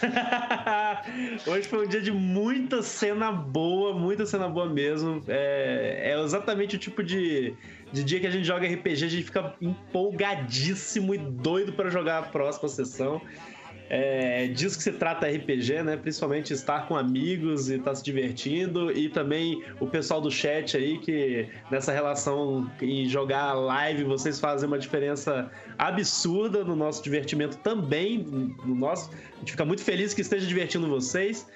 Hoje foi um dia de muita cena boa, muita cena boa mesmo. É, é exatamente o tipo de, de dia que a gente joga RPG, a gente fica empolgadíssimo e doido para jogar a próxima sessão. É disso que se trata RPG, né? Principalmente estar com amigos e estar se divertindo. E também o pessoal do chat aí, que nessa relação em jogar live, vocês fazem uma diferença absurda no nosso divertimento também. No nosso. A gente fica muito feliz que esteja divertindo vocês.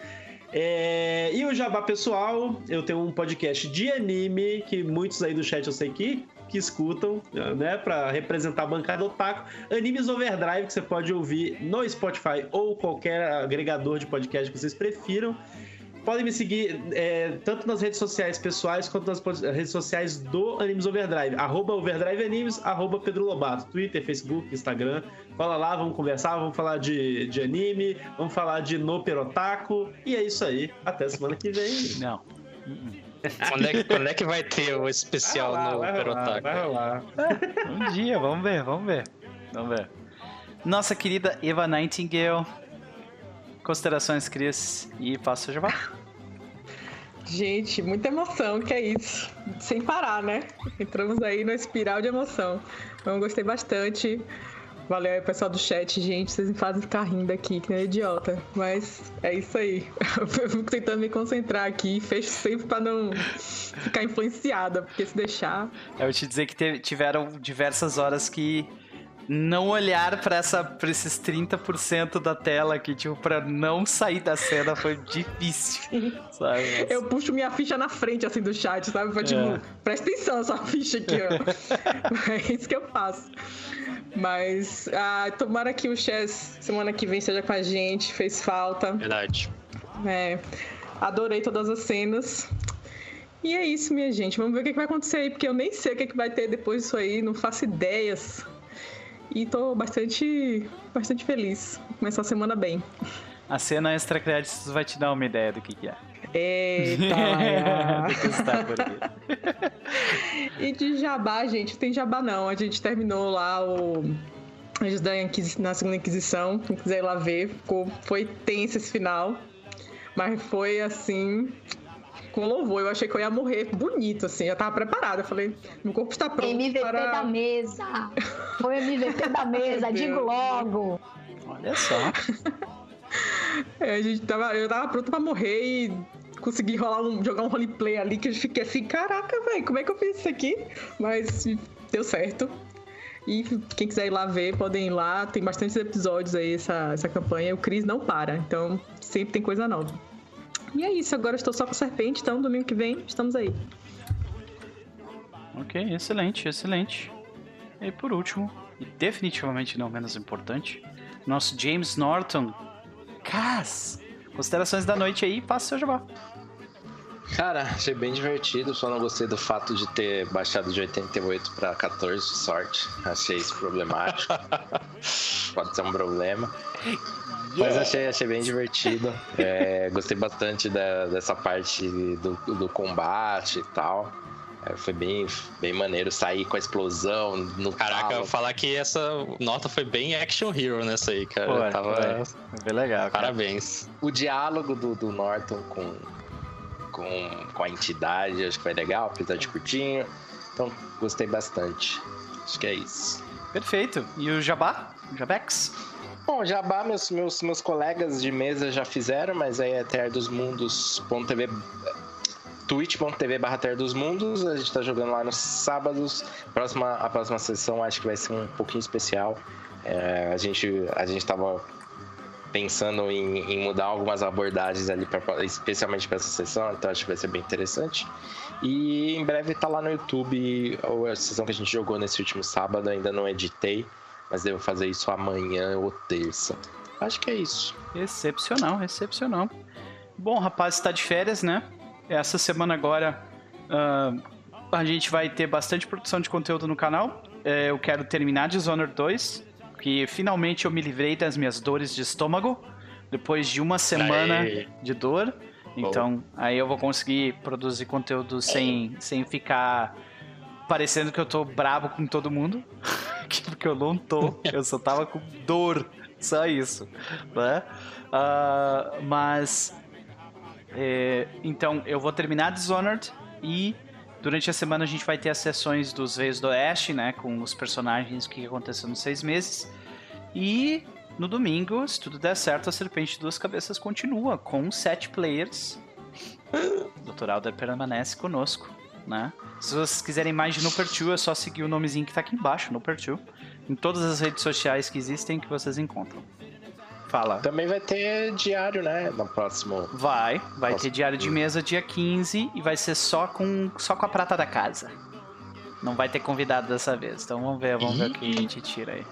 É, E o Jabá Pessoal, eu tenho um podcast de anime que muitos aí do chat eu sei que, que escutam, né? Pra representar a bancada Otaku. Animes Overdrive, que você pode ouvir no Spotify ou qualquer agregador de podcast que vocês prefiram. Podem me seguir é, tanto nas redes sociais pessoais quanto nas redes sociais do Animes Overdrive. Arroba Overdrive Animes, arroba Pedro Lobato. Twitter, Facebook, Instagram. Cola lá, vamos conversar, vamos falar de, de anime, vamos falar de No Perotaku. E é isso aí. Até semana que vem. Não. Quando é, que- quando é que vai ter o especial Vai rolar, no Perotaco? vai rolar. Um dia, vamos ver, vamos ver. Vamos ver. Nossa querida Eva Nightingale. Considerações, Cris, e faça o jabá. Gente, muita emoção, que é isso. Sem parar, né? Entramos aí na espiral de emoção. Então, eu gostei bastante. Valeu aí, pessoal do chat, gente. Vocês me fazem ficar rindo aqui, que nem idiota. Mas é isso aí. Eu fico tentando me concentrar aqui. Fecho sempre pra não ficar influenciada, porque se deixar. Eu te dizer que tiveram diversas horas que não olhar pra, essa, pra esses 30% da tela aqui, tipo, pra não sair da cena foi difícil, sabe? Eu puxo minha ficha na frente, assim, do chat, sabe? Foi tipo, É. presta atenção essa ficha aqui, ó. é isso que eu faço. Mas ah, tomara que o Chess semana que vem seja com a gente, fez falta. Verdade. É, adorei todas as cenas. E é isso, minha gente. Vamos ver o que, que vai acontecer aí, porque eu nem sei o que, que vai ter depois disso aí, não faço ideias. E tô bastante, bastante feliz. Vou começar a semana bem. A cena extra créditos vai te dar uma ideia do que, que é. Eita! Do que está por aqui. E de jabá, gente, não tem jabá não. A gente terminou lá o. Na segunda Inquisição. Quem quiser ir lá ver, ficou, foi tenso esse final. Mas foi assim. Com louvor. Eu achei que eu ia morrer bonito, assim. Eu tava preparada. Eu falei, meu corpo está pronto MVP para. da mesa. Foi MVP da mesa, digo logo. Olha só. É, a gente tava, eu tava pronto pra morrer e consegui rolar um, jogar um roleplay ali que eu fiquei assim, caraca, velho, como é que eu fiz isso aqui? Mas deu certo. E quem quiser ir lá ver, podem ir lá. Tem bastantes episódios aí essa, essa campanha. O Cris não para, então sempre tem coisa nova. E é isso, agora eu estou só com a serpente, então domingo que vem estamos aí. Ok, excelente, excelente. E por último, e definitivamente não menos importante, nosso James Norton. Cas! Considerações da noite aí, faça seu jabá. Cara, achei bem divertido, só não gostei do fato de ter baixado de 88 pra 14, sorte. Achei isso problemático. Pode ser um problema. Mas achei, achei bem divertido. É, gostei bastante da- dessa parte do, do combate e tal. É, foi bem, bem maneiro sair com a explosão no Caraca, talo. falar que essa nota foi bem action hero nessa aí, cara. Pô, tava... foi. Foi bem legal, cara. Parabéns. O diálogo do, do Norton com, com, com a entidade, acho que foi legal, apesar de curtinho. Então, gostei bastante. Acho que é isso. Perfeito. E o jabá? O Jabex? Bom, Jabá, meus, meus, meus colegas de mesa já fizeram, mas aí é terdosmundos.tv twitch.tv barra dos Mundos, a gente tá jogando lá nos sábados. Próxima, a próxima sessão acho que vai ser um pouquinho especial. É, a, gente, a gente tava pensando em, em mudar algumas abordagens ali, pra, especialmente para essa sessão, então acho que vai ser bem interessante. E em breve tá lá no YouTube a sessão que a gente jogou nesse último sábado, ainda não editei, mas devo fazer isso amanhã ou terça. Acho que é isso. Excepcional, excepcional. Bom, rapaz, está de férias, né? Essa semana agora uh, a gente vai ter bastante produção de conteúdo no canal. É, eu quero terminar Dishonored 2, que finalmente eu me livrei das minhas dores de estômago depois de uma semana Aê. de dor. Então, aí eu vou conseguir produzir conteúdo sem, sem ficar parecendo que eu tô brabo com todo mundo. Porque eu não tô, eu só tava com dor. Só isso. Né? Ah, mas. é, então, eu vou terminar Dishonored e durante a semana a gente vai ter as sessões dos Veios do Oeste, né? Com os personagens o que aconteceu nos seis meses. E no domingo, se tudo der certo, a Serpente de Duas Cabeças continua com sete players. O Dr. Alder permanece conosco, né? Se vocês quiserem mais de Nuper2, é só seguir o nomezinho que tá aqui embaixo, Nuper2. Em todas as redes sociais que existem que vocês encontram. Fala. Também vai ter diário, né? No próximo. Vai, vai Nossa. ter diário de mesa dia 15 e vai ser só com, só com a prata da casa. Não vai ter convidado dessa vez. Então vamos ver, vamos ver o que a gente tira aí.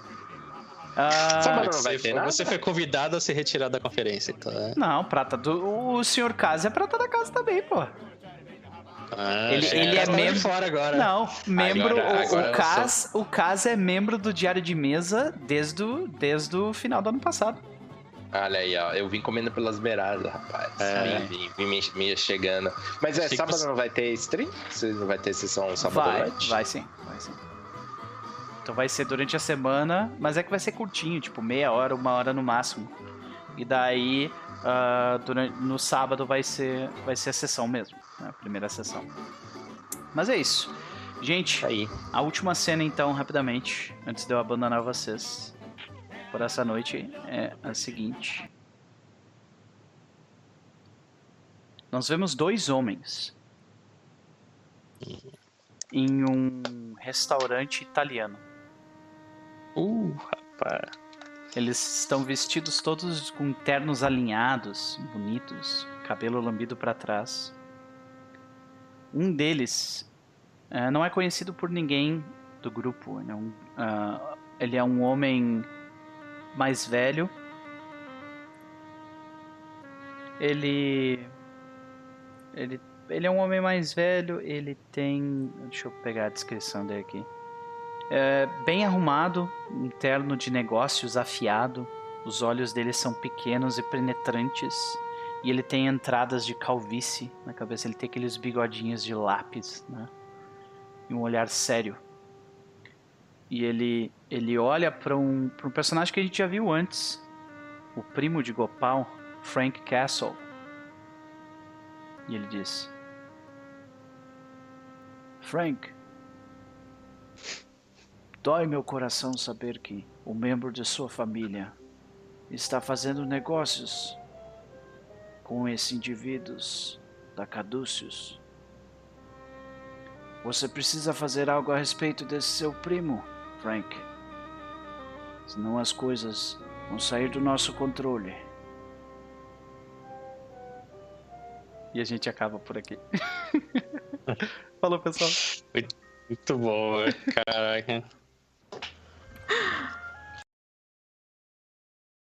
Ah, Você, foi- você foi convidado a se retirar da conferência, então. É. não, prata do. O senhor Casa é prata da casa também, pô. Ah, Ele- ele é membro- fora agora. Não, membro. Agora- o, agora o, Cas, o Cas é membro do Diário de Mesa desde o, desde o final do ano passado. Olha aí, ó. Eu vim comendo pelas beiradas, rapaz. É. Vim, vim, vim me, me chegando. Mas é, Achei sábado você- não vai ter stream? Você não vai ter sessão sábado à Vai, noite? vai sim, vai sim. Então vai ser durante a semana, mas é que vai ser curtinho, tipo meia hora, uma hora no máximo. E daí, ah, durante, no sábado vai ser, vai ser a sessão mesmo, né, a primeira sessão. Mas é isso. Gente, Aí. a última cena então, rapidamente, antes de eu abandonar vocês por essa noite, é a seguinte. Nós vemos dois homens em um restaurante italiano. Uh, rapaz. Eles estão vestidos todos com ternos alinhados, bonitos, cabelo lambido para trás. Um deles eh, não é conhecido por ninguém do grupo. Ele é, um, ah, ele é um homem mais velho. Ele, ele, ele é um homem mais velho. Ele tem, deixa eu pegar a descrição dele aqui. É bem arrumado, um terno de negócios afiado. Os olhos dele são pequenos e penetrantes. E ele tem entradas de calvície na cabeça. Ele tem aqueles bigodinhos de lápis, né? E um olhar sério. E ele, ele olha para um, um personagem que a gente já viu antes. O primo de Gopal, Frank Castle. E ele diz: Frank, Dói meu coração saber que um membro de sua família está fazendo negócios com esses indivíduos da Caduceus. Você precisa fazer algo a respeito desse seu primo, Frank. Senão as coisas vão sair do nosso controle. E a gente acaba por aqui. Falou, pessoal. Muito bom, velho. Caraca.